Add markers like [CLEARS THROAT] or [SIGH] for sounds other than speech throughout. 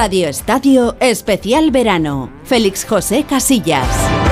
Radio Estadio Especial Verano. Félix José Casillas.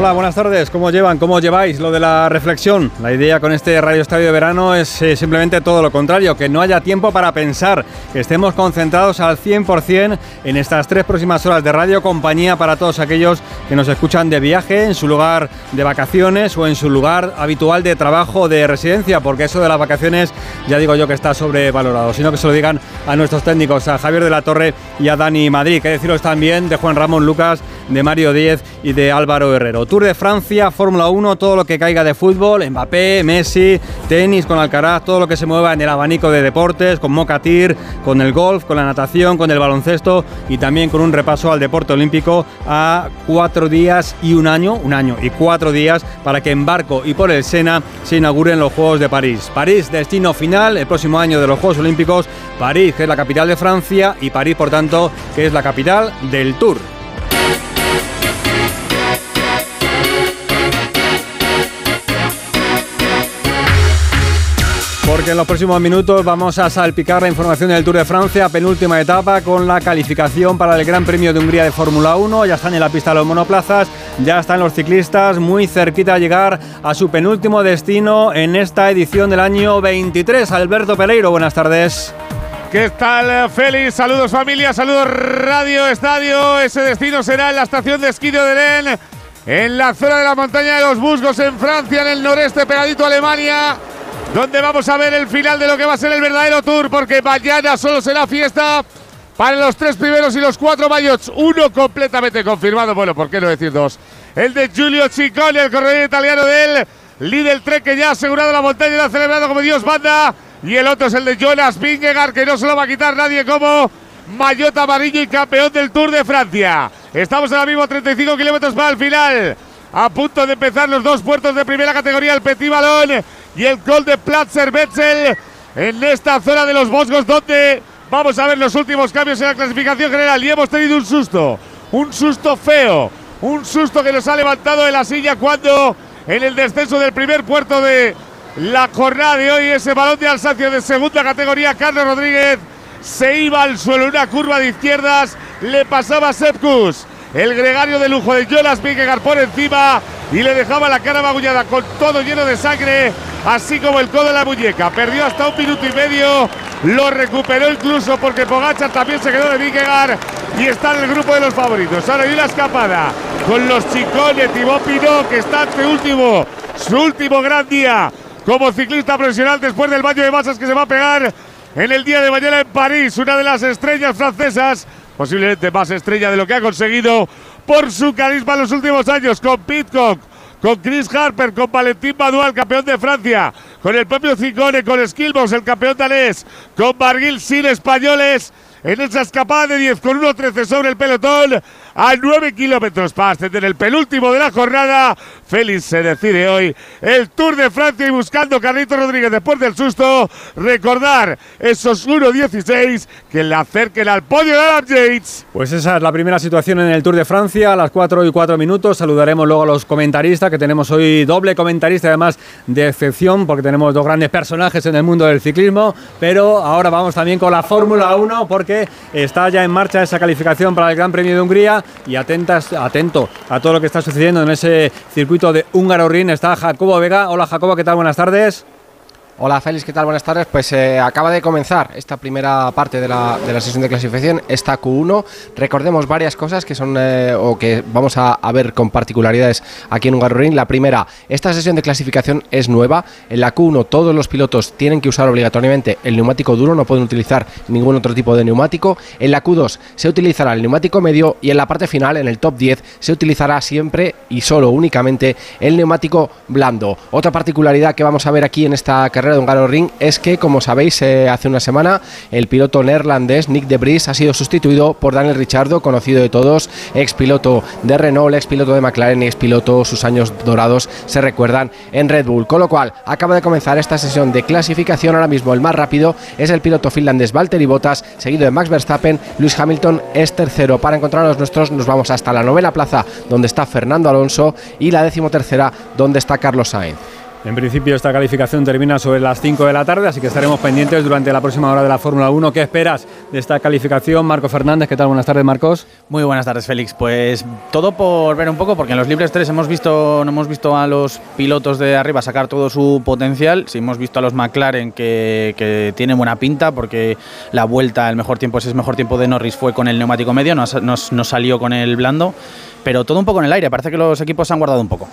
Hola, buenas tardes. ¿Cómo llevan? ¿Cómo lleváis lo de la reflexión? La idea con este Radio Estadio de Verano es eh, simplemente todo lo contrario, que no haya tiempo para pensar, que estemos concentrados al 100% en estas tres próximas horas de radio, compañía para todos aquellos que nos escuchan de viaje, en su lugar de vacaciones o en su lugar habitual de trabajo de residencia, porque eso de las vacaciones ya digo yo que está sobrevalorado, sino que se lo digan a nuestros técnicos, a Javier de la Torre y a Dani Madrid, que deciros también de Juan Ramón Lucas, de Mario Díez y de Álvaro Herrero. Tour de Francia, Fórmula 1, todo lo que caiga de fútbol, Mbappé, Messi, tenis con Alcaraz, todo lo que se mueva en el abanico de deportes, con Mocatir, con el golf, con la natación, con el baloncesto y también con un repaso al deporte olímpico a cuatro días y un año, un año y cuatro días para que en barco y por el Sena se inauguren los Juegos de París. París, destino final el próximo año de los Juegos Olímpicos, París, que es la capital de Francia, y París, por tanto, que es la capital del Tour. Porque en los próximos minutos vamos a salpicar la información del Tour de Francia, penúltima etapa con la calificación para el Gran Premio de Hungría de Fórmula 1. Ya están en la pista los monoplazas, ya están los ciclistas muy cerquita a llegar a su penúltimo destino en esta edición del año 23. Alberto Pereiro, buenas tardes. ¿Qué tal, Félix? Saludos familia, saludos Radio Estadio. Ese destino será en la estación de esquí de Odelén, en la zona de la montaña de los Busgos, en Francia, en el noreste, pegadito a Alemania donde vamos a ver el final de lo que va a ser el verdadero tour, porque mañana solo será fiesta para los tres primeros y los cuatro mayots. Uno completamente confirmado, bueno, ¿por qué no decir dos? El de Giulio Ciccone, el corredor italiano del líder Trek, que ya ha asegurado la montaña y lo ha celebrado como Dios manda. Y el otro es el de Jonas Vingegaard, que no se lo va a quitar nadie como Maillot amarillo y campeón del Tour de Francia. Estamos ahora mismo a 35 kilómetros para el final. A punto de empezar los dos puertos de primera categoría, el Petit Balón y el gol de Platzer Betzel en esta zona de los Boscos donde vamos a ver los últimos cambios en la clasificación general. Y hemos tenido un susto, un susto feo, un susto que nos ha levantado de la silla cuando en el descenso del primer puerto de la jornada de hoy ese balón de Alsacia de segunda categoría Carlos Rodríguez se iba al suelo una curva de izquierdas, le pasaba a Sepkus el gregario de lujo de Jonas Vingegaard por encima y le dejaba la cara magullada con todo lleno de sangre, así como el codo de la muñeca. Perdió hasta un minuto y medio, lo recuperó incluso porque Pogachar también se quedó de Vingegaard y está en el grupo de los favoritos. Ahora hay una escapada con los chicones, Thibaut Pinot, que está ante último, su último gran día como ciclista profesional después del baño de masas que se va a pegar en el día de mañana en París, una de las estrellas francesas posiblemente más estrella de lo que ha conseguido por su carisma en los últimos años con Pitcock, con Chris Harper, con Valentín Madual, campeón de Francia, con el propio Cicone, con Skillbox, el campeón danés, con Barguil sin españoles en esa escapada de 10 con 1.13 sobre el pelotón a 9 kilómetros para ascender el penúltimo de la jornada. Félix se decide hoy el Tour de Francia y buscando Carlito Rodríguez después del susto. Recordar esos 1.16 que le acerquen al podio de Adam Yates. Pues esa es la primera situación en el Tour de Francia a las 4 y 4 minutos. Saludaremos luego a los comentaristas que tenemos hoy doble comentarista además de excepción porque tenemos dos grandes personajes en el mundo del ciclismo. Pero ahora vamos también con la Fórmula 1 porque está ya en marcha esa calificación para el Gran Premio de Hungría y atentas, atento a todo lo que está sucediendo en ese circuito de Húngaro Ring. Está Jacobo Vega. Hola Jacobo, ¿qué tal? Buenas tardes. Hola Félix, ¿qué tal? Buenas tardes. Pues eh, acaba de comenzar esta primera parte de la, de la, sesión de clasificación, esta Q1. Recordemos varias cosas que son eh, o que vamos a, ver con particularidades aquí en Hungaroring. La primera, esta sesión de clasificación es nueva. En la Q1 todos los pilotos tienen que usar obligatoriamente el neumático duro, no pueden utilizar ningún otro tipo de neumático. En la Q2 se utilizará el neumático medio y en la parte final, en el top 10, se utilizará siempre y solo únicamente el neumático blando. Otra particularidad que vamos a ver aquí en esta carrera carrera de Ring es que, como sabéis, eh, hace una semana el piloto neerlandés Nick de Vries ha sido sustituido por Daniel Ricciardo, conocido de todos, ex piloto de Renault, ex piloto de McLaren y ex piloto, sus años dorados se recuerdan en Red Bull. Con lo cual, acaba de comenzar esta sesión de clasificación. Ahora mismo el más rápido es el piloto finlandés Valtteri Bottas, seguido de Max Verstappen. Luis Hamilton es tercero. Para encontrar a los nuestros, nos vamos hasta la novena plaza, donde está Fernando Alonso, y la decimotercera, donde está Carlos Sainz. En principio esta calificación termina sobre las 5 de la tarde, así que estaremos pendientes durante la próxima hora de la Fórmula 1. ¿Qué esperas de esta calificación? Marco Fernández, ¿qué tal? Buenas tardes, Marcos. Muy buenas tardes, Félix. Pues todo por ver un poco, porque en los libres 3 hemos visto, no hemos visto a los pilotos de arriba sacar todo su potencial. Sí hemos visto a los McLaren que, que tienen buena pinta, porque la vuelta, el mejor tiempo, ese mejor tiempo de Norris fue con el neumático medio, no, no salió con el blando. Pero todo un poco en el aire, parece que los equipos se han guardado un poco.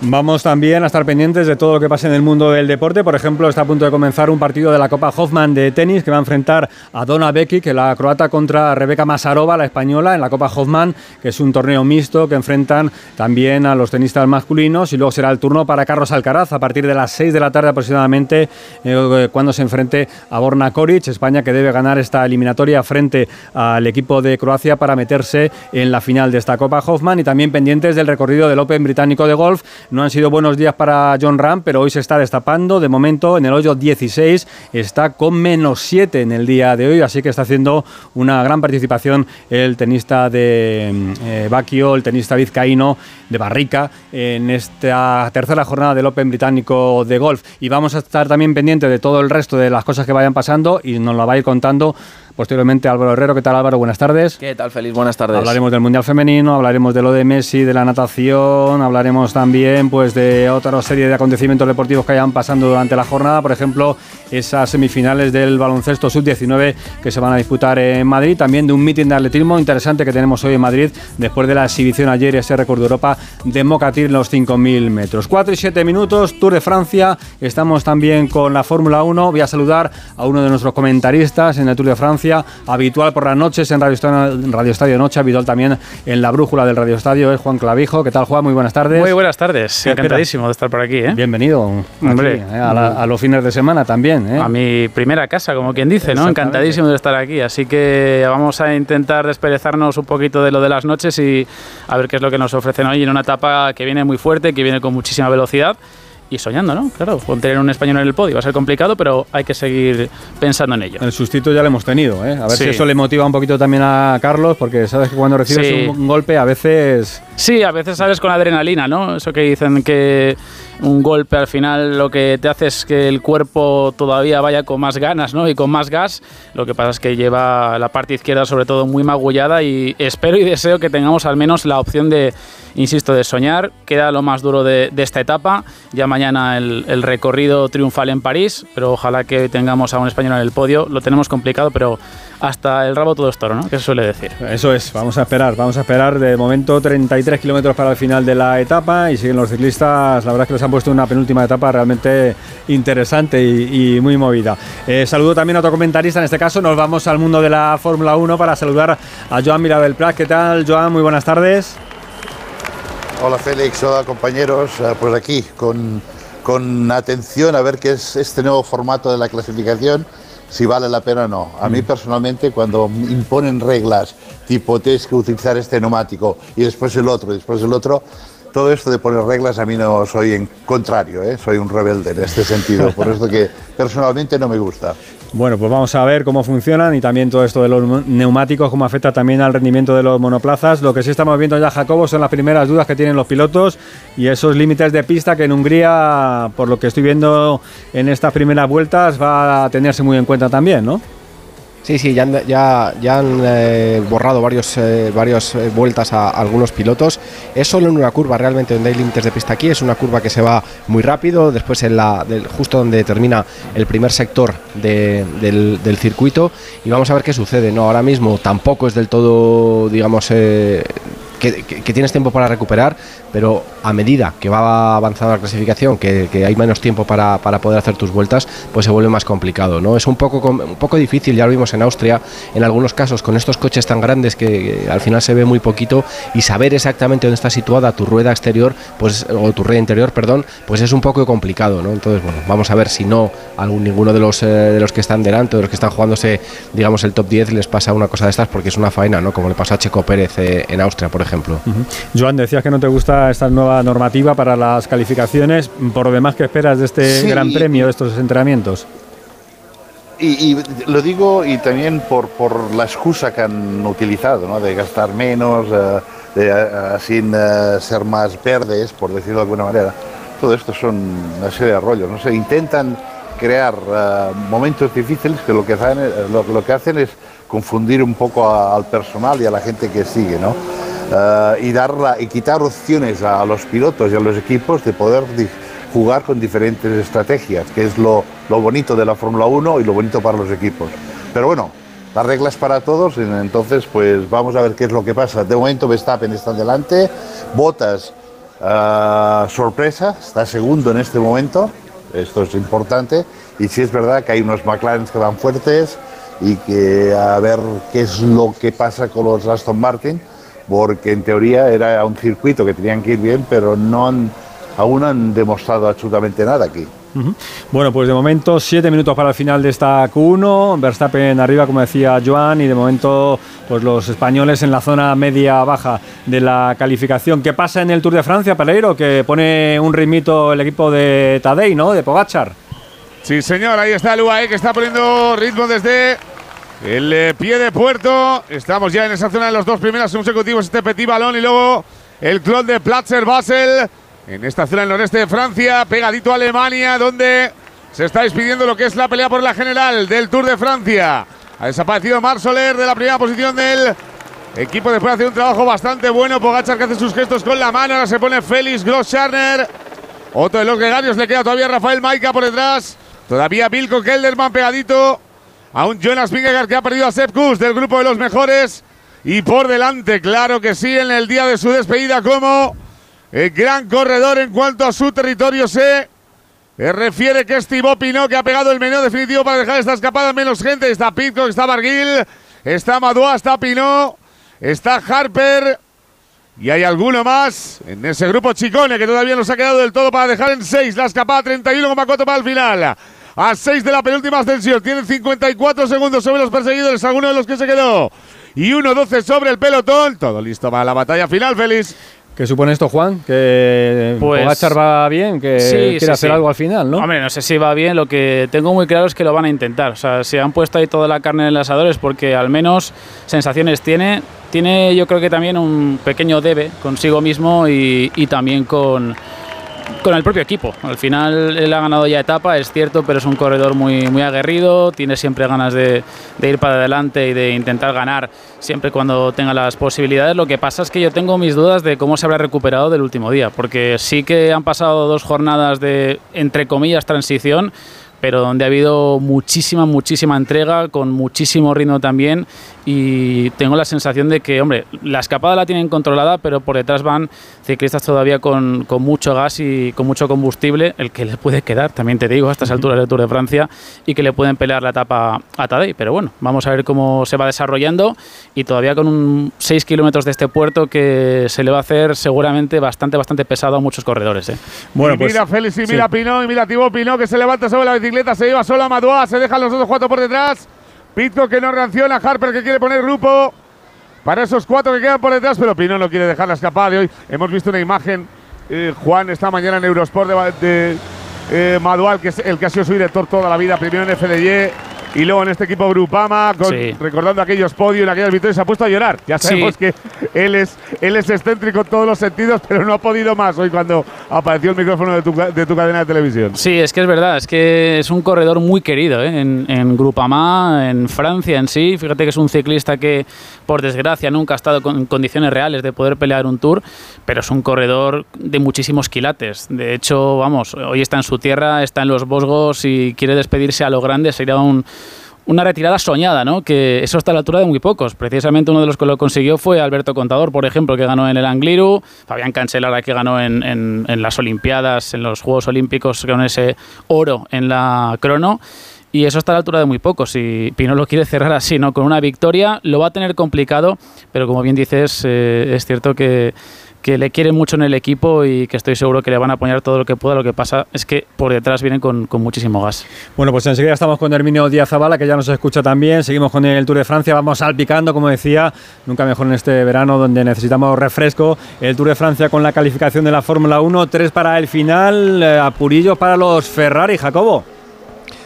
Vamos también a estar pendientes de todo lo que pase en el mundo del deporte. Por ejemplo, está a punto de comenzar un partido de la Copa Hoffman de tenis que va a enfrentar a Donna que la croata, contra Rebeca Masarova, la española, en la Copa Hoffman, que es un torneo mixto que enfrentan también a los tenistas masculinos. Y luego será el turno para Carlos Alcaraz a partir de las 6 de la tarde aproximadamente, eh, cuando se enfrente a Borna Koric, España que debe ganar esta eliminatoria frente al equipo de Croacia para meterse en la final de esta Copa Hoffman. Y también pendientes del recorrido del Open británico de golf no han sido buenos días para John Ram, pero hoy se está destapando. De momento, en el hoyo 16 está con menos 7 en el día de hoy, así que está haciendo una gran participación el tenista de eh, Baquio, el tenista vizcaíno de Barrica, en esta tercera jornada del Open británico de golf. Y vamos a estar también pendientes de todo el resto de las cosas que vayan pasando y nos lo va a ir contando Posteriormente Álvaro Herrero. ¿Qué tal Álvaro? Buenas tardes. ¿Qué tal Feliz? Buenas tardes. Hablaremos del Mundial Femenino, hablaremos de lo de Messi, de la natación, hablaremos también pues de otra serie de acontecimientos deportivos que hayan pasando durante la jornada. Por ejemplo, esas semifinales del baloncesto sub-19 que se van a disputar en Madrid. También de un meeting de atletismo interesante que tenemos hoy en Madrid después de la exhibición ayer y ese récord de Europa de Mocatir en los 5.000 metros. 4 y 7 minutos, Tour de Francia. Estamos también con la Fórmula 1. Voy a saludar a uno de nuestros comentaristas en el Tour de Francia habitual por las noches en Radio Estadio, Radio Estadio Noche, habitual también en la brújula del Radio Estadio, es Juan Clavijo. ¿Qué tal, Juan? Muy buenas tardes. Muy buenas tardes, encantadísimo de estar por aquí. ¿eh? Bienvenido Hombre, eh, a, los fines de semana también. ¿eh? A mi primera casa, como quien dice, ¿no? Encantadísimo de estar aquí. Así que vamos a intentar desperezarnos un poquito de lo de las noches y a ver qué es lo que nos ofrecen hoy en una etapa que viene muy fuerte, que viene con muchísima velocidad y soñando, ¿no? Claro, con tener un español en el podio va a ser complicado, pero hay que seguir pensando en ello. El sustituto ya lo hemos tenido, ¿eh? A ver si eso le motiva un poquito también a Carlos, porque sabes que cuando recibes un golpe a veces... Sí, a veces sales con adrenalina, ¿no? Eso que dicen que un golpe al final lo que te hace es que el cuerpo todavía vaya con más ganas ¿no? y con más gas. Lo que pasa es que lleva la parte izquierda sobre todo muy magullada y espero y deseo que tengamos al menos la opción de, insisto, de soñar. Queda lo más duro de, esta etapa. Ya mañana el, el, recorrido triunfal en París, pero ojalá que tengamos a un español en el podio. Lo tenemos complicado, pero hasta el rabo todo es toro, ¿no? Que se suele decir. Eso es, vamos a esperar, vamos a esperar. De momento 33 kilómetros para el final de la etapa y siguen los ciclistas, la verdad es que les han puesto una penúltima etapa realmente interesante y, muy movida. Eh, saludo también a otro comentarista, en este caso nos vamos al mundo de la Fórmula 1 para saludar a Joan Mirabel Prat. ¿Qué tal, Joan? Muy buenas tardes. Hola Félix, hola compañeros, eh, pues aquí con, con atención a ver qué es este nuevo formato de la clasificación si vale la pena o no. A mí mm. personalmente cuando imponen reglas tipo tienes que utilizar este neumático y después el otro y después el otro, todo esto de poner reglas a mí no soy en contrario, ¿eh? soy un rebelde en este sentido, por eso que personalmente no me gusta. Bueno, pues vamos a ver cómo funcionan y también todo esto de los neumáticos, cómo afecta también al rendimiento de los monoplazas. Lo que sí estamos viendo ya, Jacobo, son las primeras dudas que tienen los pilotos y esos límites de pista que en Hungría, por lo que estoy viendo en estas primeras vueltas, va a tenerse muy en cuenta también, ¿no? Sí, sí, ya han, ya, han eh, borrado varios, eh, varias eh, vueltas a, algunos pilotos. Es solo en una curva realmente donde hay límites de pista aquí. Es una curva que se va muy rápido. Después, en la, justo donde termina el primer sector del, circuito. Y vamos a ver qué sucede. No, ahora mismo tampoco es del todo, digamos, que, tienes tiempo para recuperar, pero a medida que va avanzando la clasificación, que, hay menos tiempo para, poder hacer tus vueltas, pues se vuelve más complicado. ¿no? Es un poco, un poco difícil, ya lo vimos en Austria, en algunos casos, con estos coches tan grandes que, al final se ve muy poquito y saber exactamente dónde está situada tu rueda exterior, pues, o tu rueda interior, perdón, pues es un poco complicado. ¿no? Entonces, bueno, vamos a ver si no algún, ninguno de los, eh, de los que están delante, de los que están jugándose, digamos, el top 10, les pasa una cosa de estas porque es una faena, ¿no? como le pasó a Checo Pérez eh, en Austria, por ejemplo. Joan, decías que no te gusta esta nueva normativa para las calificaciones. Por lo demás, ¿qué esperas de este gran premio, de estos entrenamientos? Y, lo digo y también por, por, la excusa que han utilizado, ¿no? de gastar menos, eh, de uh, sin ser más verdes, por decirlo de alguna manera. Todo esto son una serie de rollos. ¿no? Se intentan crear momentos difíciles que lo que, hacen, lo, que hacen es confundir un poco al personal y a la gente que sigue, ¿no? Eh, y, dar y quitar opciones a, los pilotos y a los equipos de poder jugar con diferentes estrategias, que es lo, lo bonito de la Fórmula 1 y lo bonito para los equipos. Pero bueno, las reglas para todos, entonces pues vamos a ver qué es lo que pasa. De momento Verstappen está delante, Botas uh, sorpresa, está segundo en este momento, esto es importante, y sí es verdad que hay unos McLaren que van fuertes y que a ver qué es lo que pasa con los Aston Martin, porque en teoría era un circuito que tenían que ir bien, pero no han, aún han demostrado absolutamente nada aquí. Bueno, pues de momento siete minutos para el final de esta Q1, Verstappen arriba, como decía Joan, y de momento pues los españoles en la zona media-baja de la calificación. ¿Qué pasa en el Tour de Francia, Pereiro? Que pone un ritmito el equipo de Tadei, ¿no? De Pogachar. Sí, señor, ahí está el UAE que está poniendo ritmo desde el eh, pie de puerto. Estamos ya en esa zona de los dos primeros consecutivos. Este Petit Balón y luego el club de Platzer Basel. En esta zona del noreste de Francia, pegadito a Alemania, donde se está despidiendo lo que es la pelea por la general del Tour de Francia. Ha desaparecido Marc Soler de la primera posición del equipo después de hacer un trabajo bastante bueno. Pogachar que hace sus gestos con la mano. Ahora se pone Félix Gross-Scharner. Otro de los gregarios le queda todavía Rafael Maica por detrás. Todavía Bilko Kelderman pegadito a un Jonas Vingegaard que ha perdido a Sepp del grupo de los mejores. Y por delante, claro que sí, en el día de su despedida como el gran corredor en cuanto a su territorio se refiere que es Thibaut Pinot que ha pegado el menú definitivo para dejar esta escapada menos gente. Está Pitcock, está Barguil, está Madoua, está Pinot, está Harper. Y hay alguno más en ese grupo Chicone que todavía no se ha quedado del todo para dejar en 6 la escapada 31,4 para el final a 6 de la penúltima ascensión. Tienen 54 segundos sobre los perseguidores, alguno de los que se quedó. Y 1-12 sobre el pelotón. Todo listo para la batalla final, Félix. ¿Qué supone esto, Juan? Que pues, va bien, que quiere hacer algo al final, ¿no? Hombre, no sé si va bien. Lo que tengo muy claro es que lo van a intentar. O sea, si han puesto ahí toda la carne en el asador es porque al menos sensaciones tiene. Tiene, yo creo que también un pequeño debe consigo mismo y también con con el propio equipo. Al final él ha ganado ya etapa, es cierto, pero es un corredor muy, muy aguerrido, tiene siempre ganas de, ir para adelante y de intentar ganar siempre cuando tenga las posibilidades. Lo que pasa es que yo tengo mis dudas de cómo se habrá recuperado del último día, porque sí que han pasado dos jornadas de, entre comillas, transición pero donde ha habido muchísima, muchísima entrega, con muchísimo ritmo también. Y tengo la sensación de que, hombre, la escapada la tienen controlada, pero por detrás van ciclistas todavía con, con mucho gas y con mucho combustible, el que le puede quedar, también te digo, a estas alturas del Tour de Francia, y que le pueden pelear la etapa a Tadej. Pero bueno, vamos a ver cómo se va desarrollando y todavía con un 6 kilómetros de este puerto que se le va a hacer seguramente bastante, bastante pesado a muchos corredores. ¿eh? Bueno, pues, mira Félix y mira Pino y mira Thibaut Pino que se levanta sobre la bicicleta se lleva solo a Madoua, se dejan los otros cuatro por detrás. Pitco que no reacciona, Harper que quiere poner grupo para esos cuatro que quedan por detrás, pero Pino no quiere dejar la escapada de hoy. Hemos visto una imagen, eh, Juan, esta mañana en Eurosport de, eh, Madual, que es el que ha sido su director toda la vida, primero en FDY y luego en este equipo Grupama, recordando aquellos podios, aquellas victorias, se ha puesto a llorar. Ya sabemos que él es, él es excéntrico en todos los sentidos, pero no ha podido más hoy cuando apareció el micrófono de tu, de tu cadena de televisión. Sí, es que es verdad, es que es un corredor muy querido ¿eh? en, en Grupama, en Francia en sí. Fíjate que es un ciclista que, por desgracia, nunca ha estado en condiciones reales de poder pelear un tour, pero es un corredor de muchísimos quilates. De hecho, vamos, hoy está en su tierra, está en los Bosgos y quiere despedirse a lo grande, sería un una retirada soñada, ¿no? Que eso está a la altura de muy pocos. Precisamente uno de los que lo consiguió fue Alberto Contador, por ejemplo, que ganó en el Angliru, Fabián Cancelara, que ganó en, las Olimpiadas, en los Juegos Olímpicos, con ese oro en la crono. Y eso está a la altura de muy pocos. Y Pino lo quiere cerrar así, ¿no? Con una victoria lo va a tener complicado, pero como bien dices, eh, es cierto que, que le quiere mucho en el equipo y que estoy seguro que le van a apoyar todo lo que pueda. Lo que pasa es que por detrás vienen con, con muchísimo gas. Bueno, pues enseguida estamos con Herminio Díaz Zabala, que ya nos escucha también. Seguimos con el Tour de Francia. Vamos salpicando, como decía, nunca mejor en este verano donde necesitamos refresco. El Tour de Francia con la calificación de la Fórmula 1. Tres para el final. Eh, apurillo para los Ferrari, Jacobo.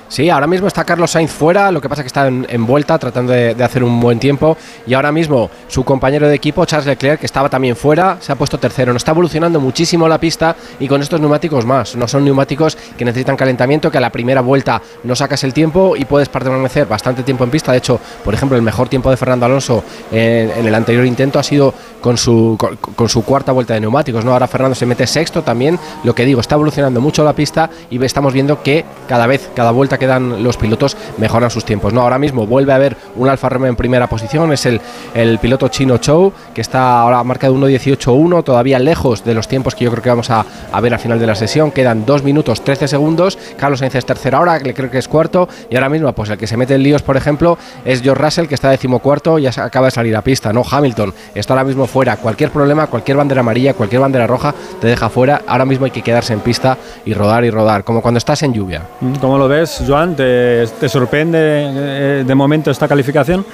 Sí, ahora mismo está Carlos Sainz fuera, lo que pasa es que está en, vuelta tratando de, hacer un buen tiempo y ahora mismo su compañero de equipo, Charles Leclerc, que estaba también fuera, se ha puesto tercero. Nos está evolucionando muchísimo la pista y con estos neumáticos más. No son neumáticos que necesitan calentamiento, que a la primera vuelta no sacas el tiempo y puedes permanecer bastante tiempo en pista. De hecho, por ejemplo, el mejor tiempo de Fernando Alonso en, el anterior intento ha sido con su, con, su cuarta vuelta de neumáticos. ¿no? Ahora Fernando se mete sexto también. Lo que digo, está evolucionando mucho la pista y estamos viendo que cada vez, cada vuelta que dan los pilotos mejoran sus tiempos. No, ahora mismo vuelve a haber un Alfa Romeo en primera posición, es el, el piloto chino Chou, que está ahora marcado 1.18.1, todavía lejos de los tiempos que yo creo que vamos a, ver al final de la sesión. Quedan 2 minutos 13 segundos. Carlos Sainz es tercera hora, que creo que es cuarto. Y ahora mismo, pues el que se mete en líos, por ejemplo, es George Russell, que está decimocuarto ya acaba de salir a pista. No, Hamilton está ahora mismo fuera. Cualquier problema, cualquier bandera amarilla, cualquier bandera roja te deja fuera. Ahora mismo hay que quedarse en pista y rodar y rodar, como cuando estás en lluvia. ¿Cómo lo ves, Joan? ¿Te, sorprende eh, de momento esta calificación?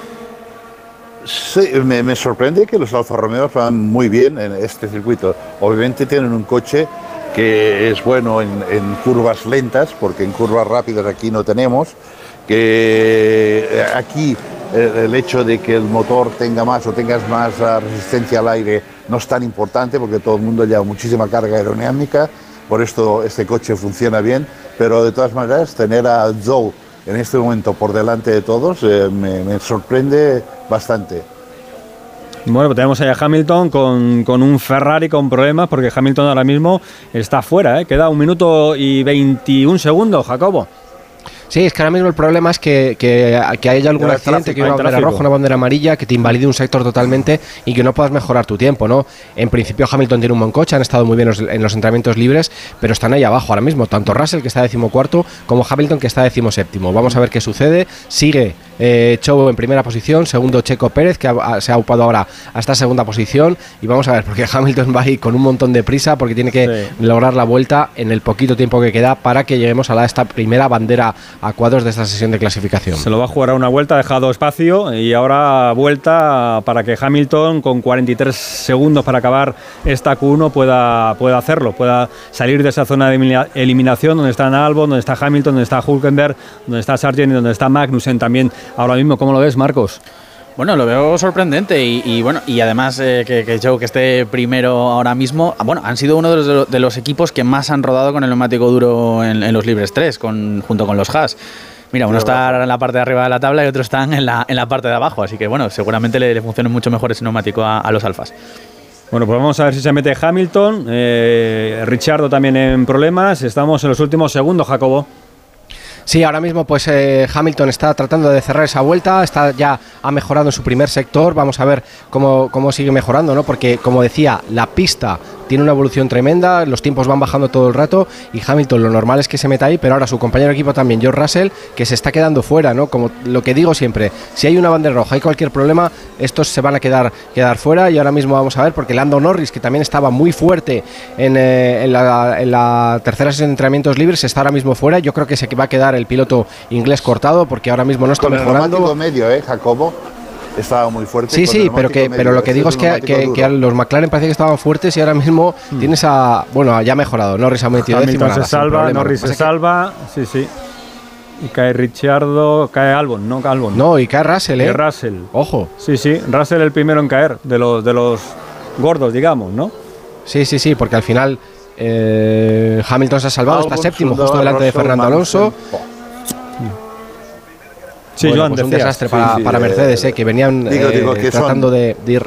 Sí, me, sorprende que los Alfa Romeo van muy bien en este circuito. Obviamente tienen un coche que es bueno en, curvas lentas, porque en curvas rápidas aquí no tenemos, que eh, aquí eh, el hecho de que el motor tenga más o tengas más resistencia al aire no es tan importante, porque todo el mundo lleva muchísima carga aerodinámica, por esto este coche funciona bien, pero de todas maneras tener a Zhou en este momento por delante de todos eh, me, sorprende bastante. Bueno, pues tenemos allá Hamilton con, con, un Ferrari con problemas porque Hamilton ahora mismo está fuera, ¿eh? queda un minuto y 21 segundos, Jacobo. Sí, es que ahora mismo el problema es que, que, haya algún accidente, que una bandera roja, una bandera amarilla, que te invalide un sector totalmente y que no puedas mejorar tu tiempo, ¿no? En principio Hamilton tiene un buen coche, han estado muy bien en los entrenamientos libres, pero están ahí abajo ahora mismo, tanto Russell que está decimocuarto como Hamilton que está decimoséptimo. Vamos a ver qué sucede. Sigue eh, en primera posición, segundo Checo Pérez que se ha upado ahora hasta segunda posición y vamos a ver porque [LAUGHS] Hamilton va ahí con un montón de prisa porque tiene que lograr la vuelta en el poquito tiempo que queda para que lleguemos a la, esta primera bandera a cuadros de esta sesión de clasificación. Se lo va a jugar a una vuelta, ha dejado espacio y ahora vuelta para que Hamilton con 43 segundos para acabar esta Q1 pueda, pueda hacerlo, pueda salir de esa zona de eliminación donde está Albon, donde está Hamilton, donde está Hulkenberg, donde está Sargent y donde está Magnussen también ahora mismo. ¿Cómo lo ves, Marcos? Bueno, lo veo sorprendente y, bueno, y además eh, que, que Joe que esté primero ahora mismo, bueno, han sido uno de los, equipos que más han rodado con el neumático duro en, los libres 3, con, junto con los Haas. Mira, uno está en la parte de arriba de la tabla y otro están en la, en la parte de abajo, así que bueno, seguramente le, funciona mucho mejor ese neumático a, los alfas. Bueno, pues vamos a ver si se mete Hamilton, eh, Richardo también en problemas, estamos en los últimos segundos, Jacobo. Sí, ahora mismo pues eh, Hamilton está tratando de cerrar esa vuelta, está ya ha mejorado en su primer sector, vamos a ver cómo, cómo sigue mejorando, ¿no? Porque como decía, la pista tiene una evolución tremenda, los tiempos van bajando todo el rato y Hamilton lo normal es que se meta ahí, pero ahora su compañero de equipo también, George Russell, que se está quedando fuera, ¿no? Como lo que digo siempre, si hay una bandera roja, hay cualquier problema, estos se van a quedar, quedar fuera y ahora mismo vamos a ver, porque Lando Norris, que también estaba muy fuerte en, eh, la, tercera sesión de entrenamientos libres, está ahora mismo fuera, yo creo que se va a quedar el piloto inglés cortado porque ahora mismo no está mejorando. El medio, ¿eh, Jacobo? Estaba muy fuerte. Sí, sí, pero que pero lo que digo es que, los McLaren parecía que estaban fuertes y ahora mismo hmm. tienes a. Bueno, ya ha mejorado. Norris ha metido Hamilton se salva, Norris se salva. Sí, sí. Y cae Richardo, cae Albon, no Albon. No, y cae Russell, ¿eh? Y Russell. Ojo. Sí, sí, Russell el primero en caer, de los, de los gordos, digamos, ¿no? Sí, sí, sí, porque al final eh, Hamilton se ha salvado, está séptimo, justo delante de Fernando Alonso. Sí, bueno, pues un desastre para, Mercedes, eh, que venían eh, tratando de, ir,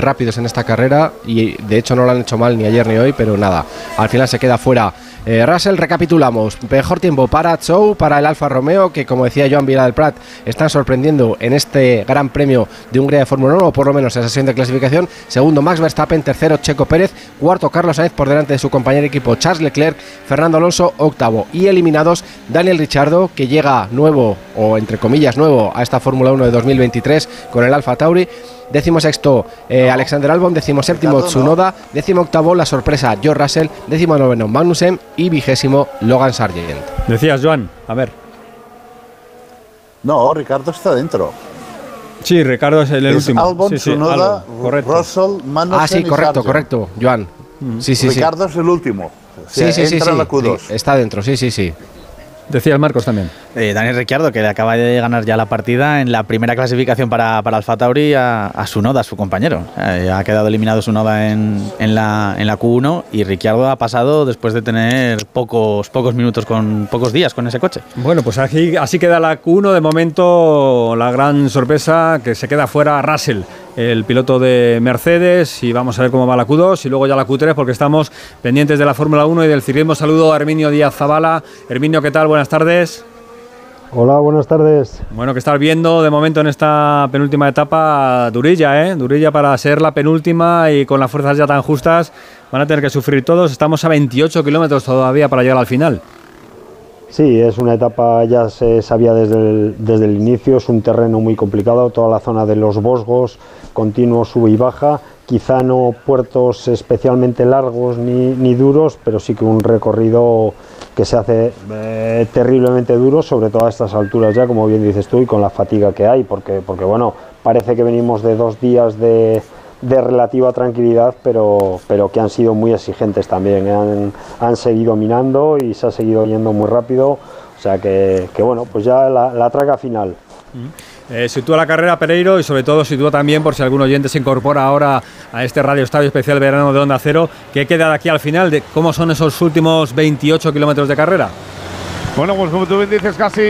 rápidos en esta carrera y de hecho no lo han hecho mal ni ayer ni hoy, pero nada, al final se queda fuera Eh, Russell, recapitulamos. Mejor tiempo para Chou, para el Alfa Romeo, que como decía Joan Vila Prat, están sorprendiendo en este Gran Premio de Hungría de Fórmula 1, o por lo menos en esa sesión de clasificación. Segundo, Max Verstappen. Tercero, Checo Pérez. Cuarto, Carlos Sainz por delante de su compañero de equipo Charles Leclerc. Fernando Alonso, octavo. Y eliminados, Daniel Ricciardo, que llega nuevo, o entre comillas nuevo, a esta Fórmula 1 de 2023 con el Alfa Tauri. Décimo sexto, eh, Alexander Albon. Décimo séptimo, Tsunoda. Décimo octavo, la sorpresa, George Russell. Décimo noveno, Magnussen. Y vigésimo, Logan Sargent. Decías, Joan, a ver. No, Ricardo está dentro. Sí, Ricardo es el, el Es último. Albon, Sí, sí, Tsunoda, Albon. Russell, Magnussen Ah, sí, correcto, correcto, Joan. Sí, sí, sí. Ricardo es el último. O Sí, sea, sí, sí, entra en sí. la Q2. Sí, Está dentro, sí, sí, sí. Decías Marcos también. Eh, Daniel Ricciardo, que le acaba de ganar ya la partida en la primera clasificación para, para Alfa Tauri a, a Sunoda, su compañero. Eh, ha quedado eliminado Sunoda en, en, la, en la Q1 y Ricciardo ha pasado después de tener pocos, pocos minutos, con pocos días con ese coche. Bueno, pues así, así queda la Q1. De momento, la gran sorpresa que se queda fuera Russell, el piloto de Mercedes. Y vamos a ver cómo va la Q2 y luego ya la Q3, porque estamos pendientes de la Fórmula 1 y del ciclismo. Saludo a Herminio Díaz Zabala. Herminio, ¿qué tal? Buenas tardes. Hola, buenas tardes. Bueno, que estás viendo de momento en esta penúltima etapa Durilla, ¿eh? Durilla para ser la penúltima y con las fuerzas ya tan justas van a tener que sufrir todos. Estamos a 28 kilómetros todavía para llegar al final. Sí, es una etapa, ya se sabía desde el, desde el inicio, es un terreno muy complicado, toda la zona de los Bosgos, continuo sube y baja, quizá no puertos especialmente largos ni, ni duros, pero sí que un recorrido que se hace eh, terriblemente duro, sobre todo a estas alturas ya, como bien dices tú, y con la fatiga que hay, porque, porque bueno, parece que venimos de dos días de, de relativa tranquilidad, pero, pero que han sido muy exigentes también. ¿eh? Han, han seguido minando y se ha seguido yendo muy rápido. O sea que, que bueno, pues ya la, la traga final. Eh, sitúa la carrera Pereiro y sobre todo sitúa también, por si algún oyente se incorpora ahora a este Radio Estadio Especial Verano de Onda Cero, que queda de aquí al final, de cómo son esos últimos 28 kilómetros de carrera. Bueno, pues como tú bien dices, casi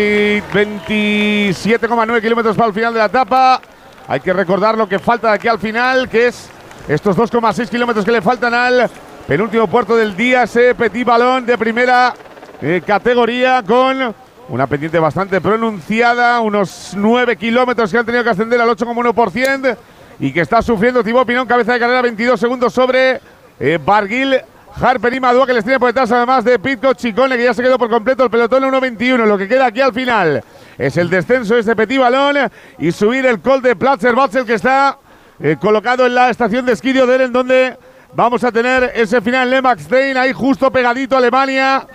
27,9 kilómetros para el final de la etapa. Hay que recordar lo que falta de aquí al final, que es estos 2,6 kilómetros que le faltan al penúltimo puerto del día, ese petit balón de primera eh, categoría con una pendiente bastante pronunciada, unos 9 kilómetros que han tenido que ascender al 8,1% y que está sufriendo Thibaut Pinón, cabeza de carrera, 22 segundos sobre eh, Barguil, Harper y Madua, que les tiene por detrás, además de Pitco Chicone, que ya se quedó por completo el pelotón 1.21. Lo que queda aquí al final es el descenso de este petit balón y subir el col de Platzer Batzel, que está eh, colocado en la estación de esquí de Oderen, donde vamos a tener ese final en Stein, ahí justo pegadito a Alemania,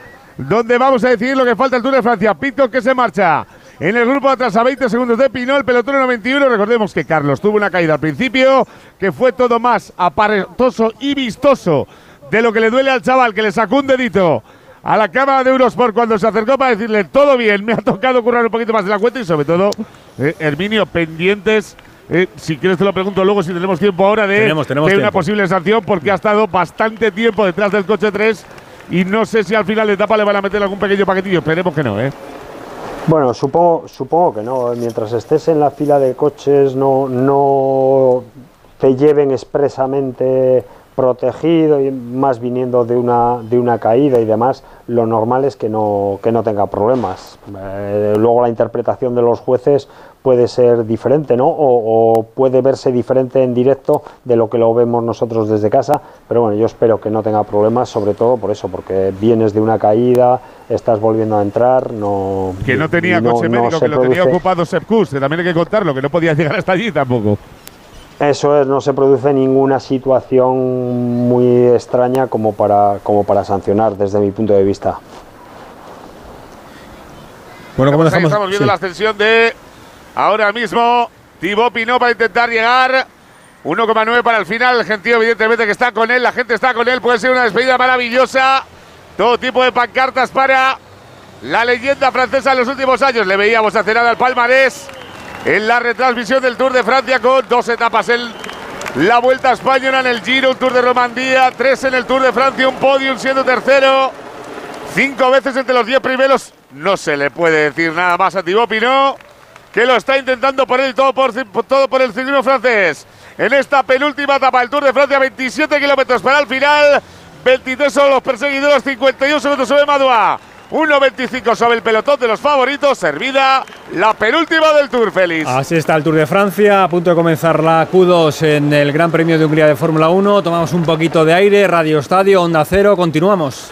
donde vamos a decidir lo que falta el Tour de Francia. Pitcock que se marcha en el grupo atrás a 20 segundos de Pinot, el pelotón 91. Recordemos que Carlos tuvo una caída al principio, que fue todo más aparatoso y vistoso de lo que le duele al chaval, que le sacó un dedito a la cámara de Eurosport cuando se acercó para decirle todo bien, me ha tocado currar un poquito más de la cuenta y sobre todo, eh, Herminio, pendientes. eh, si quieres te lo pregunto luego si tenemos tiempo ahora de, Tenemos, tenemos de una posible sanción porque ha estado bastante tiempo detrás del coche 3 y no sé si al final de etapa le van a meter algún pequeño paquetillo, esperemos que no, ¿eh? Bueno, supongo, supongo que no. Mientras estés en la fila de coches, no, no te lleven expresamente protegido y más viniendo de una, de una caída y demás, lo normal es que no, que no tenga problemas. Eh, luego la interpretación de los jueces puede ser diferente, ¿no? O, o puede verse diferente en directo de lo que lo vemos nosotros desde casa, pero bueno, yo espero que no tenga problemas, sobre todo por eso, porque vienes de una caída, estás volviendo a entrar, no... Que no tenía no- coche médico, que lo tenía ocupado Sepkus, también hay que contarlo, que no podía [LAUGHS] llegar hasta allí tampoco. Eso es, no se produce ninguna situación muy extraña como para, como para sancionar desde mi punto de vista. Bueno, ¿cómo dejamos? estamos viendo sí. la ascensión de ahora mismo Thibaut Pinot para intentar llegar. 1,9 para el final. El gentío, evidentemente, que está con él. La gente está con él. Puede ser una despedida maravillosa. Todo tipo de pancartas para la leyenda francesa en los últimos años. Le veíamos hacer nada al palmarés en la retransmisión del Tour de Francia con dos etapas en la Vuelta Española en el Giro, un Tour de Romandía, tres en el Tour de Francia, un podium siendo tercero. Cinco veces entre los diez primeros. No se le puede decir nada más a Thibaut Pinot, que lo está intentando él todo por, todo por el ciclismo francés. En esta penúltima etapa del Tour de Francia, 27 kilómetros para el final. 23 son los perseguidores, 51 segundos sobre Madua. 1.25 sobre el pelotón de los favoritos, servida la penúltima del Tour, Félix. Así está el Tour de Francia, a punto de comenzar la Q2 en el Gran Premio de Hungría de Fórmula 1. Tomamos un poquito de aire, Radio Estadio, Onda Cero, continuamos.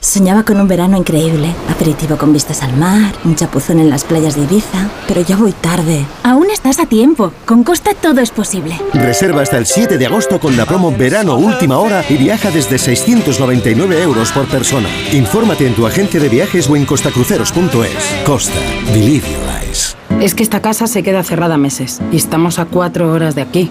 Soñaba con un verano increíble, aperitivo con vistas al mar, un chapuzón en las playas de Ibiza, pero ya voy tarde. Aún estás a tiempo, con Costa todo es posible. Reserva hasta el 7 de agosto con la promo Verano Última Hora y viaja desde 699 euros por persona. Infórmate en tu agencia de viajes o en costacruceros.es. Costa, believe your eyes. Es que esta casa se queda cerrada meses y estamos a cuatro horas de aquí.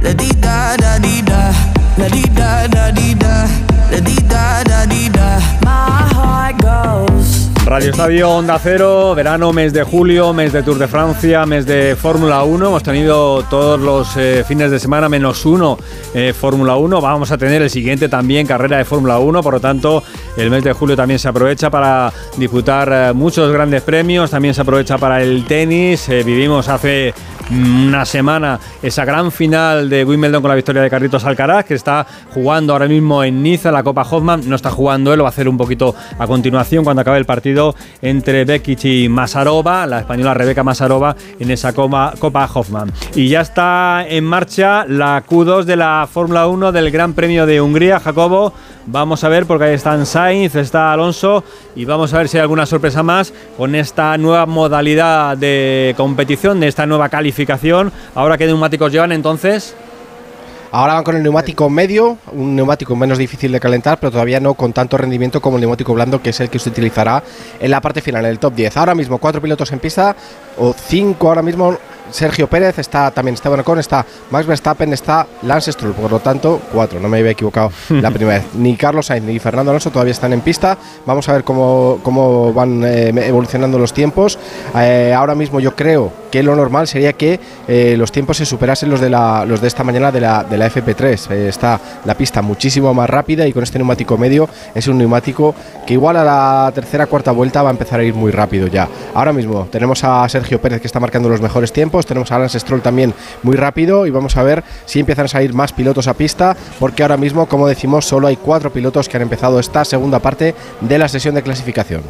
la di da da di da, la di da da di da, la di da da di da. My heart goes. Radio Estadio Onda Cero, verano, mes de julio, mes de Tour de Francia, mes de Fórmula 1. Hemos tenido todos los eh, fines de semana menos uno eh, Fórmula 1. Vamos a tener el siguiente también carrera de Fórmula 1. Por lo tanto, el mes de julio también se aprovecha para disputar eh, muchos grandes premios. También se aprovecha para el tenis. Eh, vivimos hace una semana esa gran final de Wimbledon con la victoria de Carlitos Alcaraz, que está jugando ahora mismo en Niza, la Copa Hoffman. No está jugando él, lo va a hacer un poquito a continuación cuando acabe el partido entre Bekic y Masarova, la española Rebeca Masarova, en esa Copa, Copa Hoffman. Y ya está en marcha la Q2 de la Fórmula 1 del Gran Premio de Hungría, Jacobo. Vamos a ver, porque ahí están Sainz, está Alonso, y vamos a ver si hay alguna sorpresa más con esta nueva modalidad de competición, de esta nueva calificación. Ahora qué neumáticos llevan entonces. Ahora van con el neumático medio, un neumático menos difícil de calentar, pero todavía no con tanto rendimiento como el neumático blando, que es el que se utilizará en la parte final, en el top 10. Ahora mismo cuatro pilotos en pista, o cinco ahora mismo. Sergio Pérez, está también Esteban Ocon, está Max Verstappen, está Lance Stroll, por lo tanto, cuatro, no me había equivocado [LAUGHS] la primera vez. Ni Carlos Sainz ni Fernando Alonso todavía están en pista. Vamos a ver cómo, cómo van eh, evolucionando los tiempos. Eh, ahora mismo yo creo que lo normal sería que eh, los tiempos se superasen los de, la, los de esta mañana de la, de la FP3. Eh, está la pista muchísimo más rápida y con este neumático medio es un neumático que igual a la tercera cuarta vuelta va a empezar a ir muy rápido ya. Ahora mismo tenemos a Sergio Pérez que está marcando los mejores tiempos, tenemos a Lance Stroll también muy rápido y vamos a ver si empiezan a salir más pilotos a pista porque ahora mismo, como decimos, solo hay cuatro pilotos que han empezado esta segunda parte de la sesión de clasificación.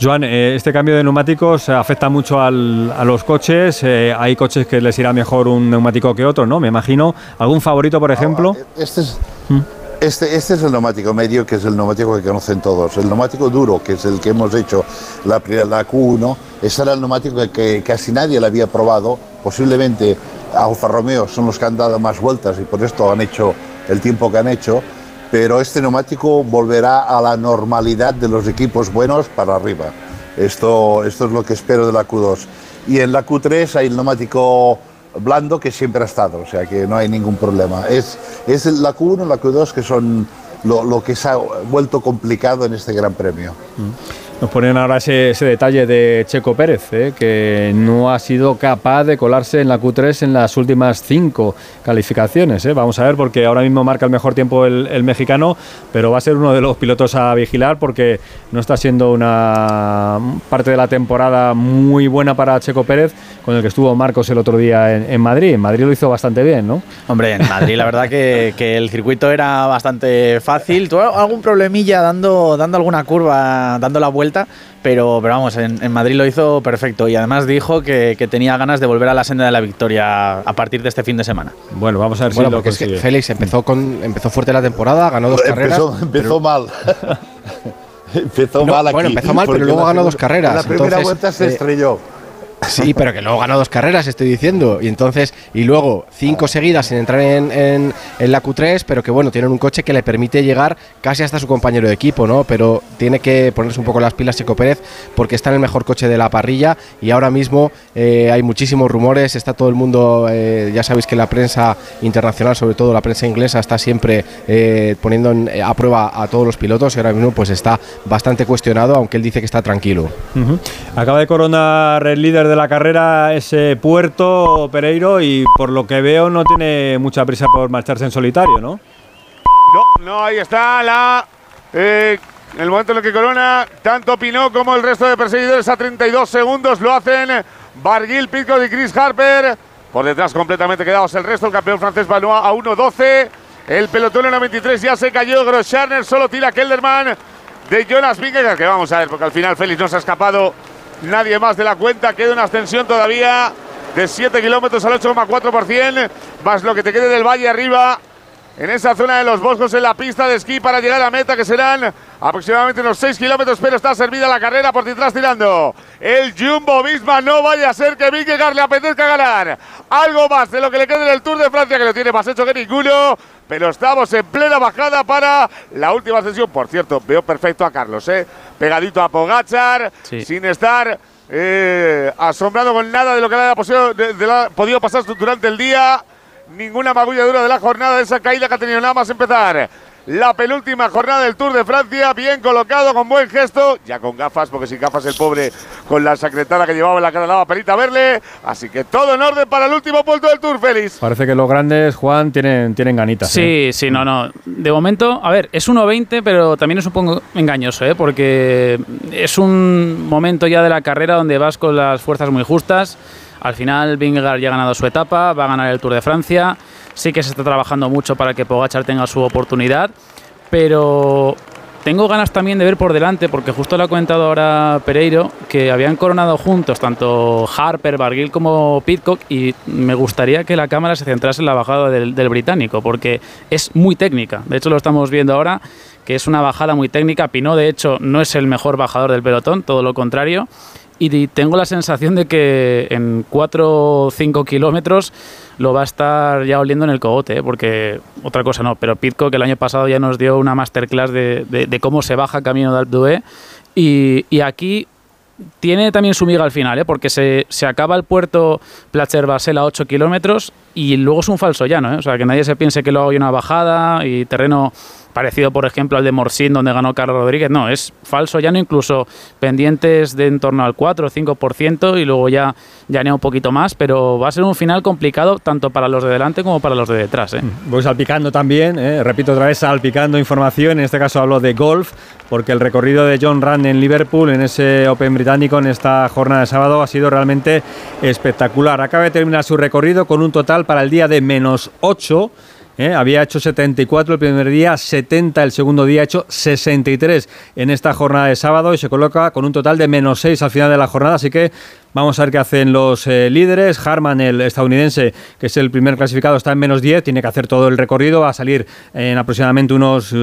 Joan, eh, este cambio de neumáticos afecta mucho al- a los coches. eh, hay coches que les irá mejor un neumático que otro, ¿no? Me imagino. ¿Algún favorito, por ejemplo? Este es, este, este es el neumático medio, que es el neumático que conocen todos. El neumático duro, que es el que hemos hecho la, la Q1, ese era el neumático que, que casi nadie le había probado. Posiblemente Alfa Romeo son los que han dado más vueltas y por esto han hecho el tiempo que han hecho. Pero este neumático volverá a la normalidad de los equipos buenos para arriba. Esto, esto es lo que espero de la Q2. Y en la Q3 hay el neumático blando que siempre ha estado, o sea que no hay ningún problema. Es, es la Q1 y la Q2 que son lo, lo que se ha vuelto complicado en este Gran Premio. Nos ponen ahora ese, ese detalle de Checo Pérez, ¿eh? que no ha sido capaz de colarse en la Q3 en las últimas cinco calificaciones. ¿eh? Vamos a ver, porque ahora mismo marca el mejor tiempo el, el mexicano, pero va a ser uno de los pilotos a vigilar porque no está siendo una parte de la temporada muy buena para Checo Pérez, con el que estuvo Marcos el otro día en, en Madrid. En Madrid lo hizo bastante bien, ¿no? Hombre, en Madrid la verdad que, que el circuito era bastante fácil. Tuvo algún problemilla dando, dando alguna curva, dando la vuelta, pero, pero vamos, en, en Madrid lo hizo perfecto y además dijo que, que tenía ganas de volver a la senda de la victoria a partir de este fin de semana. Bueno, vamos a ver Bueno, si lo porque es que consigue. Félix empezó, con, empezó fuerte la temporada, ganó dos Empezó, carreras. empezó pero- mal. [LAUGHS] empezó No, mal aquí. bueno, empezó mal, pero luego ganó dos carreras, En la primera entonces, vuelta se eh, estrelló. Sí, pero que luego ganó dos carreras, estoy diciendo. Y entonces, y luego cinco seguidas sin entrar en, en- la Q3, pero que bueno, tienen un coche que le permite llegar casi hasta su compañero de equipo, ¿no? Pero tiene que ponerse un poco las pilas Checo Pérez porque está en el mejor coche de la parrilla y ahora mismo eh, hay muchísimos rumores, está todo el mundo, eh, ya sabéis que la prensa internacional, sobre todo la prensa inglesa, está siempre eh, poniendo en- a prueba a todos los pilotos y ahora mismo pues está bastante cuestionado, aunque él dice que está tranquilo. Acaba de coronar el líder de la carrera ese puerto Pereiro y por lo que veo no tiene mucha prisa por marcharse en solitario, ¿no? No, no, ahí está la. eh, el momento en el que corona, tanto Pinot como el resto de perseguidores a 32 segundos lo hacen. Barguil, Pitcock y Chris Harper. Por detrás completamente quedados el resto. El campeón francés Banois a 1.12. El pelotón en la 23 ya se cayó. Groscharner solo tira Kelderman de Jonas Vingegaard. Que vamos a ver, porque al final Félix no se ha escapado nadie más de la cuenta. Queda una ascensión todavía de 7 kilómetros al 8,4%. Más lo que te quede del valle arriba en esa zona de los boscos en la pista de esquí para llegar a meta, que serán aproximadamente unos 6 kilómetros, pero está servida la carrera por detrás tirando. El Jumbo Visma no vaya a ser que Vingegaard le apetezca ganar algo más de lo que le quede en el Tour de Francia, que lo tiene más hecho que ninguno. Pero estamos en plena bajada para la última ascensión. Por cierto, veo perfecto a Carlos, ¿eh? Pegadito a Pogachar, Sí. sin estar eh, asombrado con nada de lo que le haya posido- de- de la- podido pasar durante el día ninguna magulladura de la jornada de esa caída que ha tenido nada más empezar. La penúltima jornada del Tour de Francia, bien colocado, con buen gesto, ya con gafas, porque sin gafas el pobre con la sacretada que llevaba en la cara perita verle. Así que todo en orden para el último punto del Tour, Félix. Parece que los grandes, Juan, tienen, tienen ganitas. ¿eh? Sí, sí, no, no. De momento, a ver, es 1.20, pero también es un poco engañoso, ¿eh? porque es un momento ya de la carrera donde vas con las fuerzas muy justas. Al final, Vingegaard ya ha ganado su etapa, va a ganar el Tour de Francia. Sí que se está trabajando mucho para que Pogachar tenga su oportunidad, pero tengo ganas también de ver por delante, porque justo lo ha comentado ahora Pereiro, que habían coronado juntos tanto Harper, Barguil como Pitcock, y me gustaría que la cámara se centrase en la bajada del, del británico, porque es muy técnica. De hecho, lo estamos viendo ahora, que es una bajada muy técnica. Pinot, de hecho, no es el mejor bajador del pelotón, todo lo contrario. Y tengo la sensación de que en 4 o 5 kilómetros lo va a estar ya oliendo en el cogote, ¿eh? porque otra cosa no, pero Pitcock el año pasado ya nos dio una masterclass de, cómo se baja camino de Alpe y, aquí tiene también su miga al final, ¿eh? porque se, se acaba el puerto Placer Basel a 8 kilómetros y luego es un falso llano, ¿eh? o sea, que nadie se piense que luego hay una bajada y terreno parecido, por ejemplo, al de Morsin, donde ganó Carlos Rodríguez. No, es falso llano, incluso pendientes de en torno al 4 o 5% y luego ya llanea un poquito más, pero va a ser un final complicado tanto para los de delante como para los de detrás. ¿eh? Voy salpicando también, ¿eh? repito otra vez, salpicando información. En este caso hablo de golf, porque el recorrido de John Rand en Liverpool, en ese Open británico, en esta jornada de sábado, ha sido realmente espectacular. Acaba de terminar su recorrido con un total para el día de menos 8. ¿Eh? Había hecho 74 el primer día, 70 el segundo día, ha hecho 63 en esta jornada de sábado y se coloca con un total de menos 6 al final de la jornada. Así que vamos a ver qué hacen los eh, líderes. Harman, el estadounidense, que es el primer clasificado, está en menos 10, tiene que hacer todo el recorrido, va a salir en aproximadamente unos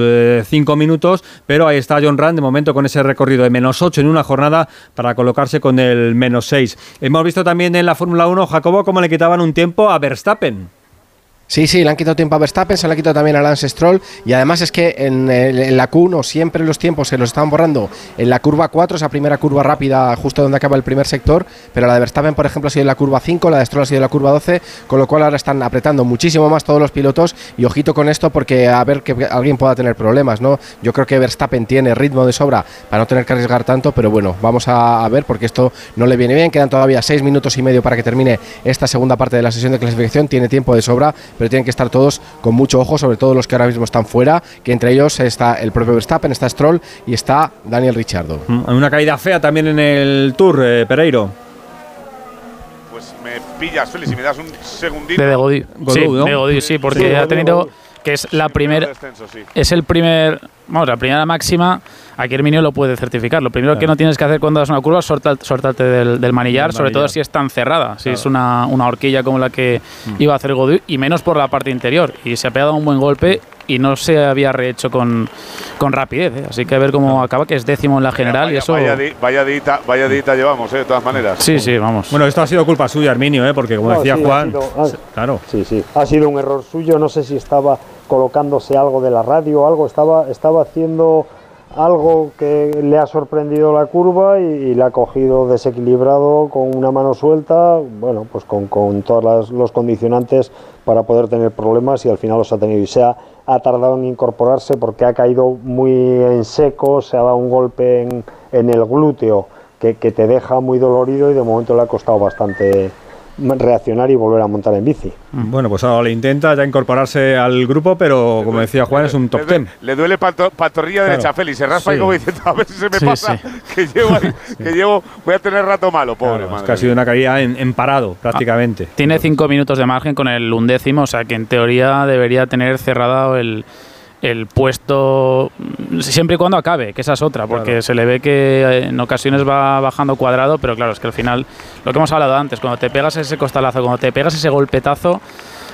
5 minutos, pero ahí está John Rand de momento con ese recorrido de menos 8 en una jornada para colocarse con el menos 6. Hemos visto también en la Fórmula 1, Jacobo, cómo le quitaban un tiempo a Verstappen. Sí, sí, le han quitado tiempo a Verstappen, se le ha quitado también a Lance Stroll. Y además es que en, la Q1 siempre los tiempos se los estaban borrando. En la curva 4, esa primera curva rápida justo donde acaba el primer sector, pero la de Verstappen, por ejemplo, ha sido en la curva 5, la de Stroll ha sido en la curva 12, con lo cual ahora están apretando muchísimo más todos los pilotos. Y ojito con esto porque a ver que alguien pueda tener problemas, ¿no? Yo creo que Verstappen tiene ritmo de sobra para no tener que arriesgar tanto, pero bueno, vamos a, a ver porque esto no le viene bien, quedan todavía 6 minutos y medio para que termine esta segunda parte de la sesión de clasificación, tiene tiempo de sobra, pero tienen que estar todos con mucho ojo, sobre todo los que ahora mismo están fuera, que entre ellos está el propio Verstappen, está Stroll y está Daniel Ricciardo. Mm, Una caída fea también en el Tour, eh, Pereiro. Pues me pillas, Félix, y me das un segundito. De Godí. Godú, sí, ¿no? de Godí, sí, porque Sí, ha tenido Godú. Que es la primera sí. es el primer, vamos, la primera máxima. Aquí Herminio lo puede certificar. Lo primero que no tienes que hacer cuando das una curva es soltar- soltarte del, del manillar, sobre todo si es tan cerrada, si Claro. es una, una horquilla como la que Mm. iba a hacer Godu, y menos por la parte interior. Y se ha pegado un buen golpe y no se había rehecho con, con rapidez. ¿eh? Así que a ver cómo acaba, que es décimo en la general vaya, y eso. Vaya, di- vaya dita, vaya dita llevamos, ¿eh? de todas maneras. Sí, sí, vamos. Bueno, esto ha sido culpa suya, Arminio, ¿eh? porque como No, decía sí, Juan, sido- ah, claro. Sí, sí. Ha sido un error suyo. No sé si estaba colocándose algo de la radio algo. Estaba, estaba haciendo algo que le ha sorprendido la curva y, y le ha cogido desequilibrado con una mano suelta. Bueno, pues con, con todos los condicionantes para poder tener problemas y al final los ha tenido. Y se ha, ha tardado en incorporarse porque ha caído muy en seco, se ha dado un golpe en, en el glúteo que, que te deja muy dolorido y de momento le ha costado bastante reaccionar y volver a montar en bici. Bueno, pues ahora le intenta ya incorporarse al grupo, pero como decía Juan, es un top ten. Le duele panto- pantorrilla Claro. derecha, Félix. Se raspa Sí. y como diciendo, a ver si se me Sí, pasa, sí. que, llevo ahí- [LAUGHS] que llevo, voy a tener rato malo, pobre Es madre que ha sido una caída en, en parado, prácticamente. Tiene cinco minutos de margen con el undécimo, o sea que en teoría debería tener cerrado el, el puesto siempre y cuando acabe, que esa es otra, porque Claro. se le ve que eh, en ocasiones va bajando cuadrado, pero claro, es que al final, lo que hemos hablado antes, cuando te pegas ese costalazo, cuando te pegas ese golpetazo,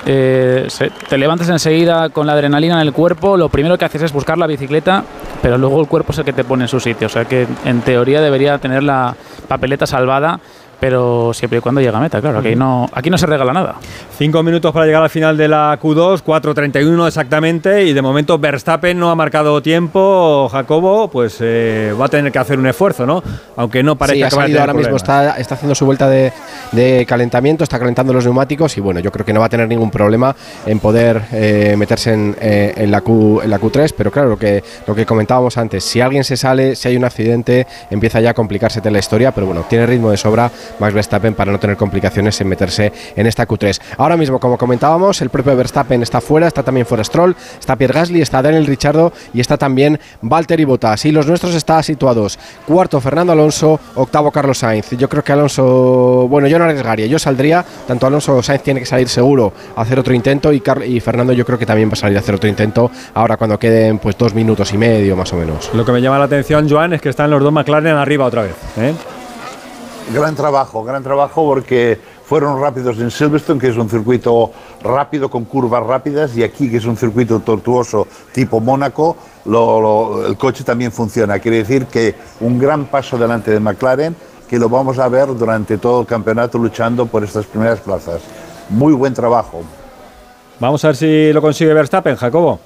eh, se- te levantas enseguida con la adrenalina en el cuerpo, lo primero que haces es buscar la bicicleta, pero luego el cuerpo es el que te pone en su sitio, o sea que en teoría debería tener la papeleta salvada. Pero siempre y cuando llega a meta, claro, aquí no, aquí no se regala nada. Cinco minutos para llegar al final de la Q2, 4.31 exactamente, y de momento Verstappen no ha marcado tiempo. Jacobo, pues eh, va a tener que hacer un esfuerzo, ¿no? Aunque no parece Sí, ha que ahora mismo, está, está haciendo su vuelta de, de calentamiento, está calentando los neumáticos y bueno, yo creo que no va a tener ningún problema en poder eh, meterse en, eh, en la Q, en la Q3, pero claro, lo que, lo que comentábamos antes, si alguien se sale, si hay un accidente, empieza ya a complicarse la historia, pero bueno, tiene ritmo de sobra Max Verstappen para no tener complicaciones en meterse en esta Q3. Ahora mismo, como comentábamos, el propio Verstappen está fuera, está también fuera Stroll, está Pierre Gasly, está Daniel Ricciardo y está también Valtteri Bottas. Y los nuestros están situados cuarto Fernando Alonso, octavo Carlos Sainz. Yo creo que Alonso, bueno, yo no arriesgaría, yo saldría, tanto Alonso Sainz tiene que salir seguro a hacer otro intento y Fernando yo creo que también va a salir a hacer otro intento ahora cuando queden pues dos minutos y medio más o menos. Lo que me llama la atención, Joan, es que están los dos McLaren arriba otra vez. ¿eh? Gran trabajo, gran trabajo porque fueron rápidos en Silverstone, que es un circuito rápido con curvas rápidas, y aquí, que es un circuito tortuoso tipo Mónaco, el coche también funciona. Quiere decir que un gran paso delante de McLaren, que lo vamos a ver durante todo el campeonato luchando por estas primeras plazas. Muy buen trabajo. Vamos a ver si lo consigue Verstappen, Jacobo.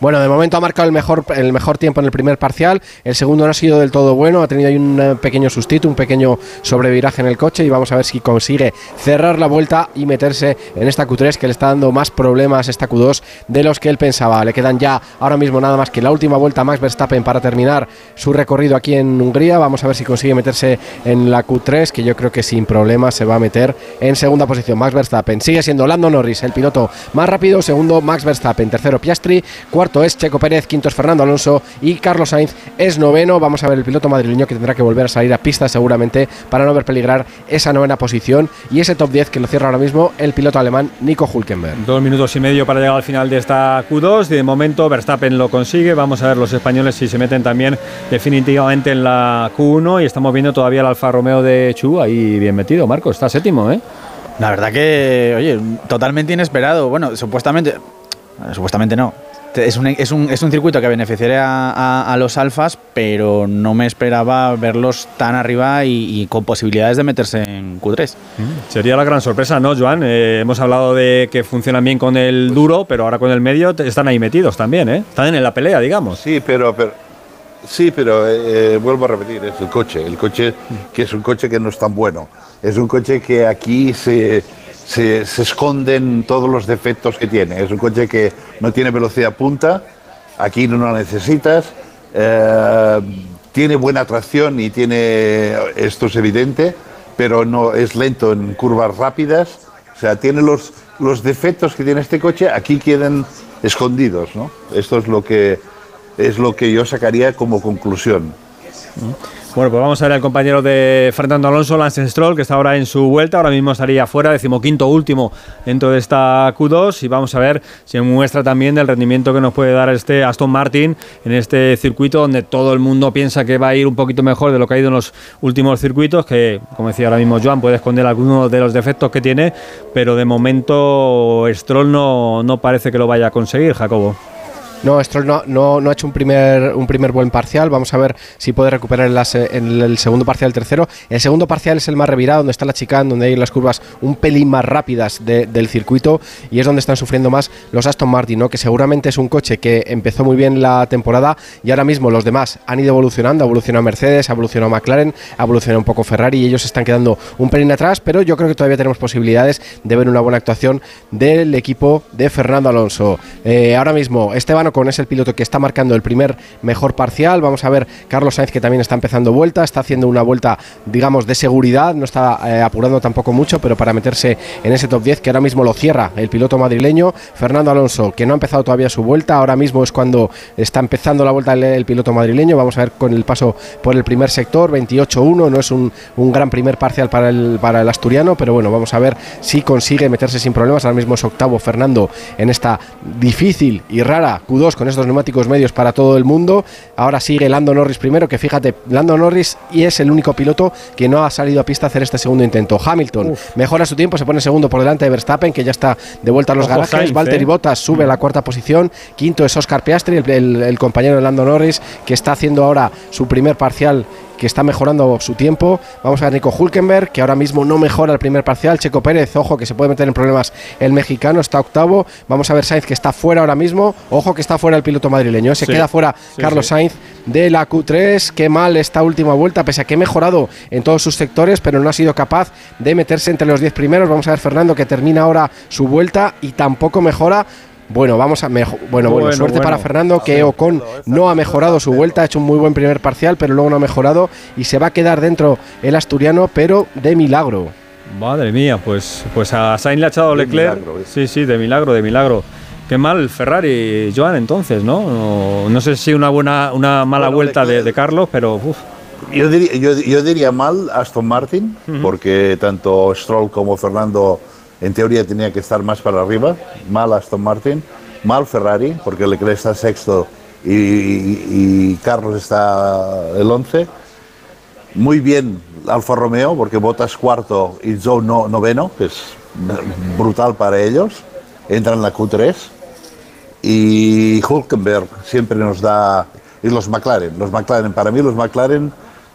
Bueno, de momento ha marcado el mejor, el mejor tiempo en el primer parcial. El segundo no ha sido del todo bueno. Ha tenido ahí un eh, pequeño sustito, un pequeño sobreviraje en el coche. Y vamos a ver si consigue cerrar la vuelta y meterse en esta Q3 que le está dando más problemas esta Q2 de los que él pensaba. Le quedan ya ahora mismo nada más que la última vuelta a Max Verstappen para terminar su recorrido aquí en Hungría. Vamos a ver si consigue meterse en la Q3, que yo creo que sin problemas se va a meter en segunda posición. Max Verstappen sigue siendo Lando Norris, el piloto más rápido. Segundo, Max Verstappen. Tercero, Piastri. Cuarto es Checo Pérez. Quinto es Fernando Alonso. Y Carlos Sainz es noveno. Vamos a ver el piloto madrileño que tendrá que volver a salir a pista seguramente para no ver peligrar esa novena posición. Y ese top 10 que lo cierra ahora mismo el piloto alemán Nico Hulkenberg. Dos minutos y medio para llegar al final de esta Q2 y de momento Verstappen lo consigue. Vamos a ver los españoles si se meten también definitivamente en la Q1 y estamos viendo todavía el Alfa Romeo de Chu ahí bien metido. Marco, está séptimo, ¿eh? La verdad que, oye, totalmente inesperado. Bueno, supuestamente, supuestamente no. Es un, es un, es un circuito que beneficiaría a, a los alfas, pero no me esperaba verlos tan arriba y, y con posibilidades de meterse en Q3. Sería la gran sorpresa, ¿no, Joan? Eh, hemos hablado de que funcionan bien con el duro, pero ahora con el medio están ahí metidos también, ¿eh? Están en la pelea, digamos. Sí, pero, pero sí, pero eh, eh, vuelvo a repetir, es el coche, el coche que es un coche que no es tan bueno. Es un coche que aquí se, se, esconden todos los defectos que tiene. Es un coche que no tiene velocidad punta, aquí no la necesitas, eh, tiene buena tracción y tiene, esto es evidente, pero no es lento en curvas rápidas. O sea, tiene los, los defectos que tiene este coche, aquí quedan escondidos, ¿no? Esto es lo que es lo que yo sacaría como conclusión. Bueno, pues vamos a ver al compañero de Fernando Alonso, Lance Stroll, que está ahora en su vuelta. Ahora mismo estaría fuera, decimoquinto último dentro de esta Q2. Y vamos a ver si muestra también del rendimiento que nos puede dar este Aston Martin en este circuito donde todo el mundo piensa que va a ir un poquito mejor de lo que ha ido en los últimos circuitos. Que, como decía ahora mismo Joan, puede esconder algunos de los defectos que tiene. Pero de momento Stroll no parece que lo vaya a conseguir, Jacobo. No, Stroll no, no, ha hecho un primer, un primer buen parcial. Vamos a ver si puede recuperar el segundo parcial el tercero. El segundo parcial es el más revirado, donde está la chicane, donde hay las curvas un pelín más rápidas del circuito y es donde están sufriendo más los Aston Martin, ¿no? que seguramente es un coche que empezó muy bien la temporada y ahora mismo los demás han ido evolucionando. Ha evolucionado Mercedes, ha evolucionado McLaren, ha evolucionado un poco Ferrari y ellos están quedando un pelín atrás, pero yo creo que todavía tenemos posibilidades de ver una buena actuación del equipo de Fernando Alonso. Eh, ahora mismo, Esteban con es el piloto que está marcando el primer mejor parcial. Vamos a ver Carlos Sainz que también está empezando vuelta, está haciendo una vuelta, digamos, de seguridad, no está eh, apurando tampoco mucho, pero para meterse en ese top 10 que ahora mismo lo cierra el piloto madrileño. Fernando Alonso, que no ha empezado todavía su vuelta, ahora mismo es cuando está empezando la vuelta el, piloto madrileño. Vamos a ver con el paso por el primer sector, 28-1, no es un, un, gran primer parcial para el, para el asturiano, pero bueno, vamos a ver si consigue meterse sin problemas. Ahora mismo es octavo Fernando en esta difícil y rara con estos neumáticos medios para todo el mundo. Ahora sigue Lando Norris primero, que fíjate, Lando Norris y es el único piloto que no ha salido a pista a hacer este segundo intento. Hamilton mejora su tiempo, se pone segundo por delante de Verstappen, que ya está de vuelta a los garajes. Valtteri eh. Bottas sube a la cuarta posición. Quinto es Oscar Piastri, el compañero de Lando Norris, que está haciendo ahora su primer parcial que está mejorando su tiempo. Vamos a ver Nico Hulkenberg, que ahora mismo no mejora el primer parcial. Checo Pérez, ojo, que se puede meter en problemas el mexicano, está octavo. Vamos a ver Sainz, que está fuera ahora mismo. Ojo, que está fuera el piloto madrileño. Se queda fuera Carlos Sainz de la Q3. Qué mal esta última vuelta, pese a que ha mejorado en todos sus sectores, pero no ha sido capaz de meterse entre los 10 primeros. Vamos a ver Fernando, que termina ahora su vuelta y tampoco mejora bueno, vamos a bueno, bueno, suerte para Fernando que Ocon no ha mejorado su vuelta, ha hecho un muy buen primer parcial, pero luego no ha mejorado y se va a quedar dentro el asturiano, pero de milagro. Madre mía, pues pues a Sainz le ha echado Leclerc. ¿eh? sí, sí, de milagro, de milagro. Qué mal Ferrari, Joan, entonces, ¿no? No, sé si una buena, una mala vuelta de, Carlos, pero Yo diría, yo, diría mal Aston Martin, porque tanto Stroll como Fernando en teoría tenía que estar más para arriba, mal Aston Martin, mal Ferrari, porque Leclerc está sexto y, Carlos está el 11. Muy bien Alfa Romeo, porque Bottas cuarto y no, noveno, que es brutal para ellos. Entra en la Q3. Y Hulkenberg siempre nos da... Y los McLaren, los McLaren, para mí los McLaren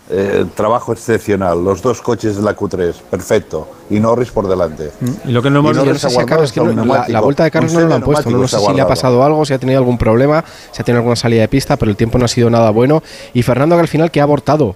eh, trabajo excepcional. Los dos coches de la Q3, perfecto. Y Norris por delante. Mm, y lo que no hemos visto es que la, vuelta de Carlos no lo han puesto. No, sé si le ha pasado algo, si ha tenido algún problema, si ha tenido alguna salida de pista, pero el tiempo no ha sido nada bueno. Y Fernando que al final que ha abortado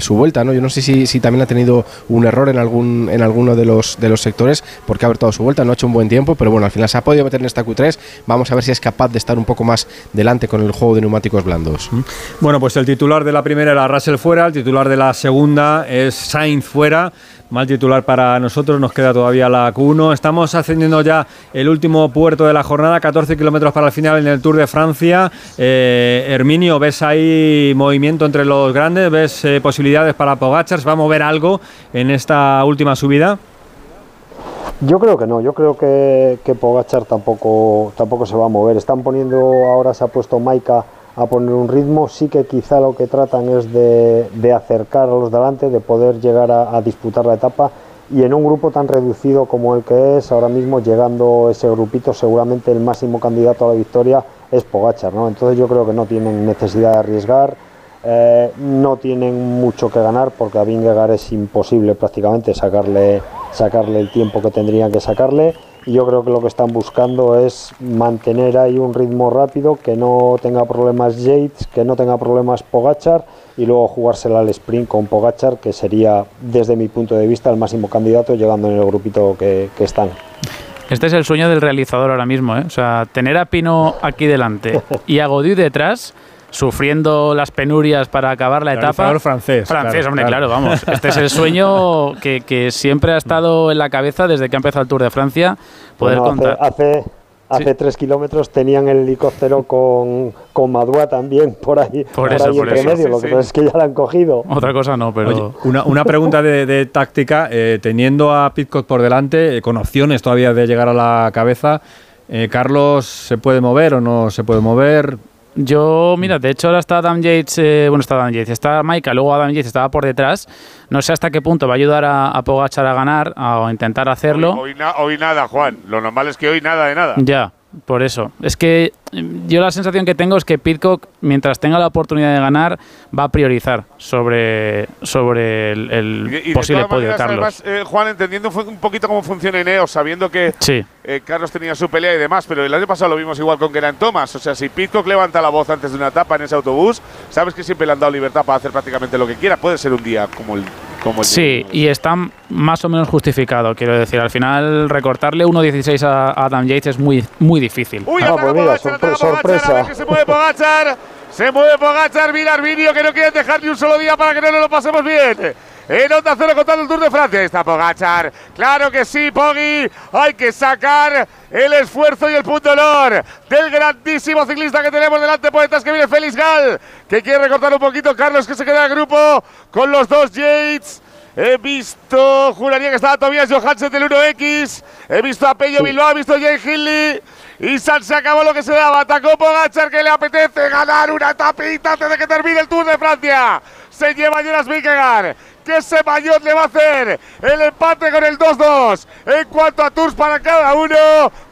su vuelta, ¿no? Yo no sé si, si, también ha tenido un error en algún en alguno de los de los sectores porque ha abortado su vuelta, no ha hecho un buen tiempo, pero bueno, al final se ha podido meter en esta Q3. Vamos a ver si es capaz de estar un poco más delante con el juego de neumáticos blandos. Mm. Bueno, pues el titular de la primera era Russell fuera, el titular de la segunda es Sainz fuera. Mal titular para nosotros, nos queda todavía la Q1. Estamos ascendiendo ya el último puerto de la jornada, 14 kilómetros para el final en el Tour de Francia. Eh, Herminio, ¿ves ahí movimiento entre los grandes? ¿Ves eh, posibilidades para Pogachar? va a mover algo en esta última subida? Yo creo que no, yo creo que, que Pogachar tampoco, tampoco se va a mover. Están poniendo, ahora se ha puesto Maika a poner un ritmo, sí que quizá lo que tratan es de, de acercar a los delante, de poder llegar a, disputar la etapa. Y en un grupo tan reducido como el que es ahora mismo llegando ese grupito seguramente el máximo candidato a la victoria es Pogachar, ¿no? entonces yo creo que no tienen necesidad de arriesgar, eh, no tienen mucho que ganar porque a Vingegaard es imposible prácticamente sacarle, sacarle el tiempo que tendrían que sacarle yo creo que lo que están buscando es mantener ahí un ritmo rápido, que no tenga problemas Yates, que no tenga problemas Pogachar y luego jugársela al sprint con Pogachar, que sería desde mi punto de vista el máximo candidato llegando en el grupito que, están. Este es el sueño del realizador ahora mismo, ¿eh? o sea, tener a Pino aquí delante [LAUGHS] y a Godiu detrás sufriendo las penurias para acabar la etapa. francés. Francés, hombre, claro. vamos. [LAUGHS] Este es el sueño que, que, siempre ha estado en la cabeza desde que ha empezado el Tour de Francia. Poder contar. Hace, hace, tres kilómetros tenían el helicóptero con, con Madua también por ahí. Por, eso, por eso. Medio, lo que pasa es que ya la han cogido. Otra cosa no, pero. una, una, pregunta de, de táctica. Eh, teniendo a Pitcock por delante, eh, con opciones todavía de llegar a la cabeza. Eh, Carlos, ¿se puede mover o no se puede mover? Yo, mira, de hecho ahora está Adam Yates, eh, bueno, está Adam Yates, está Maika, luego Adam Yates estaba por detrás. No sé hasta qué punto va a ayudar a, Pogachar a ganar o a intentar hacerlo. Hoy, hoy, nada, Juan. Lo normal es que hoy nada de nada. Ya, por eso. Es que mm, yo la sensación que tengo es que Pitcock, mientras tenga la oportunidad de ganar, va a priorizar sobre, sobre el, el Y- y de posible todas podio de maneras, Carlos. además, eh, Juan, entendiendo un poquito cómo funciona Ineos, sabiendo que Sí. eh, Carlos tenía su pelea y demás, pero el año pasado lo vimos igual con Geraint Thomas. O sea, si Pitcock levanta la voz antes de una etapa en ese autobús, sabes que siempre le han dado libertad para hacer prácticamente lo que quiera. Puede ser un día como el, como el Sí, y está más o menos justificado, quiero decir. Al final, recortarle 1.16 a Adam Yates es muy, muy difícil. Uy, Ah, pues mira, sorpre- sorpresa. que se mueve Pogachar. Se mueve Pogachar, mira Arminio que no quiere dejar ni un solo día para que no nos lo pasemos bien. En Onda Cero contando el Tour de Francia. Ahí está Pogachar. Claro que sí, Poggi. Hay que sacar el esfuerzo y el punto honor del grandísimo ciclista que tenemos delante, poetas, que viene Félix Gal, que quiere recortar un poquito. Carlos, que se queda en grupo con los dos Yates. He visto, juraría que estaba Tobias Johansen del 1X. He visto a Pello Bilbao, he visto a Jay Hindley. Y San se acabó lo que se daba. Atacó Pogachar que le apetece ganar una tapita antes de que termine el Tour de Francia. Se lleva Jonas Vingegaard. ¿Qué ese maillot le va a hacer? El empate con el 2-2. En cuanto a tours para cada uno.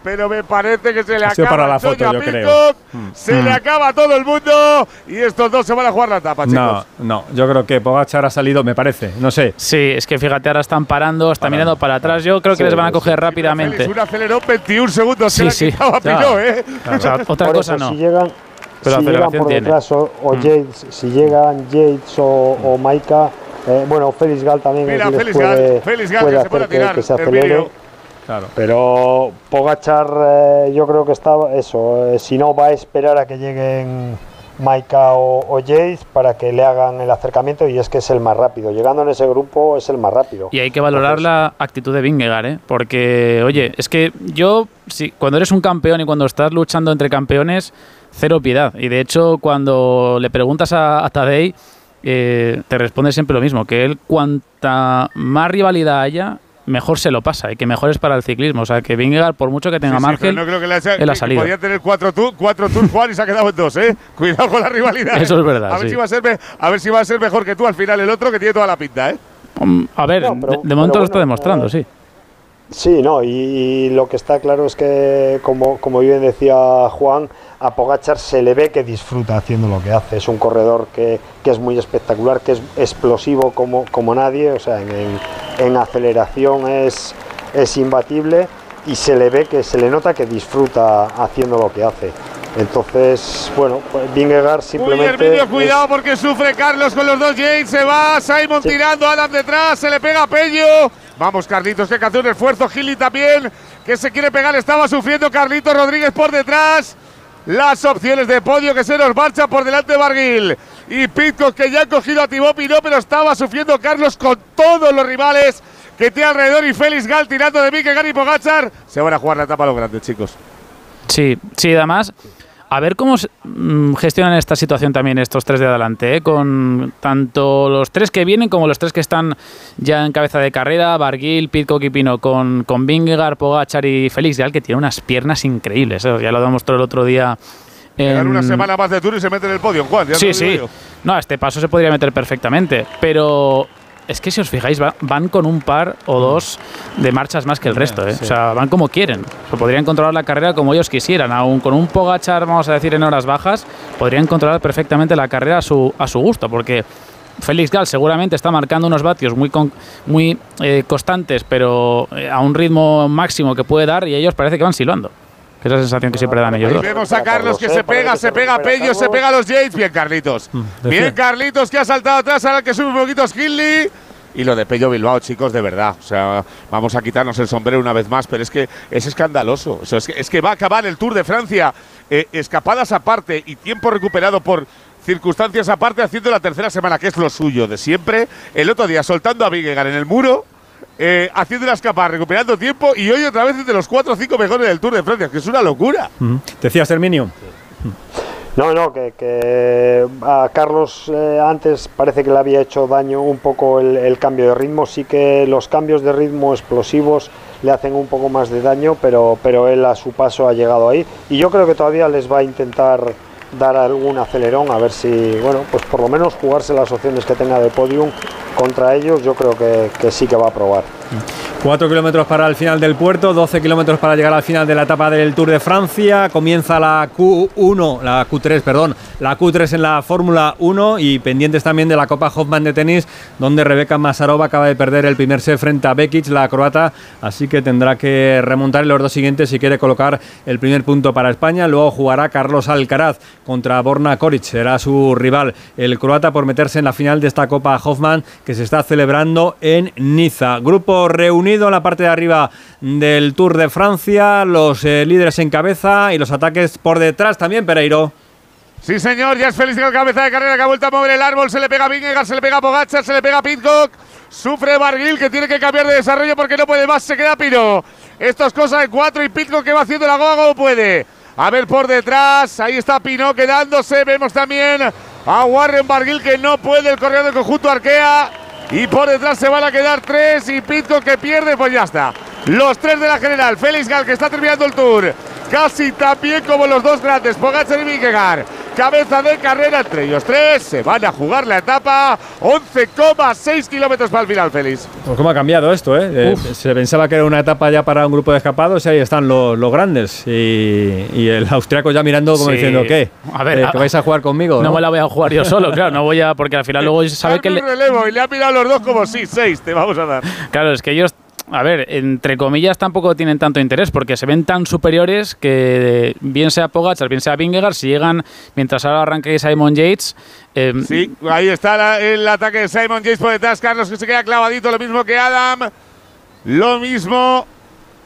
Pero me parece que se le Ha acaba para la foto, a yo creo. Mm. Se le Mm. acaba a todo el mundo. Y estos dos se van a jugar la etapa, chicos. No, no, yo creo que Pogachar ha salido, me parece, no sé. Sí, es que fíjate, ahora están parando, están mirando para atrás. Yo creo que Sí, les van a sí, coger Félix, rápidamente. un acelerón 21 segundos. Sí, que sí, le ya. ¿eh? O sea, otra Por cosa eso, no. Si llegan, Pero si llegan aceleración por tiene. detrás o, o Mm. Yates, si llegan Yates o, o Maika, eh, bueno, Félix Gal también Mira, Félix puede, Gal, Félix Gal, puede que se puede hacer que, tirar que se el acelere. Claro. Pero Pogachar, eh, yo creo que está eso. eh, si no, va a esperar a que lleguen Maika o, o Yates para que le hagan el acercamiento y es que es el más rápido. Llegando en ese grupo es el más rápido. Y hay que valorar la actitud de Vingegaard, ¿eh? porque, oye, es que yo, si, cuando eres un campeón y cuando estás luchando entre campeones, cero piedad. Y de hecho, cuando le preguntas a, a Tadej, eh, te responde siempre lo mismo, que él cuanta más rivalidad haya, mejor se lo pasa y que mejor es para el ciclismo. O sea, que Vingegaard, por mucho que tenga Sí, sí, margen, pero no creo que le haya, él ha salido. Podía tener cuatro, tu- cuatro tours Juan y se ha quedado en dos, ¿eh? Cuidado con la rivalidad. Eso ¿eh? es verdad, A ver, sí. si va a, ser, a ver si va a ser mejor que tú al final el otro, que tiene toda la pinta, ¿eh? Mm, A ver, No, pero- de, de momento pero lo está bueno, demostrando, eh, sí. Sí, no, y, y lo que está claro es que, como, como bien decía Juan, a Pogachar se le ve que disfruta haciendo lo que hace. Es un corredor que, que es muy espectacular, que es explosivo como, como nadie, o sea, en, en- en aceleración es, es imbatible y se le ve que se le nota que disfruta haciendo lo que hace. Entonces, bueno, pues Vingegaard Uy, simplemente... Es- cuidado porque sufre Carlos con los dos James. Se va Simon tirando, Adam detrás, se le pega a Pello. Vamos, Carlitos, que hay que hacer un esfuerzo. Gili también, que se quiere pegar. Estaba sufriendo Carlitos Rodríguez por detrás. Las opciones de podio que se nos marcha por delante de Barguil. Y Pitcock que ya ha cogido a Thibaut Pinot, pero estaba sufriendo Carlos con todos los rivales que tiene alrededor. Y Félix Gal tirando de Mike y Pogachar. Se van a jugar la etapa a los grandes, chicos. Sí, sí, además, a ver cómo mm, gestionan esta situación también estos tres de adelante, ¿eh? con tanto los tres que vienen como los tres que están ya en cabeza de carrera, Barguil, Pitcock y Pino, con, con Vingegaard, Pogachar y Félix Gal, que tiene unas piernas increíbles, ¿eh? ya lo demostró el otro día. Una semana más de tour y se mete en el podio, Juan. ya Sí, sí. No, a este paso se podría meter perfectamente. Pero es que si os fijáis, va- van con un par o dos de marchas más que el resto. ¿eh? sí. O sea, van como quieren. O podrían controlar la carrera como ellos quisieran. Aún con un Pogachar, vamos a decir, en horas bajas, podrían controlar perfectamente la carrera a su, a su gusto. Porque. Félix Gal seguramente está marcando unos vatios muy, con- muy eh, constantes, pero eh, a un ritmo máximo que puede dar y ellos parece que van silbando. Es la sensación que siempre dan ellos dos. vemos a Carlos que se eh, pega, se se pega Pello, se pega a los Yates. Bien, Carlitos. decía. Bien, Carlitos que ha saltado atrás, ahora que sube un poquito es Hindley. Y lo de Pello Bilbao, chicos, de verdad. O sea, vamos a quitarnos el sombrero una vez más, pero es que es escandaloso. O sea, es, que, es que va a acabar el Tour de Francia, eh, escapadas aparte y tiempo recuperado por circunstancias aparte, haciendo la tercera semana, que es lo suyo de siempre. El otro día soltando a Vingegaard en el muro, eh, haciendo la escapada, recuperando tiempo y hoy otra vez entre los cuatro o cinco mejores del Tour de Francia, que es una locura. Ujú. Decías, Herminio. No, no, que, que a Carlos eh, antes parece que le había hecho daño un poco el, el cambio de ritmo. Sí que los cambios de ritmo explosivos le hacen un poco más de daño, pero, pero él a su paso ha llegado ahí. Y yo creo que todavía les va a intentar dar algún acelerón, a ver si, bueno, pues por lo menos jugarse las opciones que tenga de podium contra ellos, yo creo que, que sí que va a probar. 4 kilómetros para el final del puerto, 12 kilómetros para llegar al final de la etapa del Tour de Francia. Comienza la Q1, la Q3, perdón, la Q3 en la Fórmula 1 y pendientes también de la Copa Hoffman de tenis, donde Rebeca Masarova acaba de perder el primer set frente a Bekic, la croata, así que tendrá que remontar en los dos siguientes si quiere colocar el primer punto para España. Luego jugará Carlos Alcaraz contra Borna Koric, será su rival, el croata, por meterse en la final de esta Copa Hoffman que se está celebrando en Niza. Grupo reunido en la parte de arriba del Tour de Francia, los eh, líderes en cabeza y los ataques por detrás también, Pereiro. Sí, señor, ya es feliz el cabeza de carrera que ha vuelto a mover el árbol. Se le pega Vingegaard, se le pega Pogacar, se le pega Pitcock. Sufre Barguil que tiene que cambiar de desarrollo porque no puede más. Se queda Pino. Esto es cosa de cuatro y Pitcock que va haciendo la goga como puede. A ver por detrás. Ahí está Pino quedándose. Vemos también a Warren Barguil que no puede. El corredor del conjunto Arkea. Y por detrás se van a quedar tres. Y Pitcock que pierde. Pues ya está. Los tres de la general. Félix Gal que está terminando el tour. Casi también como los dos grandes. Pogacar y Vingegaard cabeza de carrera entre ellos tres. Se van a jugar la etapa. 11,6 kilómetros para el final, Félix. Pues cómo ha cambiado esto, ¿eh? ¿eh? Se pensaba que era una etapa ya para un grupo de escapados y ahí están los, los grandes. Y, y, el austriaco ya mirando como Sí. diciendo, ¿qué? A ver, Eh, a- ¿Que vais a jugar conmigo? No me la voy a jugar yo solo, claro, no voy a. Porque al final [LAUGHS] luego sabe que. Le- relevo y le ha mirado los dos como sí, seis te vamos a dar. Claro, es que ellos, a ver, entre comillas tampoco tienen tanto interés porque se ven tan superiores que bien sea Pogacar, bien sea Vingegaard, si llegan mientras ahora arranque Simon Yates. eh, Sí, ahí está el ataque de Simon James por detrás. Carlos que se queda clavadito, lo mismo que Adam. Lo mismo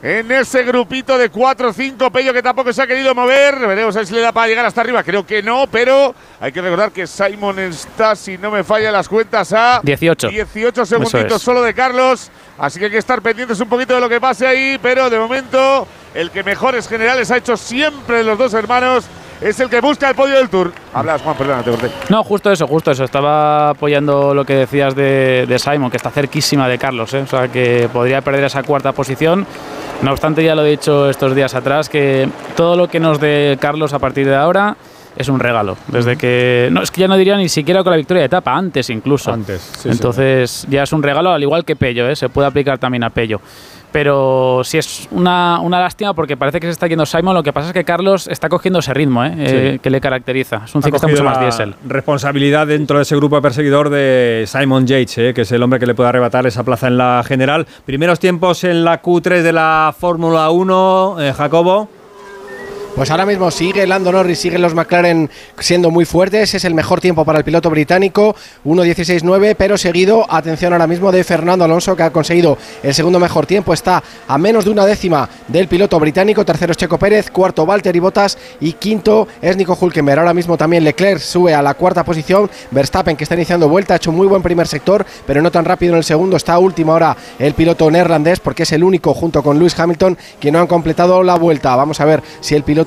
en ese grupito de 4 o 5. Pello que tampoco se ha querido mover. Veremos a ver si le da para llegar hasta arriba. Creo que no, pero hay que recordar que Simon está, si no me fallan las cuentas, a 18. 18 Eso segunditos es. solo de Carlos. Así que hay que estar pendientes un poquito de lo que pase ahí. Pero de momento, el que mejores generales ha hecho siempre los dos hermanos es el que busca el podio del Tour. Hablas, Juan, perdona, te corté. No, justo eso, justo eso. Estaba apoyando lo que decías de, de Simon, que está cerquísima de Carlos, ¿eh? o sea que podría perder esa cuarta posición. No obstante, ya lo he dicho estos días atrás, que todo lo que nos dé Carlos a partir de ahora es un regalo. Desde que. No, es que ya no diría ni siquiera con la victoria de etapa, antes incluso. Antes, sí, Entonces, ya es un regalo, al igual que Pello, ¿eh? se puede aplicar también a Pello. Pero sí es una, una lástima porque parece que se está yendo Simon. Lo que pasa es que Carlos está cogiendo ese ritmo ¿eh? Eh, que le caracteriza. Es un ciclista mucho más diésel. Responsabilidad dentro de ese grupo perseguidor de Simon Yates, eh, que es el hombre que le puede arrebatar esa plaza en la general. Primeros tiempos en la Q3 de la Fórmula 1, eh, Jacobo. Pues ahora mismo sigue Lando Norris, siguen los McLaren siendo muy fuertes. Es el mejor tiempo para el piloto británico, 1.16.9, pero seguido, atención ahora mismo, de Fernando Alonso, que ha conseguido el segundo mejor tiempo. Está a menos de una décima del piloto británico. Tercero es Checo Pérez, cuarto Valtteri Bottas y quinto es Nico Hulkenberg. Ahora mismo también Leclerc sube a la cuarta posición. Verstappen, que está iniciando vuelta, ha hecho muy buen primer sector, pero no tan rápido en el segundo. Está a última hora el piloto neerlandés, porque es el único, junto con Lewis Hamilton, que no han completado la vuelta. Vamos a ver si el piloto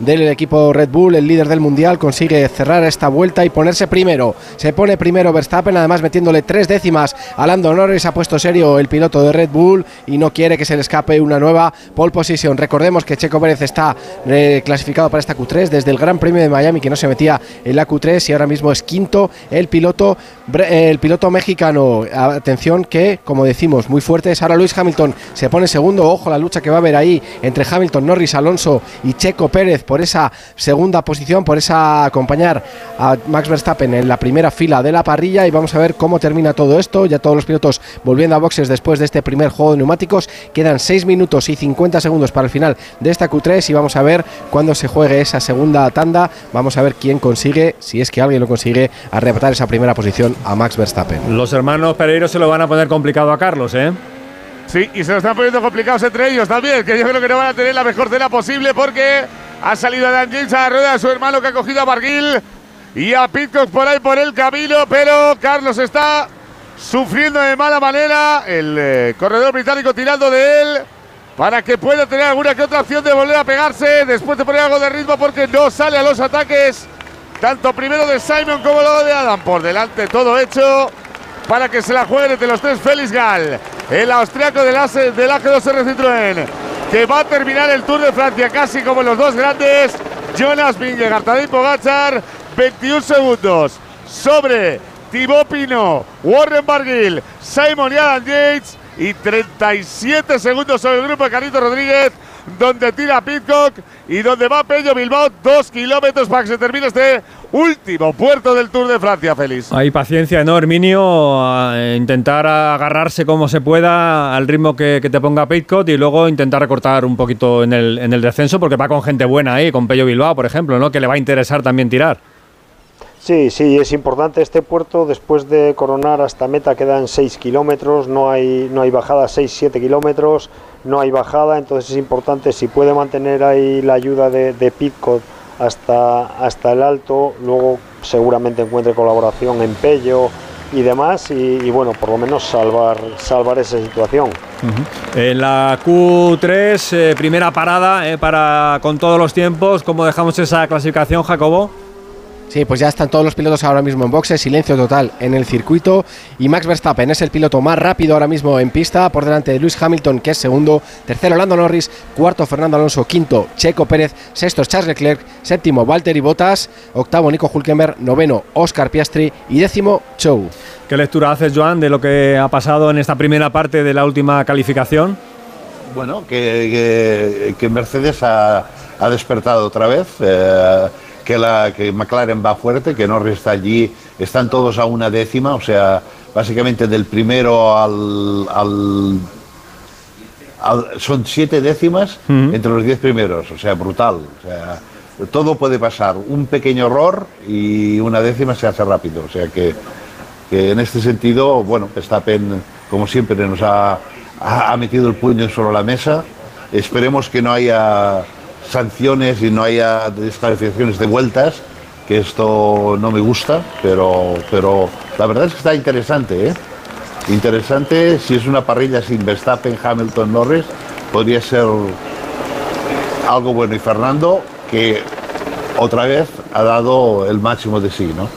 del equipo Red Bull, el líder del mundial, consigue cerrar esta vuelta y ponerse primero. Se pone primero Verstappen, además metiéndole tres décimas a Lando Norris. Ha puesto serio el piloto de Red Bull y no quiere que se le escape una nueva pole position. Recordemos que Checo Pérez está eh, clasificado para esta Q3 desde el Gran Premio de Miami, que no se metía en la Q3 y ahora mismo es quinto el piloto, eh, el piloto mexicano. Atención que, como decimos, muy fuerte es ahora Luis Hamilton. Se pone segundo. Ojo la lucha que va a haber ahí entre Hamilton, Norris, Alonso y Checo Pérez por esa segunda posición, por esa acompañar a Max Verstappen en la primera fila de la parrilla y vamos a ver cómo termina todo esto. Ya todos los pilotos volviendo a boxes después de este primer juego de neumáticos. Quedan 6 minutos y 50 segundos para el final de esta Q3 y vamos a ver cuándo se juegue esa segunda tanda. Vamos a ver quién consigue, si es que alguien lo consigue, arrebatar esa primera posición a Max Verstappen. Los hermanos Pereiro se lo van a poner complicado a Carlos, ¿eh? Sí, y se lo están poniendo complicados entre ellos también, que yo creo que no van a tener la mejor cena posible porque ha salido Dan James a la rueda de su hermano que ha cogido a Barguil y a Pitcock por ahí por el camino, pero Carlos está sufriendo de mala manera, el eh, corredor británico tirando de él para que pueda tener alguna que otra opción de volver a pegarse después de poner algo de ritmo porque no sale a los ataques, tanto primero de Simon como luego de Adam, por delante todo hecho para que se la jueguen entre los tres Félix Gal, el austriaco del, ASE del AG2R Citroën, que va a terminar el Tour de Francia casi como los dos grandes, Jonas Vingegaard, Tadej Pogacar, 21 segundos. Sobre Thibaut Pinot, Warren Barguil, Simon y Adam Yates, y 37 segundos sobre el grupo de Carlito Rodríguez, donde tira Pitcock y donde va Pello Bilbao, dos kilómetros para que se termine este último puerto del Tour de Francia, Félix. Hay paciencia, ¿no, Herminio? A intentar agarrarse como se pueda al ritmo que, te ponga Pitcock y luego intentar recortar un poquito en el, en el descenso, porque va con gente buena ahí, con Pello Bilbao, por ejemplo, ¿no? Que le va a interesar también tirar. Sí, sí, es importante este puerto. Después de coronar hasta meta quedan 6 kilómetros, no hay, no hay bajada, 6-7 kilómetros, no hay bajada, entonces es importante, si puede mantener ahí la ayuda de, de Pitcock hasta, hasta el alto, luego seguramente encuentre colaboración en Pello y demás, y, bueno, por lo menos salvar, salvar esa situación. En la Q3, eh, primera parada eh, para con todos los tiempos, ¿cómo dejamos esa clasificación, Jacobo? Sí, pues ya están todos los pilotos ahora mismo en boxe, silencio total en el circuito. Y Max Verstappen es el piloto más rápido ahora mismo en pista. Por delante de Lewis Hamilton que es segundo, tercero Lando Norris, cuarto Fernando Alonso, quinto Checo Pérez, sexto Charles Leclerc, séptimo Valtteri Bottas, octavo Nico Hulkenberg, noveno Oscar Piastri. Y décimo Chou. ¿Qué lectura haces, Joan, de lo que ha pasado en esta primera parte de la última calificación? Bueno, que, Mercedes ha, despertado otra vez. Eh, que, la, que McLaren va fuerte, que Norris está allí, están todos a una décima, o sea, básicamente del primero al, son siete décimas entre los diez primeros, o sea, brutal. O sea, todo puede pasar, un pequeño error y una décima se hace rápido, o sea que, que en este sentido, bueno, Verstappen, como siempre, nos ha, ha metido el puño sobre la mesa. Esperemos que no haya sanciones y no haya descalificaciones de vueltas, que esto no me gusta, pero, pero la verdad es que está interesante, ¿eh? Interesante, si es una parrilla sin Verstappen, Hamilton, Norris, podría ser algo bueno. Y Fernando, que otra vez ha dado el máximo de sí, ¿no?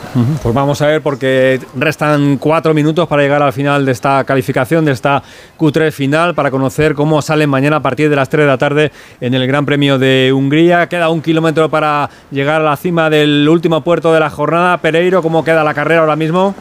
Pues vamos a ver porque restan cuatro minutos para llegar al final de esta calificación, de esta Q3 final, para conocer cómo salen mañana a partir de las 3 de la tarde en el Gran Premio de Hungría. Queda un kilómetro para llegar a la cima del último puerto de la jornada. Pereiro, ¿cómo queda la carrera ahora mismo?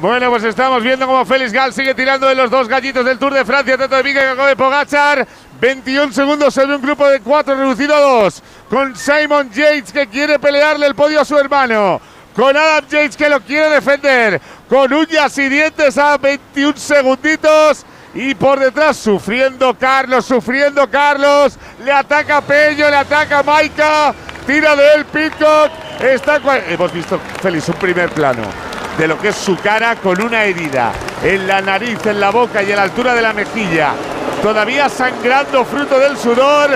Bueno, pues estamos viendo cómo Félix Gal sigue tirando de los dos gallitos del Tour de Francia, tanto de Miguel como de Pogachar. 21 segundos sobre un grupo de 4 reducido a 2. Con Simon Yates que quiere pelearle el podio a su hermano. Con Adam Yates que lo quiere defender. Con uñas y dientes a 21 segunditos. Y por detrás sufriendo Carlos, sufriendo Carlos. Le ataca Pello, le ataca Maika. Tira de él Pitcock. Está Hemos visto, Félix, un primer plano de lo que es su cara con una herida en la nariz, en la boca y a la altura de la mejilla todavía sangrando fruto del sudor.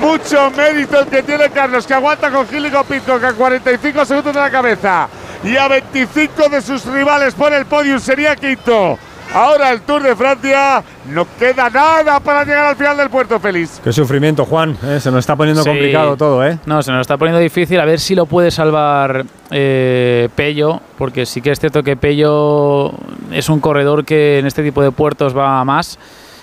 Mucho mérito el que tiene Carlos, que aguanta con Gil y con Pitcock a 45 segundos de la cabeza y a 25 de sus rivales por el podium sería quinto. Ahora el Tour de Francia, no queda nada para llegar al final del puerto feliz. Qué sufrimiento, Juan. ¿eh? se nos está poniendo complicado todo, ¿eh? No, se nos está poniendo difícil. A ver si lo puede salvar eh, Pello, porque sí que es cierto que Pello es un corredor que en este tipo de puertos va más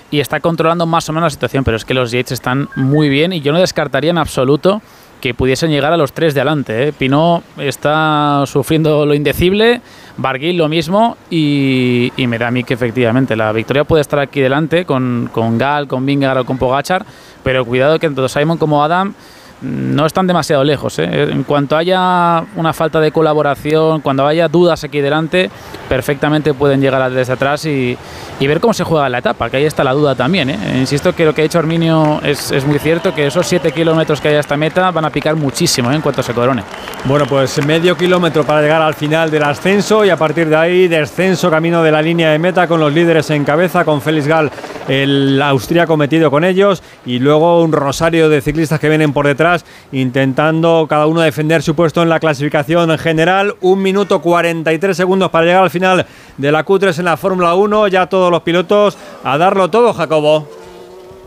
y está controlando más o menos la situación, pero es que los Yates están muy bien y yo no descartaría en absoluto que pudiesen llegar a los tres de adelante. ¿eh? Pinot está sufriendo lo indecible, Barguil lo mismo y, me da a mí que efectivamente la victoria puede estar aquí delante con, con Gal, con Vingar o con Pogachar, pero cuidado que tanto Simon como Adam no están demasiado lejos. ¿eh? En cuanto haya una falta de colaboración, cuando haya dudas aquí delante, perfectamente pueden llegar desde atrás y, ver cómo se juega la etapa, que ahí está la duda también. ¿eh? Insisto que lo que ha dicho Arminio es, muy cierto, que esos 7 kilómetros que hay hasta meta van a picar muchísimo ¿eh? en cuanto se corone. Bueno, pues medio kilómetro para llegar al final del ascenso y a partir de ahí descenso camino de la línea de meta con los líderes en cabeza, con Félix Gal, el austríaco metido con ellos y luego un rosario de ciclistas que vienen por detrás intentando cada uno defender su puesto en la clasificación en general. Un minuto 43 segundos para llegar al final de la Q3 en la Fórmula 1. Ya todos los pilotos a darlo todo, Jacobo.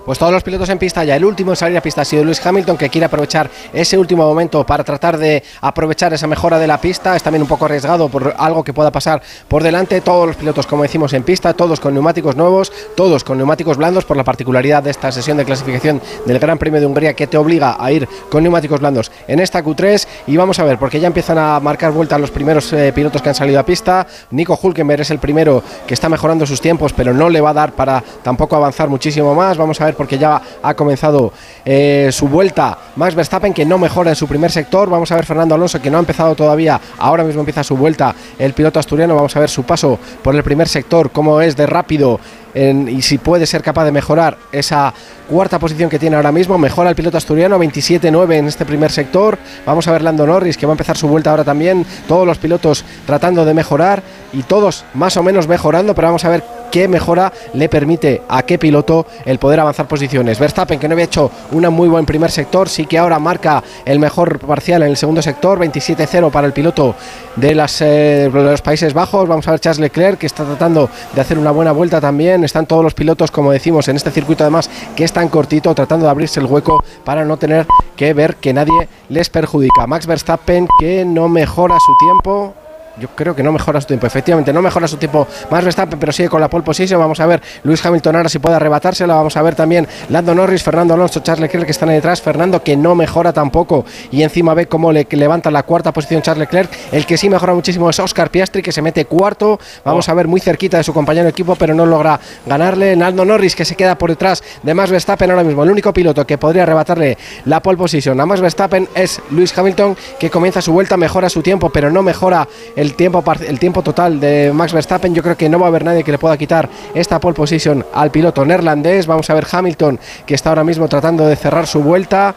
Pues todos los pilotos en pista ya. El último en salir a pista ha sido Luis Hamilton, que quiere aprovechar ese último momento para tratar de aprovechar esa mejora de la pista. Es también un poco arriesgado por algo que pueda pasar por delante. Todos los pilotos, como decimos, en pista, todos con neumáticos nuevos, todos con neumáticos blandos, por la particularidad de esta sesión de clasificación del Gran Premio de Hungría, que te obliga a ir con neumáticos blandos en esta Q3. Y vamos a ver, porque ya empiezan a marcar vuelta los primeros eh, pilotos que han salido a pista. Nico Hulkenberg es el primero que está mejorando sus tiempos, pero no le va a dar para tampoco avanzar muchísimo más. Vamos a ver, porque ya ha comenzado eh, su vuelta Max Verstappen, que no mejora en su primer sector. Vamos a ver Fernando Alonso, que no ha empezado todavía. Ahora mismo empieza su vuelta el piloto asturiano. Vamos a ver su paso por el primer sector, cómo es de rápido y si puede ser capaz de mejorar esa cuarta posición que tiene ahora mismo. Mejora el piloto asturiano, 27-9 en este primer sector. Vamos a ver Lando Norris, que va a empezar su vuelta ahora también. Todos los pilotos tratando de mejorar y todos más o menos mejorando, pero vamos a ver qué mejora le permite a qué piloto el poder avanzar posiciones. Verstappen, que no había hecho un muy buen primer sector, sí que ahora marca el mejor parcial en el segundo sector, 27-0 para el piloto de, eh, de los Países Bajos. Vamos a ver Charles Leclerc, que está tratando de hacer una buena vuelta también. Están todos los pilotos, como decimos, en este circuito además, que es tan cortito, tratando de abrirse el hueco para no tener que ver que nadie les perjudica. Max Verstappen, que no mejora su tiempo, yo creo que no mejora su tiempo. Efectivamente, no mejora su tiempo más Verstappen, pero sigue con la pole position. Vamos a ver Luis Hamilton ahora si puede arrebatársela. Vamos a ver también Lando Norris, Fernando Alonso, Charles Leclerc que están ahí detrás. Fernando que no mejora tampoco. Y encima ve cómo le levanta la cuarta posición Charles Leclerc. El que sí mejora muchísimo es Oscar Piastri, que se mete cuarto. Vamos a ver muy cerquita de su compañero de equipo, pero no logra ganarle. Lando Norris que se queda por detrás de Max Verstappen ahora mismo. El único piloto que podría arrebatarle la pole position a Max Verstappen es Luis Hamilton, que comienza su vuelta, mejora su tiempo, pero no mejora el tiempo, el tiempo total de Max Verstappen. Yo creo que no va a haber nadie que le pueda quitar esta pole position al piloto neerlandés. Vamos a ver Hamilton, que está ahora mismo tratando de cerrar su vuelta.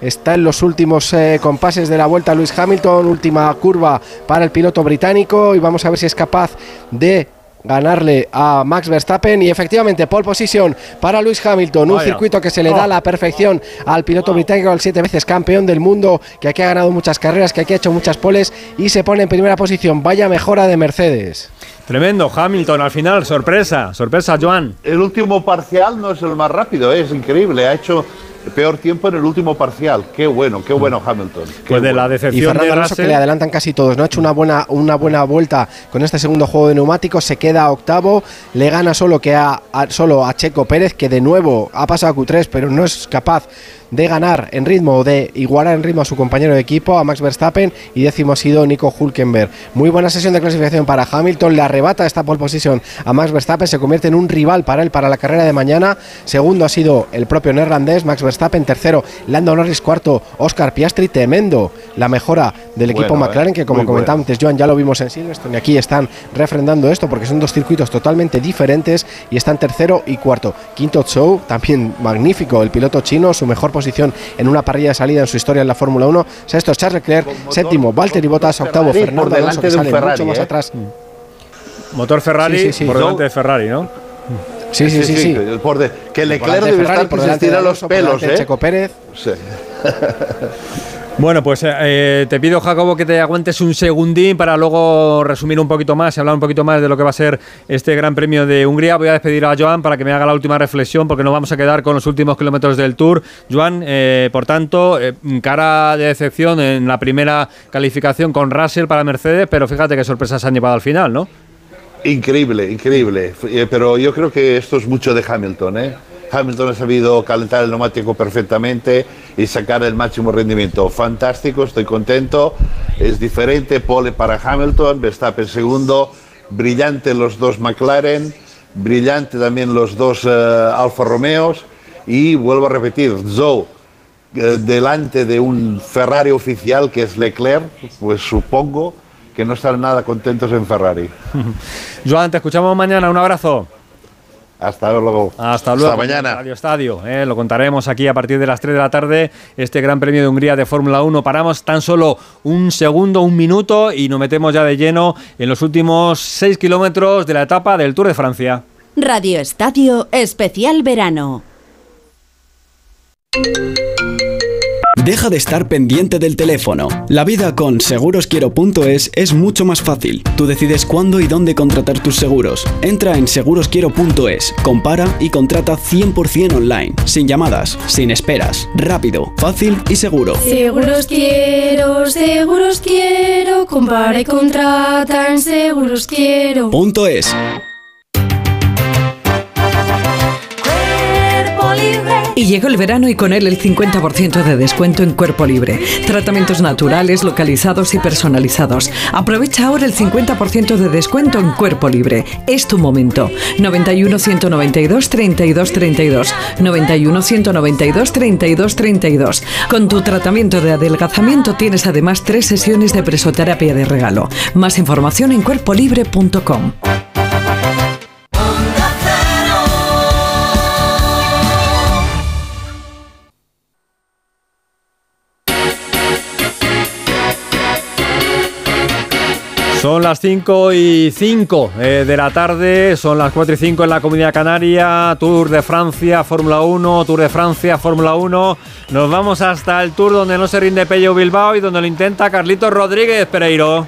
Está en los últimos eh, compases de la vuelta Luis Hamilton, última curva para el piloto británico y vamos a ver si es capaz de ganarle a Max Verstappen y efectivamente pole position para Luis Hamilton, un circuito que se le da a la perfección al piloto británico, al siete veces campeón del mundo, que aquí ha ganado muchas carreras, que aquí ha hecho muchas poles y se pone en primera posición. Vaya mejora de Mercedes. Tremendo, Hamilton al final, sorpresa, sorpresa, Joan. El último parcial no es el más rápido, es increíble, ha hecho peor tiempo en el último parcial. Qué bueno, qué bueno Hamilton. pues de la decepción y Fernando de Alonso que le adelantan casi todos. No ha hecho una buena, una buena vuelta con este segundo juego de neumáticos. Se queda octavo. Le gana solo, que a, solo a Checo Pérez, que de nuevo ha pasado a Q3, pero no es capaz de ganar en ritmo o de igualar en ritmo a su compañero de equipo, a Max Verstappen, y décimo ha sido Nico Hulkenberg. Muy buena sesión de clasificación para Hamilton, le arrebata esta pole position a Max Verstappen, se convierte en un rival para él para la carrera de mañana. Segundo ha sido el propio neerlandés, Max Verstappen, tercero Lando Norris, cuarto Oscar Piastri, tremendo la mejora del equipo Bueno, McLaren, eh, que como muy comentaba bueno. antes Joan, ya lo vimos en Silverstone y aquí están refrendando esto porque son dos circuitos totalmente diferentes y están tercero y cuarto. Quinto Zhou, también magnífico, el piloto chino, su mejor posición en una parrilla de salida en su historia en la Fórmula 1. Sexto Charles Leclerc, séptimo Valtteri Bottas, octavo Ferrari, Fernando Alonso que sale Ferrari, mucho más ¿eh? atrás. Motor Ferrari Sí, sí, sí. por delante de Ferrari, ¿no? Sí, sí, sí, sí. Por de- que Leclerc debe Ferrari, estar por que se delante de los pelos, ¿eh? Checo Pérez. Sí. [LAUGHS] Bueno, pues eh, te pido, Jacobo, que te aguantes un segundín para luego resumir un poquito más y hablar un poquito más de lo que va a ser este Gran Premio de Hungría. Voy a despedir a Joan para que me haga la última reflexión, porque nos vamos a quedar con los últimos kilómetros del Tour. Joan, eh, por tanto, eh, cara de decepción en la primera calificación con Russell para Mercedes, pero fíjate qué sorpresas se han llevado al final, ¿no? Increíble, increíble. Eh, Pero yo creo que esto es mucho de Hamilton. ¿eh? Hamilton ha sabido calentar el neumático perfectamente y sacar el máximo rendimiento. Fantástico, estoy contento. Es diferente, pole para Hamilton, Verstappen segundo. Brillante los dos McLaren, brillante también los dos eh, Alfa Romeos. Y vuelvo a repetir, Zhou eh, delante de un Ferrari oficial que es Leclerc, pues supongo que no están nada contentos en Ferrari. [LAUGHS] Joan, te escuchamos mañana. Un abrazo. Hasta luego. Hasta luego. Hasta mañana. Radio Estadio. eh, lo contaremos aquí a partir de las 3 de la tarde. Este Gran Premio de Hungría de Fórmula 1. Paramos tan solo un segundo, un minuto y nos metemos ya de lleno en los últimos 6 kilómetros de la etapa del Tour de Francia. Radio Estadio Especial Verano. Deja de estar pendiente del teléfono. La vida con segurosquiero.es es mucho más fácil. Tú decides cuándo y dónde contratar tus seguros. Entra en segurosquiero.es, compara y contrata 100% online, sin llamadas, sin esperas, rápido, fácil y seguro. Seguros quiero, seguros quiero, compara y contrata en seguros Y llegó el verano y con él el 50% de descuento en cuerpo libre. Tratamientos naturales, localizados y personalizados. Aprovecha ahora el 50% de descuento en cuerpo libre. Es tu momento. 91 192 32 32. 91 192 32 32. Con tu tratamiento de adelgazamiento tienes además tres sesiones de presoterapia de regalo. Más información en cuerpolibre.com. Son las 5 y 5 eh, de la tarde, son las 4 y 5 en la Comunidad Canaria, Tour de Francia, Fórmula 1, Tour de Francia, Fórmula 1. Nos vamos hasta el Tour donde no se rinde Pello Bilbao y donde lo intenta Carlitos Rodríguez Pereiro.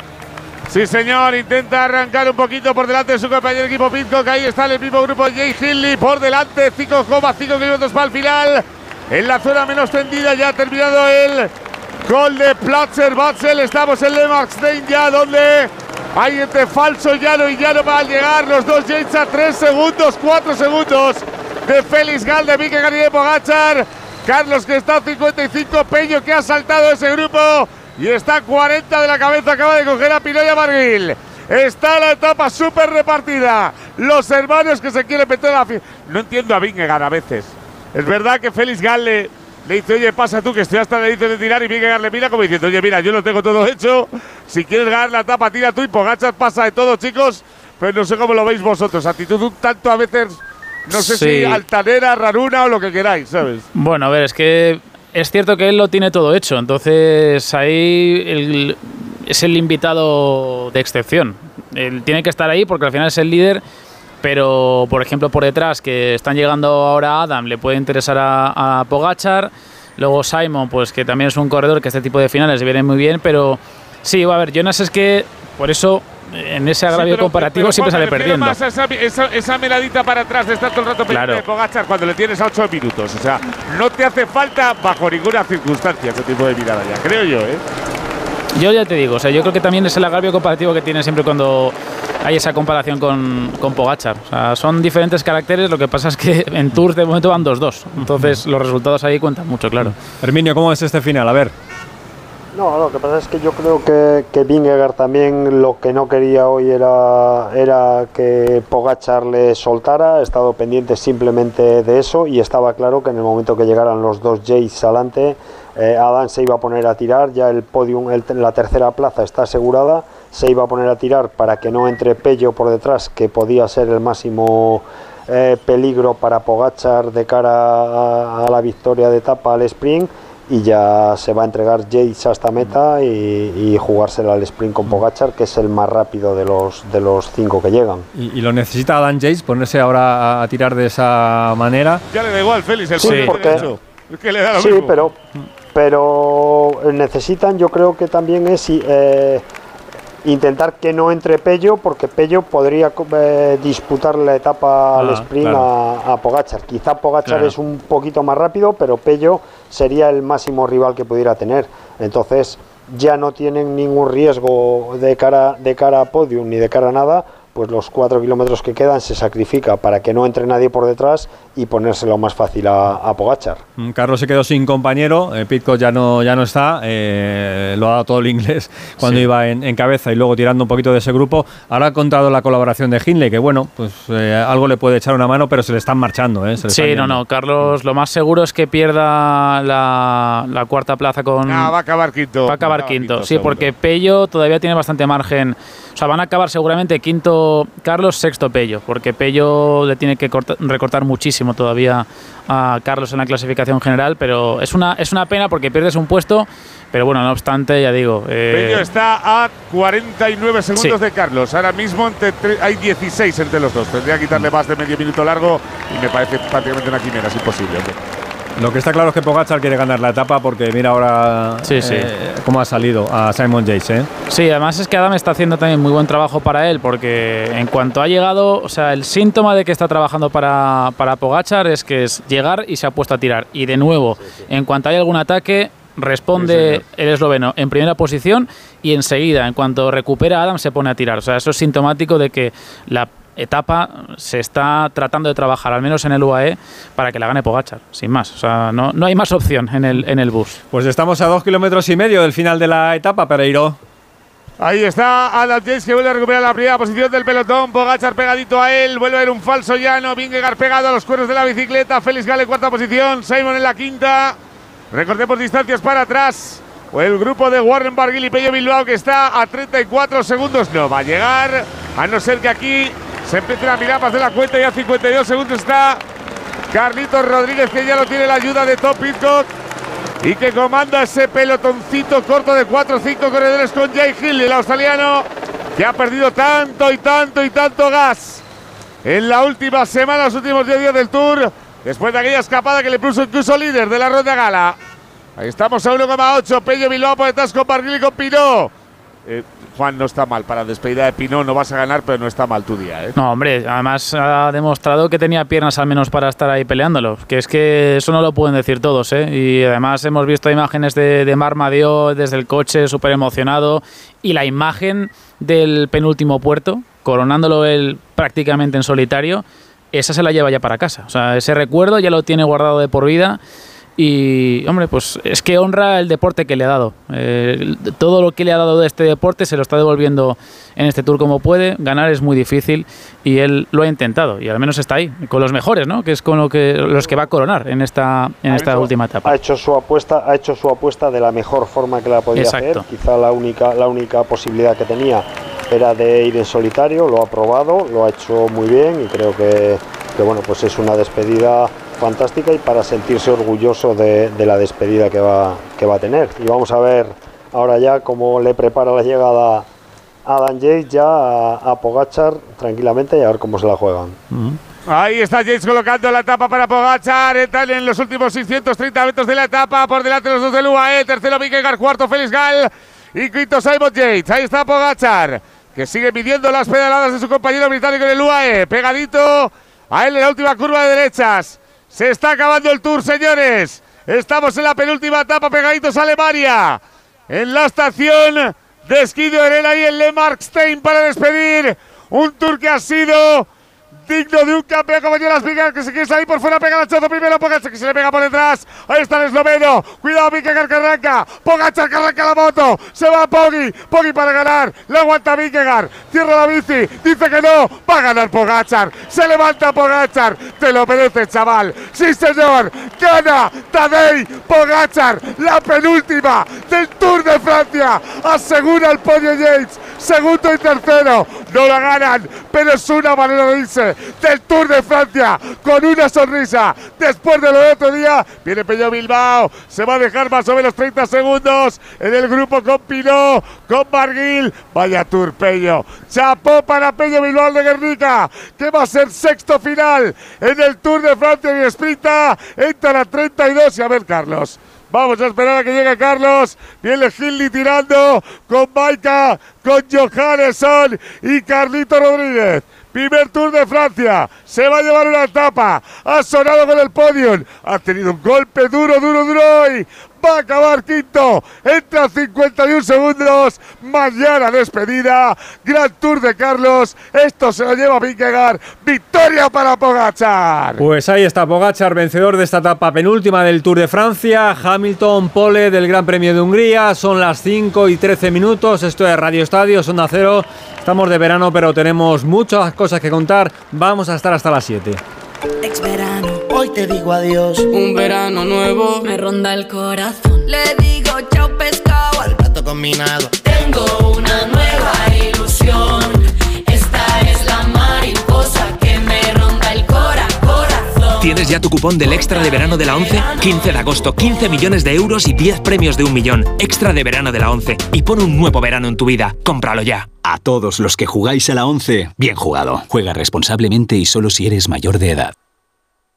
Sí, señor, intenta arrancar un poquito por delante de su compañero equipo Pitcock. Ahí está el mismo grupo Jay Hindley por delante, 5,5 kilómetros para el final. En la zona menos tendida ya ha terminado el gol de Platzer Batzel. Estamos en Le Marstein ya donde hay entre falso llano y llano para llegar los dos James a 3 segundos, 4 segundos de Félix Gal, de Mike Gary de Pogachar. Carlos que está a 55, Peño que ha saltado ese grupo y está a 40 de la cabeza, acaba de coger a Pinoya Marguil. Está la etapa súper repartida. Los hermanos que se quieren meter a la No entiendo a Vingegaard a veces. Es verdad que Félix Gal le, le dice, oye, pasa tú que estoy hasta le dice de tirar y Vingegaard le mira como diciendo, oye, mira, yo lo tengo todo hecho. Si quieres ganar la etapa, tira tú y Pogachar pasa de todo, chicos. Pero no sé cómo lo veis vosotros. Actitud un tanto a veces, no sé Sí. si altanera, raruna o lo que queráis, ¿sabes? Bueno, a ver, es que es cierto que él lo tiene todo hecho, entonces ahí el- es el invitado de excepción. Él tiene que estar ahí porque al final es el líder, pero por ejemplo por detrás que están llegando ahora a Adam le puede interesar a, a Pogachar, luego Simon, pues que también es un corredor que este tipo de finales le viene muy bien, pero sí, va a ver, Jonas es que por eso en ese agravio Sí, pero- comparativo pero, siempre sale perdiendo. más esa, esa, esa miradita para atrás de estar todo el rato Claro. de Pogachar cuando le tienes a 8 minutos. O sea, no te hace falta bajo ninguna circunstancia ese tipo de mirada ya, creo yo, ¿eh? Yo ya te digo, o sea, yo creo que también es el agravio comparativo que tiene siempre cuando hay esa comparación con, con Pogachar. O sea, son diferentes caracteres, lo que pasa es que en Tours de momento van 2-2. Entonces los resultados ahí cuentan mucho, claro. Herminio, ¿cómo es este final? A ver. No, lo que pasa es que yo creo que, que Vingegaard también lo que no quería hoy era, era que Pogachar le soltara, ha estado pendiente simplemente de eso y estaba claro que en el momento que llegaran los dos Jays adelante, eh, Adam se iba a poner a tirar, ya el podium, el- la tercera plaza está asegurada, se iba a poner a tirar para que no entre Pello por detrás, que podía ser el máximo eh, peligro para Pogachar de cara a, a la victoria de etapa al sprint y ya se va a entregar Yates hasta meta y, y jugársela al sprint con Pogachar, que es el más rápido de los, de los cinco que llegan. Y, y lo necesita Adam Yates ponerse ahora a, a tirar de esa manera. Ya le da igual, Félix, el Sí, porque- que le da lo Sí, mismo. pero, pero necesitan, yo creo que también es eh, intentar que no entre Pello, porque Pello podría eh, disputar la etapa al Ah, sprint claro. a, a Pogachar. Quizá Pogachar Claro. es un poquito más rápido, pero Pello sería el máximo rival que pudiera tener. Entonces ya no tienen ningún riesgo de cara, de cara a podium ni de cara a nada, pues los cuatro kilómetros que quedan se sacrifica para que no entre nadie por detrás y ponérselo más fácil a, a Pogachar. Mm, Carlos se quedó sin compañero, eh, Pitcock ya no, ya no está, eh, lo ha dado todo el inglés [LAUGHS] cuando Sí. iba en, en cabeza y luego tirando un poquito de ese grupo. Ahora ha contado la colaboración de Hindley, que bueno, pues eh, algo le puede echar una mano, pero se le están marchando. eh, se le Sí, están no, yendo. no, Carlos, lo más seguro es que pierda la, la cuarta plaza con... Ah, va a acabar quinto. Va a acabar Va quinto, sí, seguro. porque Pello todavía tiene bastante margen. O sea, van a acabar seguramente quinto Carlos, sexto Pello, porque Pello le tiene que corta- recortar muchísimo todavía a Carlos en la clasificación general, pero es una, es una pena porque pierdes un puesto, pero bueno, no obstante, ya digo. eh, Pello está a 49 segundos Sí. de Carlos. Ahora mismo entre hay 16 entre los dos. Tendría que quitarle más de medio minuto largo y me parece prácticamente una quimera, es imposible. hombre. Lo que está claro es que Pogachar quiere ganar la etapa porque mira ahora Sí, sí. eh, cómo ha salido a Simon Yates. ¿eh? Sí, además es que Adam está haciendo también muy buen trabajo para él, porque en cuanto ha llegado, o sea, el síntoma de que está trabajando para, para Pogachar es que es llegar y se ha puesto a tirar. Y de nuevo, en cuanto hay algún ataque, responde el esloveno en primera posición y enseguida, en cuanto recupera a Adam, se pone a tirar. O sea, eso es sintomático de que la etapa se está tratando de trabajar, al menos en el UAE, para que la gane Pogachar, sin más. O sea, no, no hay más opción en el, en el bus. Pues estamos a dos kilómetros y medio del final de la etapa, Pereiro. Ahí está Adam James que vuelve a recuperar la primera posición del pelotón. Pogachar pegadito a él. Vuelve a ver un falso llano. Vingegaard pegado a los cuernos de la bicicleta. Félix Gale cuarta posición. Simon en la quinta. Recordemos distancias para atrás. O el grupo de Warren Barguil y Pello Bilbao que está a 34 segundos. No va a llegar. A no ser que aquí se empiecen a mirar más de la cuenta. Y a 52 segundos está Carlitos Rodríguez que ya lo tiene la ayuda de Top Pitcock y que comanda ese pelotoncito corto de 4 o 5 corredores con Jay Hill, el australiano, que ha perdido tanto y tanto y tanto gas en la última semana, los últimos 10 días del Tour, después de aquella escapada que le puso incluso líder de la ronda gala. Ahí estamos a 1,8, Pello Bilbao por detrás con y con Pinot. Eh, Juan, no está mal para despedida de Pinot, no vas a ganar, pero no está mal tu día, ¿eh? No, hombre, además ha demostrado que tenía piernas al menos para estar ahí peleándolo. Que es que eso no lo pueden decir todos, ¿eh? Y además hemos visto imágenes de, de Mar Madio desde el coche, súper emocionado. Y la imagen del penúltimo puerto, coronándolo él prácticamente en solitario, esa se la lleva ya para casa. O sea, ese recuerdo ya lo tiene guardado de por vida. Y, hombre, pues es que honra el deporte que le ha dado. Eh, todo lo que le ha dado de este deporte se lo está devolviendo en este tour como puede. Ganar es muy difícil y él lo ha intentado y al menos está ahí, con los mejores, ¿no? Que es con lo que, los que va a coronar en esta, en esta última etapa. Ha hecho su apuesta, ha hecho su apuesta de la mejor forma que la podía Exacto. hacer. Quizá la única, la única posibilidad que tenía era de ir en solitario. Lo ha probado, lo ha hecho muy bien y creo que, que bueno, pues es una despedida fantástica y para sentirse orgulloso de, de la despedida que va, que va a tener. Y vamos a ver ahora ya cómo le prepara la llegada a Dan Yates ya a, a Pogachar tranquilamente y a ver cómo se la juegan. Ahí está James colocando la etapa para Pogachar. Están en los últimos 630 metros de la etapa. Por delante los dos del UAE. Tercero Vingegaard, cuarto Félix Gal y quinto Simon Yates. Ahí está Pogachar, que sigue midiendo las pedaladas de su compañero británico en el UAE. Pegadito a él en la última curva de derechas. Se está acabando el tour, señores. Estamos en la penúltima etapa, pegaditos a Alemania. En la estación de esquí de y en Le Markstein para despedir un tour que ha sido digno de un campeón como Jonas Vingegaard que se quiere salir por fuera, pega el hachazo primero, Pogacar que se le pega por detrás, ahí está el esloveno, cuidado Vingegaard que arranca, Pogacar que arranca la moto, se va Poggi, Poggi para ganar, le aguanta Vingegaard, cierra la bici, dice que no, va a ganar Pogachar, se levanta Pogachar, te lo merece chaval, sí señor, gana Tadej Pogachar, la penúltima del Tour de Francia, asegura el podio Yates, segundo y tercero, no la ganan, pero es una manera de irse del Tour de Francia con una sonrisa. Después de lo de otro día, viene Pello Bilbao, se va a dejar más o menos 30 segundos en el grupo con Pinot, con Barguil. Vaya Tour, Pello. Chapó para Pello Bilbao de Guernica, que va a ser sexto final en el Tour de Francia y sprinta. Entra a 32 y a ver, Carlos. Vamos a esperar a que llegue Carlos. Viene Gilly tirando con Maika, con Johannesson y Carlito Rodríguez. Primer Tour de Francia. Se va a llevar una etapa. Ha sonado con el podium. Ha tenido un golpe duro, duro, duro hoy. Va a acabar quinto. Entra a 51 segundos. Mañana despedida. Gran Tour de Carlos. Esto se lo lleva Vingegaard. Victoria para Pogachar. Pues ahí está Pogachar, vencedor de esta etapa penúltima del Tour de Francia. Hamilton, Pole del Gran Premio de Hungría. Son las 5 y 13 minutos. Esto es Radio Estadio, Sonda Cero. Estamos de verano, pero tenemos muchas cosas que contar. Vamos a estar hasta las 7. Ex verano, hoy te digo adiós. Un verano nuevo me ronda el corazón. Le digo chao pescado al plato combinado. Tengo una nueva ilusión. Esta es la mariposa que me ronda el cora, corazón. ¿Tienes ya tu cupón del extra de verano de la 11? 15 de agosto, 15 millones de euros y 10 premios de un millón. Extra de verano de la 11. Y pon un nuevo verano en tu vida. Cómpralo ya. A todos los que jugáis a la 11, bien jugado. Juega responsablemente y solo si eres mayor de edad.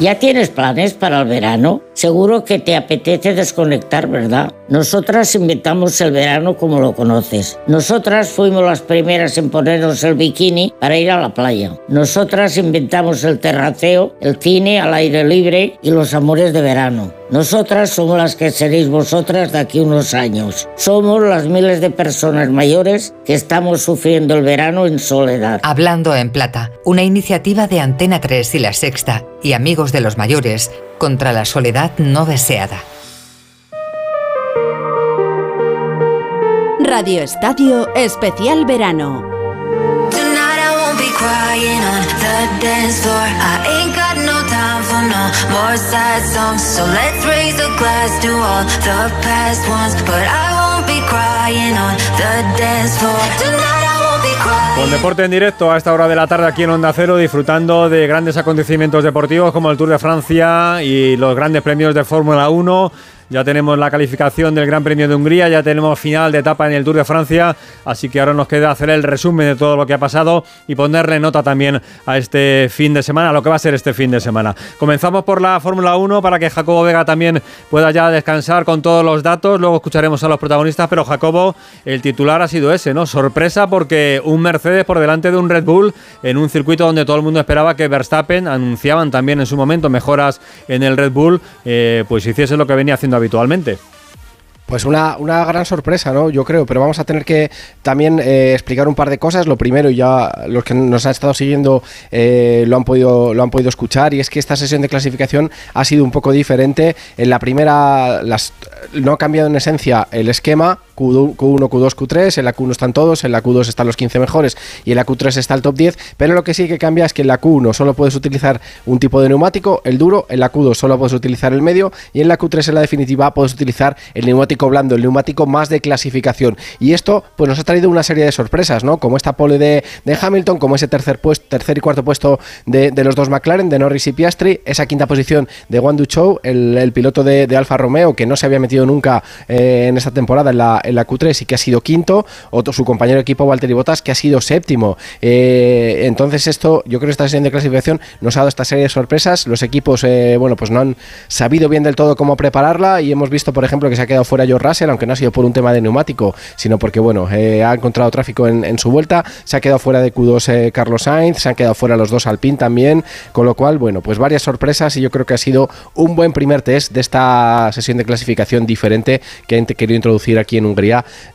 ¿Ya tienes planes para el verano? Seguro que te apetece desconectar, ¿verdad? Nosotras inventamos el verano como lo conoces. Nosotras fuimos las primeras en ponernos el bikini para ir a la playa. Nosotras inventamos el terraceo, el cine al aire libre y los amores de verano. Nosotras somos las que seréis vosotras de aquí unos años. Somos las miles de personas mayores que estamos sufriendo el verano en soledad. Hablando en Plata, una iniciativa de Antena 3 y La Sexta y Amigos de los Mayores contra la soledad no deseada. Radio Estadio Especial Verano. Con deporte en directo a esta hora de la tarde aquí en Onda Cero, disfrutando de grandes acontecimientos deportivos como el Tour de Francia y los grandes premios de Fórmula 1. Ya tenemos la calificación del Gran Premio de Hungría, ya tenemos final de etapa en el Tour de Francia, así que ahora nos queda hacer el resumen de todo lo que ha pasado y ponerle nota también a este fin de semana, a lo que va a ser este fin de semana. Comenzamos por la Fórmula 1 para que Jacobo Vega también pueda ya descansar con todos los datos, luego escucharemos a los protagonistas, pero Jacobo, el titular ha sido ese, ¿no? Sorpresa porque un Mercedes por delante de un Red Bull en un circuito donde todo el mundo esperaba que Verstappen, anunciaban también en su momento mejoras en el Red Bull, eh, pues hiciese lo que venía haciendo habitualmente. Pues una, una, gran sorpresa, ¿no? Yo creo, pero vamos a tener que también eh, explicar un par de cosas. Lo primero, ya los que nos han estado siguiendo eh, lo, han podido, lo han podido escuchar, y es que esta sesión de clasificación ha sido un poco diferente. En la primera las, no ha cambiado en esencia el esquema, Q1, Q2, Q3, en la Q1 están todos, en la Q2 están los 15 mejores y en la Q3 está el top 10, pero lo que sí que cambia es que en la Q1 solo puedes utilizar un tipo de neumático, el duro, en la Q2 solo puedes utilizar el medio y en la Q3 en la definitiva puedes utilizar el neumático blando, el neumático más de clasificación. Y esto pues nos ha traído una serie de sorpresas, ¿no? Como esta pole de, Hamilton, como ese tercer puesto, tercer y cuarto puesto de, los dos McLaren, de Norris y Piastri, esa quinta posición de Wandu Chow, el, piloto de, de, Alfa Romeo, que no se había metido nunca eh, en esta temporada en la, en la Q3 y que ha sido quinto, otro su compañero de equipo Valtteri Bottas que ha sido séptimo. Eh, entonces esto, yo creo que esta sesión de clasificación nos ha dado esta serie de sorpresas. Los equipos, eh, bueno, pues no han sabido bien del todo cómo prepararla y hemos visto, por ejemplo, que se ha quedado fuera George Russell, aunque no ha sido por un tema de neumático, sino porque, bueno, eh, ha encontrado tráfico en, su vuelta. Se ha quedado fuera de Q2 Carlos Sainz, se han quedado fuera los dos Alpine también, con lo cual, bueno, pues varias sorpresas y yo creo que ha sido un buen primer test de esta sesión de clasificación diferente que han querido introducir aquí en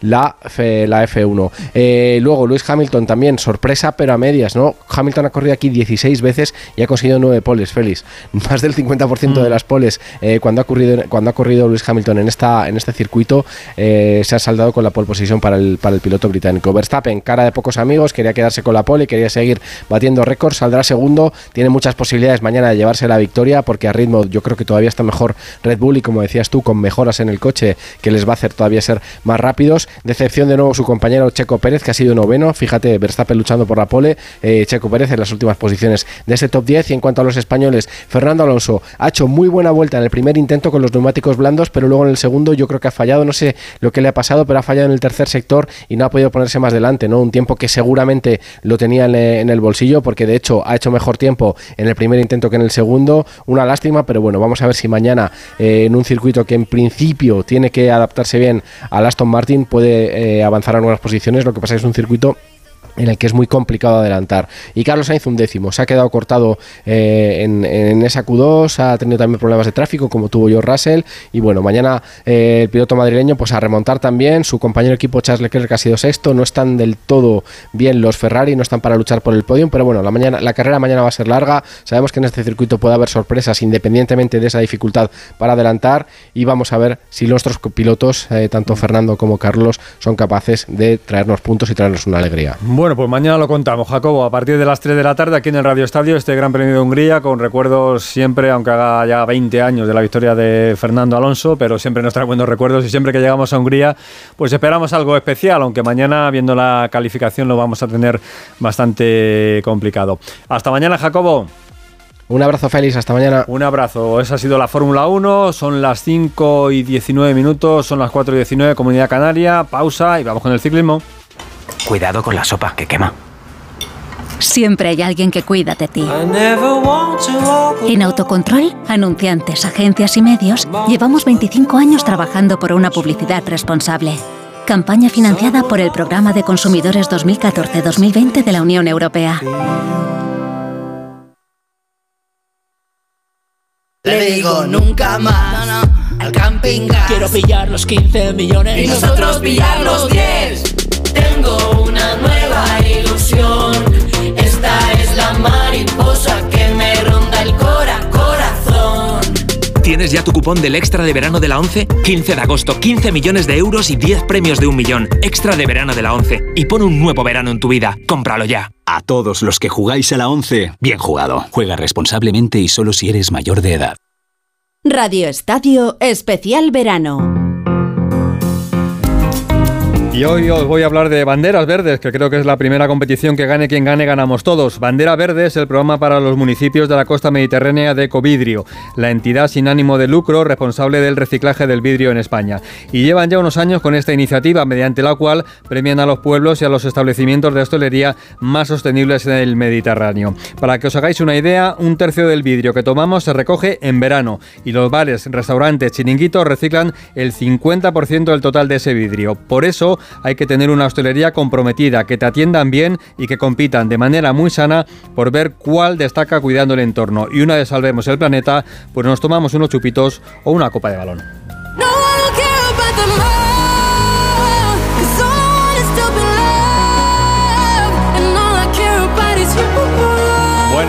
La, F, la F1. Eh, luego, Luis Hamilton también, sorpresa, pero a medias, ¿no? Hamilton ha corrido aquí 16 veces y ha conseguido 9 poles, Félix. [LAUGHS] Más del 50% mm. de las poles eh, cuando, ha corrido, cuando ha corrido Luis Hamilton en, esta, en este circuito eh, se ha saldado con la pole position para el, para el piloto británico. Verstappen, cara de pocos amigos, quería quedarse con la pole, quería seguir batiendo récords, saldrá segundo, tiene muchas posibilidades mañana de llevarse la victoria porque a ritmo yo creo que todavía está mejor Red Bull y como decías tú, con mejoras en el coche que les va a hacer todavía ser más rápidos. Decepción de nuevo su compañero Checo Pérez, que ha sido noveno. Fíjate, Verstappen luchando por la pole, eh, Checo Pérez en las últimas posiciones de ese top 10. Y en cuanto a los españoles, Fernando Alonso ha hecho muy buena vuelta en el primer intento con los neumáticos blandos, pero luego en el segundo yo creo que ha fallado. No sé lo que le ha pasado, pero ha fallado en el tercer sector y no ha podido ponerse más delante, ¿no? Un tiempo que seguramente lo tenía en, en el bolsillo, porque de hecho ha hecho mejor tiempo en el primer intento que en el segundo. Una lástima, pero bueno, vamos a ver si mañana eh, en un circuito que en principio tiene que adaptarse bien al Aston Martin puede eh, avanzar a nuevas posiciones. Lo que pasa es que es un circuito en el que es muy complicado adelantar. Y Carlos Sainz un décimo, se ha quedado cortado eh, en, esa Q2, ha tenido también problemas de tráfico como tuvo yo Russell. Y bueno, mañana eh, el piloto madrileño pues a remontar también, su compañero equipo Charles Leclerc ha sido sexto, no están del todo bien los Ferrari, no están para luchar por el podio, pero bueno, la, mañana, la carrera mañana va a ser larga, sabemos que en este circuito puede haber sorpresas independientemente de esa dificultad para adelantar. Y vamos a ver si nuestros pilotos, eh, tanto Fernando como Carlos, son capaces de traernos puntos y traernos una alegría. Pues mañana lo contamos, Jacobo, a partir de las 3 de la tarde aquí en el Radio Estadio, este Gran Premio de Hungría, con recuerdos siempre, aunque haga ya 20 años de la victoria de Fernando Alonso, pero siempre nos trae buenos recuerdos y siempre que llegamos a Hungría, pues esperamos algo especial, aunque mañana, viendo la calificación, lo vamos a tener bastante complicado. Hasta mañana, Jacobo. Un abrazo, Félix. Hasta mañana. Un abrazo. Esa ha sido la Fórmula 1. Son las 5 y 19 minutos. Son las 4 y 19, Comunidad Canaria. Pausa y vamos con el ciclismo. Cuidado con la sopa que quema. Siempre hay alguien que cuida de ti. En Autocontrol, anunciantes, agencias y medios, llevamos 25 años trabajando por una publicidad responsable. Campaña financiada por el Programa de Consumidores 2014-2020 de la Unión Europea. Le digo nunca más al camping gas. Quiero pillar los 15 millones y nosotros pillar los 10. Tengo una nueva ilusión. Esta es la mariposa que me ronda el cora corazón. ¿Tienes ya tu cupón del extra de verano de la 11? 15 de agosto, 15 millones de euros y 10 premios de un millón. Extra de verano de la 11. Y pon un nuevo verano en tu vida. Cómpralo ya. A todos los que jugáis a la 11, bien jugado. Juega responsablemente y solo si eres mayor de edad. Radio Estadio Especial Verano. Y hoy os voy a hablar de Banderas Verdes, que creo que es la primera competición que gane quien gane, ganamos todos. Bandera Verde es el programa para los municipios de la costa mediterránea de Ecovidrio, la entidad sin ánimo de lucro responsable del reciclaje del vidrio en España. Y llevan ya unos años con esta iniciativa, mediante la cual premian a los pueblos y a los establecimientos de hostelería más sostenibles en el Mediterráneo. Para que os hagáis una idea, un tercio del vidrio que tomamos se recoge en verano y los bares, restaurantes, chiringuitos reciclan el 50% del total de ese vidrio. Por eso, hay que tener una hostelería comprometida, que te atiendan bien y que compitan de manera muy sana por ver cuál destaca cuidando el entorno. Y una vez salvemos el planeta, pues nos tomamos unos chupitos o una copa de balón.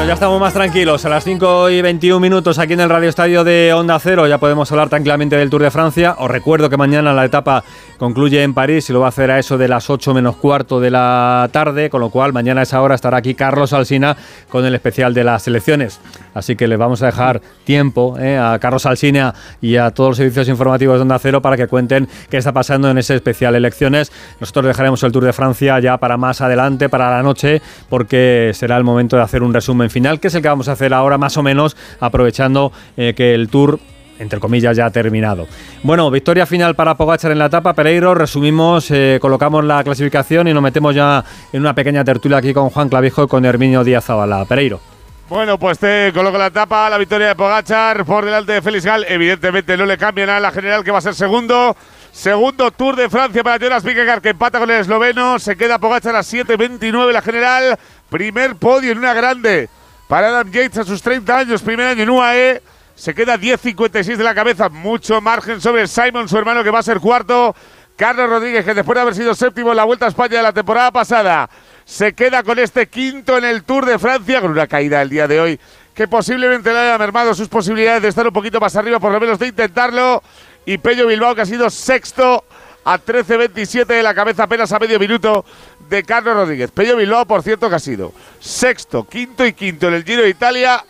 Ya estamos más tranquilos. A las 5 y 21 minutos aquí en el Radio Estadio de Onda Cero ya podemos hablar tranquilamente del Tour de Francia. Os recuerdo que mañana la etapa concluye en París y lo va a hacer a eso de las 8 menos cuarto de la tarde, con lo cual mañana a esa hora estará aquí Carlos Alsina con el especial de las elecciones. Así que les vamos a dejar tiempo eh, a Carlos Alsina y a todos los servicios informativos de Onda Cero para que cuenten qué está pasando en ese especial elecciones. Nosotros dejaremos el Tour de Francia ya para más adelante, para la noche, porque será el momento de hacer un resumen final, que es el que vamos a hacer ahora más o menos, aprovechando eh, que el Tour entre comillas, ya ha terminado. Bueno, victoria final para Pogachar en la etapa. Pereiro, resumimos, eh, colocamos la clasificación y nos metemos ya en una pequeña tertulia aquí con Juan Clavijo y con Herminio Díaz Zabala. Pereiro. Bueno, pues te coloco la etapa, la victoria de Pogachar por delante de Félix Gal. Evidentemente no le cambia nada a la general que va a ser segundo. Segundo Tour de Francia para Jonas Vingegaard que empata con el esloveno. Se queda Pogachar a 7.29 la general. Primer podio en una grande para Adam Yates a sus 30 años, primer año en UAE. Se queda 10.56 de la cabeza, mucho margen sobre Simon, su hermano, que va a ser cuarto. Carlos Rodríguez, que después de haber sido séptimo en la Vuelta a España de la temporada pasada, se queda con este quinto en el Tour de Francia, con una caída el día de hoy que posiblemente le haya mermado sus posibilidades de estar un poquito más arriba, por lo menos de intentarlo. Y Pello Bilbao, que ha sido sexto a 13.27 de la cabeza, apenas a medio minuto de Carlos Rodríguez. Pello Bilbao, por cierto, que ha sido sexto, quinto y quinto en el Giro de Italia,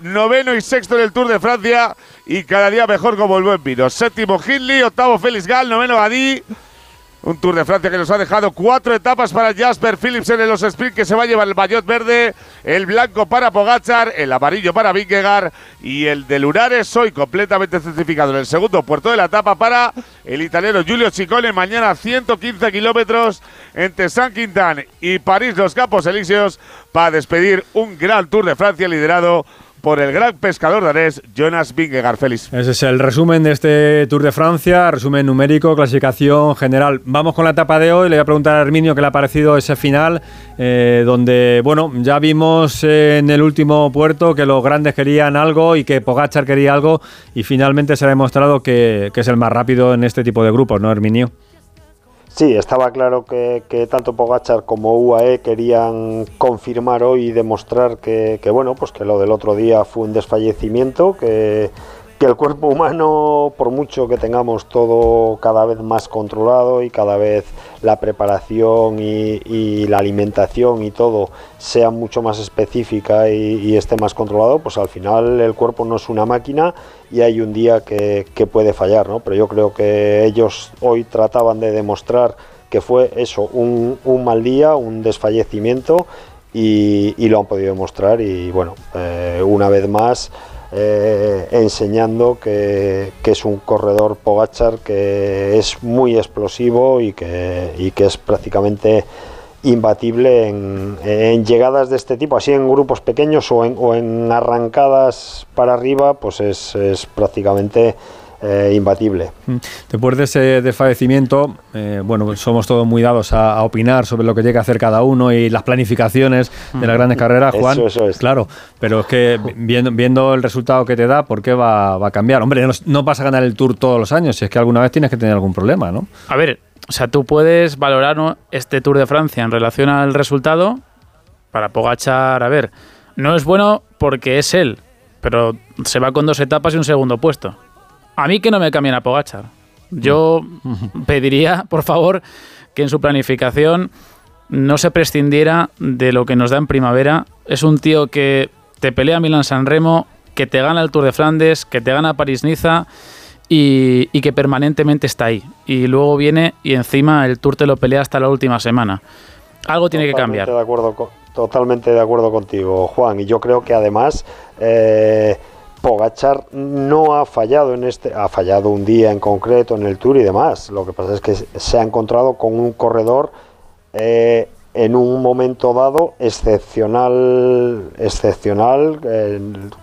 noveno y sexto en el Tour de Francia y cada día mejor como el buen vino. Séptimo Hindley, octavo Félix Gal, noveno Badí. Un Tour de Francia que nos ha dejado cuatro etapas para Jasper Philipsen en los sprint que se va a llevar el maillot verde, el blanco para Pogachar, el amarillo para Vingegaard y el de Lunares hoy completamente certificado en el segundo puerto de la etapa para el italiano Giulio Ciccone. Mañana 115 kilómetros entre San Quintan y París, los Campos Elíseos, para despedir un gran Tour de Francia liderado por el gran pescador danés Jonas Vingegaard. Félix. Ese es el resumen de este Tour de Francia, resumen numérico, clasificación general. Vamos con la etapa de hoy. Le voy a preguntar a Herminio qué le ha parecido ese final, eh, donde, bueno, ya vimos en el último puerto que los grandes querían algo y que Pogachar quería algo, y finalmente se ha demostrado que, que es el más rápido en este tipo de grupos, ¿no, Herminio? Sí, estaba claro que, que tanto Pogachar como UAE querían confirmar hoy y demostrar que, que, bueno, pues que lo del otro día fue un desfallecimiento, que, que el cuerpo humano, por mucho que tengamos todo cada vez más controlado y cada vez la preparación y, la alimentación y todo sea mucho más específica y, esté más controlado, pues al final el cuerpo no es una máquina y hay un día que, puede fallar, ¿no? Pero yo creo que ellos hoy trataban de demostrar que fue eso, un, mal día, un desfallecimiento y, y, lo han podido demostrar y bueno, eh, una vez más eh, enseñando que, que, es un corredor Pogachar que es muy explosivo y que, y que es prácticamente imbatible en, en, llegadas de este tipo, así en grupos pequeños o en, o en arrancadas para arriba, pues es, es prácticamente eh, imbatible. Después de ese desfallecimiento, eh, bueno, somos todos muy dados a, a, opinar sobre lo que llega a hacer cada uno y las planificaciones de las grandes carreras, Juan. Eso, eso es. Claro, pero es que viendo, viendo, el resultado que te da, ¿por qué va, va a cambiar? Hombre, no, no, vas a ganar el Tour todos los años, si es que alguna vez tienes que tener algún problema, ¿no? A ver, o sea, tú puedes valorar ¿no? este Tour de Francia en relación al resultado para Pogachar, a ver, no es bueno porque es él, pero se va con dos etapas y un segundo puesto. A mí que no me cambien a Pogachar. Yo [LAUGHS] pediría, por favor, que en su planificación no se prescindiera de lo que nos da en primavera. Es un tío que te pelea Milan-San Remo, que te gana el Tour de Flandes, que te gana París-Niza y, y, que permanentemente está ahí. Y luego viene y encima el Tour te lo pelea hasta la última semana. Algo tiene que cambiar. De acuerdo con, totalmente de acuerdo contigo, Juan. Y yo creo que además... Eh, Pogachar no ha fallado en este, ha fallado un día en concreto en el Tour y demás. Lo que pasa es que se ha encontrado con un corredor eh, en un momento dado excepcional, excepcional,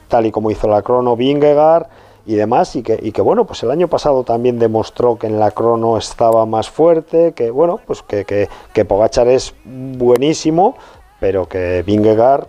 tal y como hizo la crono Vingegaard y demás, y que, bueno, pues el año pasado también demostró que en la crono estaba más fuerte, que bueno, pues que, que, que Pogachar es buenísimo, pero que Vingegaard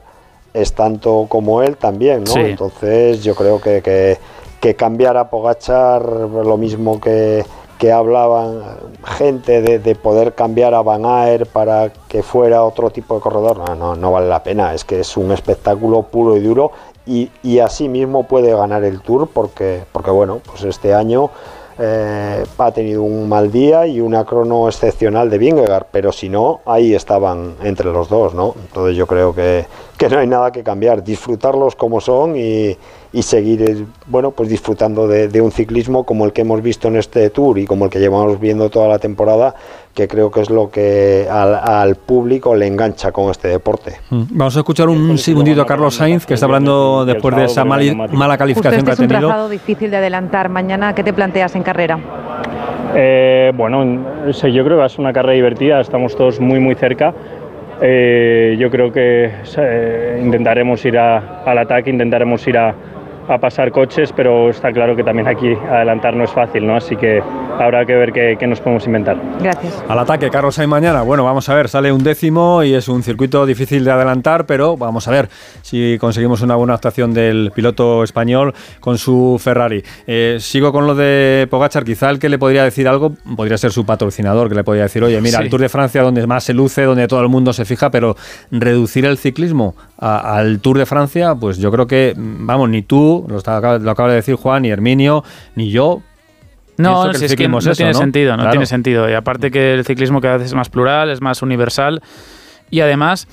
es tanto como él también, ¿no? Sí. Entonces yo creo que, que, que, cambiar a Pogachar, lo mismo que, que hablaban gente de, de, poder cambiar a Van Aer para que fuera otro tipo de corredor, no, no, no vale la pena, es que es un espectáculo puro y duro y, y así mismo puede ganar el Tour porque, porque bueno, pues este año eh, ha tenido un mal día y una crono excepcional de Vingegaard, pero si no, ahí estaban entre los dos, ¿no? Entonces yo creo que, que no hay nada que cambiar, disfrutarlos como son y, y seguir, bueno, pues disfrutando de, de, un ciclismo como el que hemos visto en este Tour y como el que llevamos viendo toda la temporada, que creo que es lo que al, al público le engancha con este deporte. Vamos a escuchar un segundito a Carlos Sainz, que está hablando después de esa mal, mala calificación este que ha tenido. Es un trazado difícil de adelantar. Mañana, ¿qué te planteas en carrera? Eh, bueno, yo creo que es una carrera divertida, estamos todos muy muy cerca. Eh, yo creo que eh, intentaremos ir a, al ataque, intentaremos ir a, a, pasar coches, pero está claro que también aquí adelantar no es fácil, ¿no? Así que habrá que ver qué, qué nos podemos inventar. Gracias. Al ataque, Carlos Sainz mañana. Bueno, vamos a ver, sale un décimo y es un circuito difícil de adelantar, pero vamos a ver si conseguimos una buena actuación del piloto español con su Ferrari. Eh, sigo con lo de Pogachar, quizá el que le podría decir algo podría ser su patrocinador, que le podría decir, oye, mira, sí. el Tour de Francia donde más se luce, donde todo el mundo se fija, pero reducir el ciclismo a, al Tour de Francia, pues yo creo que, vamos, ni tú, lo, está, lo acaba de decir Juan, ni Herminio, ni yo, no, si es que no, eso, tiene ¿no? sentido, no claro. tiene sentido. Y aparte que el ciclismo cada vez es más plural, es más universal. Y además,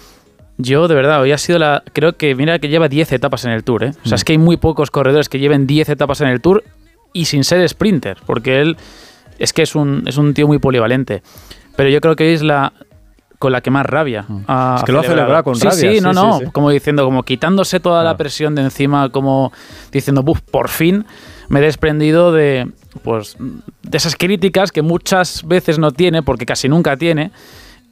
yo de verdad, hoy ha sido la. Creo que, mira, que lleva 10 etapas en el Tour, ¿eh? O sea, mm. es que hay muy pocos corredores que lleven 10 etapas en el Tour y sin ser sprinter, porque él es que es un, es un tío muy polivalente. Pero yo creo que es la, con la que más rabia. Es que lo ha celebrado con sí, rabia. Sí, sí, no, no, sí, como diciendo, como quitándose toda la presión de encima, como diciendo, buf, por fin me he desprendido de, pues, de esas críticas que muchas veces no tiene, porque casi nunca tiene,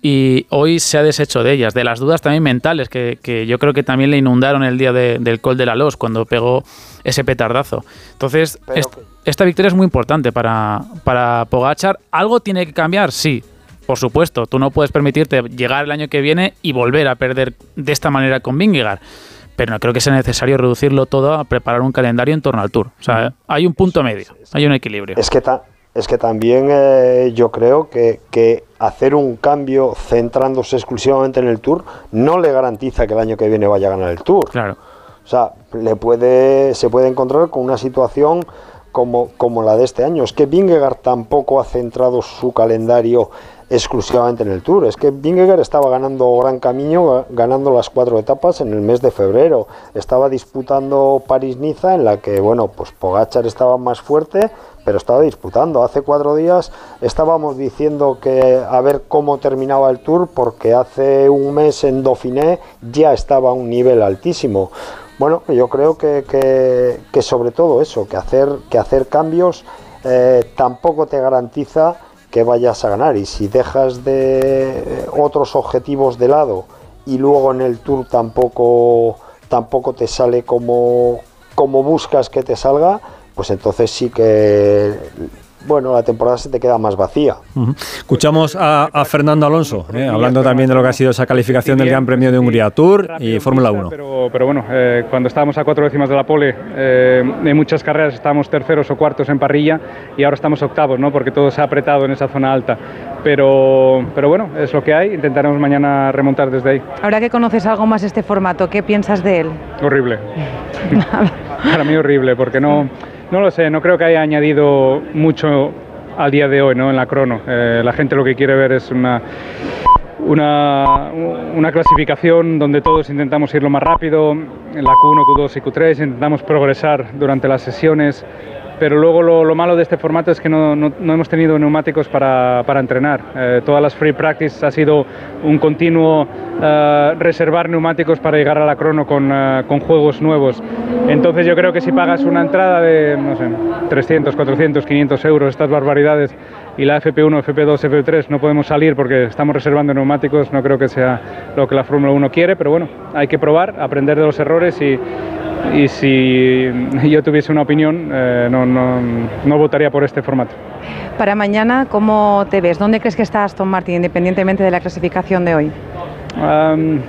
y hoy se ha deshecho de ellas, de las dudas también mentales que, que yo creo que también le inundaron el día de- del Col de la Los cuando pegó ese petardazo. Entonces, est- esta victoria es muy importante para, para Pogachar. ¿Algo tiene que cambiar? Sí, por supuesto. Tú no puedes permitirte llegar el año que viene y volver a perder de esta manera con Vingegaard. Pero no creo que sea necesario reducirlo todo a preparar un calendario en torno al Tour. O sea, hay un punto medio, hay un equilibrio. Es que, ta- es que también eh, yo creo que, que hacer un cambio centrándose exclusivamente en el Tour no le garantiza que el año que viene vaya a ganar el Tour. Claro. O sea, le puede, se puede encontrar con una situación como, como la de este año. Es que Vingegaard tampoco ha centrado su calendario exclusivamente en el Tour. Es que Vingegaard estaba ganando Gran Camino, ga- ganando las cuatro etapas en el mes de febrero. Estaba disputando París-Niza, en la que, bueno, pues Pogachar estaba más fuerte, pero estaba disputando. Hace cuatro días estábamos diciendo que a ver cómo terminaba el Tour, porque hace un mes en Dauphiné ya estaba a un nivel altísimo. Bueno, yo creo que, que- que sobre todo eso, que hacer, que hacer cambios eh, tampoco te garantiza que vayas a ganar. Y si dejas de otros objetivos de lado y luego en el Tour tampoco, tampoco te sale como, como buscas que te salga, pues entonces sí que bueno, la temporada se te queda más vacía. Ujú. Escuchamos a, a Fernando Alonso, eh, hablando también de lo que ha sido esa calificación del Gran Premio de Hungría Tour y Fórmula 1. Pero, pero bueno, eh, cuando estábamos a cuatro décimas de la pole, eh, en muchas carreras estábamos terceros o cuartos en parrilla y ahora estamos octavos, ¿no? porque todo se ha apretado en esa zona alta. Pero, pero bueno, es lo que hay, intentaremos mañana remontar desde ahí. Ahora que conoces algo más este formato, ¿qué piensas de él? Horrible. [LAUGHS] Para mí horrible, porque no, no lo sé, no creo que haya añadido mucho al día de hoy ¿no? en la crono. Eh, la gente lo que quiere ver es una, una, una clasificación donde todos intentamos ir lo más rápido, en la Q1, Q2 y Q3, intentamos progresar durante las sesiones. Pero luego lo, lo malo de este formato es que no, no- no hemos tenido neumáticos para, para entrenar. Eh, todas las free practice ha sido un continuo eh, reservar neumáticos para llegar a la crono con, eh, con juegos nuevos. Entonces yo creo que si pagas una entrada de, no sé, 300, 400, 500 euros, estas barbaridades, y la FP1, FP2, FP3 no podemos salir porque estamos reservando neumáticos, no creo que sea lo que la Fórmula 1 quiere, pero bueno, hay que probar, aprender de los errores y, y si yo tuviese una opinión, eh, no, no, no votaría por este formato. Para mañana, ¿cómo te ves? ¿Dónde crees que está Aston Martin, independientemente de la clasificación de hoy? Am,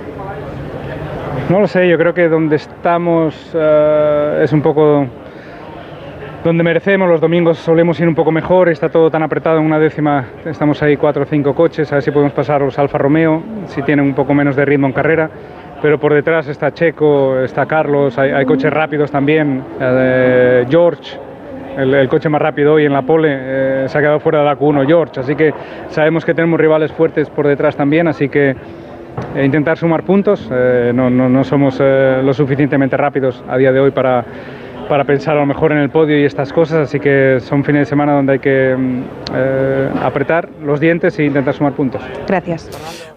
no lo sé, yo creo que donde estamos eh, es un poco donde merecemos. Los domingos solemos ir un poco mejor, está todo tan apretado en una décima, estamos ahí cuatro o cinco coches, a ver si podemos pasar los Alfa Romeo, si tienen un poco menos de ritmo en carrera. Pero por detrás está Checo, está Carlos, hay, coches rápidos también, eh, George, el, coche más rápido hoy en la pole eh, se ha quedado fuera de la Q1 George, así que sabemos que tenemos rivales fuertes por detrás también, así que eh, intentar sumar puntos, no, no- no somos lo suficientemente rápidos a día de hoy para, para pensar a lo mejor en el podio y estas cosas, así que son fines de semana donde hay que mm, eh, apretar los dientes e intentar sumar puntos. Gracias.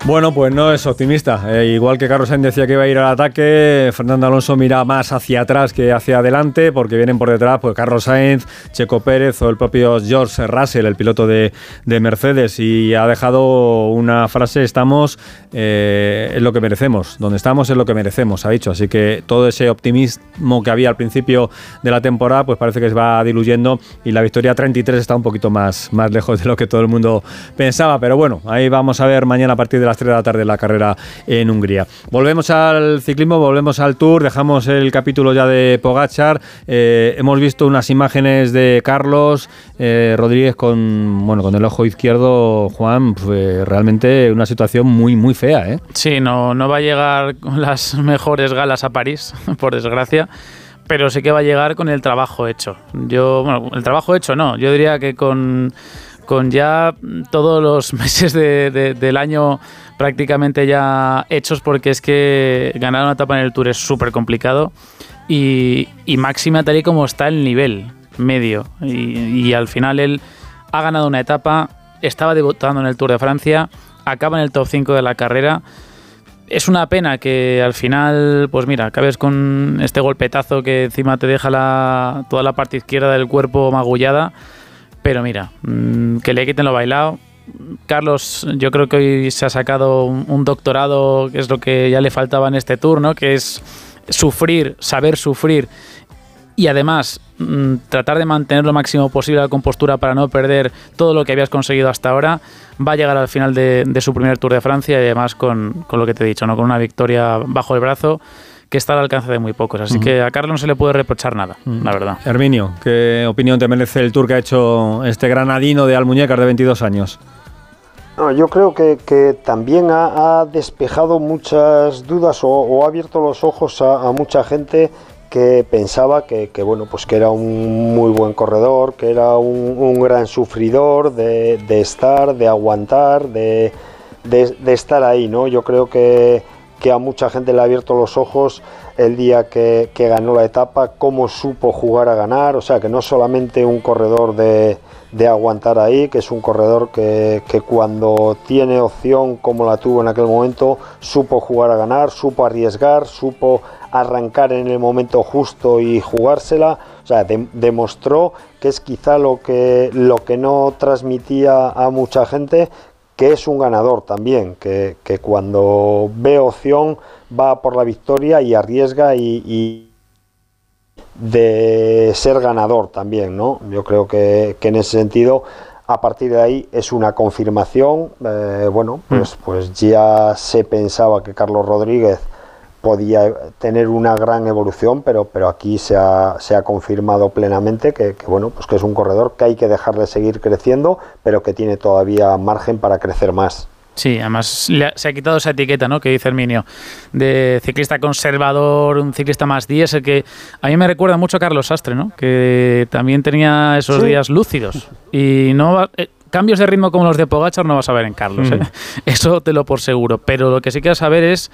Bueno, pues no es optimista. Eh, igual que Carlos Sainz decía que iba a ir al ataque, Fernando Alonso mira más hacia atrás que hacia adelante, porque vienen por detrás pues Carlos Sainz, Checo Pérez o el propio George Russell, el piloto de, de Mercedes, y ha dejado una frase: estamos eh, es lo que merecemos, donde estamos es lo que merecemos, ha dicho. Así que todo ese optimismo que había al principio de la temporada, pues parece que se va diluyendo y la victoria 33 está un poquito más, más lejos de lo que todo el mundo pensaba. Pero bueno, ahí vamos a ver mañana a partir de las 3 de la tarde la carrera en Hungría. Volvemos al ciclismo, volvemos al Tour, dejamos el capítulo ya de Pogachar. Eh, hemos visto unas imágenes de Carlos eh, Rodríguez con, bueno, con el ojo izquierdo, Juan, pues, realmente una situación muy, muy fea. ¿eh? Sí, no, no va a llegar con las [LAUGHS] mejores galas a París, [LAUGHS] por desgracia, pero sí que va a llegar con el trabajo hecho. Yo, bueno, el trabajo hecho no, yo diría que con, con ya todos los [LAUGHS] meses de- de- del año prácticamente ya hechos, porque es que ganar una etapa en el Tour es súper complicado y, y máxima tal y como está el nivel medio. Y al final él ha ganado una etapa, estaba debutando en el Tour de Francia, acaba en el top 5 de la carrera. Es una pena que al final, pues mira, acabes con este golpetazo que encima te deja la, toda la parte izquierda del cuerpo magullada. Pero mira, mm, que le quiten lo bailado. Carlos, yo creo que hoy se ha sacado un, doctorado, que es lo que ya le faltaba en este tour, ¿no? Que es sufrir, saber sufrir y además mm, tratar de mantener lo máximo posible la compostura para no perder todo lo que habías conseguido hasta ahora, va a llegar al final de, de su primer Tour de Francia y además con, con lo que te he dicho, ¿no? con una victoria bajo el brazo que está al alcance de muy pocos. Así que a Carlos no se le puede reprochar nada, la verdad. Herminio, ¿qué opinión te merece el tour que ha hecho este granadino de Almuñécar de 22 años? No, yo creo que, que también ha, ha despejado muchas dudas o, o ha abierto los ojos a, a mucha gente que pensaba que, bueno pues que era un muy buen corredor, que era un, un gran sufridor de, estar, de aguantar, de, estar ahí, ¿no? Yo creo que, que a mucha gente le ha abierto los ojos el día que, ganó la etapa, cómo supo jugar a ganar, o sea que no solamente un corredor de, de aguantar ahí, que es un corredor que, que cuando tiene opción como la tuvo en aquel momento, supo jugar a ganar, supo arriesgar, supo arrancar en el momento justo y jugársela, o sea, de- demostró que es quizá lo que, lo que no transmitía a mucha gente, que es un ganador también, que, que cuando ve opción va por la victoria y arriesga y, y de ser ganador también, ¿no? Yo creo que, que en ese sentido, a partir de ahí es una confirmación. eh, bueno, pues, pues ya se pensaba que Carlos Rodríguez podía tener una gran evolución, pero, pero aquí se ha, se ha confirmado plenamente que, que, bueno, pues que es un corredor que hay que dejarle seguir creciendo, pero que tiene todavía margen para crecer más. Sí, además se ha quitado esa etiqueta, ¿no? Que dice Herminio, de ciclista conservador, un ciclista más diésel, que a mí me recuerda mucho a Carlos Sastre, ¿no? Que también tenía esos Sí. días lúcidos. Y no va- eh, cambios de ritmo como los de Pogachar no vas a ver en Carlos, Mm. ¿eh? [LAUGHS] Eso te lo por seguro. Pero lo que sí que vas a ver es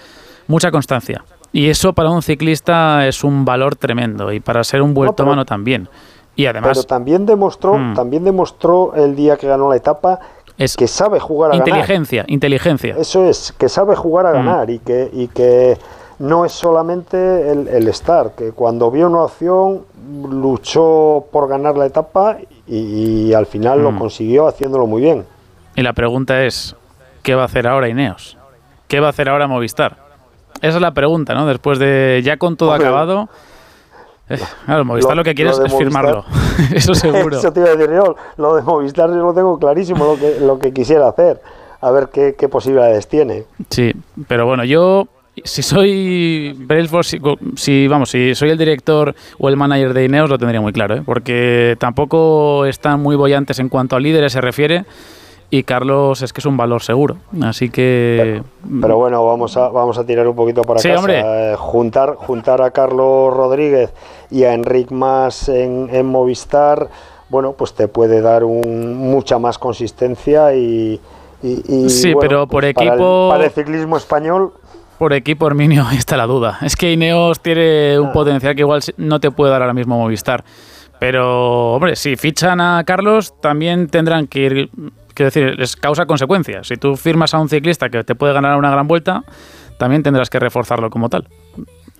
mucha constancia. Y eso para un ciclista es un valor tremendo. Y para ser un vueltómano también. Y además... pero también demostró, Mm. también demostró el día que ganó la etapa que sabe jugar a ganar. Inteligencia, inteligencia. Eso es, que sabe jugar a Mm. ganar y, que, y que no es solamente el, el estar, que cuando vio una opción luchó por ganar la etapa y, y al final lo Mm. consiguió haciéndolo muy bien. Y la pregunta es, ¿qué va a hacer ahora Ineos? ¿Qué va a hacer ahora Movistar? Esa es la pregunta, ¿no? Después de ya con todo Hombre, acabado... eh, claro, Movistar lo, que quiere lo de es firmarlo. [LAUGHS] Eso seguro. Eso te iba a decir yo, lo de Movistar yo lo tengo clarísimo, lo que, lo que quisiera hacer. A ver qué, qué posibilidades tiene. Sí, pero bueno, yo si soy Brailsford, si, si, vamos, si soy el director o el manager de Ineos lo tendría muy claro, ¿eh? porque tampoco están muy bollantes en cuanto a líderes se refiere y Carlos es que es un valor seguro, así que Pero bueno, vamos a, vamos a tirar un poquito para Sí, casa. hombre. Eh, juntar, juntar a Carlos Rodríguez y a Enric Mas en, en Movistar, bueno, pues te puede dar un, mucha más consistencia y. y- y, Sí, bueno, pero por pues para el- equipo- Para el, ciclismo español, por equipo Herminio [LAUGHS] ahí está la duda. Es que Ineos tiene Ah. un potencial que igual no te puede dar ahora mismo Movistar. Pero, hombre, si fichan a Carlos, también tendrán que ir. Quiero decir, es causa-consecuencia. Si tú firmas a un ciclista que te puede ganar una gran vuelta, también tendrás que reforzarlo como tal.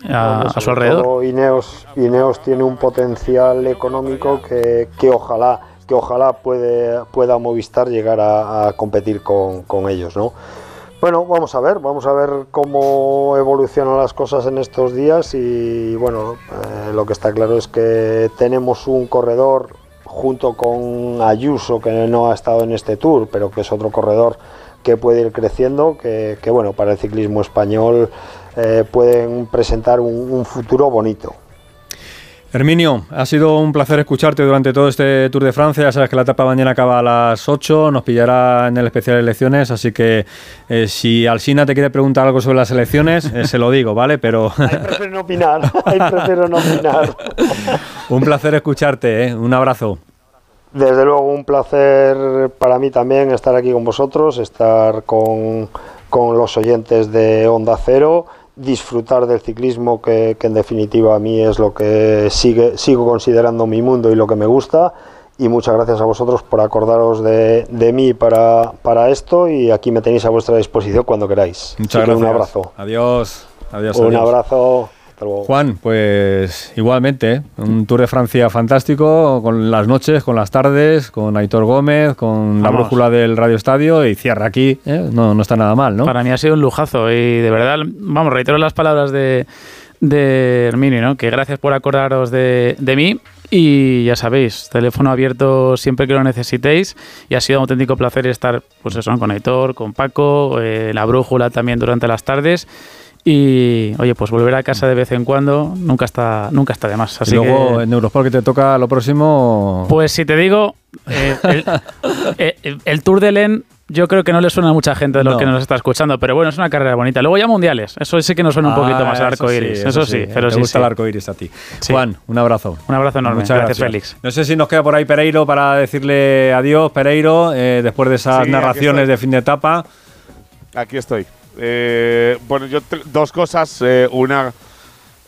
A, su alrededor. Ineos, Ineos tiene un potencial económico que, que ojalá que ojalá puede, pueda Movistar llegar a, a competir con, con ellos, ¿no? Bueno, vamos a ver, vamos a ver cómo evolucionan las cosas en estos días y bueno, eh, lo que está claro es que tenemos un corredor junto con Ayuso que no ha estado en este tour, pero que es otro corredor que puede ir creciendo, que, que, bueno, para el ciclismo español eh, pueden presentar un, un futuro bonito. Herminio, ha sido un placer escucharte durante todo este Tour de Francia. Ya sabes que la etapa mañana acaba a las 8, nos pillará en el especial de elecciones, así que eh, si Alsina te quiere preguntar algo sobre las elecciones, eh, se lo digo, ¿vale? Pero [LAUGHS] Ahí prefiero no opinar, ahí prefiero no opinar. [LAUGHS] un placer escucharte, ¿eh? un abrazo. Desde luego un placer para mí también estar aquí con vosotros, estar con, con los oyentes de Onda Cero, disfrutar del ciclismo que, que en definitiva a mí es lo que sigue, sigo considerando mi mundo y lo que me gusta. Y muchas gracias a vosotros por acordaros de, de mí para, para esto y aquí me tenéis a vuestra disposición cuando queráis. Muchas Así que gracias. Un abrazo. Adiós. Adiós. Un adiós. abrazo. Hasta luego. Juan, pues igualmente, ¿eh? un Tour de Francia fantástico, con las noches, con las tardes, con Aitor Gómez, con la brújula del Radio Estadio y cierra aquí. ¿eh? No, no está nada mal, ¿no? Para mí ha sido un lujazo y de verdad, vamos, reitero las palabras de, de Herminio, ¿no? Que gracias por acordaros de, de mí y ya sabéis, teléfono abierto siempre que lo necesitéis y ha sido un auténtico placer estar, pues eso, con Aitor, con Paco, eh, la brújula también durante las tardes. Y oye, pues volver a casa de vez en cuando nunca está, nunca está de más. Y Así luego que, en Eurosport que te toca lo próximo. pues si te digo, eh, el, eh, el Tour de Len yo creo que no le suena a mucha gente de los No. que nos está escuchando, pero bueno, es una carrera bonita. Luego ya mundiales, eso sí que nos suena un poquito Ah, más al eso arco iris. sí, Eso, sí, pero te sí. gusta sí. el arco iris a ti. Sí. Juan, un abrazo. Un abrazo enorme. Muchas gracias, gracias, Félix. No sé si nos queda por ahí Pereiro para decirle adiós, Pereiro, eh, después de esas narraciones de fin de etapa. Aquí estoy. Eh, bueno, yo dos cosas. eh, una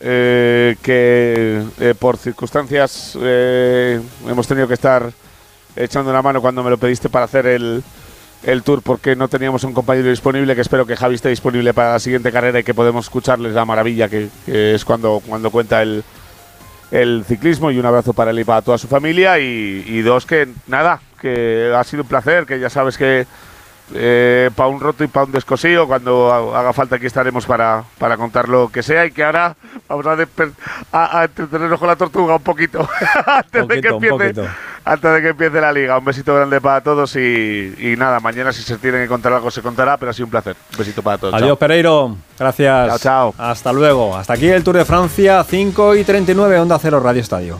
eh, que eh, por circunstancias eh, hemos tenido que estar echando una mano cuando me lo pediste para hacer el, el tour porque no teníamos un compañero disponible que espero que Javi esté disponible para la siguiente carrera y que podemos escucharles la maravilla que, que es cuando, cuando cuenta el, el ciclismo y un abrazo para él y para toda su familia y, y dos que nada, que ha sido un placer, que ya sabes que para un roto y para un descosío, cuando ha- haga falta aquí estaremos para, para contar lo que sea y que ahora vamos a, a, a entretenernos con la tortuga un poquito [LAUGHS] antes, de que un empiece, antes de que empiece la liga. Un besito grande para todos y, y nada, mañana si se tiene que contar algo se contará, pero ha sido un placer. Un besito para todos. Adiós, Chao. Pereiro. Gracias. Chao, chao. Hasta luego. Hasta aquí el Tour de Francia, 5 y 39, Onda Cero Radio Estadio.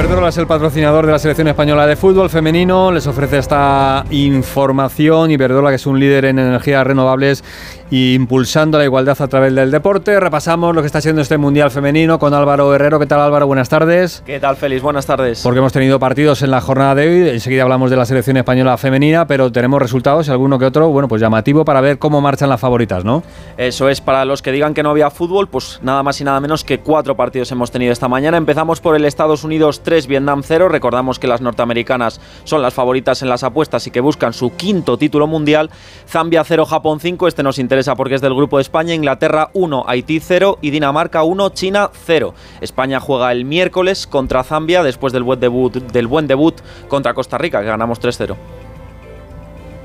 Iberdrola es el patrocinador de la selección española de fútbol femenino. Les ofrece esta información. Iberdrola, que es un líder en energías renovables y impulsando la igualdad a través del deporte. Repasamos lo que está siendo este mundial femenino con Álvaro Herrero. ¿Qué tal, Álvaro? Buenas tardes. ¿Qué tal, Félix? Buenas tardes. Porque hemos tenido partidos en la jornada de hoy. Enseguida hablamos de la selección española femenina, pero tenemos resultados, y alguno que otro, bueno, pues llamativo para ver cómo marchan las favoritas, ¿no? Eso es, para los que digan que no había fútbol, pues nada más y nada menos que cuatro partidos hemos tenido esta mañana. Empezamos por el Estados Unidos 3, Vietnam 0. Recordamos que las norteamericanas son las favoritas en las apuestas y que buscan su quinto título mundial. Zambia 0, Japón 5. Este nos interesa porque es del grupo de España. Inglaterra 1, Haití 0 y Dinamarca 1, China 0. España juega el miércoles contra Zambia después del buen debut, del buen debut contra Costa Rica, que ganamos 3-0.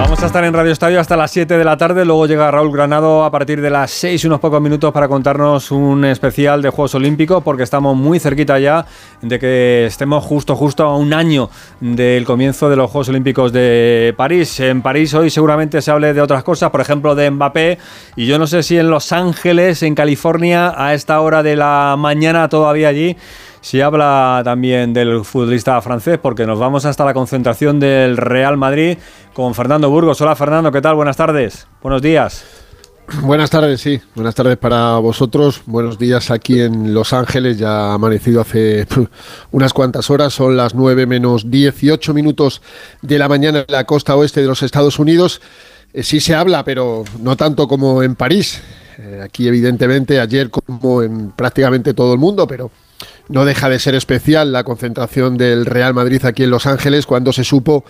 Vamos a estar en Radio Estadio hasta las 7 de la tarde, luego llega Raúl Granado a partir de las 6 unos pocos minutos para contarnos un especial de Juegos Olímpicos porque estamos muy cerquita ya de que estemos justo justo a un año del comienzo de los Juegos Olímpicos de París. En París hoy seguramente se hable de otras cosas, por ejemplo de Mbappé. Y yo no sé si en Los Ángeles, en California, a esta hora de la mañana todavía allí se habla también del futbolista francés porque nos vamos hasta la concentración del Real Madrid con Fernando Burgos. Hola Fernando, ¿qué tal? Buenas tardes. Buenos días. Buenas tardes, sí. Buenas tardes para vosotros. Buenos días aquí en Los Ángeles. Ya ha amanecido hace [LAUGHS] unas cuantas horas. Son las 9 menos 18 minutos de la mañana en la costa oeste de los Estados Unidos. Eh, sí se habla, pero no tanto como en París. Eh, aquí, evidentemente, ayer como en prácticamente todo el mundo, pero no deja de ser especial la concentración del Real Madrid aquí en Los Ángeles cuando se supo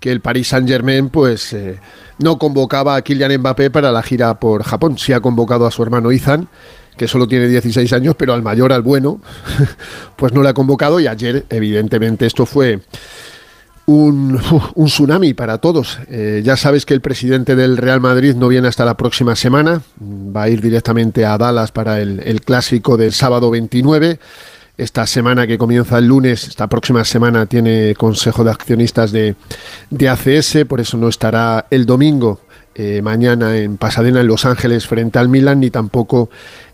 que el Paris Saint Germain pues eh, no convocaba a Kylian Mbappé para la gira por Japón. Sí ha convocado a su hermano Ethan, que solo tiene 16 años, pero al mayor, al bueno, [LAUGHS] pues no le ha convocado y ayer evidentemente esto fue un, [LAUGHS] un tsunami para todos. Eh, ya sabes que el presidente del Real Madrid no viene hasta la próxima semana, va a ir directamente a Dallas para el, el clásico del sábado 29. Esta semana que comienza el lunes, esta próxima semana tiene Consejo de Accionistas de, de ACS, por eso no estará el domingo, eh, mañana en Pasadena, en Los Ángeles, frente al Milan, ni tampoco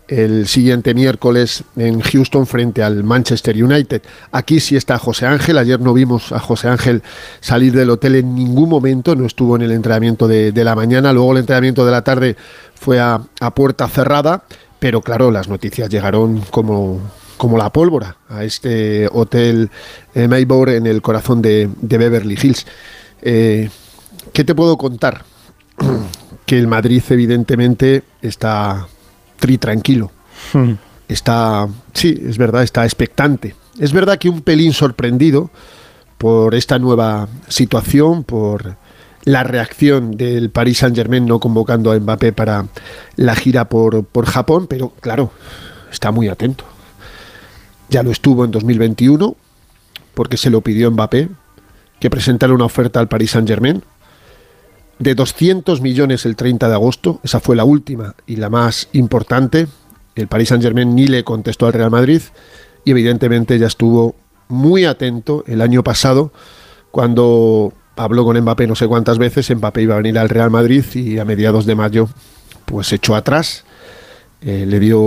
el siguiente miércoles en Houston frente al Manchester United. Aquí sí está José Ángel. Ayer no vimos a José Ángel salir del hotel en ningún momento, no estuvo en el entrenamiento de, la mañana. Luego el entrenamiento de la tarde fue a puerta cerrada, pero claro, las noticias llegaron como, como la pólvora a este hotel eh, Maybourne en el corazón de, de Beverly Hills. Eh, ¿Qué te puedo contar? [CLEARS THROAT] que el Madrid evidentemente está tri tranquilo. Está, sí, es verdad, está expectante. Es verdad que un pelín sorprendido por esta nueva situación, por la reacción del Paris Saint Germain no convocando a Mbappé para la gira por, por Japón, pero claro, está muy atento. Ya lo estuvo en 2021, porque se lo pidió Mbappé, que presentara una oferta al Paris Saint Germain de 200 millones el 30 de agosto, esa fue la última y la más importante. El Paris Saint Germain ni le contestó al Real Madrid y evidentemente ya estuvo muy atento el año pasado cuando habló con Mbappé no sé cuántas veces, Mbappé iba a venir al Real Madrid y a mediados de mayo pues echó atrás, eh, le dio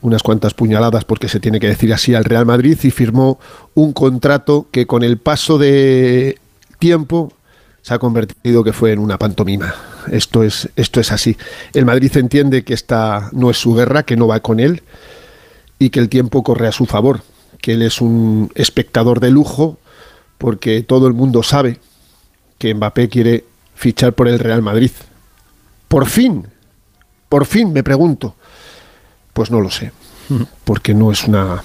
unas cuantas puñaladas porque se tiene que decir así al Real Madrid y firmó un contrato que con el paso de tiempo se ha convertido que fue en una pantomima. Esto es, esto es así. El Madrid entiende que esta no es su guerra, que no va con él y que el tiempo corre a su favor, que él es un espectador de lujo porque todo el mundo sabe que Mbappé quiere fichar por el Real Madrid. Por fin, por fin me pregunto. Pues no lo sé, porque no es una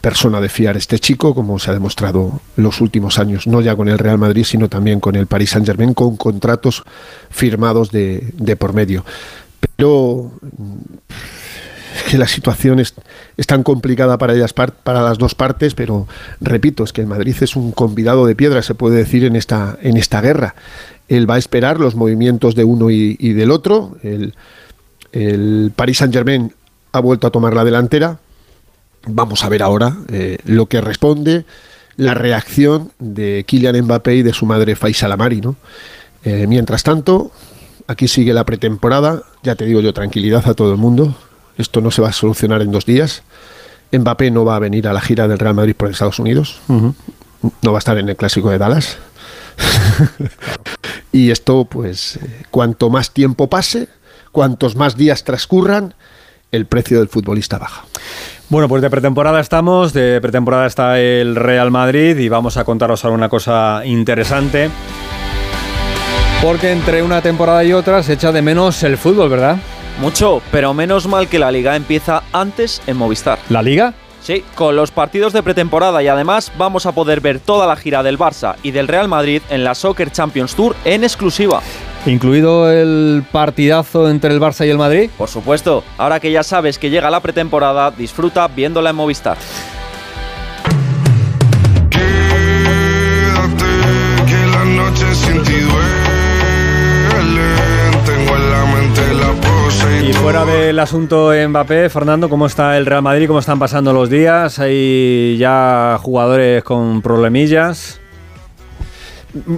persona de fiar este chico, como se ha demostrado los últimos años, no ya con el Real Madrid, sino también con el Paris Saint Germain, con contratos firmados de, de por medio. Pero que la situación es, es tan complicada para ellas para las dos partes, pero repito, es que el Madrid es un convidado de piedra, se puede decir, en esta, en esta guerra. Él va a esperar los movimientos de uno y, y del otro. El, el Paris Saint Germain ha vuelto a tomar la delantera, Vamos a ver ahora eh, lo que responde la reacción de Kylian Mbappé y de su madre Faisal Amari. ¿no? Eh, mientras tanto, aquí sigue la pretemporada. Ya te digo yo, tranquilidad a todo el mundo. Esto no se va a solucionar en dos días. Mbappé no va a venir a la gira del Real Madrid por Estados Unidos. No va a estar en el clásico de Dallas. [LAUGHS] y esto, pues, eh, cuanto más tiempo pase, cuantos más días transcurran, el precio del futbolista baja. Bueno, pues de pretemporada estamos, de pretemporada está el Real Madrid y vamos a contaros ahora una cosa interesante. Porque entre una temporada y otra se echa de menos el fútbol, ¿verdad? Mucho, pero menos mal que la liga empieza antes en Movistar. ¿La liga? Sí, con los partidos de pretemporada y además vamos a poder ver toda la gira del Barça y del Real Madrid en la Soccer Champions Tour en exclusiva. ¿Incluido el partidazo entre el Barça y el Madrid? Por supuesto, ahora que ya sabes que llega la pretemporada, disfruta viéndola en Movistar. que la noche sin ti duelen. Tengo en la mente la pose y, Y fuera del asunto Mbappé, Fernando, ¿cómo está el Real Madrid? ¿Cómo están pasando los días? ¿Hay ya jugadores con problemillas?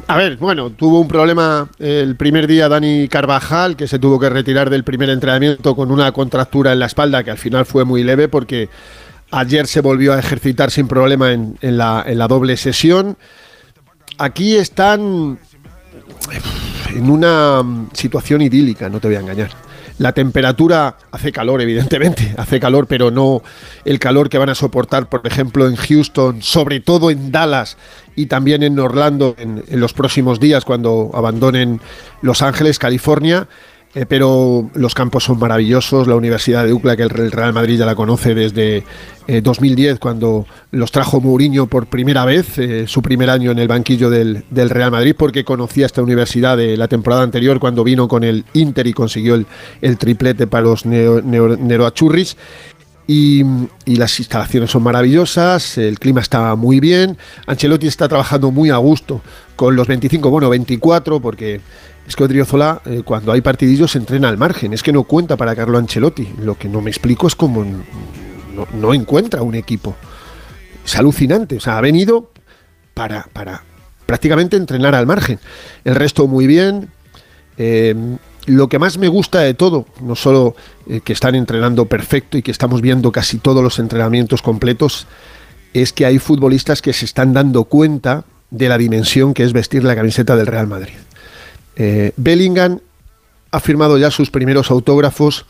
A ver, bueno, tuvo un problema el primer día Dani Carvajal, que se tuvo que retirar del primer entrenamiento con una contractura en la espalda, que al final fue muy leve porque ayer se volvió a ejercitar sin problema en, en la, en la doble sesión. Aquí están en una situación idílica, no te voy a engañar. La temperatura hace calor, evidentemente, [LAUGHS] hace calor, pero no el calor que van a soportar, por ejemplo, en Houston, sobre todo en Dallas y también en Orlando en, en los próximos días cuando abandonen Los Ángeles, California. Eh, pero los campos son maravillosos. La Universidad de UCLA, que el Real Madrid ya la conoce desde eh, 2010, cuando los trajo Mourinho por primera vez, eh, su primer año en el banquillo del, Real Madrid, porque conocía esta universidad de la temporada anterior cuando vino con el Inter y consiguió el, el triplete para los neo, neo, Neroachurris. Y, y, las instalaciones son maravillosas, el clima está muy bien, Ancelotti está trabajando muy a gusto con los 25, bueno, 24, porque es que Odriozola, eh, cuando hay partidillos, se entrena al margen, es que no cuenta para Carlo Ancelotti. Lo que no me explico es cómo no, encuentra un equipo. Es alucinante, o sea, ha venido para, para prácticamente entrenar al margen. El resto muy bien. Eh, lo que más me gusta de todo, no solo eh, que están entrenando perfecto y que estamos viendo casi todos los entrenamientos completos, es que hay futbolistas que se están dando cuenta de la dimensión que es vestir la camiseta del Real Madrid. Eh, Bellingham ha firmado ya sus primeros autógrafos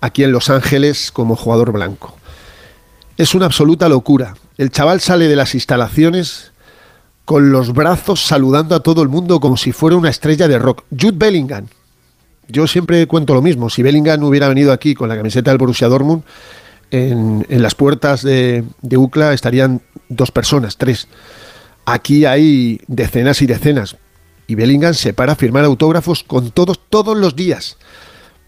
aquí en Los Ángeles como jugador blanco. Es una absoluta locura. El chaval sale de las instalaciones con los brazos saludando a todo el mundo como si fuera una estrella de rock. Jude Bellingham. Yo siempre cuento lo mismo. Si Bellingham hubiera venido aquí con la camiseta del Borussia Dortmund, en, las puertas de, de UCLA estarían dos personas, tres. Aquí hay decenas y decenas. Y Bellingham se para a firmar autógrafos con todos, todos los días.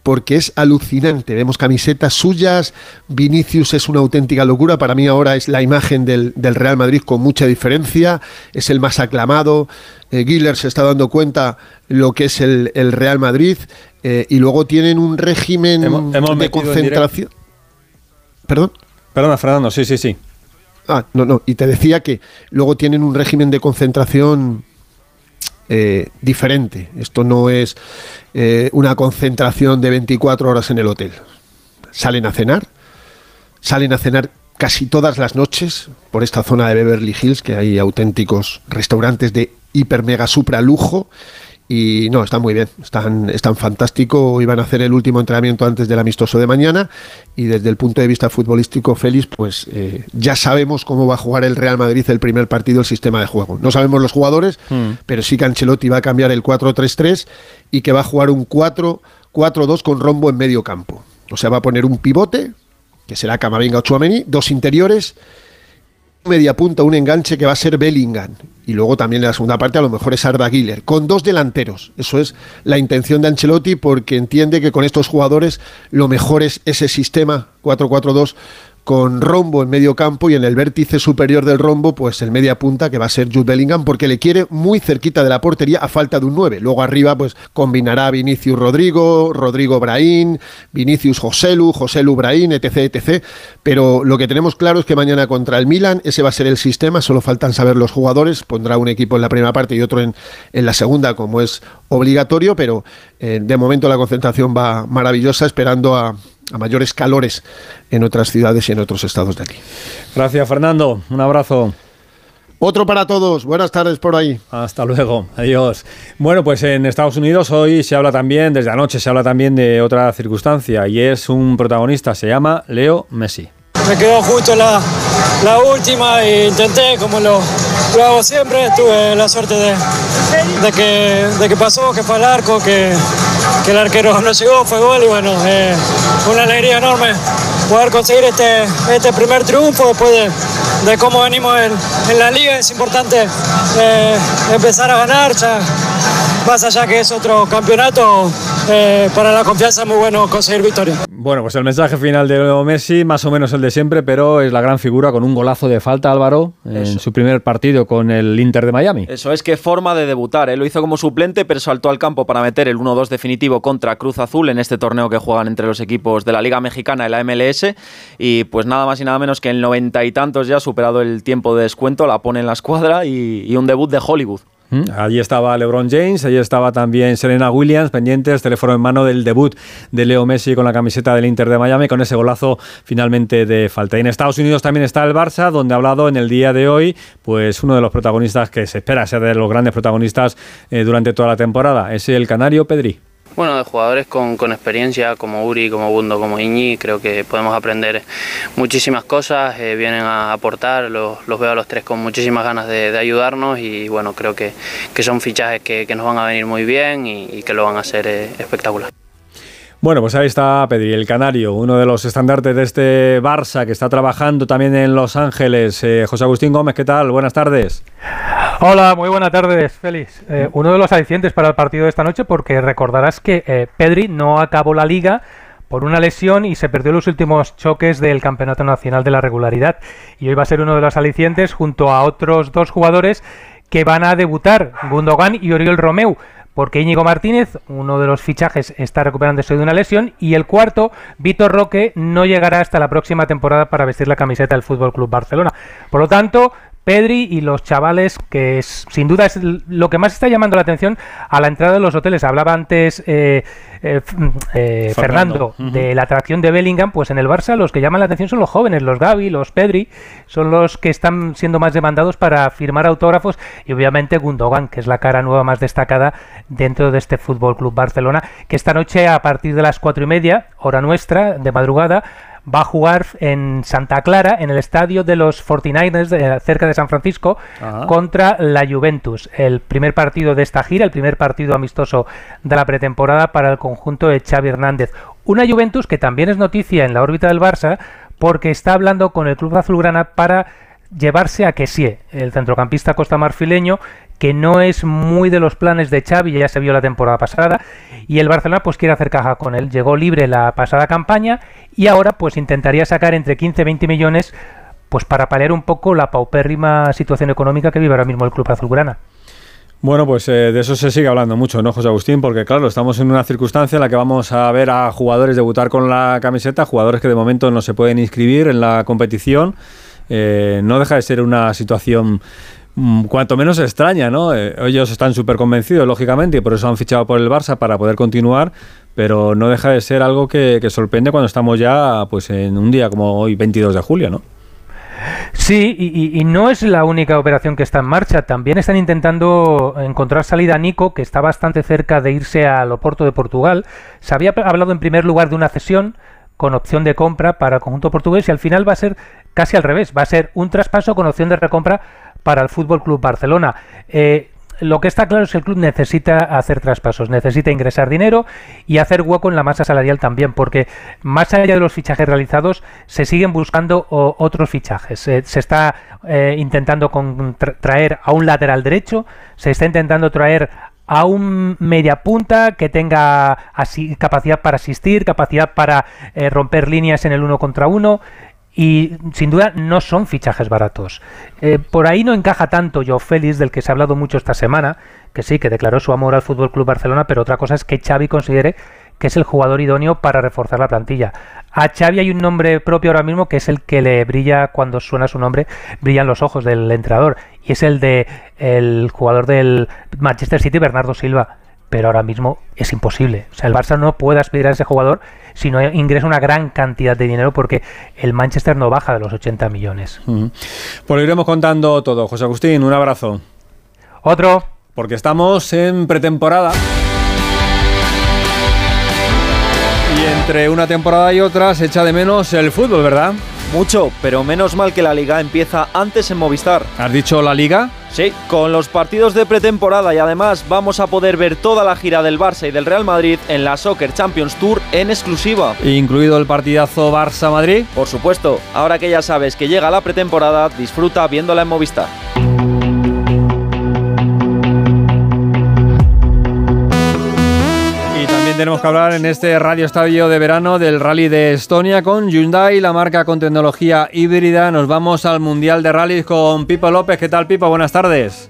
Porque es alucinante. Vemos camisetas suyas. Vinicius es una auténtica locura. Para mí ahora es la imagen del, Real Madrid con mucha diferencia. Es el más aclamado. Eh, se está dando cuenta lo que es el, Real Madrid. Eh, y luego tienen un régimen de concentración. ¿Perdón? Perdona, Fernando, sí, sí, sí. Ah, no, no. Y te decía que luego tienen un régimen de concentración eh, diferente. Esto no es eh, una concentración de 24 horas en el hotel. Salen a cenar, salen a cenar casi todas las noches por esta zona de Beverly Hills, que hay auténticos restaurantes de hiper mega supra lujo y no, están muy bien, están, están fantástico. Iban a hacer el último entrenamiento antes del amistoso de mañana. Y desde el punto de vista futbolístico, Félix, pues eh, ya sabemos cómo va a jugar el Real Madrid el primer partido, el sistema de juego. No sabemos los jugadores, hmm. pero sí que Ancelotti va a cambiar el 4-3-3 y que va a jugar un 4-4-2 con rombo en medio campo. O sea, va a poner un pivote, que será Camavinga o Chouameni, dos interiores media punta, un enganche que va a ser Bellingham. Y luego también en la segunda parte a lo mejor es Arda Güler, con dos delanteros. Eso es la intención de Ancelotti porque entiende que con estos jugadores lo mejor es ese sistema 4-4-2 con rombo en medio campo y en el vértice superior del rombo, pues el media punta que va a ser Jude Bellingham, porque le quiere muy cerquita de la portería a falta de un 9. Luego arriba, pues combinará Vinicius Rodrigo, Rodrigo Braín, Vinicius Joselu, Joselu Braín, etc, etc. Pero lo que tenemos claro es que mañana contra el Milan, ese va a ser el sistema, solo faltan saber los jugadores, pondrá un equipo en la primera parte y otro en, en la segunda, como es obligatorio, pero eh, de momento la concentración va maravillosa, esperando a a mayores calores en otras ciudades y en otros estados de aquí. Gracias, Fernando. Un abrazo. Otro para todos. Buenas tardes por ahí. Hasta luego. Adiós. Bueno, pues en Estados Unidos hoy se habla también, desde anoche se habla también de otra circunstancia y es un protagonista, se llama Leo Messi. Me quedó justo la, la última e intenté, como lo, lo, hago siempre, tuve la suerte de, de, que, de que pasó, que fue al arco, que, que el arquero no llegó, fue gol y bueno, eh, una alegría enorme poder conseguir este, este primer triunfo después de, cómo venimos en, en, la liga. Es importante eh, empezar a ganar, ya más allá que es otro campeonato, eh, para la confianza es muy bueno conseguir victoria. Bueno, pues el mensaje final de Leo Messi, más o menos el de siempre, pero es la gran figura con un golazo de falta, Álvaro, en su primer partido con el Inter de Miami. Eso es que forma de debutar. ¿eh? Lo hizo como suplente, pero saltó al campo para meter el 1-2 definitivo contra Cruz Azul en este torneo que juegan entre los equipos de la Liga Mexicana y la MLS. Y pues nada más y nada menos que en noventa y tantos ya, superado el tiempo de descuento, la pone en la escuadra y un debut de Hollywood. ¿Mm? Allí estaba LeBron James, allí estaba también Serena Williams, pendientes, teléfono en mano del debut de Leo Messi con la camiseta del Inter de Miami, con ese golazo finalmente de falta. Y en Estados Unidos también está el Barça, donde ha hablado en el día de hoy, pues uno de los protagonistas que se espera ser de los grandes protagonistas eh, durante toda la temporada, es el canario Pedri. Bueno, de jugadores con, experiencia como Uri, como Bundo, como Iñi, creo que podemos aprender muchísimas cosas, eh, vienen a aportar, los, veo a los tres con muchísimas ganas de, ayudarnos y bueno, creo que, son fichajes que, nos van a venir muy bien y, que lo van a hacer eh, espectacular. Bueno, pues ahí está Pedri, el canario, uno de los estandartes de este Barça que está trabajando también en Los Ángeles. Eh, José Agustín Gómez, ¿qué tal? Buenas tardes. Hola, muy buenas tardes, Félix. Eh, uno de los alicientes para el partido de esta noche, porque recordarás que eh, Pedri no acabó la liga por una lesión y se perdió los últimos choques del Campeonato Nacional de la Regularidad. Y hoy va a ser uno de los alicientes junto a otros dos jugadores que van a debutar, Gundogan y Oriol Romeu porque Íñigo Martínez, uno de los fichajes, está recuperándose de una lesión y el cuarto, Víctor Roque, no llegará hasta la próxima temporada para vestir la camiseta del Fútbol Club Barcelona. Por lo tanto, Pedri y los chavales que es, sin duda es lo que más está llamando la atención a la entrada de los hoteles. Hablaba antes eh, eh, eh, Fernando, de la atracción de Bellingham, pues en el Barça los que llaman la atención son los jóvenes, los Gavi, los Pedri, son los que están siendo más demandados para firmar autógrafos y obviamente Gundogan, que es la cara nueva más destacada dentro de este Fútbol Club Barcelona, que esta noche a partir de las cuatro y media, hora nuestra, de madrugada, va a jugar en Santa Clara, en el estadio de los 49ers, cerca de San Francisco, contra la Juventus. El primer partido de esta gira, el primer partido amistoso de la pretemporada para el conjunto de Xavi Hernández. Una Juventus que también es noticia en la órbita del Barça porque está hablando con el club azulgrana para llevarse a Kessie, el centrocampista costamarfileño, que no es muy de los planes de Xavi, ya se vio la temporada pasada, y el Barcelona pues quiere hacer caja con él. Llegó libre la pasada campaña y ahora pues intentaría sacar entre 15 y 20 millones pues para paliar un poco la paupérrima situación económica que vive ahora mismo el club azulgrana. Bueno, pues eh, de eso se sigue hablando mucho, ¿no, José Agustín? Porque claro, estamos en una circunstancia en la que vamos a ver a jugadores debutar con la camiseta, jugadores que de momento no se pueden inscribir en la competición. Eh, no deja de ser una situación cuanto menos extraña, ¿no? Eh, ellos están súper convencidos, lógicamente, y por eso han fichado por el Barça para poder continuar, pero no deja de ser algo que, sorprende cuando estamos ya pues en un día como hoy, 22 de julio, ¿no? Sí, y, no es la única operación que está en marcha. También están intentando encontrar salida a Nico, que está bastante cerca de irse al Oporto de Portugal. Se había hablado en primer lugar de una cesión con opción de compra para el conjunto portugués y al final va a ser casi al revés. Va a ser un traspaso con opción de recompra para el Fútbol Club Barcelona. Eh, lo que está claro es que el club necesita hacer traspasos, necesita ingresar dinero y hacer hueco en la masa salarial también, porque más allá de los fichajes realizados, se siguen buscando otros fichajes. se está eh, intentando traer a un lateral derecho, se está intentando traer a un media punta que tenga así, capacidad para asistir, capacidad para eh, romper líneas en el uno contra uno y sin duda no son fichajes baratos. Eh, por ahí no encaja tanto Joe Félix, del que se ha hablado mucho esta semana, que sí, que declaró su amor al Fútbol Club Barcelona, pero otra cosa es que Xavi considere que es el jugador idóneo para reforzar la plantilla. A Xavi hay un nombre propio ahora mismo que es el que le brilla cuando suena su nombre, brillan los ojos del entrenador y es el de el jugador del Manchester City Bernardo Silva pero ahora mismo es imposible. O sea, el Barça no puede aspirar a ese jugador si no ingresa una gran cantidad de dinero porque el Manchester no baja de los 80 millones. Pues lo iremos contando todo. José Agustín, un abrazo. Otro. Porque estamos en pretemporada. Y entre una temporada y otra se echa de menos el fútbol, ¿verdad? Mucho, pero menos mal que la liga empieza antes en Movistar. ¿Has dicho la liga? Sí, con los partidos de pretemporada y además vamos a poder ver toda la gira del Barça y del Real Madrid en la Soccer Champions Tour en exclusiva. ¿Incluido el partidazo Barça-Madrid? Por supuesto, ahora que ya sabes que llega la pretemporada, disfruta viéndola en Movistar. Tenemos que hablar en este Radio Estadio de verano del Rally de Estonia con Hyundai, la marca con tecnología híbrida. Nos vamos al Mundial de Rallys con Pipo López. ¿Qué tal, Pipo? Buenas tardes.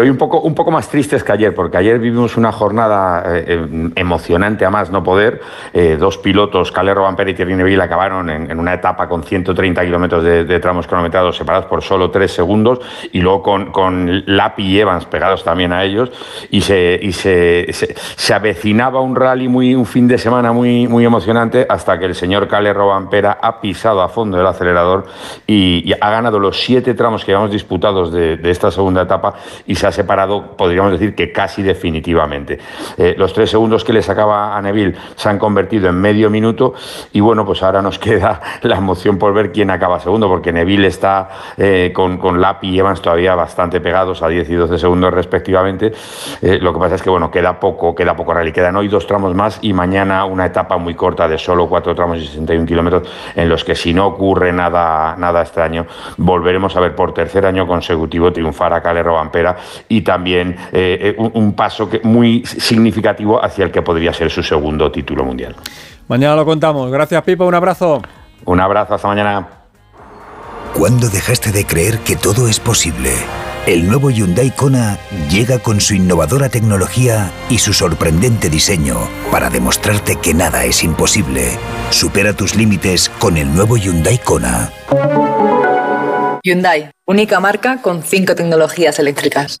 Hoy un poco, un poco más tristes que ayer, porque ayer vivimos una jornada eh, em, emocionante a más no poder. Eh, dos pilotos, Calero Vampere y Thierry Neville, acabaron en, una etapa con 130 kilómetros de, tramos cronometrados separados por solo tres segundos y luego con, Lapi y Evans pegados también a ellos. Y se, y se, se, avecinaba un rally, muy, un fin de semana muy, muy emocionante hasta que el señor Calero Vampera ha pisado a fondo el acelerador y, ha ganado los siete tramos que llevamos disputados de, de esta segunda etapa y se ha separado, podríamos decir que casi definitivamente. Eh, los tres segundos que le sacaba a Neville se han convertido en medio minuto y bueno, pues ahora nos [LAUGHS] queda la emoción por ver quién acaba segundo, porque Neville está eh, con, con Lapi y Evans todavía bastante pegados a 10 y 12 segundos respectivamente. Eh, lo que pasa es que bueno, queda poco, queda poco rally. Quedan hoy dos tramos más y mañana una etapa muy corta de solo cuatro tramos y 61 kilómetros en los que si no ocurre nada, nada extraño, volveremos a ver por tercer año consecutivo triunfar a Calero Vampera y también eh, eh, un, paso que, muy significativo hacia el que podría ser su segundo título mundial. Mañana lo contamos. Gracias, Pipo. Un abrazo. Un abrazo. Hasta mañana. ¿Cuándo dejaste de creer que todo es posible? El nuevo Hyundai Kona llega con su innovadora tecnología y su sorprendente diseño para demostrarte que nada es imposible. Supera tus límites con el nuevo Hyundai Kona. Hyundai, única marca con cinco tecnologías eléctricas.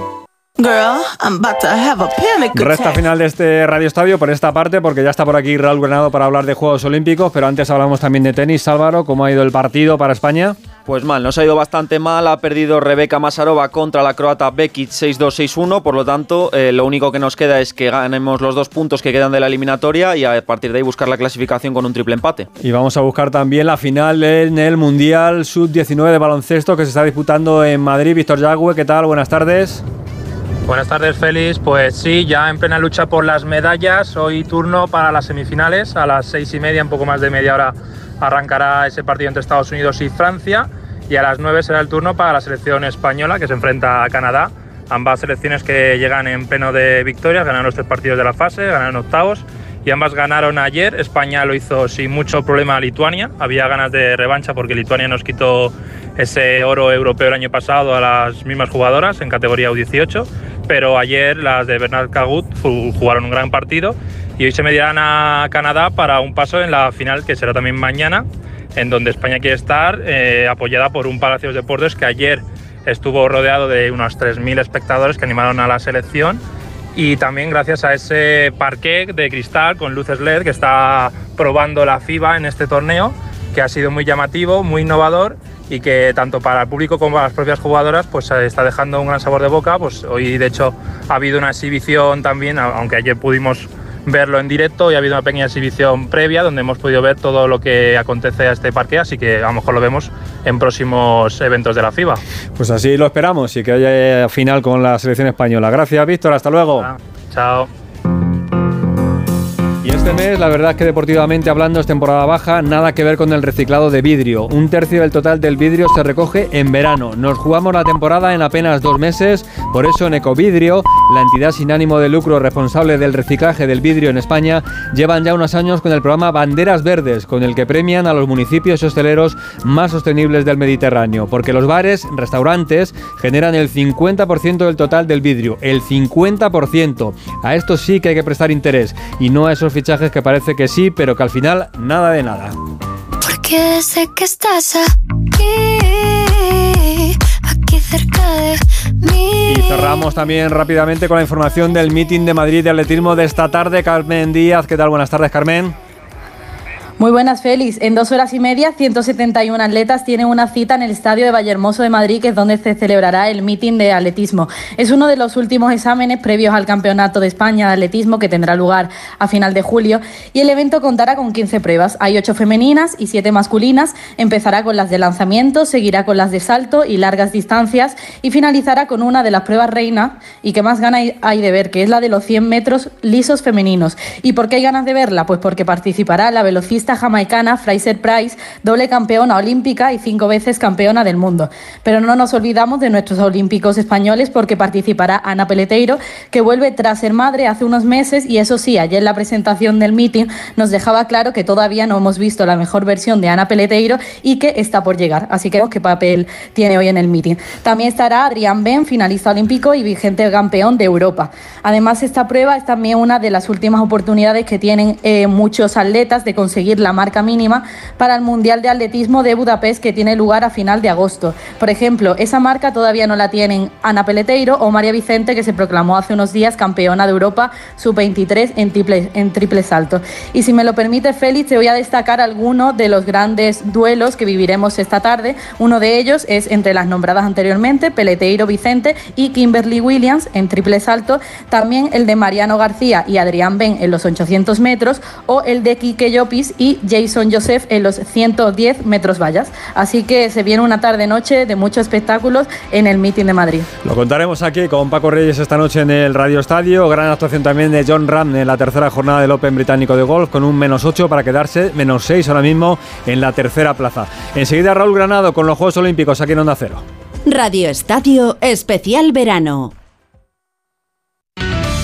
Girl, I'm about to have a panic Resta final de este Radio Estadio por esta parte, porque ya está por aquí Raúl Granado para hablar de Juegos Olímpicos, pero antes hablamos también de tenis. Álvaro, ¿cómo ha ido el partido para España? Pues mal, nos ha ido bastante mal. Ha perdido Rebeca Masarova contra la croata Bekic 6-2-6-1. Por lo tanto, eh, lo único que nos queda es que ganemos los dos puntos que quedan de la eliminatoria y a partir de ahí buscar la clasificación con un triple empate. Y vamos a buscar también la final en el Mundial Sub-19 de baloncesto que se está disputando en Madrid. Víctor Yagüe, ¿qué tal? Buenas tardes. Buenas tardes, Félix. Pues sí, ya en plena lucha por las medallas. Hoy turno para las semifinales. A las seis y media, un poco más de media hora, arrancará ese partido entre Estados Unidos y Francia. Y a las nueve será el turno para la selección española que se enfrenta a Canadá. Ambas selecciones que llegan en pleno de victorias, ganaron los tres partidos de la fase, ganaron octavos y ambas ganaron ayer. España lo hizo sin mucho problema a Lituania. Había ganas de revancha porque Lituania nos quitó ese oro europeo el año pasado a las mismas jugadoras en categoría U18. Pero ayer las de Bernard Cagut jugaron un gran partido y hoy se medirán a Canadá para un paso en la final que será también mañana, en donde España quiere estar eh, apoyada por un Palacios Deportes que ayer estuvo rodeado de unos 3.000 espectadores que animaron a la selección y también gracias a ese parquet de cristal con luces LED que está probando la FIBA en este torneo, que ha sido muy llamativo, muy innovador y que tanto para el público como para las propias jugadoras pues eh, está dejando un gran sabor de boca. Pues hoy de hecho ha habido una exhibición también, aunque ayer pudimos verlo en directo y ha habido una pequeña exhibición previa donde hemos podido ver todo lo que acontece a este parque, así que a lo mejor lo vemos en próximos eventos de la FIBA. Pues así lo esperamos y que haya final con la selección española. Gracias, Víctor. Hasta luego. Chao. Y este mes, la verdad es que deportivamente hablando es temporada baja, nada que ver con el reciclado de vidrio. Un tercio del total del vidrio se recoge en verano. Nos jugamos la temporada en apenas dos meses, por eso en Ecovidrio, la entidad sin ánimo de lucro responsable del reciclaje del vidrio en España, llevan ya unos años con el programa Banderas Verdes, con el que premian a los municipios hosteleros más sostenibles del Mediterráneo, porque los bares, restaurantes, generan el 50% del total del vidrio, el 50%. A esto sí que hay que prestar interés y no a esos fichajes que parece que sí, pero que al final nada de nada. Porque sé que estás aquí, aquí cerca de mí. Y cerramos también rápidamente con la información del meeting de Madrid de atletismo de esta tarde. Carmen Díaz, ¿qué tal? Buenas tardes, Carmen. Muy buenas, Félix. En dos horas y media, 171 atletas tienen una cita en el Estadio de Vallehermoso de Madrid, que es donde se celebrará el meeting de atletismo. Es uno de los últimos exámenes previos al Campeonato de España de Atletismo, que tendrá lugar a final de julio. Y el evento contará con 15 pruebas. Hay 8 femeninas y 7 masculinas. Empezará con las de lanzamiento, seguirá con las de salto y largas distancias y finalizará con una de las pruebas reina y que más ganas hay de ver, que es la de los 100 metros lisos femeninos. ¿Y por qué hay ganas de verla? Pues porque participará la velocista jamaicana Fraser Price, doble campeona olímpica y cinco veces campeona del mundo. Pero no nos olvidamos de nuestros olímpicos españoles porque participará Ana Peleteiro, que vuelve tras ser madre hace unos meses y eso sí, ayer la presentación del meeting nos dejaba claro que todavía no hemos visto la mejor versión de Ana Peleteiro y que está por llegar. Así que qué papel tiene hoy en el meeting. También estará Adrián Ben, finalista olímpico y vigente campeón de Europa. Además, esta prueba es también una de las últimas oportunidades que tienen eh, muchos atletas de conseguir la marca mínima para el Mundial de Atletismo de Budapest que tiene lugar a final de agosto. Por ejemplo, esa marca todavía no la tienen Ana Peleteiro o María Vicente que se proclamó hace unos días campeona de Europa sub-23 en triple, en salto. Y si me lo permite, Félix, te voy a destacar algunos de los grandes duelos que viviremos esta tarde. Uno de ellos es entre las nombradas anteriormente, Peleteiro Vicente y Kimberly Williams en triple salto. También el de Mariano García y Adrián Ben en los 800 metros o el de Quique Llopis y Jason Joseph en los 110 metros vallas. Así que se viene una tarde-noche de muchos espectáculos en el meeting de Madrid. Lo contaremos aquí con Paco Reyes esta noche en el Radio Estadio. Gran actuación también de John Ram en la tercera jornada del Open británico de golf con un menos 8 para quedarse menos 6 ahora mismo en la tercera plaza. Enseguida Raúl Granado con los Juegos Olímpicos aquí en Onda Cero. Radio Estadio Especial Verano.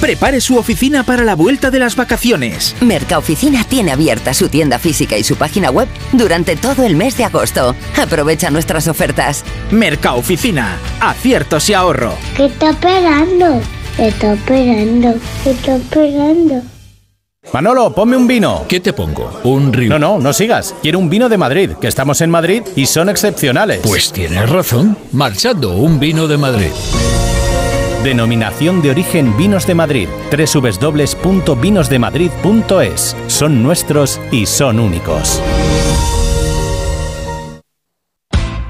Prepare su oficina para la vuelta de las vacaciones. Mercaoficina tiene abierta su tienda física y su página web durante todo el mes de agosto. Aprovecha nuestras ofertas. Mercaoficina, aciertos y ahorro. ¿Qué está esperando? ¿Qué está esperando? ¿Qué está esperando? Manolo, ponme un vino. ¿Qué te pongo? Un río. No, no, no sigas. Quiero un vino de Madrid, que estamos en Madrid y son excepcionales. Pues tienes razón. Marchando, un vino de Madrid. Denominación de origen Vinos de Madrid. www.vinosdemadrid.es. Son nuestros y son únicos.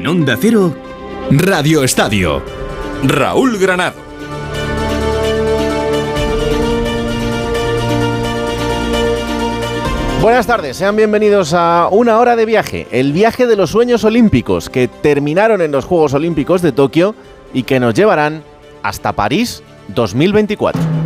En Onda Cero, Radio Estadio. Raúl Granado. Buenas tardes, sean bienvenidos a una hora de viaje, el viaje de los sueños olímpicos que terminaron en los Juegos Olímpicos de Tokio y que nos llevarán hasta París 2024.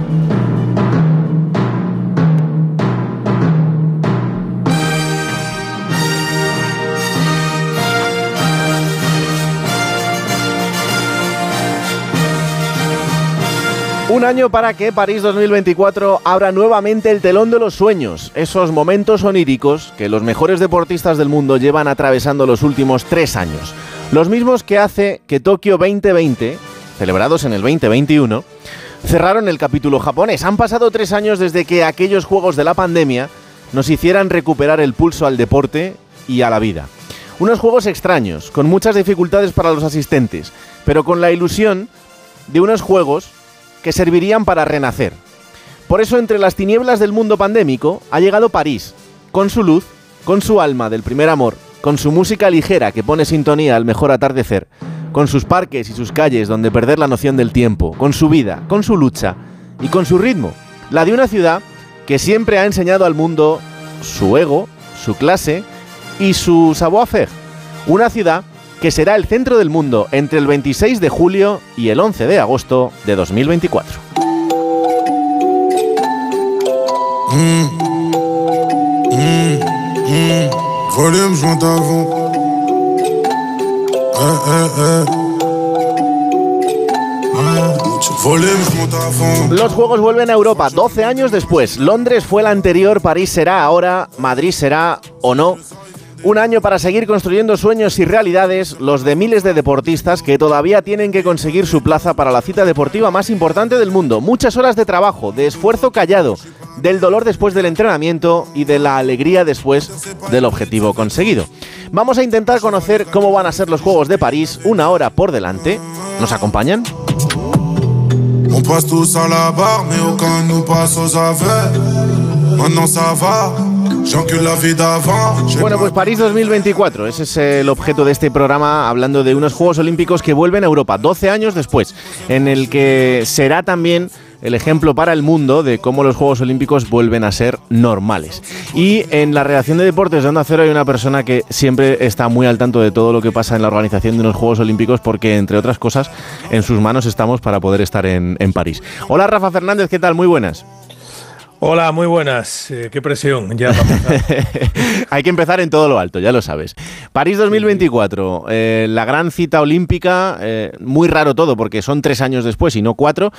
Año para que París 2024 abra nuevamente el telón de los sueños, esos momentos oníricos que los mejores deportistas del mundo llevan atravesando los últimos tres años. Los mismos que hace que Tokio 2020, celebrados en el 2021, cerraron el capítulo japonés. Han pasado tres años desde que aquellos juegos de la pandemia nos hicieran recuperar el pulso al deporte y a la vida. Unos juegos extraños, con muchas dificultades para los asistentes, pero con la ilusión de unos juegos que servirían para renacer. Por eso entre las tinieblas del mundo pandémico ha llegado París, con su luz, con su alma del primer amor, con su música ligera que pone sintonía al mejor atardecer, con sus parques y sus calles donde perder la noción del tiempo, con su vida, con su lucha y con su ritmo, la de una ciudad que siempre ha enseñado al mundo su ego, su clase y su savoir-faire. Una ciudad que será el centro del mundo entre el 26 de julio y el 11 de agosto de 2024. Los Juegos vuelven a Europa 12 años después. Londres fue la anterior, París será ahora, Madrid será o no. Un año para seguir construyendo sueños y realidades, los de miles de deportistas que todavía tienen que conseguir su plaza para la cita deportiva más importante del mundo. Muchas horas de trabajo, de esfuerzo callado, del dolor después del entrenamiento y de la alegría después del objetivo conseguido. Vamos a intentar conocer cómo van a ser los Juegos de París una hora por delante. ¿Nos acompañan? Bueno, pues París 2024, ese es el objeto de este programa, hablando de unos Juegos Olímpicos que vuelven a Europa 12 años después, en el que será también el ejemplo para el mundo de cómo los Juegos Olímpicos vuelven a ser normales. Y en la redacción de deportes de Onda Cero hay una persona que siempre está muy al tanto de todo lo que pasa en la organización de unos Juegos Olímpicos porque, entre otras cosas, en sus manos estamos para poder estar en, en París. Hola Rafa Fernández, ¿qué tal? Muy buenas. Hola, muy buenas. Eh, qué presión. Ya vamos a- [LAUGHS] Hay que empezar en todo lo alto, ya lo sabes. París 2024, eh, la gran cita olímpica, eh, muy raro todo porque son tres años después y no cuatro,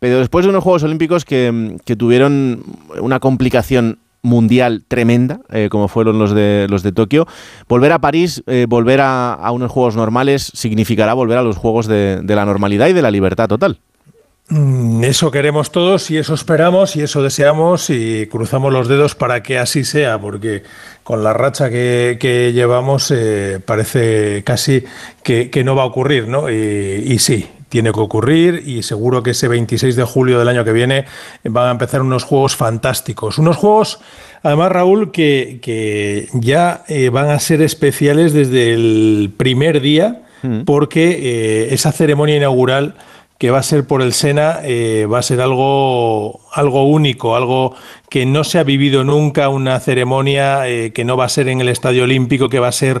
pero después de unos Juegos Olímpicos que, mm, que tuvieron una complicación mundial tremenda, eh, como fueron los de, los de Tokio, volver a París, eh, volver a, a unos Juegos normales, significará volver a los Juegos de, de la normalidad y de la libertad total. Mm, Eso queremos todos y eso esperamos y eso deseamos y cruzamos los dedos para que así sea, porque con la racha que, que llevamos eh, parece casi que, que no va a ocurrir, ¿no? Y, y sí, tiene que ocurrir y seguro que ese 26 de julio del año que viene van a empezar unos juegos fantásticos. Unos juegos, además, Raúl, que, que ya eh, van a ser especiales desde el primer día, porque eh, esa ceremonia inaugural que va a ser por el Sena, eh, va a ser algo, algo único, algo que no se ha vivido nunca, una ceremonia eh, que no va a ser en el Estadio Olímpico, que va a ser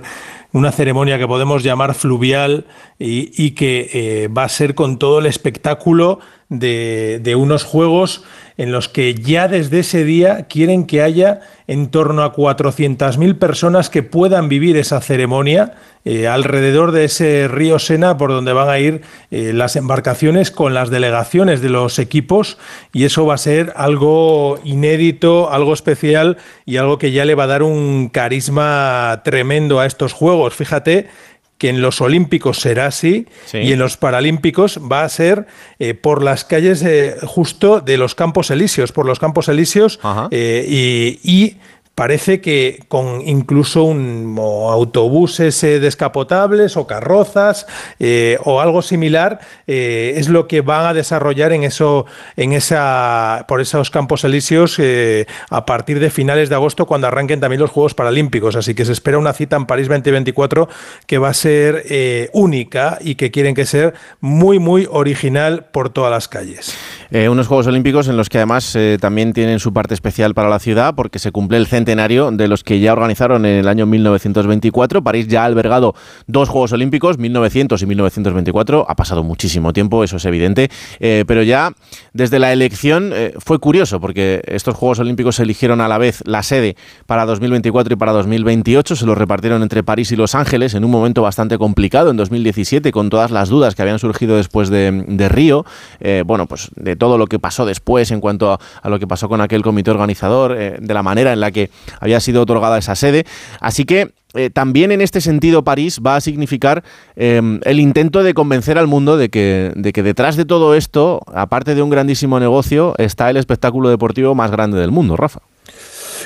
una ceremonia que podemos llamar fluvial y, y que eh, va a ser con todo el espectáculo de, de unos juegos en los que ya desde ese día quieren que haya en torno a 400.000 personas que puedan vivir esa ceremonia eh, alrededor de ese río Sena por donde van a ir eh, las embarcaciones con las delegaciones de los equipos y eso va a ser algo inédito, algo especial y algo que ya le va a dar un carisma tremendo a estos juegos. Fíjate que en los Olímpicos será así Sí. y en los Paralímpicos va a ser eh, por las calles eh, justo de los Campos Elíseos, por los Campos Elíseos eh, y, y parece que con incluso un, autobuses eh, descapotables o carrozas eh, o algo similar eh, es lo que van a desarrollar en eso en esa por esos campos elíseos a partir de finales de agosto cuando arranquen también los Juegos Paralímpicos. Así que se espera una cita en París 2024 que va a ser única y que quieren que ser muy muy original por todas las calles Eh, unos Juegos Olímpicos en los que además eh, también tienen su parte especial para la ciudad porque se cumple el centenario de los que ya organizaron en el año 1924. París ya ha albergado dos Juegos Olímpicos, 1900 y 1924. Ha pasado muchísimo tiempo, eso es evidente, eh, pero ya desde la elección fue curioso porque estos Juegos Olímpicos eligieron a la vez la sede para 2024 y para 2028. Se los repartieron entre París y Los Ángeles en un momento bastante complicado en 2017 con todas las dudas que habían surgido después de, de Río. Bueno, pues de todo lo que pasó después en cuanto a, lo que pasó con aquel comité organizador, eh, de la manera en la que había sido otorgada esa sede. Así que eh, también en este sentido París va a significar eh, el intento de convencer al mundo de que, de que detrás de todo esto, aparte de un grandísimo negocio, está el espectáculo deportivo más grande del mundo, Rafa.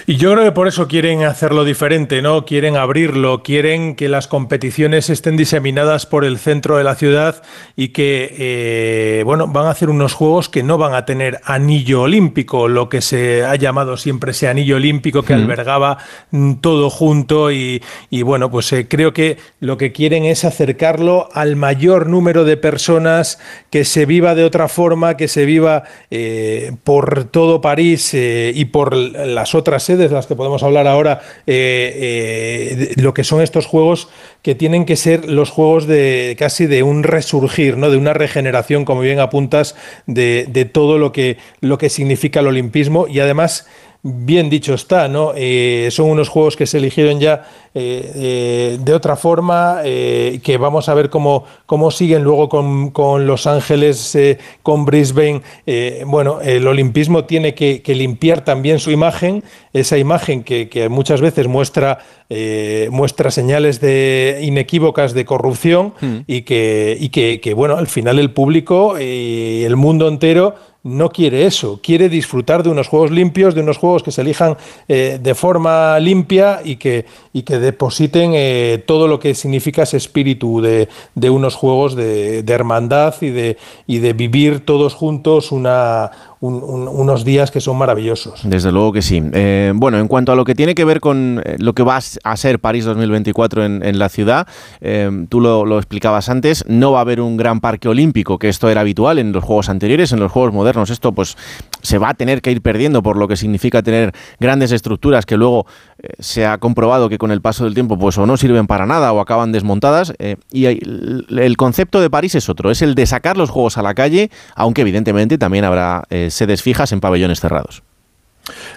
Y yo creo que por eso quieren hacerlo diferente, ¿no? Quieren abrirlo, quieren que las competiciones estén diseminadas por el centro de la ciudad y que, eh, bueno, van a hacer unos juegos que no van a tener anillo olímpico, lo que se ha llamado siempre ese anillo olímpico que Mm. albergaba mm, todo junto y, y, bueno, pues eh, creo que lo que quieren es acercarlo al mayor número de personas, que se viva de otra forma, que se viva eh, por todo París eh, y por las otras sedes, las que podemos hablar ahora, eh, eh, de lo que son estos juegos que tienen que ser los juegos de casi de un resurgir, ¿no? de una regeneración, como bien apuntas, de, de todo lo que, lo que significa el olimpismo y además bien dicho está, ¿no? Eh, son unos juegos que se eligieron ya eh, eh, de otra forma, que vamos a ver cómo, cómo siguen luego con, con Los Ángeles, con Brisbane. Bueno, el olimpismo tiene que, que limpiar también su imagen, esa imagen que, que muchas veces muestra, muestra señales de inequívocas de corrupción y, que, y que, que, bueno, al final el público y el mundo entero no quiere eso, quiere disfrutar de unos juegos limpios, de unos juegos que se elijan eh, de forma limpia y que, y que depositen eh, todo lo que significa ese espíritu de, de unos juegos de, de hermandad y de, y de vivir todos juntos una, un- un- unos días que son maravillosos. Desde luego que sí. Eh, bueno, en cuanto a lo que tiene que ver con eh, lo que va a ser París 2024 en, en la ciudad, eh, tú lo, explicabas antes, no va a haber un gran parque olímpico, que esto era habitual en los Juegos anteriores, en los Juegos modernos. Esto pues se va a tener que ir perdiendo por lo que significa tener grandes estructuras que luego se ha comprobado que con el paso del tiempo pues o no sirven para nada o acaban desmontadas. y el el concepto de París es otro, es el de sacar los Juegos a la calle, aunque evidentemente también habrá sedes fijas en pabellones cerrados.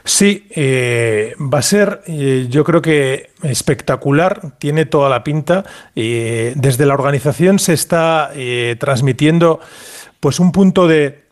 Sí, eh, va a ser, eh, yo creo que espectacular, tiene toda la pinta. Eh, desde la organización se está transmitiendo pues un punto de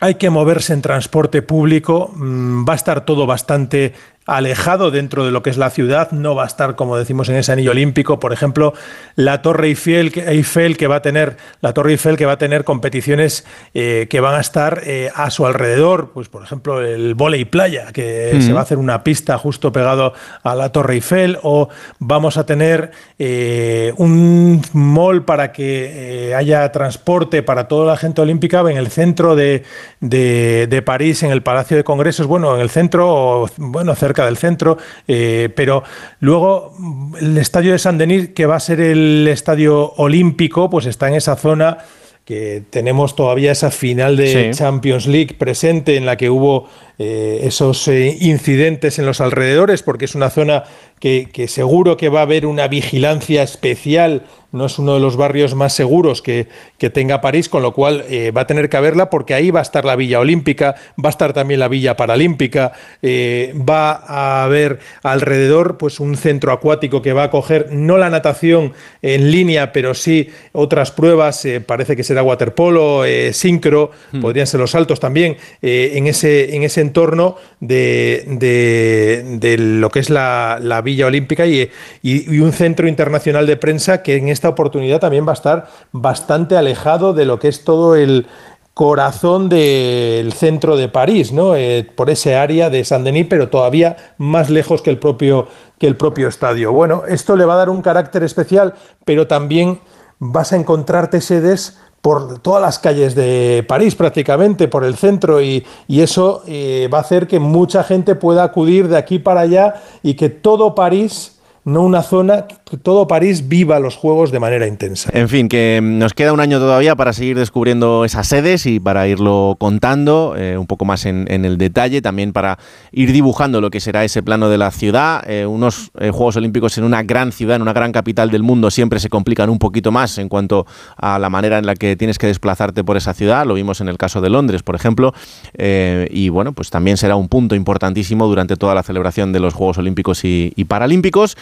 hay que moverse en transporte público, mm, va a estar todo bastante alejado dentro de lo que es la ciudad, no va a estar, como decimos, en ese anillo olímpico. Por ejemplo, la Torre Eiffel, Eiffel que va a tener, la Torre Eiffel que va a tener competiciones eh, que van a estar eh, a su alrededor, pues por ejemplo el volei playa, que se va a hacer una pista justo pegado a la Torre Eiffel, o vamos a tener eh, un mall para que haya transporte para toda la gente olímpica en el centro de, de, de París, en el Palacio de Congresos, bueno, en el centro, o, bueno, cerca del centro, eh, pero luego el estadio de San Denis, que va a ser el estadio olímpico, pues está en esa zona que tenemos todavía esa final de Sí. Champions League presente en la que hubo eh, esos eh, incidentes en los alrededores, porque es una zona que, que seguro que va a haber una vigilancia especial, no es uno de los barrios más seguros que, que tenga París, con lo cual eh, va a tener que haberla porque ahí va a estar la Villa Olímpica, va a estar también la Villa Paralímpica, eh, va a haber alrededor pues un centro acuático que va a acoger no la natación en línea, pero sí otras pruebas, eh, parece que será waterpolo, sincro, podrían ser los saltos también, en, ese, en ese entorno de, de- de lo que es la, la Villa Olímpica y, y- y un centro internacional de prensa que en esta oportunidad también va a estar bastante alejado de lo que es todo el corazón del centro de París, ¿no? Eh, por ese área de Saint-Denis, pero todavía más lejos que el propio que el propio estadio. Bueno, esto le va a dar un carácter especial, pero también vas a encontrarte sedes por todas las calles de París prácticamente, por el centro, y, y eso eh, va a hacer que mucha gente pueda acudir de aquí para allá y que todo París, no una zona, todo París viva los Juegos de manera intensa. En fin, que mm, nos queda un año todavía para seguir descubriendo esas sedes y para irlo contando eh, un poco más en, el detalle, también para ir dibujando lo que será ese plano de la ciudad. Eh, unos eh, Juegos Olímpicos en una gran ciudad, en una gran capital del mundo, siempre se complican un poquito más en cuanto a la manera en la que tienes que desplazarte por esa ciudad. Lo vimos en el caso de Londres, por ejemplo. Y bueno, pues también será un punto importantísimo durante toda la celebración de los Juegos Olímpicos y, y Paralímpicos.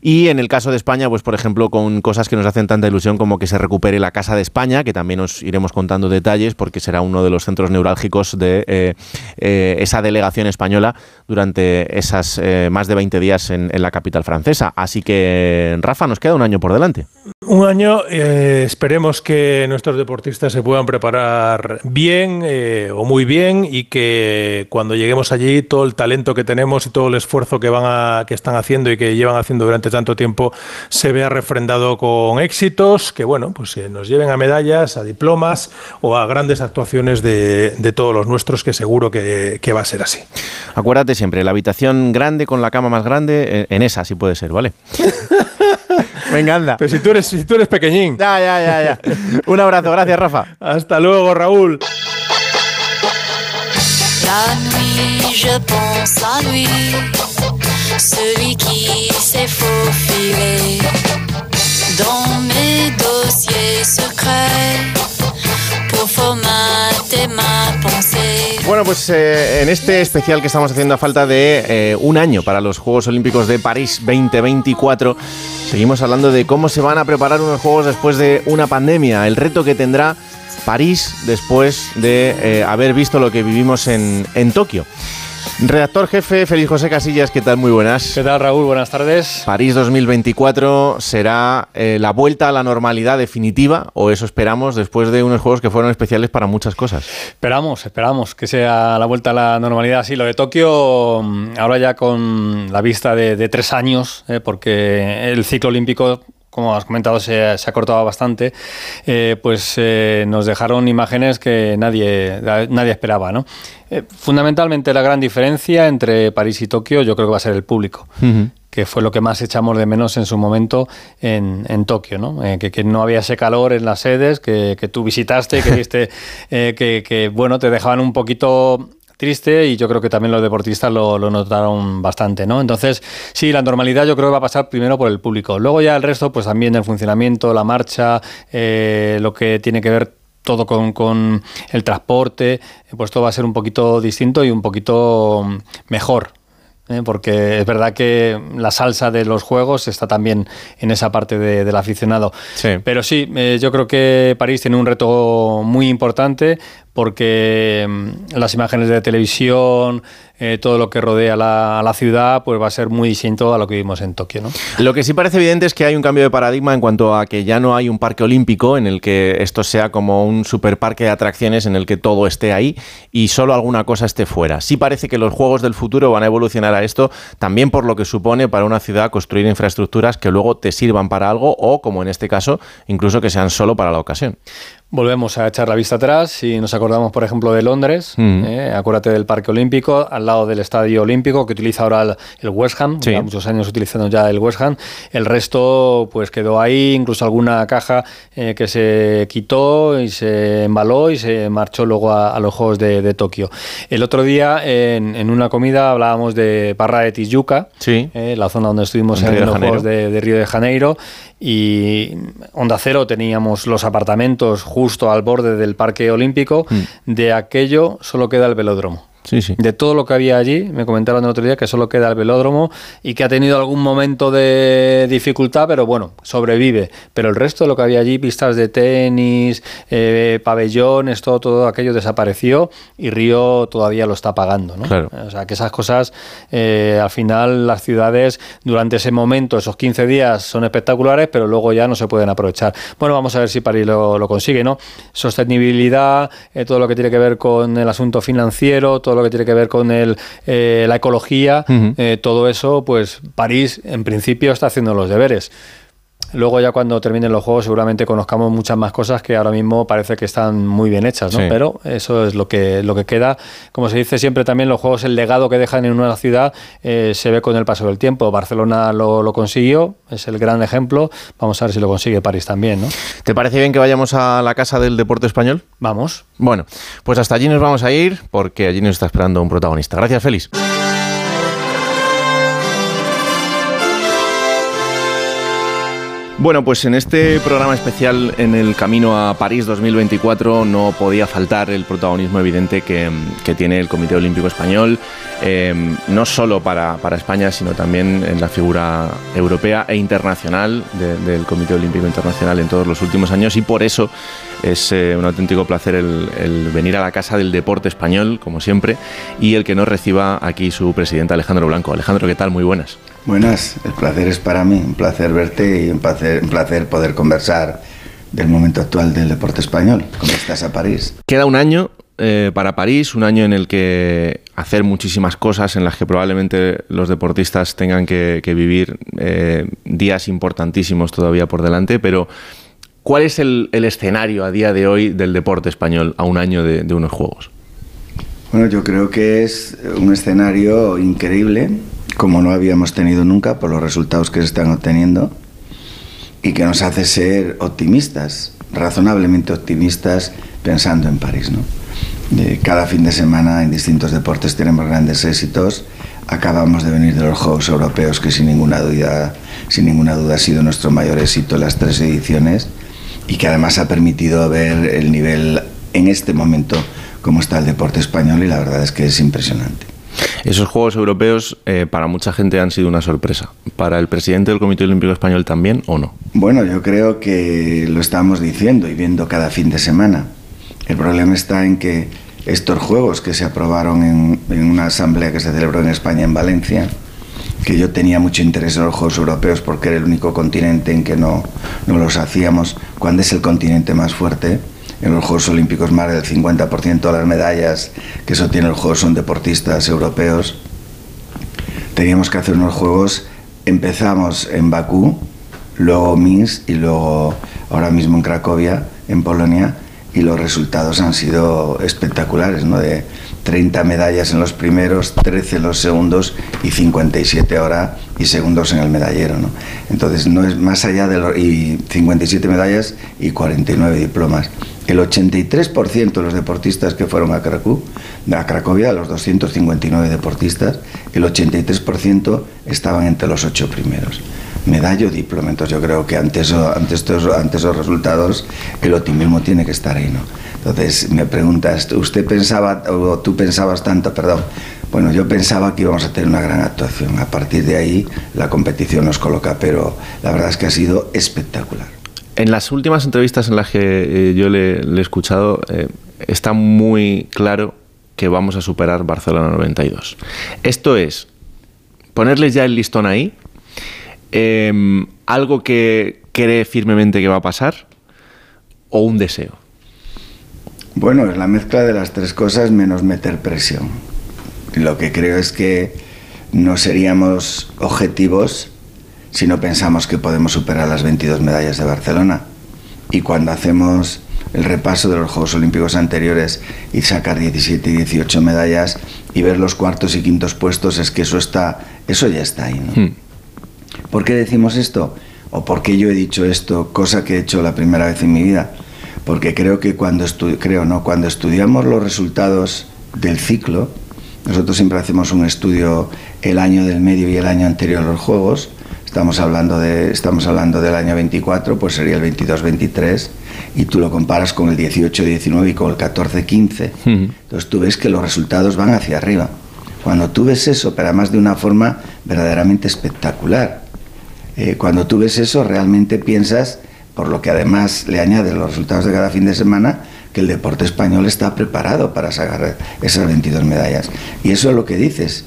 Y en el caso de España, pues por ejemplo, con cosas que nos hacen tanta ilusión como que se recupere la Casa de España, que también os iremos contando detalles porque será uno de los centros neurálgicos de eh, eh, esa delegación española durante esas eh, más de 20 días en, en la capital francesa. Así que, Rafa, nos queda un año por delante. Un año, eh, esperemos que nuestros deportistas se puedan preparar bien eh, o muy bien y que cuando lleguemos allí todo el talento que tenemos y todo el esfuerzo que van a, que están haciendo y que llevan haciendo durante tanto tiempo se vea refrendado con éxitos, que bueno, pues nos lleven a medallas, a diplomas o a grandes actuaciones de, de todos los nuestros, que seguro que, que va a ser así. Acuérdate siempre, la habitación grande con la cama más grande, eh, en esa sí puede ser, ¿vale? [LAUGHS] Venga, anda. Pero si tú eres, si tú eres pequeñín. Ya, ya, ya, ya. Un abrazo, gracias, Rafa. Hasta luego, Raúl. La nuit, je pense à lui, celui qui s'est faufilé dans mes dossiers secrets Bueno, pues eh, en este especial que estamos haciendo a falta de eh, un año para los Juegos Olímpicos de París 2024, seguimos hablando de cómo se van a preparar unos Juegos después de una pandemia, el reto que tendrá París después de eh, haber visto lo que vivimos en, en Tokio. Redactor jefe, Feliz José Casillas, ¿qué tal? Muy buenas. ¿Qué tal, Raúl? Buenas tardes. París 2024 será eh, la vuelta a la normalidad definitiva, o eso esperamos, después de unos juegos que fueron especiales para muchas cosas. Esperamos, esperamos que sea la vuelta a la normalidad. Sí, lo de Tokio, mm, ahora ya con la vista de, de tres años, eh, porque el ciclo olímpico como has comentado, se, se ha cortado bastante, eh, pues eh, nos dejaron imágenes que nadie, nadie esperaba. ¿no? Eh, fundamentalmente la gran diferencia entre París y Tokio yo creo que va a ser el público. que fue lo que más echamos de menos en su momento en, en Tokio, ¿no? Eh, que, que, no había ese calor en las sedes, que, que tú visitaste, que [LAUGHS] viste, eh, que, que, bueno, te dejaban un poquito triste y yo creo que también los deportistas lo, lo, notaron bastante, ¿no? Entonces, sí, la normalidad yo creo que va a pasar primero por el público. Luego ya el resto, pues también el funcionamiento, la marcha, eh, lo que tiene que ver todo con, con, el transporte, pues todo va a ser un poquito distinto y un poquito mejor. ¿eh? Porque es verdad que la salsa de los juegos está también en esa parte de, del aficionado. Sí. Pero sí, eh, yo creo que París tiene un reto muy importante porque mm, las imágenes de televisión, eh, todo lo que rodea la, la, ciudad, pues va a ser muy distinto a lo que vimos en Tokio. ¿no? Lo que sí parece evidente es que hay un cambio de paradigma en cuanto a que ya no hay un parque olímpico en el que esto sea como un superparque de atracciones en el que todo esté ahí y solo alguna cosa esté fuera. Sí parece que los juegos del futuro van a evolucionar a esto, también por lo que supone para una ciudad construir infraestructuras que luego te sirvan para algo o, como en este caso, incluso que sean solo para la ocasión. Volvemos a echar la vista atrás y nos acordamos, por ejemplo, de Londres. Mm. Eh, acuérdate del Parque Olímpico, al lado del Estadio Olímpico, que utiliza ahora el, West Ham. Sí. muchos años utilizando ya el West Ham. El resto, pues quedó ahí, incluso alguna caja eh, que se quitó y se embaló y se marchó luego a, los Juegos de, Tokio. El otro día, en, una comida, hablábamos de Parra de Tijuca, sí. eh, la zona donde estuvimos en, en los Juegos de, de Río de Janeiro. Y Onda Cero teníamos los apartamentos justo al borde del Parque Olímpico. Mm. De aquello solo queda el velódromo. De todo lo que había allí, me comentaron el otro día que solo queda el velódromo y que ha tenido algún momento de dificultad, pero bueno, sobrevive. Pero el resto de lo que había allí, pistas de tenis, eh, pabellones, todo, todo aquello desapareció y Río todavía lo está pagando. ¿no? O sea, que esas cosas, eh, al final, las ciudades durante ese momento, esos 15 días, son espectaculares, pero luego ya no se pueden aprovechar. Bueno, vamos a ver si París lo, consigue, ¿no? Sostenibilidad, eh, todo lo que tiene que ver con el asunto financiero, todo lo que tiene que ver con el, eh, la ecología, eh, todo eso, pues París en principio está haciendo los deberes. Luego ya cuando terminen los juegos seguramente conozcamos muchas más cosas que ahora mismo parece que están muy bien hechas, ¿no? Pero eso es lo que, lo que queda. Como se dice siempre también, los juegos, el legado que dejan en una ciudad eh, se ve con el paso del tiempo. Barcelona lo, lo, consiguió, es el gran ejemplo. Vamos a ver si lo consigue París también, ¿no? ¿Te parece bien que vayamos a la Casa del Deporte Español? Vamos. Bueno, pues hasta allí nos vamos a ir porque allí nos está esperando un protagonista. Gracias, Félix. Bueno, pues en este programa especial en el Camino a París 2024 no podía faltar el protagonismo evidente que, tiene el Comité Olímpico Español, em, no solo para, España, sino también en la figura europea e internacional del Comité Olímpico Internacional en todos los últimos años y por eso es eh, un auténtico placer el, el, venir a la Casa del Deporte Español, como siempre, y el que nos reciba aquí su presidente Alejandro Blanco. Alejandro, ¿qué tal? Muy buenas. Buenas, el placer es para mí, un placer verte y un placer, un placer poder conversar del momento actual del deporte español. ¿Cómo estás a París? Queda un año eh, para París, un año en el que hacer muchísimas cosas, en las que probablemente los deportistas tengan que, vivir eh, días importantísimos todavía por delante, pero ¿cuál es el, escenario a día de hoy del deporte español a un año de, de unos Juegos? Bueno, yo creo que es un escenario increíble como no habíamos tenido nunca por los resultados que se están obteniendo y que nos hace ser optimistas, razonablemente optimistas pensando en París. ¿no? cada fin de semana en distintos deportes tenemos grandes éxitos. Acabamos de venir de los Juegos Europeos que sin ninguna duda, sin ninguna duda ha sido nuestro mayor éxito las tres ediciones y que además ha permitido ver el nivel en este momento como está el deporte español y la verdad es que es impresionante. Esos Juegos Europeos eh, para mucha gente han sido una sorpresa. ¿Para el presidente del Comité Olímpico Español también o no? Bueno, yo creo que lo estamos diciendo y viendo cada fin de semana. El problema está en que estos Juegos que se aprobaron en, en una asamblea que se celebró en España, en Valencia, que yo tenía mucho interés en los Juegos Europeos porque era el único continente en que no, no los hacíamos, cuando es el continente más fuerte, en los Juegos Olímpicos más del 50% de las medallas que sostienen los Juegos son deportistas europeos. Teníamos que hacer unos Juegos, empezamos en Bakú, luego Minsk y luego ahora mismo en Cracovia, en Polonia, y los resultados han sido espectaculares, ¿no? De 30 medallas en los primeros, 13 en los segundos y 57 ahora y segundos en el medallero. Entonces, no es más allá de los, y 57 medallas y 49 diplomas. El 83% de los deportistas que fueron a, a Cracovia, los 259 deportistas, el 83% estaban entre los ocho primeros. Medallo, diploma. Entonces yo creo que ante, eso, ante, estos, esos resultados el optimismo tiene que estar ahí. ¿no? Entonces me preguntas, ¿usted pensaba, o tú pensabas tanto, perdón? Bueno, yo pensaba que íbamos a tener una gran actuación. A partir de ahí la competición nos coloca, pero la verdad es que ha sido espectacular. En las últimas entrevistas en las que eh, yo le, he escuchado, eh, está muy claro que vamos a superar Barcelona 92. Esto es ponerles ya el listón ahí, em, algo que cree firmemente que va a pasar o un deseo. Bueno, es la mezcla de las tres cosas menos meter presión. Lo que creo es que no seríamos objetivos si no pensamos que podemos superar las 22 medallas de Barcelona. Y cuando hacemos el repaso de los Juegos Olímpicos anteriores y sacar 17 y 18 medallas y ver los cuartos y quintos puestos, es que eso está, eso ya está ahí. ¿no? Hmm. ¿Por qué decimos esto? ¿O por qué yo he dicho esto, cosa que he hecho la primera vez en mi vida? Porque creo que cuando, creo, ¿no? cuando estudiamos los resultados del ciclo, nosotros siempre hacemos un estudio el año del medio y el año anterior a los Juegos, estamos hablando, de, estamos hablando del año 24, pues sería el 22-23, y tú lo comparas con el 18-19 y con el 14-15, entonces tú ves que los resultados van hacia arriba. Cuando tú ves eso, pero además de una forma verdaderamente espectacular, eh, cuando tú ves eso realmente piensas, por lo que además le añades los resultados de cada fin de semana, que el deporte español está preparado para sacar esas 22 medallas. Y eso es lo que dices,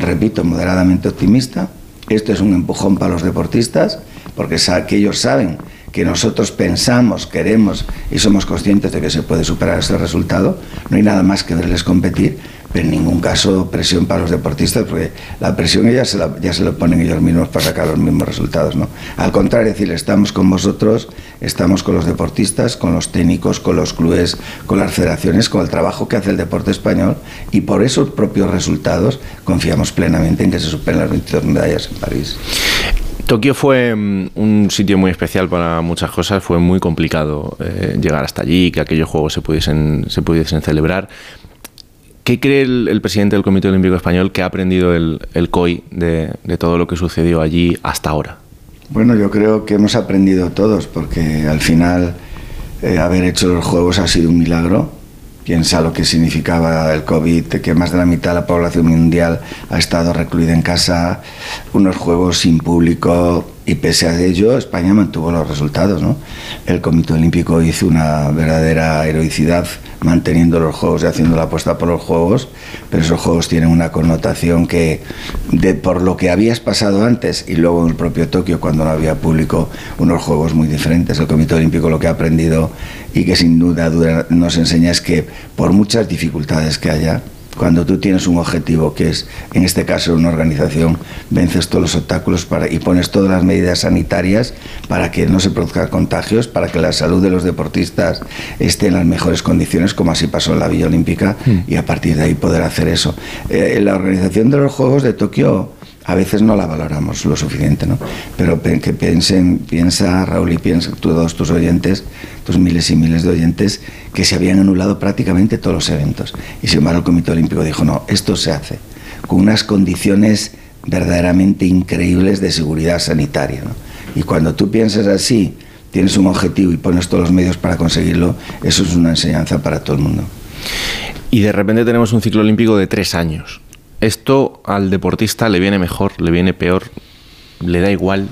repito, moderadamente optimista. Esto es un empujón para los deportistas, porque sa- ellos saben que nosotros pensamos, queremos y somos conscientes de que se puede superar ese resultado. No hay nada más que verles competir, pero en ningún caso presión para los deportistas, porque la presión ya se, la, ponen ellos mismos para sacar los mismos resultados. ¿no? Al contrario, es decir, estamos con vosotros, estamos con los deportistas, con los técnicos, con los clubes, con las federaciones, con el trabajo que hace el deporte español y por esos propios resultados confiamos plenamente en que se superen las 22 medallas en París. Tokio fue mm, un sitio muy especial para muchas cosas, fue muy complicado eh, llegar hasta allí, que aquellos juegos se pudiesen, se pudiesen celebrar. ¿Qué cree el, presidente del Comité Olímpico Español que ha aprendido el, el COI de, de todo lo que sucedió allí hasta ahora? Bueno, yo creo que hemos aprendido todos, porque al final eh, haber hecho los Juegos ha sido un milagro. Piensa lo que significaba el COVID, que más de la mitad de la población mundial ha estado recluida en casa, unos Juegos sin público y pese a ello España mantuvo los resultados. ¿no? El Comité Olímpico hizo una verdadera heroicidad manteniendo los Juegos y haciendo la apuesta por los Juegos, pero esos Juegos tienen una connotación que, de, por lo que habías pasado antes y luego en el propio Tokio, cuando no había público, unos Juegos muy diferentes. El Comité Olímpico lo que ha aprendido y que sin duda nos enseña es que por muchas dificultades que haya, cuando tú tienes un objetivo que es, en este caso, una organización, vences todos los obstáculos para, y pones todas las medidas sanitarias para que no se produzcan contagios, para que la salud de los deportistas esté en las mejores condiciones, como así pasó en la Villa Olímpica, y a partir de ahí poder hacer eso. Eh, la organización de los Juegos de Tokio a veces no la valoramos lo suficiente, ¿no? Pero pe- que piensen, piensa Raúl y piensa todos tus oyentes, tus miles y miles de oyentes, que se habían anulado prácticamente todos los eventos. Y sin embargo el Comité Olímpico dijo, no, esto se hace con unas condiciones verdaderamente increíbles de seguridad sanitaria, ¿no? Y cuando tú piensas así, tienes un objetivo y pones todos los medios para conseguirlo, eso es una enseñanza para todo el mundo. Y de repente tenemos un ciclo olímpico de tres años. ¿Esto al deportista le viene mejor, le viene peor, le da igual?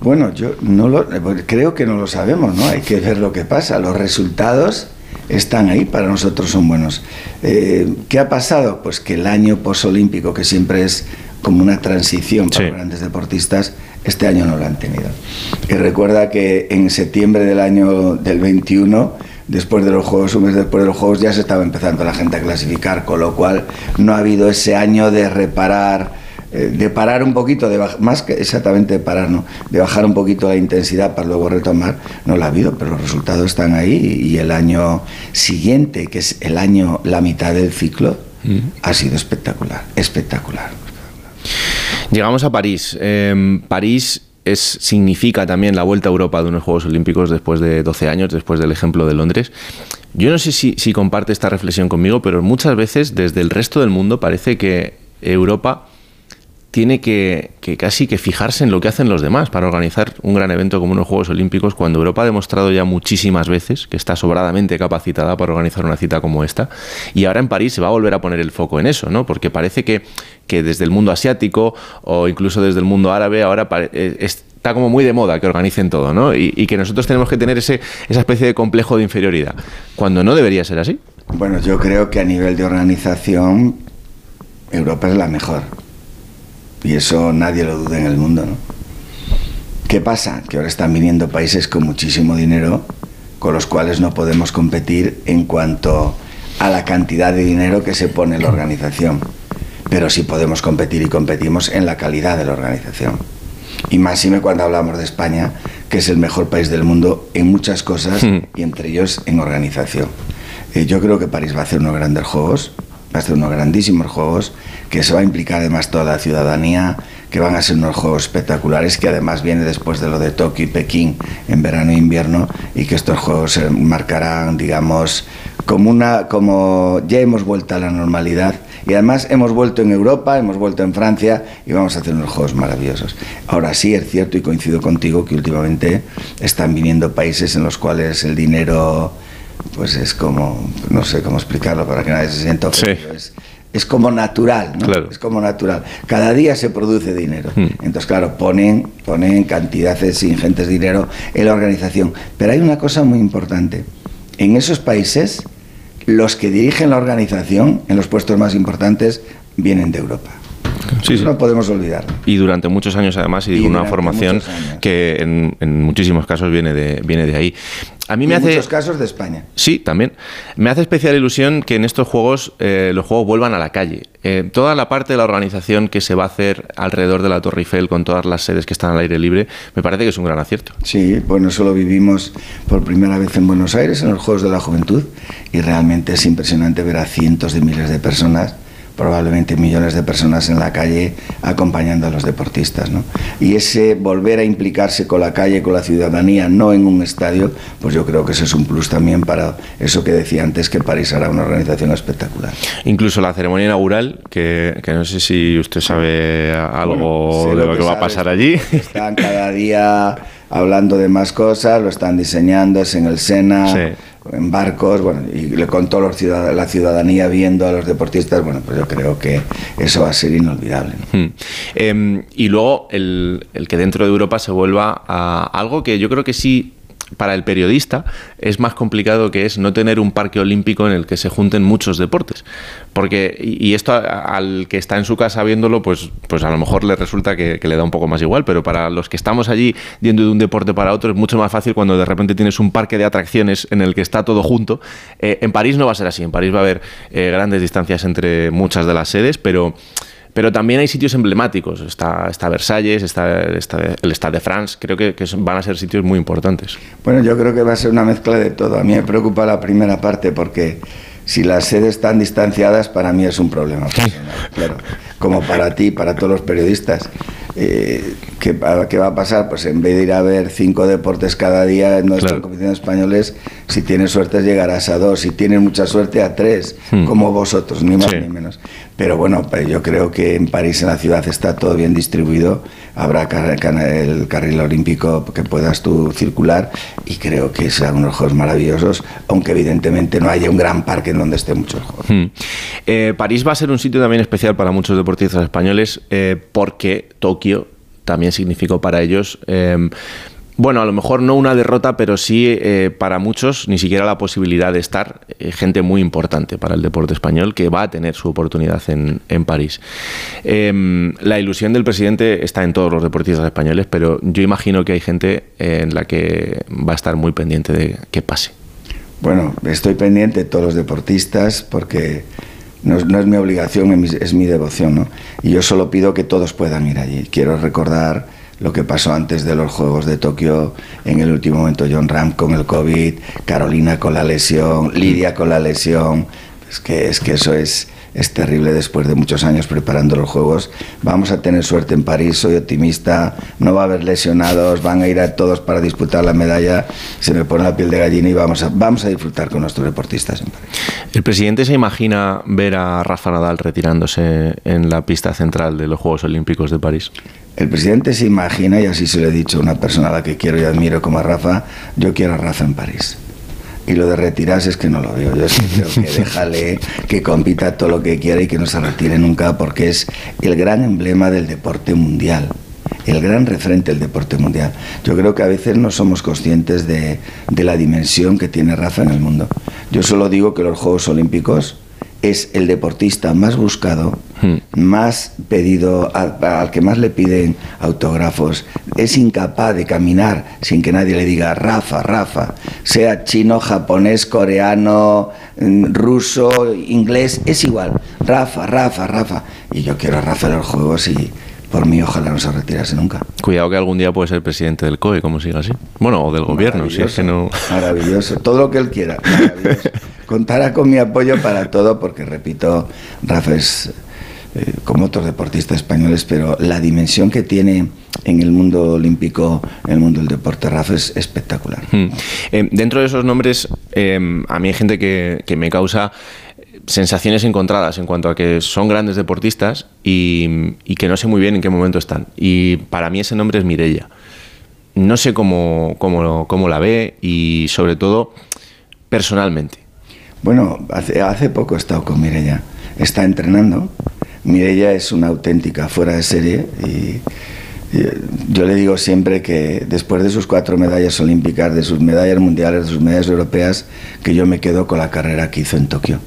Bueno, yo no lo, creo que no lo sabemos, ¿no? Hay que ver lo que pasa. Los resultados están ahí, para nosotros son buenos. Eh, ¿Qué ha pasado? Pues que el año posolímpico, que siempre es como una transición para los grandes deportistas, este año no lo han tenido. Y recuerda que en septiembre del año del 21, después de los Juegos, un mes después de los Juegos, ya se estaba empezando la gente a clasificar, con lo cual no ha habido ese año de reparar eh, de parar un poquito, de más que exactamente de parar, no, de bajar un poquito la intensidad para luego retomar, no lo ha habido, pero los resultados están ahí y el año siguiente, que es el año, la mitad del ciclo, ha sido espectacular, espectacular. Llegamos a París. Eh, París significa también la vuelta a Europa de unos Juegos Olímpicos después de 12 años, después del ejemplo de Londres. Yo no sé si, si comparte esta reflexión conmigo, pero muchas veces desde el resto del mundo parece que Europa tiene que, casi que fijarse en lo que hacen los demás para organizar un gran evento como unos Juegos Olímpicos, cuando Europa ha demostrado ya muchísimas veces que está sobradamente capacitada para organizar una cita como esta. Y ahora en París se va a volver a poner el foco en eso, ¿no? Porque parece que, que desde el mundo asiático o incluso desde el mundo árabe ahora eh, es- está como muy de moda que organicen todo, ¿no? Y, y que nosotros tenemos que tener ese, esa especie de complejo de inferioridad, cuando no debería ser así. Bueno, yo creo que a nivel de organización Europa es la mejor. Y eso nadie lo duda en el mundo, ¿no? ¿Qué pasa? Que ahora están viniendo países con muchísimo dinero con los cuales no podemos competir en cuanto a la cantidad de dinero que se pone en la organización. Pero sí podemos competir y competimos en la calidad de la organización. Y máxime cuando hablamos de España, que es el mejor país del mundo en muchas cosas y entre ellos en organización. Eh, yo creo que París va a hacer unos grandes juegos, va a hacer unos grandísimos juegos, que se va a implicar además toda la ciudadanía, que van a ser unos juegos espectaculares, que además viene después de lo de Tokio y Pekín en verano e invierno, y que estos juegos se marcarán, digamos, como como ya hemos vuelto a la normalidad. Y además hemos vuelto en Europa, hemos vuelto en Francia y vamos a hacer unos juegos maravillosos. Ahora sí es cierto y coincido contigo que últimamente están viniendo países en los cuales el dinero pues es como, no sé cómo explicarlo para que nadie se sienta ofendido. Es, es como natural, ¿no? Es como natural. Cada día se produce dinero. Entonces, claro, ponen, ponen cantidades ingentes de dinero en la organización. Pero hay una cosa muy importante. En esos países, los que dirigen la organización en los puestos más importantes vienen de Europa. Sí, sí. No podemos olvidar. Y durante muchos años además y, Y una formación que en, en muchísimos casos viene de, viene de ahí. A mí Y me en hace... muchos casos de España. Sí, también. Me hace especial ilusión que en estos juegos eh, los juegos vuelvan a la calle. Eh, toda la parte de la organización que se va a hacer alrededor de la Torre Eiffel con todas las sedes que están al aire libre, me parece que es un gran acierto. Sí, bueno, eso lo vivimos por primera vez en Buenos Aires, en los Juegos de la Juventud, y realmente es impresionante ver a cientos de miles de personas, probablemente millones de personas en la calle acompañando a los deportistas. ¿no? Y ese volver a implicarse con la calle, con la ciudadanía, no en un estadio, pues yo creo que eso es un plus también para eso que decía antes, que París hará una organización espectacular. Incluso la ceremonia inaugural, que, que no sé si usted sabe algo de lo lo que que va a pasar allí. Están cada día hablando de más cosas, lo están diseñando, es en el Sena, Sí. En barcos, bueno, y le contó los ciudad- la ciudadanía viendo a los deportistas, bueno, pues yo creo que eso va a ser inolvidable. ¿no? Hmm. Em, y luego el, el que dentro de Europa se vuelva a algo que yo creo que sí para el periodista es más complicado que es no tener un parque olímpico en el que se junten muchos deportes. Porque, y, esto al que está en su casa viéndolo, pues, pues a lo mejor le resulta que, que le da un poco más igual, pero para los que estamos allí yendo de un deporte para otro es mucho más fácil cuando de repente tienes un parque de atracciones en el que está todo junto. Eh, en París no va a ser así, en París va a haber eh, grandes distancias entre muchas de las sedes, pero... Pero también hay sitios emblemáticos. Está, está Versalles, está, está el Stade de France. Creo que, que son- van a ser sitios muy importantes. Bueno, yo creo que va a ser una mezcla de todo. A mí me preocupa la primera parte porque si las sedes están distanciadas, para mí es un problema personal, claro. Como para ti, para todos los periodistas. Eh, ¿qué, va- qué va a pasar? Pues en vez de ir a ver cinco deportes cada día en nuestra competición españoles, si tienes suerte llegarás a dos, si tienes mucha suerte a tres, Hmm. como vosotros, ni más Sí. ni menos. Pero bueno, pues yo creo que en París, en la ciudad, está todo bien distribuido. Habrá el carril olímpico que puedas tú circular y creo que serán unos juegos maravillosos, aunque evidentemente no haya un gran parque en donde estén muchos juegos. Hmm. Eh, París va a ser un sitio también especial para muchos deportistas españoles eh, porque Tokio también significó para ellos, eh, bueno, a lo mejor no una derrota, pero sí eh, para muchos ni siquiera la posibilidad de estar eh, gente muy importante para el deporte español que va a tener su oportunidad en, en París. Eh, la ilusión del presidente está en todos los deportistas españoles, pero yo imagino que hay gente eh, en la que va a estar muy pendiente de que pase. Bueno, estoy pendiente de todos los deportistas porque no es, no es mi obligación, es mi, es mi devoción, ¿no? Y yo solo pido que todos puedan ir allí. Quiero recordar lo que pasó antes de los Juegos de Tokio, en el último momento John Ram con el COVID, Carolina con la lesión, Lidia con la lesión. Es que, es que eso es, es terrible después de muchos años preparando los Juegos. Vamos a tener suerte en París, soy optimista, no va a haber lesionados, van a ir a todos para disputar la medalla. Se me pone la piel de gallina y vamos a, vamos a disfrutar con nuestros deportistas en París. ¿El presidente se imagina ver a Rafa Nadal retirándose en la pista central de los Juegos Olímpicos de París? El presidente se imagina, y así se lo he dicho a una persona a la que quiero y admiro como a Rafa, yo quiero a Rafa en París. Y lo de retirarse es que no lo veo. Yo sí creo que [LAUGHS] déjale que compita todo lo que quiera y que no se retire nunca porque es el gran emblema del deporte mundial. el gran referente del deporte mundial. Yo creo que a veces no somos conscientes de, de la dimensión que tiene Rafa en el mundo. Yo solo digo que los Juegos Olímpicos es el deportista más buscado, más pedido, al, al que más le piden autógrafos. Es incapaz de caminar sin que nadie le diga Rafa, Rafa, sea chino, japonés, coreano, mm, ruso, inglés, es igual. Rafa, Rafa, Rafa. Y yo quiero a Rafa en los juegos y por mí ojalá no se retirase nunca. Cuidado que algún día puede ser presidente del COE, como siga así. Bueno, o del gobierno, si es que no... Maravilloso, todo lo que él quiera. maravilloso. [LAUGHS] Contará con mi apoyo para todo, porque repito, Rafa es eh, como otros deportistas españoles, pero la dimensión que tiene en el mundo olímpico, en el mundo del deporte, Rafa es espectacular. Hmm. Eh, dentro de esos nombres, eh, a mí hay gente que, que me causa sensaciones encontradas en cuanto a que son grandes deportistas y, que no sé muy bien en qué momento están. Y para mí ese nombre es Mirella. No sé cómo, cómo, cómo la ve y sobre todo personalmente. Bueno, hace, hace poco he estado con Mirella. Está entrenando. Mirella es una auténtica fuera de serie y yo le digo siempre que después de sus cuatro medallas olímpicas, de sus medallas mundiales, de sus medallas europeas, que yo me quedo con la carrera que hizo en Tokio,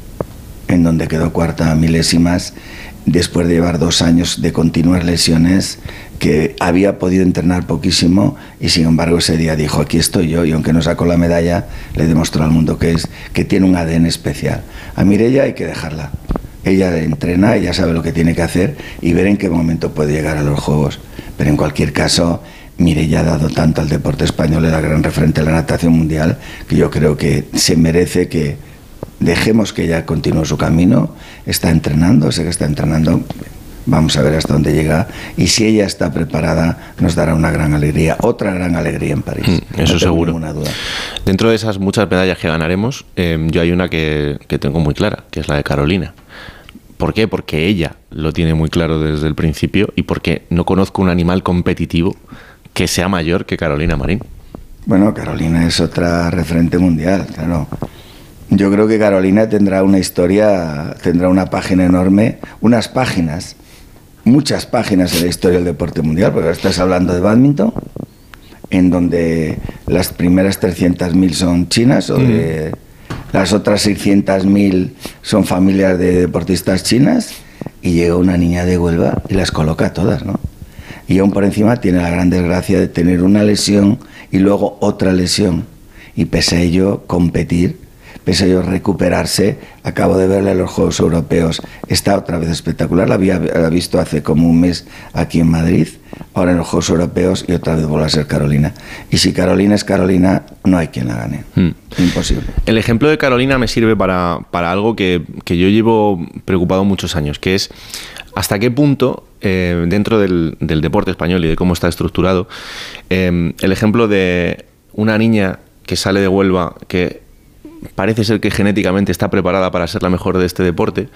en donde quedó cuarta a milésimas después de llevar dos años de continuas lesiones, que había podido entrenar poquísimo y sin embargo ese día dijo, aquí estoy yo, y aunque no sacó la medalla, le demostró al mundo que es, que tiene un ADN especial. A Mirella hay que dejarla. Ella entrena, ella sabe lo que tiene que hacer y ver en qué momento puede llegar a los Juegos. Pero en cualquier caso, Mirella ha dado tanto al deporte español, era gran referente de la natación mundial, que yo creo que se merece que dejemos que ella continúe su camino. Está entrenando, sé que está entrenando. Vamos a ver hasta dónde llega. Y si ella está preparada, nos dará una gran alegría, otra gran alegría en París. Mm, Eso seguro. ninguna duda. Dentro de esas muchas medallas que ganaremos, eh, yo hay una que, que tengo muy clara, que es la de Carolina. ¿Por qué? Porque ella lo tiene muy claro desde el principio y porque no conozco un animal competitivo que sea mayor que Carolina Marín. Bueno, Carolina es otra referente mundial, claro. Yo creo que Carolina tendrá una historia, tendrá una página enorme, unas páginas, muchas páginas en la historia del deporte mundial, porque ahora estás hablando de badminton, en donde las primeras 300.000 son chinas o de las otras 600.000 son familias de deportistas chinas y llega una niña de Huelva y las coloca todas, ¿no? Y aún por encima tiene la gran desgracia de tener una lesión y luego otra lesión. Y pese a ello, competir, pese a ello, recuperarse. Acabo de verla en los Juegos Europeos. Está otra vez espectacular. La había la visto hace como un mes aquí en Madrid. Ahora en los Juegos Europeos y otra vez vuelve a ser Carolina. Y si Carolina es Carolina, no hay quien la gane. Imposible. El ejemplo de Carolina me sirve para, para algo que, que yo llevo preocupado muchos años, que es hasta qué punto eh, dentro del, del deporte español y de cómo está estructurado, eh, el ejemplo de una niña que sale de Huelva, que parece ser que genéticamente está preparada para ser la mejor de este deporte,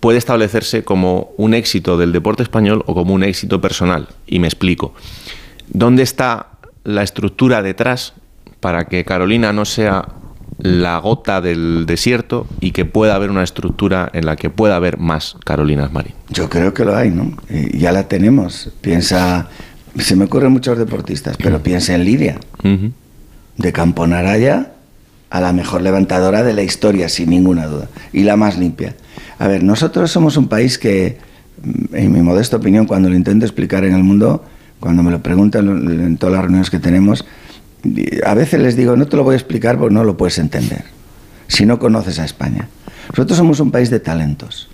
puede establecerse como un éxito del deporte español o como un éxito personal. Y me explico. ¿Dónde está la estructura detrás para que Carolina no sea la gota del desierto y que pueda haber una estructura en la que pueda haber más Carolinas Marín? Yo creo que lo hay, ¿no? Y ya la tenemos. Piensa, se me ocurren muchos deportistas, pero piensa en Lidia, Ujú. de Camponaraya a la mejor levantadora de la historia, sin ninguna duda, y la más limpia. A ver, nosotros somos un país que, mm, en mi modesta opinión, cuando lo intento explicar en el mundo, cuando me lo preguntan en todas las reuniones que tenemos, a veces les digo, no te lo voy a explicar porque no lo puedes entender, si no conoces a España. Nosotros somos un país de talentos,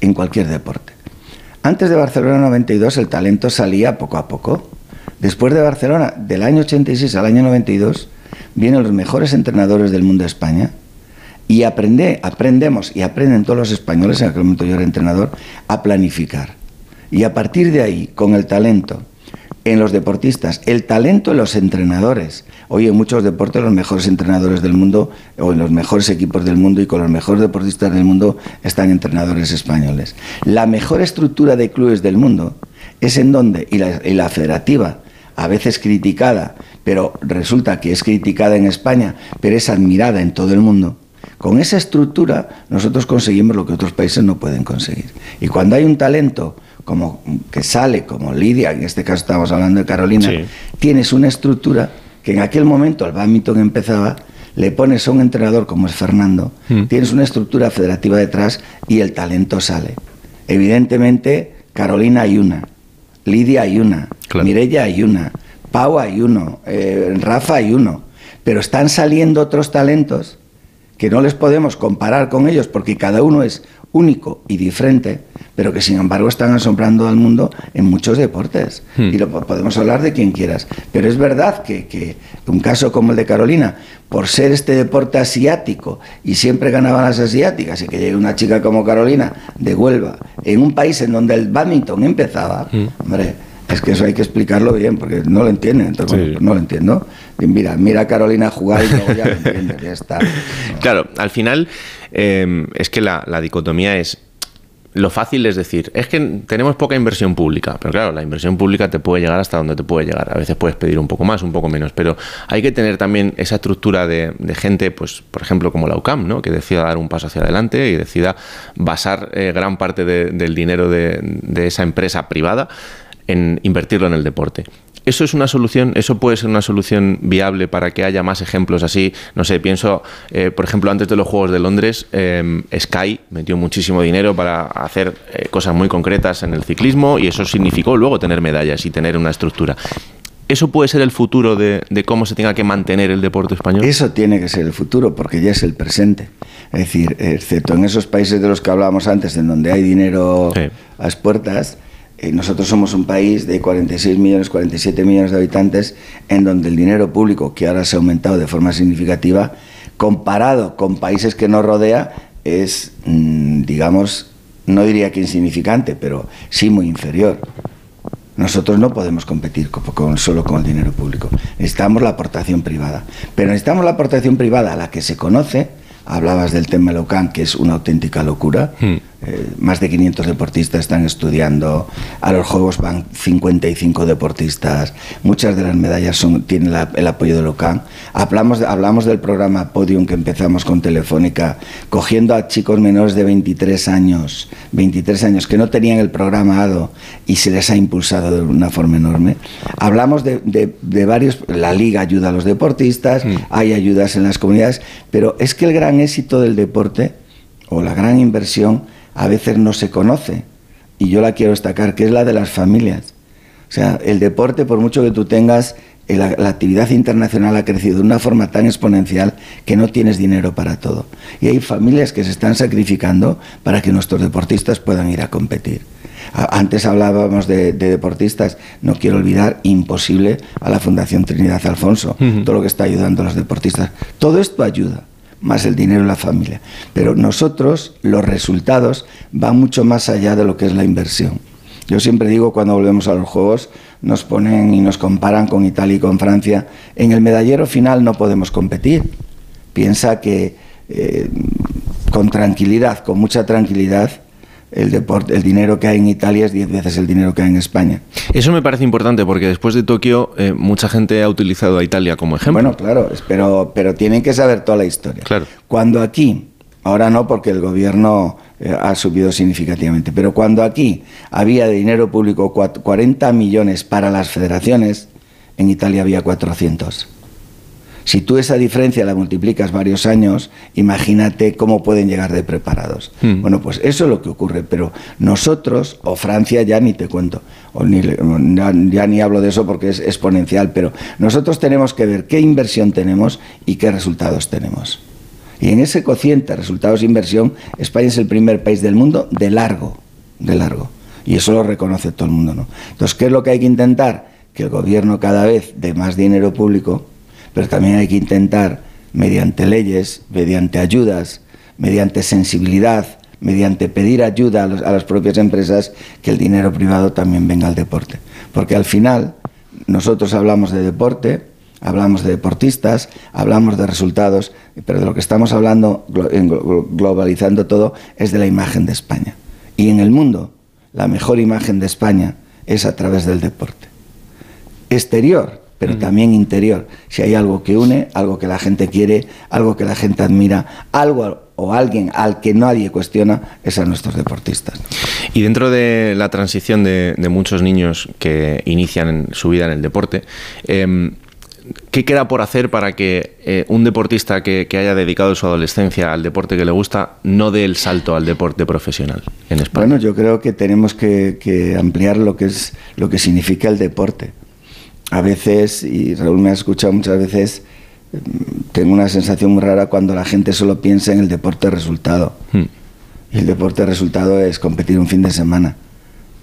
en cualquier deporte. Antes de Barcelona 92 el talento salía poco a poco. Después de Barcelona, del año 86 al año 92, vienen los mejores entrenadores del mundo a España y aprende, aprendemos y aprenden todos los españoles, en aquel momento yo era entrenador, a planificar. Y a partir de ahí, con el talento en los deportistas, el talento en los entrenadores. Hoy en muchos deportes los mejores entrenadores del mundo o en los mejores equipos del mundo y con los mejores deportistas del mundo están entrenadores españoles. La mejor estructura de clubes del mundo es en donde, y la, y la federativa, a veces criticada, pero resulta que es criticada en España, pero es admirada en todo el mundo, Con esa estructura nosotros conseguimos lo que otros países no pueden conseguir. Y cuando hay un talento como que sale, como Lidia, en este caso estamos hablando de Carolina, Sí. tienes una estructura que en aquel momento el badminton empezaba, le pones a un entrenador como es Fernando, Mm. tienes una estructura federativa detrás y el talento sale. Evidentemente, Carolina hay una, Lidia hay una, Mirella hay una, Pau hay uno, eh, Rafa hay uno, pero están saliendo otros talentos que no les podemos comparar con ellos porque cada uno es único y diferente, pero que sin embargo están asombrando al mundo en muchos deportes. Y lo po- podemos hablar de quien quieras. Pero es verdad que, que un caso como el de Carolina, por ser este deporte asiático y siempre ganaban las asiáticas, y que llegue una chica como Carolina de Huelva, en un país en donde el badminton empezaba, hombre, es que eso hay que explicarlo bien, porque no lo entienden. Entonces, bueno, pues no lo entiendo. Y mira, mira a Carolina jugar y luego ya lo [LAUGHS] entiendes, ya está. Claro, al final eh, es que la, la dicotomía es lo fácil es decir, es que tenemos poca inversión pública, pero claro, la inversión pública te puede llegar hasta donde te puede llegar. A veces puedes pedir un poco más, un poco menos, pero hay que tener también esa estructura de, de gente, pues, por ejemplo, como la UCAM, ¿no? que decida dar un paso hacia adelante y decida basar eh, gran parte de- del dinero de, de esa empresa privada en invertirlo en el deporte. ¿Eso es una solución? ¿Eso puede ser una solución viable para que haya más ejemplos así? No sé, pienso, eh, por ejemplo, antes de los Juegos de Londres, eh, Sky metió muchísimo dinero para hacer eh, cosas muy concretas en el ciclismo y eso significó luego tener medallas y tener una estructura. ¿Eso puede ser el futuro de, de cómo se tenga que mantener el deporte español? Eso tiene que ser el futuro, porque ya es el presente. Es decir, excepto en esos países de los que hablábamos antes, en donde hay dinero a las puertas, nosotros somos un país de 46 millones, 47 millones de habitantes, en donde el dinero público, que ahora se ha aumentado de forma significativa, comparado con países que nos rodea, es, mm, digamos, no diría que insignificante, pero sí muy inferior. Nosotros no podemos competir con, solo con el dinero público. Necesitamos la aportación privada. Pero necesitamos la aportación privada a la que se conoce. Hablabas del tema Locan, que es una auténtica locura. Eh, más de 500 deportistas están estudiando. A los Juegos van 55 deportistas. Muchas de las medallas son, tienen la- el apoyo de Locan. Hablamos, hablamos del programa Podium que empezamos con Telefónica, cogiendo a chicos menores de 23 años, 23 años que no tenían el programa ADO y se les ha impulsado de una forma enorme. Hablamos de, de- de varios, la liga ayuda a los deportistas, hay ayudas en las comunidades, pero es que el gran éxito del deporte o la gran inversión a veces no se conoce y yo la quiero destacar, que es la de las familias. O sea, el deporte, por mucho que tú tengas, eh, la, la actividad internacional ha crecido de una forma tan exponencial que no tienes dinero para todo. Y hay familias que se están sacrificando para que nuestros deportistas puedan ir a competir. Antes hablábamos de, de deportistas, no quiero olvidar, imposible, a la Fundación Trinidad Alfonso, todo lo que está ayudando a los deportistas. Todo esto ayuda más el dinero y la familia. Pero nosotros, los resultados van mucho más allá de lo que es la inversión. Yo siempre digo cuando volvemos a los Juegos, nos ponen y nos comparan con Italia y con Francia. En el medallero final no podemos competir. Piensa que eh, con tranquilidad, con mucha tranquilidad, el, deporte, el dinero que hay en Italia es 10 veces el dinero que hay en España. Eso me parece importante porque después de Tokio eh, mucha gente ha utilizado a Italia como ejemplo. Bueno, claro, pero, pero tienen que saber toda la historia. Claro. Cuando aquí, ahora no porque el gobierno eh, ha subido significativamente, pero cuando aquí había de dinero público cuat- 40 millones para las federaciones, en Italia había 400. Si tú esa diferencia la multiplicas varios años, imagínate cómo pueden llegar de preparados. Hmm. Bueno, pues eso es lo que ocurre, pero nosotros, o Francia ya ni te cuento, o ni, ya, ya ni hablo de eso porque es exponencial, pero nosotros tenemos que ver qué inversión tenemos y qué resultados tenemos. Y en ese cociente resultados-inversión, España es el primer país del mundo de largo, de largo. Y eso lo reconoce todo el mundo, ¿no? Entonces, ¿qué es lo que hay que intentar? Que el gobierno cada vez dé más dinero público, pero también hay que intentar, mediante leyes, mediante ayudas, mediante sensibilidad, mediante pedir ayuda a, las propias empresas, que el dinero privado también venga al deporte. Porque al final, nosotros hablamos de deporte, hablamos de deportistas, hablamos de resultados, pero de lo que estamos hablando, globalizando todo, es de la imagen de España. Y en el mundo, la mejor imagen de España es a través del deporte. Exterior, pero también interior. Si hay algo que une, algo que la gente quiere, algo que la gente admira, algo o alguien al que nadie cuestiona, es a nuestros deportistas. Y dentro de la transición de, de muchos niños que inician su vida en el deporte, eh, ¿Qué queda por hacer para que eh, un deportista que, que, haya dedicado su adolescencia al deporte que le gusta no dé el salto al deporte profesional en España? Bueno, yo creo que tenemos que, que, ampliar lo que es lo que significa el deporte. A veces, y Raúl me ha escuchado muchas veces, tengo una sensación muy rara cuando la gente solo piensa en el deporte resultado. Hmm. Y el deporte resultado es competir un fin de semana.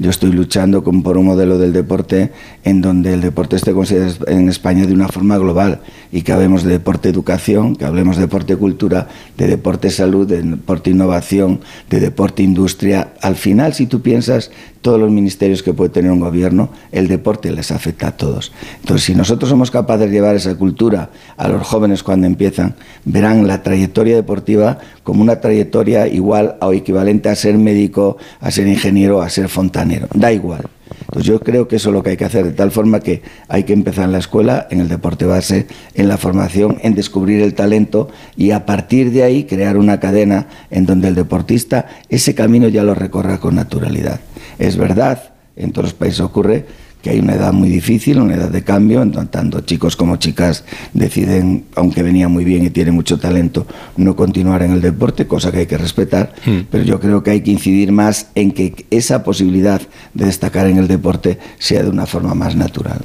Yo estoy luchando por un modelo del deporte en donde el deporte esté considerado en España de una forma global y que hablemos de deporte educación, que hablemos de deporte cultura, de deporte salud, de deporte innovación, de deporte industria. Al final, si tú piensas todos los ministerios que puede tener un gobierno, el deporte les afecta a todos. Entonces, si nosotros somos capaces de llevar esa cultura a los jóvenes cuando empiezan, verán la trayectoria deportiva como una trayectoria igual o equivalente a ser médico, a ser ingeniero, a ser fontanero. Da igual. Entonces yo creo que eso es lo que hay que hacer, de tal forma que hay que empezar en la escuela, en el deporte base, en la formación, en descubrir el talento y a partir de ahí crear una cadena en donde el deportista ese camino ya lo recorra con naturalidad. Es verdad, en todos los países ocurre que hay una edad muy difícil, una edad de cambio, en tanto chicos como chicas deciden, aunque venía muy bien y tiene mucho talento, no continuar en el deporte, cosa que hay que respetar, mm. pero yo creo que hay que incidir más en que esa posibilidad de destacar en el deporte sea de una forma más natural.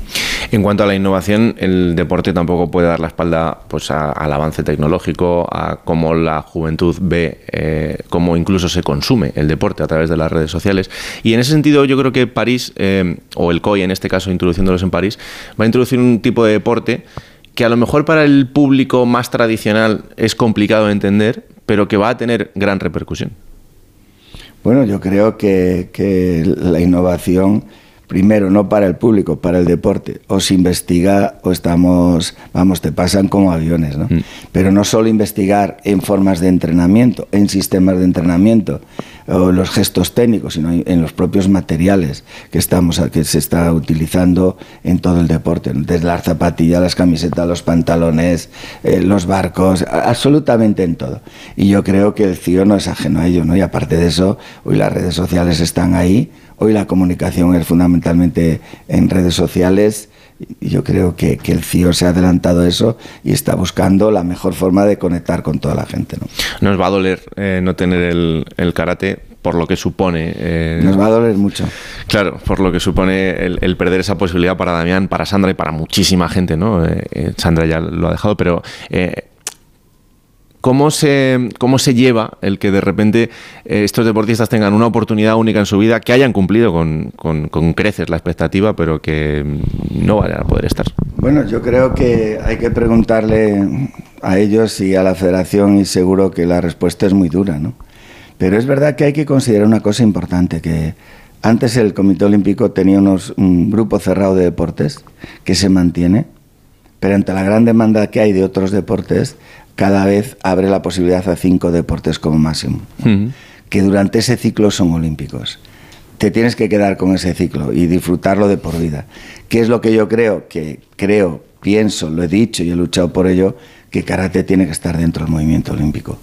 En cuanto a la innovación, el deporte tampoco puede dar la espalda pues, a, al avance tecnológico, a cómo la juventud ve, eh, cómo incluso se consume el deporte a través de las redes sociales. Y en ese sentido yo creo que París, eh, o el COI en este caso introduciéndolos en París, va a introducir un tipo de deporte que a lo mejor para el público más tradicional es complicado de entender, pero que va a tener gran repercusión. Bueno, yo creo que, que la innovación primero no para el público, para el deporte. O se investiga o estamos, vamos, te pasan como aviones, ¿no? Mm. Pero no solo investigar en formas de entrenamiento, en sistemas de entrenamiento, o los gestos técnicos, sino en los propios materiales que estamos que se está utilizando en todo el deporte, desde las zapatillas, las camisetas, los pantalones, eh, los barcos, absolutamente en todo. Y yo creo que el CIO no es ajeno a ello, ¿no? Y aparte de eso, hoy las redes sociales están ahí Hoy la comunicación es fundamentalmente en redes sociales yo creo que, que, el CIO se ha adelantado a eso y está buscando la mejor forma de conectar con toda la gente. ¿no? Nos va a doler eh, no tener el, el, karate por lo que supone. Eh, Nos va a doler mucho. Claro, por lo que supone el, el, perder esa posibilidad para Damián, para Sandra y para muchísima gente. ¿no? Eh, Sandra ya lo ha dejado, pero ¿Cómo se, ¿Cómo se lleva el que de repente eh, estos deportistas tengan una oportunidad única en su vida, que hayan cumplido con, con, creces la expectativa, pero que no vayan a poder estar? Bueno, yo creo que hay que preguntarle a ellos y a la federación y seguro que la respuesta es muy dura, ¿no? Pero es verdad que hay que considerar una cosa importante, que antes el Comité Olímpico tenía unos, un grupo cerrado de deportes que se mantiene, pero ante la gran demanda que hay de otros deportes, cada vez abre la posibilidad a cinco deportes como máximo, uh -huh. que durante ese ciclo son olímpicos. Te tienes que quedar con ese ciclo y disfrutarlo de por vida. ¿Qué es lo que yo creo? Que creo, pienso, lo he dicho y he luchado por ello, que karate tiene que estar dentro del movimiento olímpico.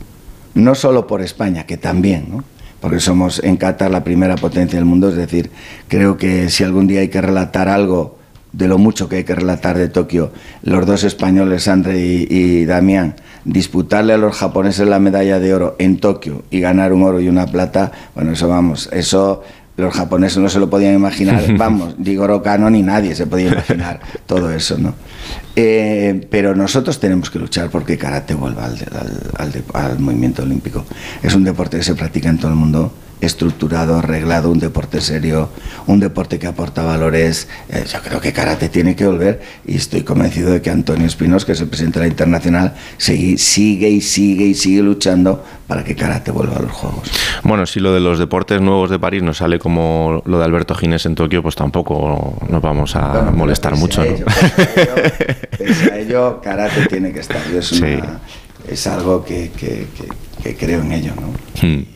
No solo por España, que también, ¿no? porque somos en Qatar la primera potencia del mundo, es decir, creo que si algún día hay que relatar algo de lo mucho que hay que relatar de Tokio, los dos españoles, André y, y Damián, disputarle a los japoneses la medalla de oro en Tokio y ganar un oro y una plata, bueno, eso vamos, eso los japoneses no se lo podían imaginar, [LAUGHS] vamos, Jigoro Kano ni nadie se podía imaginar todo eso, ¿no? Eh, pero nosotros tenemos que luchar porque karate vuelva al, al, al, al movimiento olímpico. Es un deporte que se practica en todo el mundo estructurado, arreglado, un deporte serio, un deporte que aporta valores. Eh, yo creo que karate tiene que volver y estoy convencido de que Antonio Espinos, que es el presidente de la Internacional, sigue, sigue y sigue y sigue luchando para que karate vuelva a los Juegos. Bueno, si lo de los deportes nuevos de París nos sale como lo de Alberto Ginés en Tokio, pues tampoco nos vamos a bueno, molestar mucho. A ello, ¿no? a ello, karate tiene que estar. Es, una, sí. es algo que, que, que, que, creo en ello, ¿no? Hmm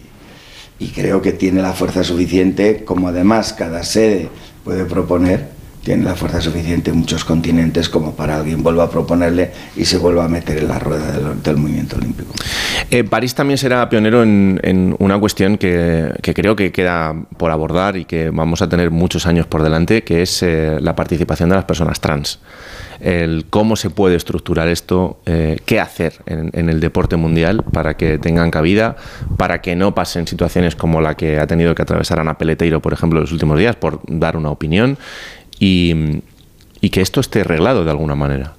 y creo que tiene la fuerza suficiente, como además cada sede puede proponer, tiene la fuerza suficiente en muchos continentes como para alguien vuelva a proponerle y se vuelva a meter en la rueda del, movimiento olímpico. Eh, París también será pionero en, una cuestión que, que creo que queda por abordar y que vamos a tener muchos años por delante, que es eh, la participación de las personas trans. El cómo se puede estructurar esto, eh, qué hacer en, en el deporte mundial para que tengan cabida, para que no pasen situaciones como la que ha tenido que atravesar Ana Peleteiro, por ejemplo, en los últimos días, por dar una opinión, y, y que esto esté arreglado de alguna manera.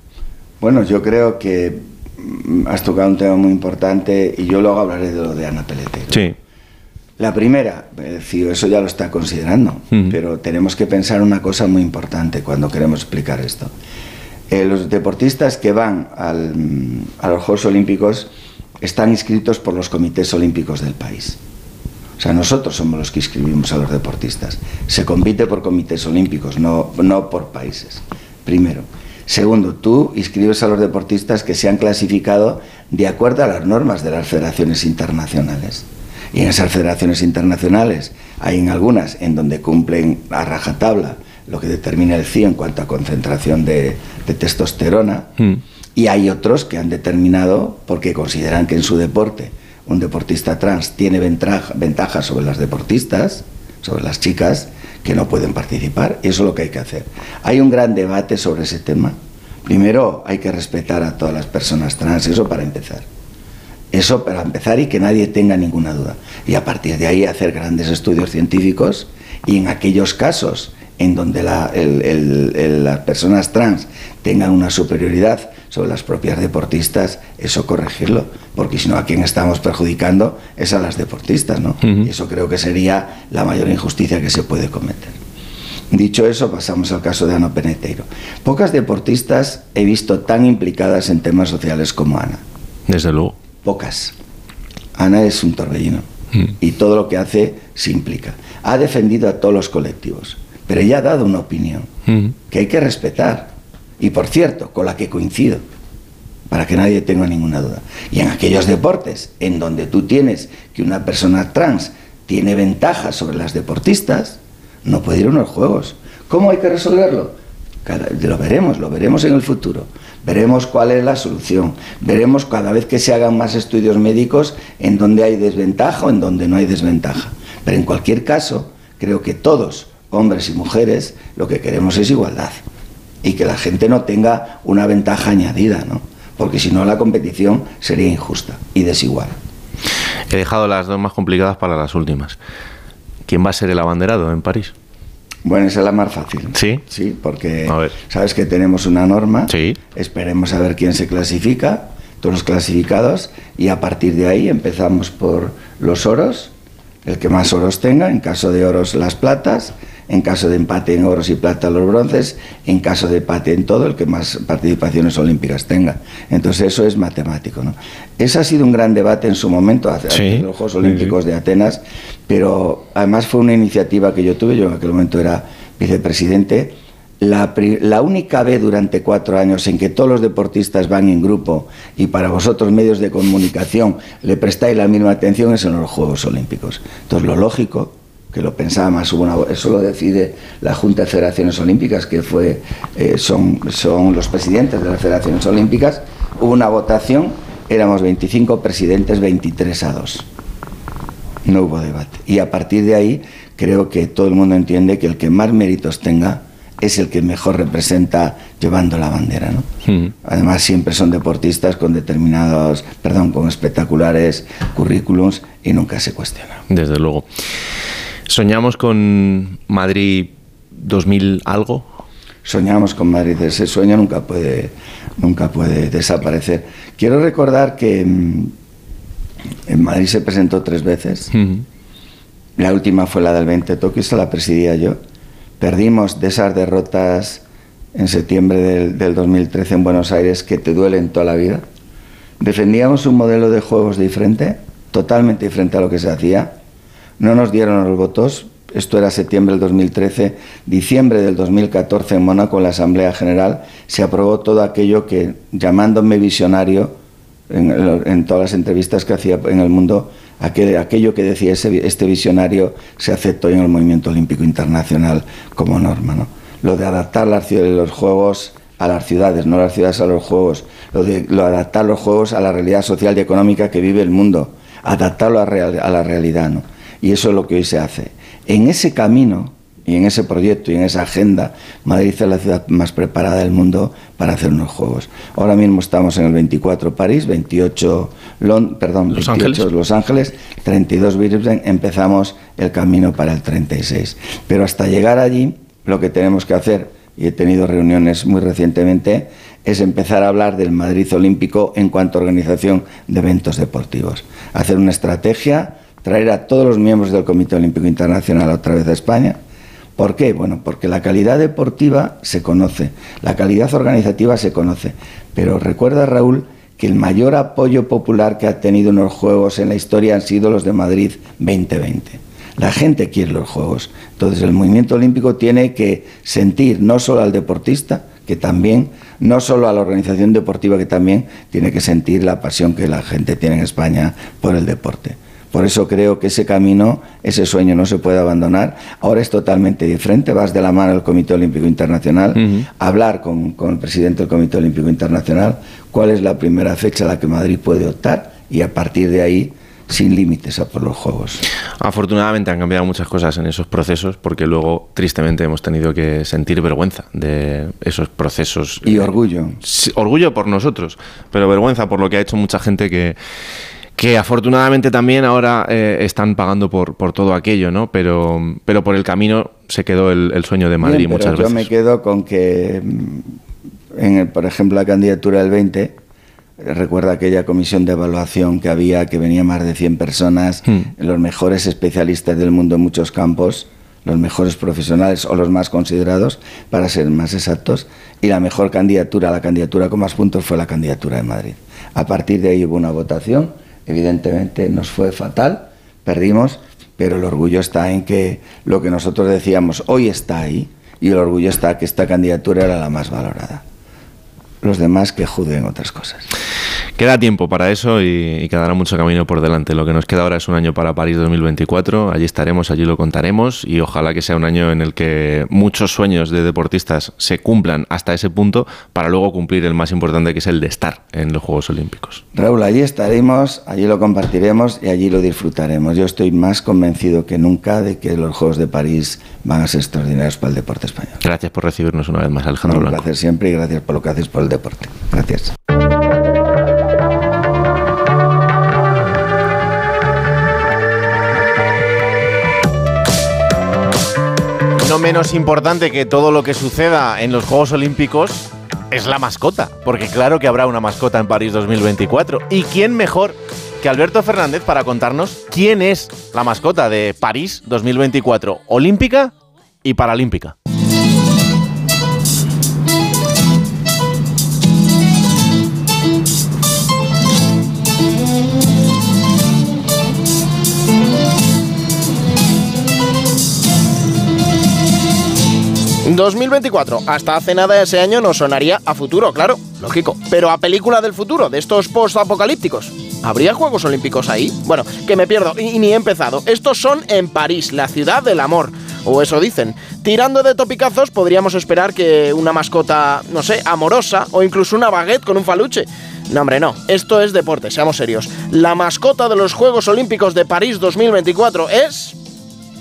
Bueno, yo creo que mm, has tocado un tema muy importante y yo luego hablaré de lo de Ana Peleteiro. Sí. La primera, CIO eso ya lo está considerando, pero tenemos que pensar una cosa muy importante cuando queremos explicar esto. Eh, los deportistas que van al, mm, a los Juegos Olímpicos están inscritos por los comités olímpicos del país. O sea, nosotros somos los que inscribimos a los deportistas. Se compite por comités olímpicos, no, no por países. Primero. Segundo, tú inscribes a los deportistas que se han clasificado de acuerdo a las normas de las federaciones internacionales. Y en esas federaciones internacionales hay en algunas en donde cumplen a rajatabla lo que determina el CIO en cuanto a concentración de, de testosterona. Y hay otros que han determinado, porque consideran que en su deporte un deportista trans tiene ventaja, ventaja sobre las deportistas, sobre las chicas, que no pueden participar. Y eso es lo que hay que hacer. Hay un gran debate sobre ese tema. Primero hay que respetar a todas las personas trans, eso para empezar. Eso para empezar y que nadie tenga ninguna duda. Y a partir de ahí hacer grandes estudios científicos y en aquellos casos en donde las personas trans tengan una superioridad sobre las propias deportistas, eso corregirlo, porque si no a quien estamos perjudicando es a las deportistas, ¿no? Y eso creo que sería la mayor injusticia que se puede cometer. Dicho eso, pasamos al caso de Ana Peneteiro. Pocas deportistas he visto tan implicadas en temas sociales como Ana. Desde luego. Pocas. Ana es un torbellino y todo lo que hace se implica. Ha defendido a todos los colectivos, pero ella ha dado una opinión que hay que respetar y, por cierto, con la que coincido, para que nadie tenga ninguna duda. Y en aquellos deportes en donde tú tienes que una persona trans tiene ventajas sobre las deportistas, no puede ir a unos juegos. ¿Cómo hay que resolverlo? Lo veremos, lo veremos en el futuro. Veremos cuál es la solución. Veremos cada vez que se hagan más estudios médicos en donde hay desventaja o en donde no hay desventaja. Pero en cualquier caso, creo que todos, hombres y mujeres, lo que queremos es igualdad. Y que la gente no tenga una ventaja añadida, ¿no? Porque si no, la competición sería injusta y desigual. He dejado las dos más complicadas para las últimas. ¿Quién va a ser el abanderado en París? Bueno, esa es la más fácil. ¿Sí? Sí, porque sabes que tenemos una norma. Sí. Esperemos a ver quién se clasifica, todos los clasificados, y a partir de ahí empezamos por los oros, el que más oros tenga, en caso de oros las platas, en caso de empate en oros y plata los bronces, en caso de empate en todo, el que más participaciones olímpicas tenga. Entonces eso es matemático. ¿no? Ese ha sido un gran debate en su momento, hace Sí. los Juegos Olímpicos de Atenas, pero además fue una iniciativa que yo tuve, yo en aquel momento era vicepresidente, la, la única vez durante cuatro años en que todos los deportistas van en grupo y para vosotros medios de comunicación le prestáis la misma atención es en los Juegos Olímpicos. Entonces lo lógico, que lo pensaba más, hubo una- eso lo decide la Junta de Federaciones Olímpicas, que fue, eh, son, son los presidentes de las Federaciones Olímpicas, hubo una votación, éramos 25 presidentes, 23 a 2 no hubo debate. Y a partir de ahí creo que todo el mundo entiende que el que más méritos tenga es el que mejor representa llevando la bandera, ¿no? Además siempre son deportistas con determinados, perdón, con espectaculares currículums y nunca se cuestiona. Desde luego. ¿Soñamos con Madrid 2000 algo? Soñamos con Madrid, ese sueño nunca puede, nunca puede desaparecer. Quiero recordar que mm, en Madrid se presentó tres veces. La última fue la del 20 de Tokio, esa la presidía yo. Perdimos de esas derrotas en septiembre del, del 2013 en Buenos Aires que te duelen toda la vida. Defendíamos un modelo de juegos diferente, totalmente diferente a lo que se hacía. No nos dieron los votos. Esto era septiembre del 2013. Diciembre del 2014 en Mónaco, en la Asamblea General, se aprobó todo aquello que, llamándome visionario, en, todas las entrevistas que hacía en el mundo, aquel- aquello que decía ese- este visionario se aceptó en el movimiento olímpico internacional como norma. ¿no? lo de adaptar las los juegos a las ciudades, no las ciudades a los juegos, lo de lo adaptar los juegos a la realidad social y económica que vive el mundo, adaptarlo a, a la realidad, ¿no? Y eso es lo que hoy se hace. En ese camino y en ese proyecto y en esa agenda, Madrid es la ciudad más preparada del mundo para hacer unos juegos. Ahora mismo estamos en el 24 París, 28 Lon- perdón, Los 28 Ángeles. Los Ángeles, 32 Brisbane, empezamos el camino para el 36. Pero hasta llegar allí, lo que tenemos que hacer, y he tenido reuniones muy recientemente, es empezar a hablar del Madrid Olímpico en cuanto a organización de eventos deportivos. Hacer una estrategia, traer a todos los miembros del Comité Olímpico Internacional otra vez a España. ¿Por qué? Bueno, porque la calidad deportiva se conoce, la calidad organizativa se conoce. Pero recuerda, Raúl, que el mayor apoyo popular que ha tenido en los Juegos en la historia han sido los de Madrid 2020. La gente quiere los Juegos. Entonces el movimiento olímpico tiene que sentir no solo al deportista, que también, no solo a la organización deportiva, que también tiene que sentir la pasión que la gente tiene en España por el deporte. Por eso creo que ese camino, ese sueño no se puede abandonar. Ahora es totalmente diferente. Vas de la mano del Comité Olímpico Internacional a hablar con, con el presidente del Comité Olímpico Internacional cuál es la primera fecha a la que Madrid puede optar y a partir de ahí sin límites a por los Juegos. Afortunadamente han cambiado muchas cosas en esos procesos porque luego tristemente hemos tenido que sentir vergüenza de esos procesos. Y orgullo. Sí, orgullo por nosotros, pero vergüenza por lo que ha hecho mucha gente que, que afortunadamente también ahora eh, están pagando por, por todo aquello, ¿no? Pero, pero por el camino se quedó el, el sueño de Madrid Bien, pero muchas yo veces. me quedo con que, mm, en el, por ejemplo, la candidatura del 20, eh, recuerda aquella comisión de evaluación que había, que venía más de 100 personas, Hmm. los mejores especialistas del mundo en muchos campos, los mejores profesionales o los más considerados, para ser más exactos, y la mejor candidatura, la candidatura con más puntos fue la candidatura de Madrid. A partir de ahí hubo una votación, evidentemente nos fue fatal, perdimos, pero el orgullo está en que lo que nosotros decíamos hoy está ahí y el orgullo está que esta candidatura era la más valorada. Los demás que juzguen otras cosas. Queda tiempo para eso y, y quedará mucho camino por delante. Lo que nos queda ahora es un año para París 2024. Allí estaremos, allí lo contaremos y ojalá que sea un año en el que muchos sueños de deportistas se cumplan hasta ese punto para luego cumplir el más importante que es el de estar en los Juegos Olímpicos. Raúl, allí estaremos, allí lo compartiremos y allí lo disfrutaremos. Yo estoy más convencido que nunca de que los Juegos de París van a ser extraordinarios para el deporte español. Gracias por recibirnos una vez más, Alejandro un Blanco. placer siempre y gracias por lo que haces por el deporte. Gracias. No menos importante que todo lo que suceda en los Juegos Olímpicos es la mascota, porque claro que habrá una mascota en París 2024. ¿Y quién mejor que Alberto Fernández para contarnos quién es la mascota de París 2024, olímpica y paralímpica? En 2024, hasta hace nada ese año nos sonaría a futuro, claro, lógico. Pero a película del futuro, de estos post-apocalípticos. ¿Habría Juegos Olímpicos ahí? Bueno, que me pierdo y, ni he empezado. Estos son en París, la ciudad del amor. O eso dicen. Tirando de topicazos, podríamos esperar que una mascota, no sé, amorosa o incluso una baguette con un faluche. No, hombre, no. Esto es deporte, seamos serios. La mascota de los Juegos Olímpicos de París 2024 es...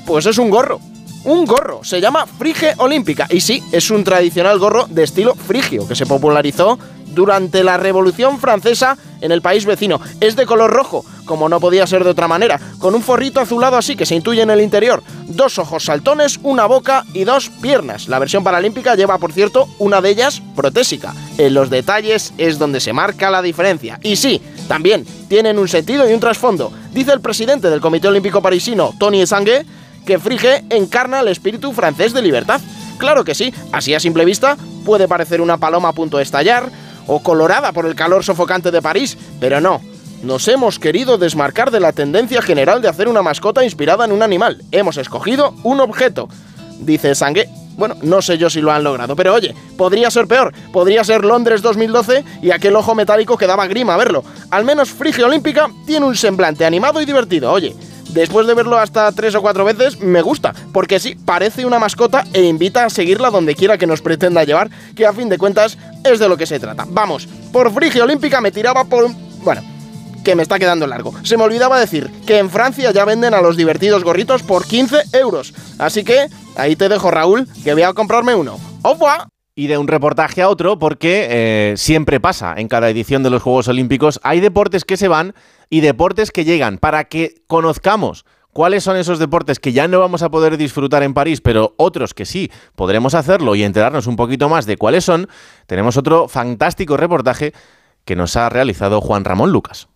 Pues es un gorro. Un gorro. Se llama Frige Olímpica. Y sí, es un tradicional gorro de estilo frigio que se popularizó durante la Revolución Francesa en el país vecino. Es de color rojo, como no podía ser de otra manera, con un forrito azulado así que se intuye en el interior, dos ojos saltones, una boca y dos piernas. La versión paralímpica lleva, por cierto, una de ellas protésica. En los detalles es donde se marca la diferencia. Y sí, también tienen un sentido y un trasfondo. Dice el presidente del Comité Olímpico Parisino, Tony Esangue, que Frige encarna el espíritu francés de libertad. Claro que sí, así a simple vista puede parecer una paloma a punto de estallar o colorada por el calor sofocante de París, pero no. Nos hemos querido desmarcar de la tendencia general de hacer una mascota inspirada en un animal. Hemos escogido un objeto. Dice Sangue. Bueno, no sé yo si lo han logrado, pero oye, podría ser peor. Podría ser Londres 2012 y aquel ojo metálico que daba grima verlo. Al menos Frige Olímpica tiene un semblante animado y divertido. Oye, después de verlo hasta tres o cuatro veces, me gusta, porque sí, parece una mascota e invita a seguirla donde quiera que nos pretenda llevar, que a fin de cuentas es de lo que se trata. Vamos, por Frigia Olímpica me tiraba por... Bueno, que me está quedando largo. Se me olvidaba decir que en Francia ya venden a los divertidos gorritos por 15 euros. Así que ahí te dejo, Raúl, que voy a comprarme uno. ¡Au! Y de un reportaje a otro, porque eh, siempre pasa en cada edición de los Juegos Olímpicos, hay deportes que se van y deportes que llegan para que conozcamos cuáles son esos deportes que ya no vamos a poder disfrutar en París, pero otros que sí podremos hacerlo y enterarnos un poquito más de cuáles son, tenemos otro fantástico reportaje que nos ha realizado Juan Ramón Lucas.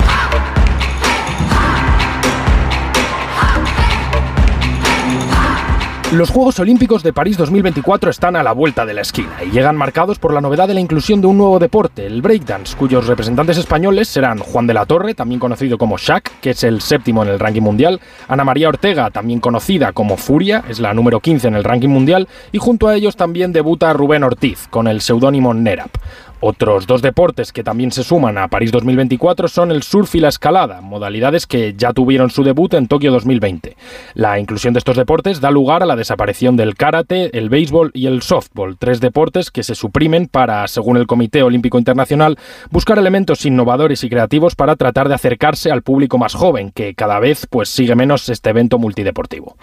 Los Juegos Olímpicos de París 2024 están a la vuelta de la esquina y llegan marcados por la novedad de la inclusión de un nuevo deporte, el breakdance, cuyos representantes españoles serán Juan de la Torre, también conocido como Shaq, que es el séptimo en el ranking mundial, Ana María Ortega, también conocida como Furia, es la número 15 en el ranking mundial, y junto a ellos también debuta Rubén Ortiz, con el seudónimo Nerap. Otros dos deportes que también se suman a París 2024 son el surf y la escalada, modalidades que ya tuvieron su debut en Tokio 2020. La inclusión de estos deportes da lugar a la desaparición del karate, el béisbol y el softball, tres deportes que se suprimen para, según el Comité Olímpico Internacional, buscar elementos innovadores y creativos para tratar de acercarse al público más joven, que cada vez pues sigue menos este evento multideportivo.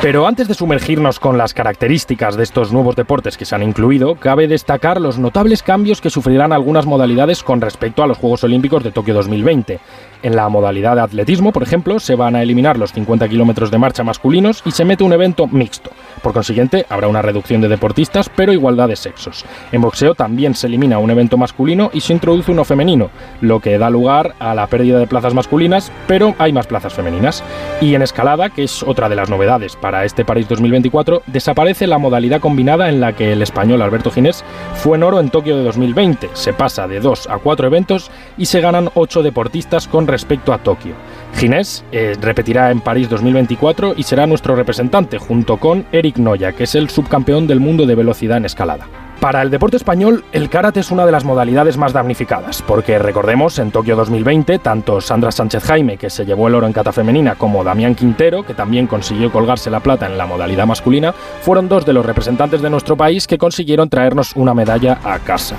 Pero antes de sumergirnos con las características de estos nuevos deportes que se han incluido, cabe destacar los notables cambios que sufrirán algunas modalidades con respecto a los Juegos Olímpicos de Tokio 2020. En la modalidad de atletismo, por ejemplo, se van a eliminar los 50 kilómetros de marcha masculinos y se mete un evento mixto. Por consiguiente, habrá una reducción de deportistas, pero igualdad de sexos. En boxeo también se elimina un evento masculino y se introduce uno femenino, lo que da lugar a la pérdida de plazas masculinas, pero hay más plazas femeninas. Y en escalada, que es otra de las novedades para este París 2024, desaparece la modalidad combinada en la que el español Alberto Ginés fue en oro en Tokio de 2020. Se pasa de dos a cuatro eventos y se ganan ocho deportistas con respecto a Tokio. Ginés eh, repetirá en París 2024 y será nuestro representante junto con Eric Noya, que es el subcampeón del mundo de velocidad en escalada. Para el deporte español, el karate es una de las modalidades más damnificadas, porque recordemos, en Tokio 2020, tanto Sandra Sánchez Jaime, que se llevó el oro en cata femenina, como Damián Quintero, que también consiguió colgarse la plata en la modalidad masculina, fueron dos de los representantes de nuestro país que consiguieron traernos una medalla a casa.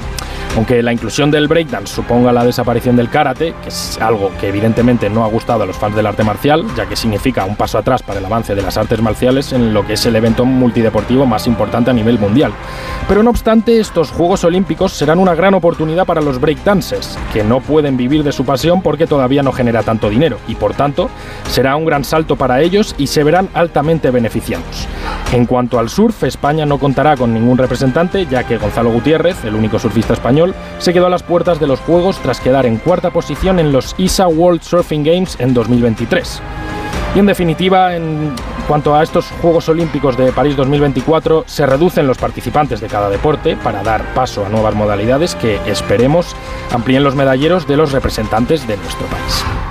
Aunque la inclusión del breakdance suponga la desaparición del karate, que es algo que evidentemente no ha gustado a los fans del arte marcial, ya que significa un paso atrás para el avance de las artes marciales en lo que es el evento multideportivo más importante a nivel mundial. Pero no obstante, estos Juegos Olímpicos serán una gran oportunidad para los breakdancers, que no pueden vivir de su pasión porque todavía no genera tanto dinero, y por tanto será un gran salto para ellos y se verán altamente beneficiados. En cuanto al surf, España no contará con ningún representante, ya que Gonzalo Gutiérrez, el único surfista español, se quedó a las puertas de los Juegos tras quedar en cuarta posición en los ISA World Surfing Games en 2023. Y en definitiva, en cuanto a estos Juegos Olímpicos de París 2024, se reducen los participantes de cada deporte para dar paso a nuevas modalidades que esperemos amplíen los medalleros de los representantes de nuestro país.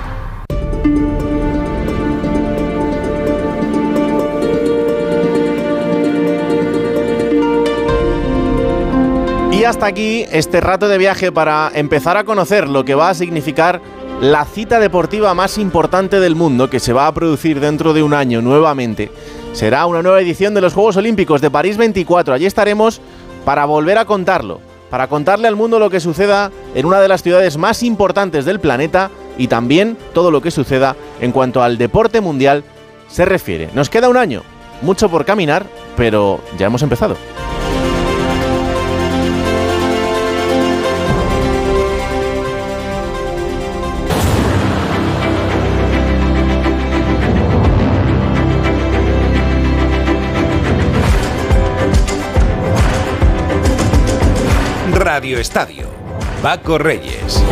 Y hasta aquí este rato de viaje para empezar a conocer lo que va a significar la cita deportiva más importante del mundo que se va a producir dentro de un año nuevamente. Será una nueva edición de los Juegos Olímpicos de París 24. Allí estaremos para volver a contarlo, para contarle al mundo lo que suceda en una de las ciudades más importantes del planeta y también todo lo que suceda en cuanto al deporte mundial se refiere. Nos queda un año, mucho por caminar, pero ya hemos empezado. Radio Estadio. Paco Reyes.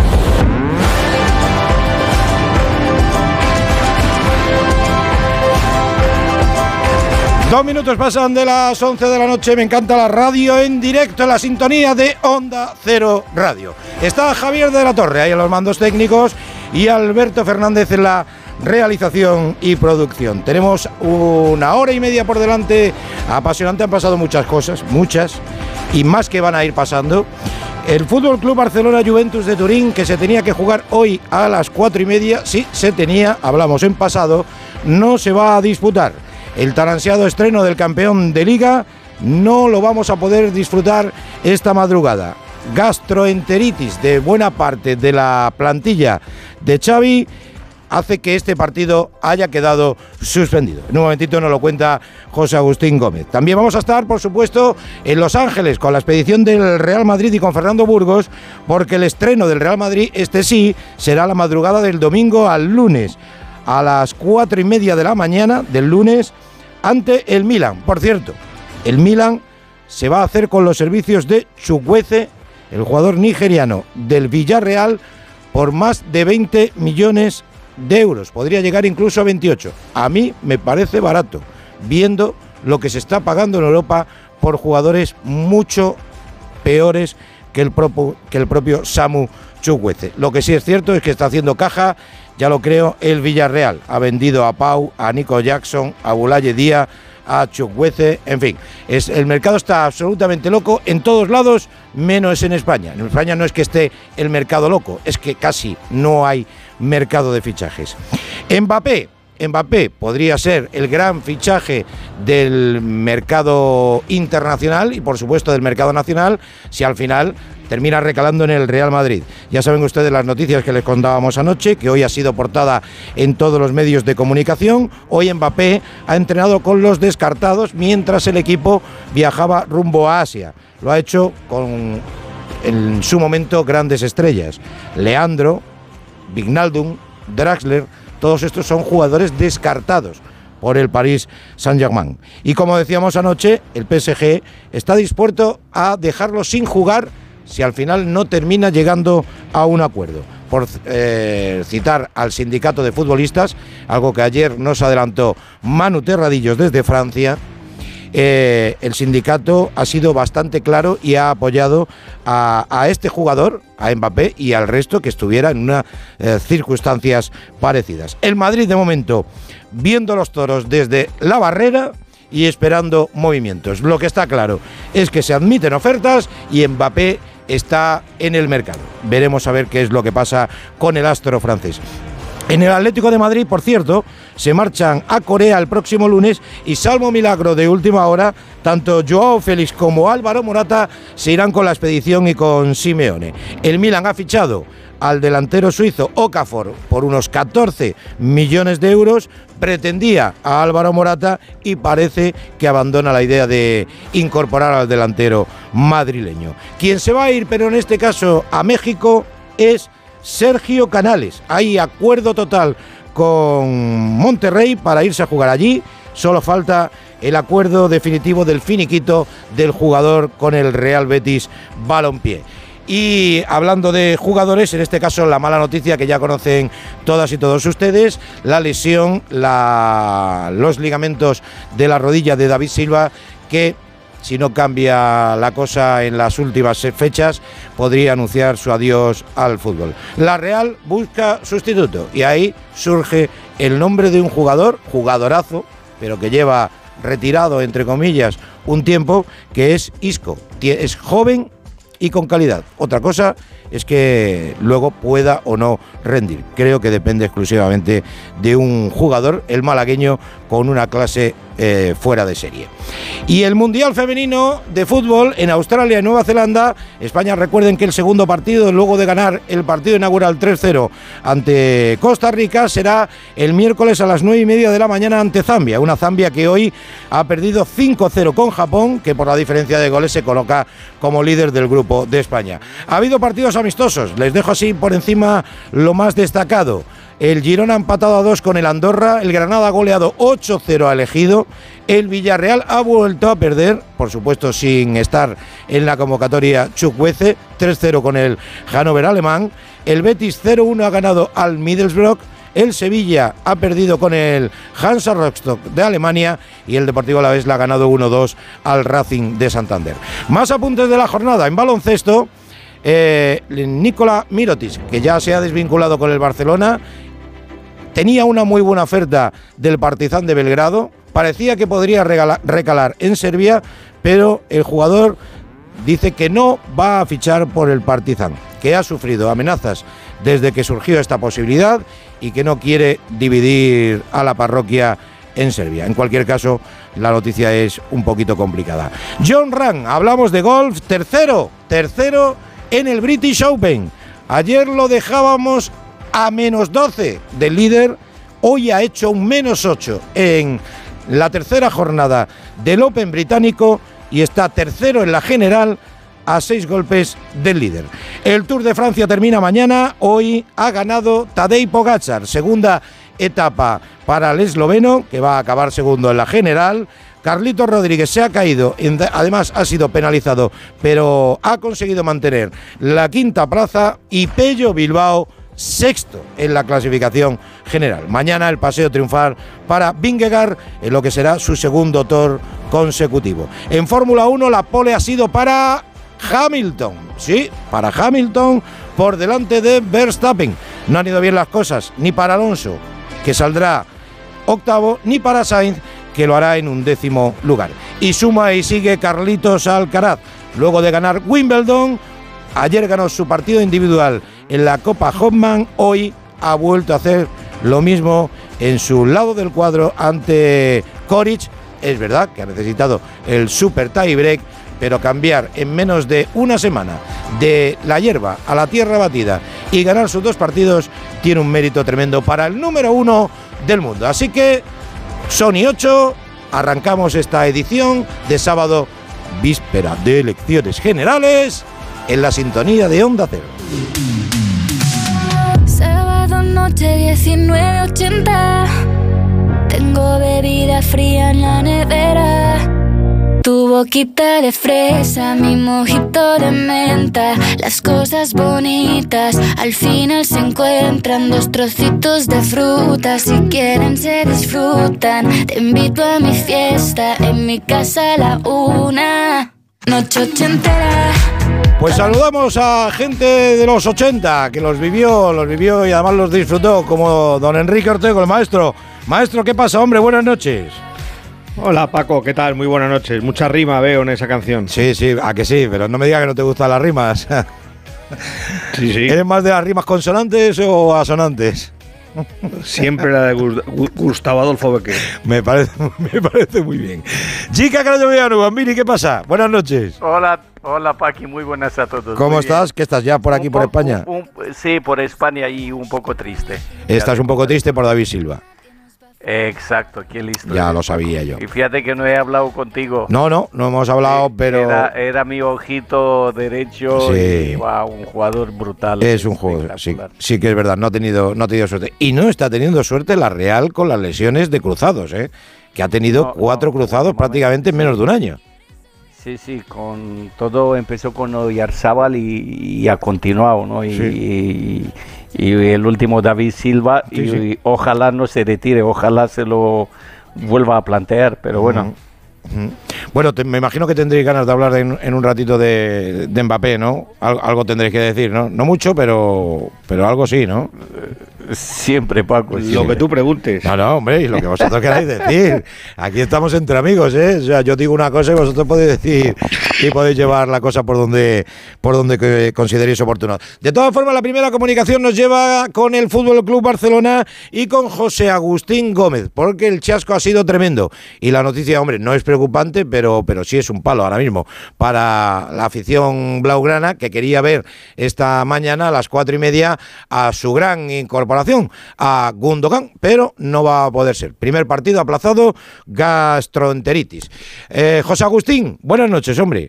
Dos minutos pasan de las 11 de la noche. Me encanta la radio en directo, en la sintonía de Onda Cero Radio. Está Javier de la Torre ahí en los mandos técnicos y Alberto Fernández en la realización y producción. Tenemos una hora y media por delante apasionante. Han pasado muchas cosas, muchas. y más que van a ir pasando. El Fútbol Club Barcelona Juventus de Turín, que se tenía que jugar hoy a las cuatro y media, sí, se tenía, hablamos en pasado, no se va a disputar. El tan ansiado estreno del campeón de liga no lo vamos a poder disfrutar esta madrugada. Gastroenteritis de buena parte de la plantilla de Xavi hace que este partido haya quedado suspendido. En un momentito nos lo cuenta José Agustín Gómez. También vamos a estar, por supuesto, en Los Ángeles con la expedición del Real Madrid y con Fernando Burgos, porque el estreno del Real Madrid, este sí, será la madrugada del domingo al lunes, a las cuatro y media de la mañana del lunes, ante el Milan. Por cierto, el Milan se va a hacer con los servicios de Chukwueze, el jugador nigeriano del Villarreal, por más de 20 millones de euros. Podría llegar incluso a 28. A mí me parece barato, viendo lo que se está pagando en Europa por jugadores mucho peores que el propio, que el propio Samu Chukwueze. Lo que sí es cierto es que está haciendo caja, ya lo creo, el Villarreal. Ha vendido a Pau, a Nico Jackson, a Bulaye Díaz, a Chukwueze, en fin. Es, el mercado está absolutamente loco en todos lados, menos en España. En España no es que esté el mercado loco, es que casi no hay mercado de fichajes. Mbappé, Mbappé podría ser el gran fichaje del mercado internacional y por supuesto del mercado nacional si al final termina recalando en el Real Madrid. Ya saben ustedes las noticias que les contábamos anoche, que hoy ha sido portada en todos los medios de comunicación. Hoy Mbappé ha entrenado con los descartados mientras el equipo viajaba rumbo a Asia. Lo ha hecho con en su momento grandes estrellas. Leandro, Vignaldum, Draxler, todos estos son jugadores descartados por el Paris Saint-Germain. Y como decíamos anoche, el PSG está dispuesto a dejarlo sin jugar si al final no termina llegando a un acuerdo. Por eh, citar al sindicato de futbolistas, algo que ayer nos adelantó Manu Terradillos desde Francia, eh, el sindicato ha sido bastante claro y ha apoyado a, este jugador, a Mbappé, y al resto que estuviera en unas eh, circunstancias parecidas. El Madrid, de momento, viendo los toros desde la barrera, y esperando movimientos. Lo que está claro es que se admiten ofertas y Mbappé está en el mercado. Veremos a ver qué es lo que pasa con el astro francés. En el Atlético de Madrid, por cierto, se marchan a Corea el próximo lunes y salvo milagro de última hora, tanto Joao Félix como Álvaro Morata se irán con la expedición y con Simeone. El Milan ha fichado al delantero suizo Okafor por unos 14 millones de euros, pretendía a Álvaro Morata y parece que abandona la idea de incorporar al delantero madrileño. Quien se va a ir, pero en este caso a México, es Sergio Canales. Hay acuerdo total con Monterrey para irse a jugar allí. Solo falta el acuerdo definitivo del finiquito del jugador con el Real Betis Balompié. Y hablando de jugadores, en este caso la mala noticia que ya conocen todas y todos ustedes, la lesión, los ligamentos de la rodilla de David Silva, que si no cambia la cosa en las últimas fechas, podría anunciar su adiós al fútbol. La Real busca sustituto y ahí surge el nombre de un jugador, jugadorazo, pero que lleva retirado, entre comillas, un tiempo, que es Isco. Es joven y con calidad. Otra cosa es que luego pueda o no rendir. Creo que depende exclusivamente de un jugador, el malagueño, con una clase eh, fuera de serie. Y el Mundial Femenino de Fútbol en Australia y Nueva Zelanda. España, recuerden que el segundo partido, luego de ganar el partido inaugural 3-0 ante Costa Rica, será el miércoles a las 9 y media de la mañana ante Zambia. Una Zambia que hoy ha perdido 5-0 con Japón, que por la diferencia de goles se coloca como líder del grupo de España. Ha habido partidos amistosos, les dejo así por encima lo más destacado. El Girona ha empatado a dos con el Andorra. El Granada ha goleado 8-0 ha elegido. El Villarreal ha vuelto a perder, por supuesto sin estar en la convocatoria Chukwueze, 3-0 con el Hannover alemán. El Betis 0-1 ha ganado al Middlesbrough. El Sevilla ha perdido con el Hansa Rostock de Alemania y el Deportivo Alavés la ha ganado 1-2 al Racing de Santander. Más apuntes de la jornada en baloncesto. Eh, Nicola Mirotis, que ya se ha desvinculado con el Barcelona Tenía una muy buena oferta del Partizan de Belgrado. Parecía que podría recalar en Serbia, pero el jugador dice que no va a fichar por el Partizan, que ha sufrido amenazas desde que surgió esta posibilidad y que no quiere dividir a la parroquia en Serbia. En cualquier caso, la noticia es un poquito complicada. John Ram, hablamos de golf, tercero, tercero en el British Open. Ayer lo dejábamos a menos 12 del líder, hoy ha hecho un menos 8 en la tercera jornada del Open británico y está tercero en la general a seis golpes del líder. El Tour de Francia termina mañana, hoy ha ganado Tadej Pogacar, segunda etapa para el esloveno, que va a acabar segundo en la general. Carlito Rodríguez se ha caído, además ha sido penalizado, pero ha conseguido mantener la quinta plaza y Pello Bilbao sexto en la clasificación general. Mañana el paseo triunfal para Vingegaard en lo que será su segundo tour consecutivo. En Fórmula 1 la pole ha sido para Hamilton, sí, para Hamilton por delante de Verstappen. No han ido bien las cosas ni para Alonso, que saldrá octavo, ni para Sainz, que lo hará en un décimo lugar. Y suma y sigue Carlitos Alcaraz, luego de ganar Wimbledon. Ayer ganó su partido individual en la Copa Hoffman, hoy ha vuelto a hacer lo mismo en su lado del cuadro ante Koric. Es verdad que ha necesitado el super tie break, pero cambiar en menos de una semana de la hierba a la tierra batida y ganar sus dos partidos tiene un mérito tremendo para el número uno del mundo. Así que Sony 8, arrancamos esta edición de sábado, víspera de elecciones generales, en la sintonía de Onda Cero. Noche 19.80 Tengo bebida fría en la nevera. Tu boquita de fresa, mi mojito de menta, las cosas bonitas al final se encuentran. Dos trocitos de fruta, si quieren se disfrutan. Te invito a mi fiesta, en mi casa a la una, noche ochentera. Pues saludamos a gente de los 80 que los vivió, los vivió y además los disfrutó, como don Enrique Ortego, el maestro. Maestro, ¿qué pasa, hombre? Buenas noches. Hola Paco, ¿qué tal? Muy buenas noches. Mucha rima veo en esa canción. Sí, sí, a que sí, pero no me digas que no te gustan las rimas. [LAUGHS] sí, sí. ¿Eres más de las rimas consonantes o asonantes? Siempre la de Gustavo Adolfo Becker. Me parece, [LAUGHS] me parece muy bien. Chica Villano, Bambini, ¿qué pasa? Buenas noches. Hola, hola Paqui, muy buenas a todos. ¿Cómo estás? ¿Qué estás ya por aquí, por España? sí, por España y un poco triste. Estás un poco triste por David Silva. Exacto, qué listo. Ya lo sabía yo. Y fíjate que no he hablado contigo. No, no, no hemos hablado, pero. Era, mi ojito derecho y va, un jugador brutal. Es un jugador, sí, sí que es verdad, no ha, tenido, no ha tenido suerte. Y no está teniendo suerte la Real con las lesiones de cruzados, ¿eh? Que ha tenido cuatro cruzados prácticamente en menos de un año. Sí, sí, con todo empezó con Oyarzábal y, y ha continuado, ¿no? y y el último David Silva y, ojalá no se retire, ojalá se lo vuelva a plantear, pero bueno. Bueno, me imagino que tendréis ganas de hablar en, un ratito de, de Mbappé, ¿no? algo tendréis que decir, ¿no? No mucho, pero, pero algo sí, ¿no? Siempre, Paco. Lo que tú preguntes. No, no, hombre, y lo que vosotros queráis decir. Aquí estamos entre amigos, ¿eh? O sea, yo digo una cosa y vosotros podéis decir y podéis llevar la cosa por donde, por donde consideréis oportuno. De todas formas, la primera comunicación nos lleva con el Fútbol Club Barcelona y con José Agustín Gómez, porque el chasco ha sido tremendo. Y la noticia, hombre, no es preocupante, pero, pero sí es un palo ahora mismo para la afición blaugrana que quería ver esta mañana a las cuatro y media a su gran incorporación, a Gundogan, pero no va a poder ser. Primer partido aplazado, gastroenteritis. Eh, José Agustín, buenas noches, hombre.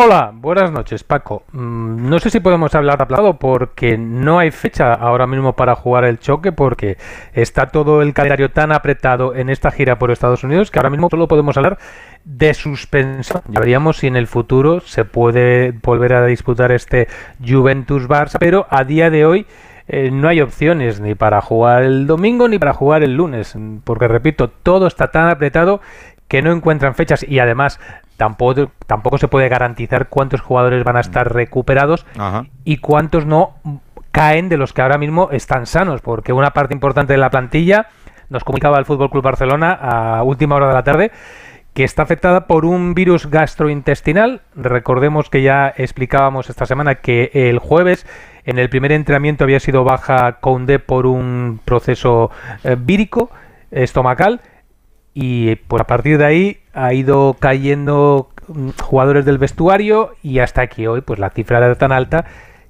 Hola, buenas noches, Paco. Mm, no sé si podemos hablar aplazado porque no hay fecha ahora mismo para jugar el choque porque está todo el calendario tan apretado en esta gira por Estados Unidos que ahora mismo solo podemos hablar de suspensión. Ya veríamos si en el futuro se puede volver a disputar este Juventus-Barça, pero a día de hoy eh, no hay opciones ni para jugar el domingo ni para jugar el lunes, porque repito, todo está tan apretado que no encuentran fechas y además tampoco, tampoco se puede garantizar cuántos jugadores van a estar recuperados y cuántos no caen de los que ahora mismo están sanos, porque una parte importante de la plantilla nos comunicaba el Fútbol Club Barcelona a última hora de la tarde que está afectada por un virus gastrointestinal. Recordemos que ya explicábamos esta semana que el jueves en el primer entrenamiento había sido baja Conde por un proceso eh, vírico estomacal y pues a partir de ahí ha ido cayendo mm, jugadores del vestuario y hasta aquí hoy pues la cifra era tan alta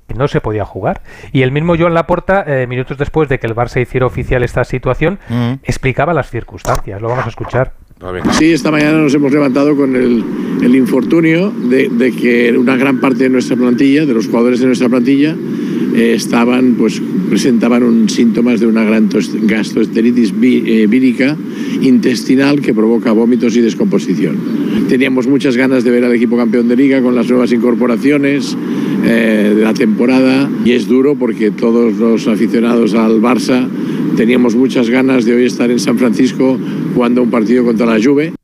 que no se podía jugar. Y el mismo Joan Laporta, eh, minutos después de que el Barça hiciera oficial esta situación, Mm. explicaba las circunstancias. Lo vamos a escuchar. Sí, esta mañana nos hemos levantado con el, infortunio de, que una gran parte de nuestra plantilla, de los jugadores de nuestra plantilla, eh, estaban, pues, presentaban un síntomas de una gran gastroenteritis eh, vírica intestinal que provoca vómitos y descomposición. Teníamos muchas ganas de ver al equipo campeón de liga con las nuevas incorporaciones eh, de la temporada y es duro porque todos los aficionados al Barça teníamos muchas ganas de hoy estar en San Francisco jugando un partido contra la Juve.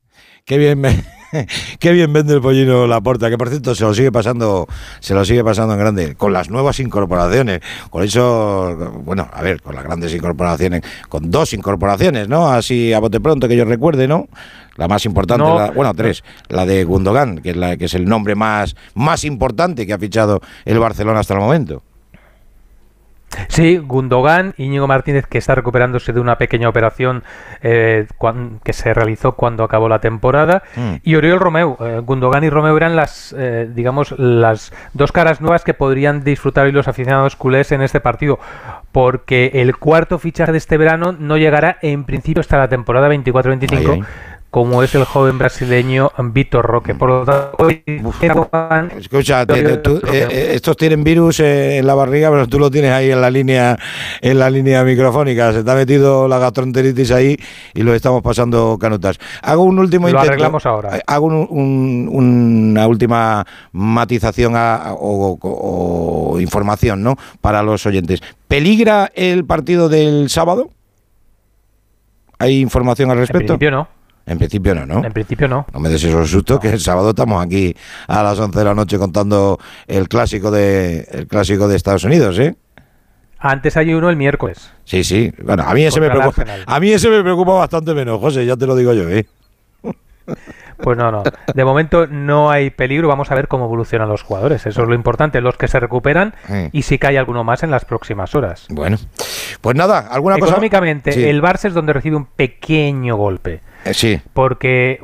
Qué bien, me- [LAUGHS] qué bien vende el pollino la porta, que por cierto se lo sigue pasando, se lo sigue pasando en grande, con las nuevas incorporaciones, con eso, bueno, a ver, con las grandes incorporaciones, con dos incorporaciones, ¿no? Así a bote pronto que yo recuerde, ¿no? La más importante, No. la- bueno, tres, la de Gundogan, que es la que es el nombre más, más importante que ha fichado el Barcelona hasta el momento. Sí, Gundogan, Íñigo Martínez, que está recuperándose de una pequeña operación eh, cuan- que se realizó cuando acabó la temporada, Mm. y Oriol Romeu. Eh, Gundogan y Romeu eran las, eh, digamos, las dos caras nuevas que podrían disfrutar hoy los aficionados culés en este partido, porque el cuarto fichaje de este verano no llegará en principio hasta la temporada 24-25. Como es el joven brasileño Vitor Roque. Por lo tanto, hoy Escucha, tú, eh, eh, estos tienen virus eh, en la barriga, pero tú lo tienes ahí en la línea, en la línea microfónica. Se te ha metido la gastroenteritis ahí y lo estamos pasando canutas. Hago un último Lo intento. arreglamos ahora. Eh, Hago un- un- una última matización a- o, o- o información, ¿no? Para los oyentes. ¿Peligra el partido del sábado? ¿Hay información al en respecto? principio no. En principio no, ¿no? En principio no. No me des esos sustos que el sábado estamos aquí a las 11 de la noche contando el clásico de el clásico de Estados Unidos, ¿eh? Antes hay uno el miércoles. Sí, sí. Bueno, a mí ese me preocupa, a mí ese me preocupa bastante menos, José, ya te lo digo yo, ¿eh? Pues no, no. De momento no hay peligro. Vamos a ver cómo evolucionan los jugadores. Eso es lo importante. Los que se recuperan y si cae alguno más en las próximas horas. Bueno, pues nada, alguna cosa. Económicamente, Sí. el Barça es donde recibe un pequeño golpe. Eh, sí. Porque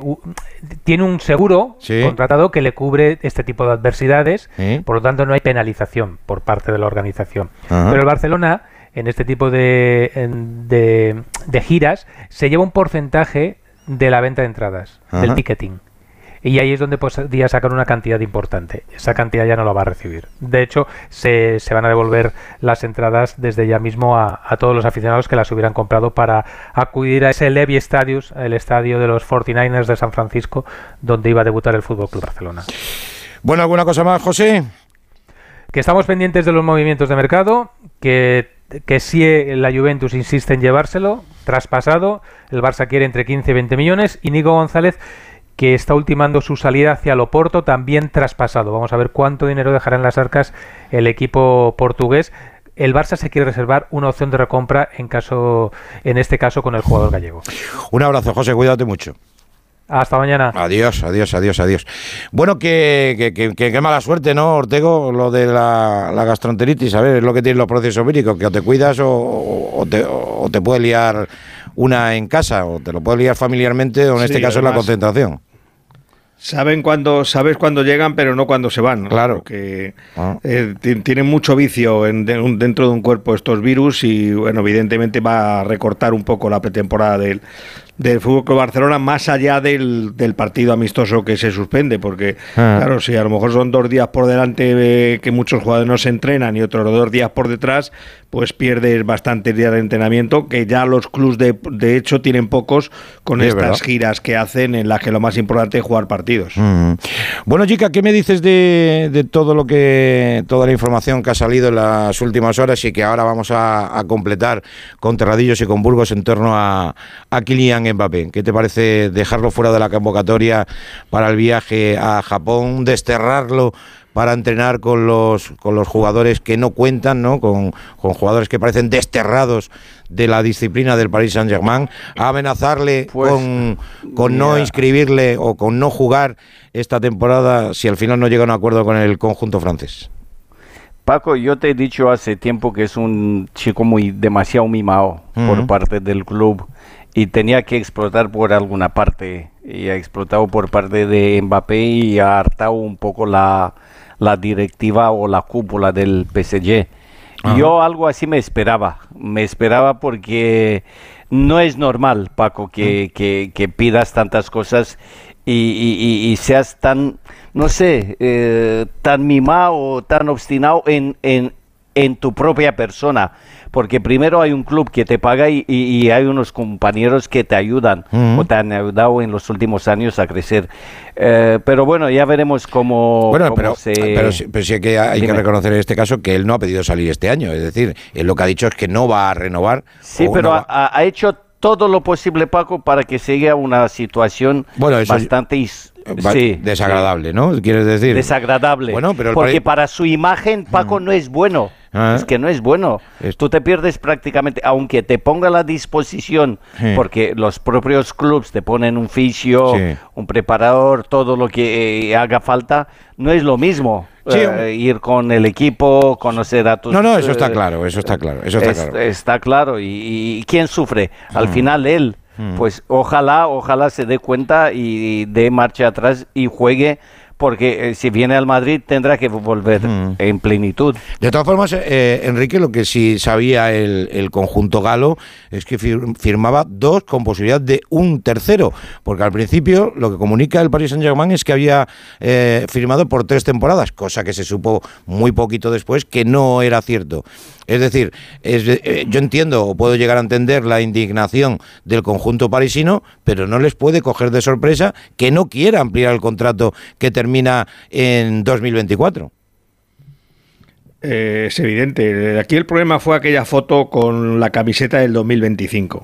tiene un seguro Sí. contratado que le cubre este tipo de adversidades. Sí. Por lo tanto, no hay penalización por parte de la organización. Ajá. Pero el Barcelona, en este tipo de, de, de giras, se lleva un porcentaje de la venta de entradas, Ajá. del ticketing. Y ahí es donde podría sacar una cantidad importante. Esa cantidad ya no la va a recibir. De hecho, se, se van a devolver las entradas desde ya mismo a, a todos los aficionados que las hubieran comprado para acudir a ese Levy Stadium, el estadio de los 49ers de San Francisco, donde iba a debutar el Fútbol Club Barcelona. Bueno, ¿alguna cosa más, José? Que estamos pendientes de los movimientos de mercado, que, que si la Juventus insiste en llevárselo, traspasado, el Barça quiere entre 15 y 20 millones, y Nico González, que está ultimando su salida hacia Loporto, también traspasado. Vamos a ver cuánto dinero dejará en las arcas el equipo portugués. El Barça se quiere reservar una opción de recompra en caso, en este caso, con el jugador gallego. Un abrazo, José, cuídate mucho. Hasta mañana. Adiós, adiós, adiós, adiós. Bueno, que, que, que- mala suerte, ¿no, Ortego? Lo de la, la gastroenteritis, a ver, es lo que tienen los procesos víricos, que o te cuidas o, o te, o te puede liar una en casa, o te lo puede liar familiarmente, o en Sí, este caso en la concentración. Saben cuando, sabes cuándo llegan, pero no cuando se van. Claro. Porque Ah. eh, ti- tienen mucho vicio en- de un- dentro de un cuerpo estos virus y, bueno, evidentemente va a recortar un poco la pretemporada del, del Fútbol Club Barcelona, más allá del, del partido amistoso que se suspende, porque, Ah. claro, si a lo mejor son dos días por delante eh, que muchos jugadores no se entrenan y otros dos días por detrás, pues pierdes bastantes días de entrenamiento, que ya los clubs de, de hecho tienen pocos con Sí, estas verdad. giras que hacen en las que lo más importante es jugar partidos. Mm. Bueno, chica, ¿qué me dices de, de todo lo que, toda la información que ha salido en las últimas horas y que ahora vamos a, a completar con Terradillos y con Burgos en torno a, a Kylian Kylian Mbappé? ¿Qué te parece dejarlo fuera de la convocatoria para el viaje a Japón, desterrarlo para entrenar con los, con los jugadores que no cuentan, ¿no? Con, con jugadores que parecen desterrados de la disciplina del Paris Saint-Germain, amenazarle con, con no inscribirle o con no jugar esta temporada si al final no llega a un acuerdo con el conjunto francés. Paco, yo te he dicho hace tiempo que es un chico muy demasiado mimado por parte del club y tenía que explotar por alguna parte y ha explotado por parte de Mbappé y ha hartado un poco la, la directiva o la cúpula del PSG. Ajá. Yo algo así me esperaba, me esperaba porque no es normal, Paco, que, que- que pidas tantas cosas y, y- seas tan, no sé, eh, tan mimado o tan obstinado en, en, en tu propia persona. Porque primero hay un club que te paga y, y- y hay unos compañeros que te ayudan Ujú. o te han ayudado en los últimos años a crecer. Eh, pero bueno, ya veremos cómo, Bueno, cómo pero, se... pero, sí- pero sí que hay que reconocer en este caso que él no ha pedido salir este año. Es decir, él lo que ha dicho es que no va a renovar. Sí, pero no ha, hecho todo lo posible, Paco, para que siga una situación Bueno, eso- bastante va- sí, desagradable, ¿no? ¿Quieres decir? desagradable. Bueno, pero porque para su imagen, Paco, no es bueno. Ah. Es que no es bueno. Tú te pierdes prácticamente, aunque te ponga a la disposición, Sí. porque los propios clubs te ponen un fisio, un preparador, todo lo que eh, haga falta, no es lo mismo. Sí, eh, ir con el equipo, conocer a tus... No, no, eso está eh, claro, eso está claro, eso está es- claro. está claro. ¿Y, y quién sufre? Al Mm. final él. Mm. Pues ojalá, ojalá se dé cuenta y dé marcha atrás y juegue, porque eh, si viene al Madrid tendrá que volver Mm. en plenitud. De todas formas, eh, Enrique, lo que sí sabía el, el conjunto galo es que fir- firmaba dos con posibilidad de un tercero, porque al principio lo que comunica el Paris Saint-Germain es que había eh, firmado por tres temporadas, cosa que se supo muy poquito después que no era cierto. Es decir, eh, yo entiendo o puedo llegar a entender la indignación del conjunto parisino, pero no les puede coger de sorpresa que no quiera ampliar el contrato que termina en 2024. Eh, es evidente. Aquí el problema fue aquella foto con la camiseta del 2025.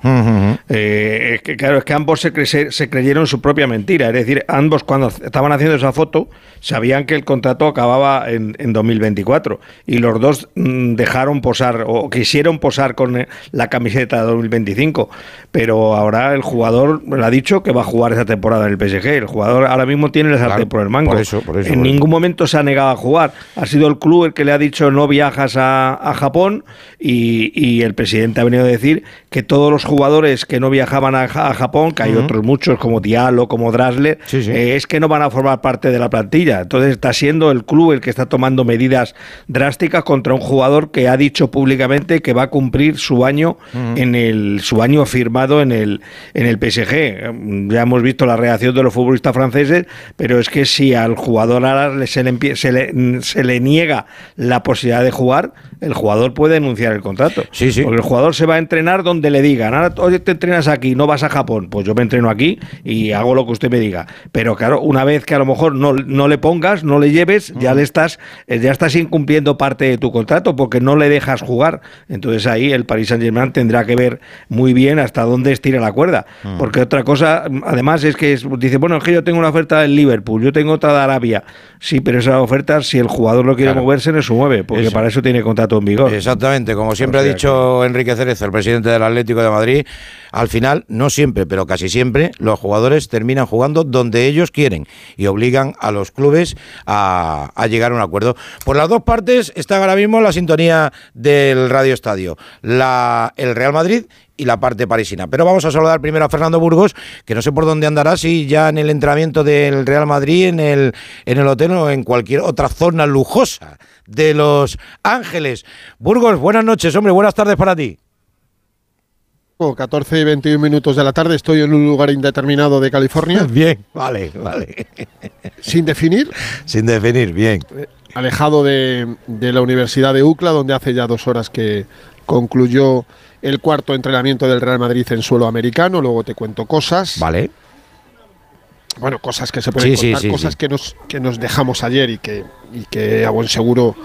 Eh, es que, claro, es que ambos se, cre- se creyeron su propia mentira. Es decir, ambos cuando estaban haciendo esa foto sabían que el contrato acababa en, en 2024 y los dos mm, dejaron posar o quisieron posar con eh, la camiseta de 2025. Pero ahora el jugador le ha dicho que va a jugar esa temporada en el PSG. El jugador ahora mismo tiene el sartén Claro, por el mango. por eso, por eso, en por eso. ningún momento se ha negado a jugar. Ha sido el club el que le ha dicho no viajas a, a Japón y, y el presidente ha venido a decir que todos los jugadores que no viajaban a, Ja- a Japón, que hay otros muchos como Diallo, como Drasler, eh, es que no van a formar parte de la plantilla. Entonces está siendo el club el que está tomando medidas drásticas contra un jugador que ha dicho públicamente que va a cumplir su año en el su año firmado en el en el PSG. Eh, Ya hemos visto la reacción de los futbolistas franceses, pero es que si al jugador ahora se le, se le, se le niega la posibilidad de jugar, el jugador puede denunciar el contrato. Porque el jugador se va a entrenar donde le digan, ahora hoy te entrenas aquí, no vas a Japón, pues yo me entreno aquí y hago lo que usted me diga. Pero claro, una vez que a lo mejor no, no le pongas, no le lleves, ya le estás, eh, ya estás incumpliendo parte de tu contrato porque no le dejas jugar. Entonces ahí el Paris Saint Germain tendrá que ver muy bien hasta dónde estira la cuerda. Mm. Porque otra cosa, además, es que es- dice, bueno, es que yo tengo una oferta del Liverpool, yo tengo otra de Arabia. Sí, pero esa oferta, si el jugador no quiere Claro. moverse, no se mueve, porque Eso. para eso tiene contrato en vigor. Exactamente, como siempre O ha dicho Enrique Cerezo, el presidente del Atlético de Madrid, al final, no siempre, pero casi siempre, los jugadores terminan jugando donde ellos quieren y obligan a los clubes a, a llegar a un acuerdo. Por las dos partes están ahora mismo la sintonía del Radio Estadio, la, el Real Madrid y la parte parisina. Pero vamos a saludar primero a Fernando Burgos, que no sé por dónde andará, si ya en el entrenamiento del Real Madrid, en el, en el hotel o en cualquier otra zona lujosa de Los Ángeles. Burgos, buenas noches, hombre, buenas tardes para ti. Oh, 14 y 21 minutos de la tarde, estoy en un lugar indeterminado de California. [LAUGHS] Bien, vale, vale. Sin definir. Sin definir, bien. Alejado de, de la Universidad de UCLA, donde hace ya dos horas que concluyó el cuarto entrenamiento del Real Madrid en suelo americano. Luego te cuento cosas. Vale. Bueno, cosas que se pueden Sí, contar, sí, cosas. Que, nos, que nos dejamos ayer y que, y que a buen seguro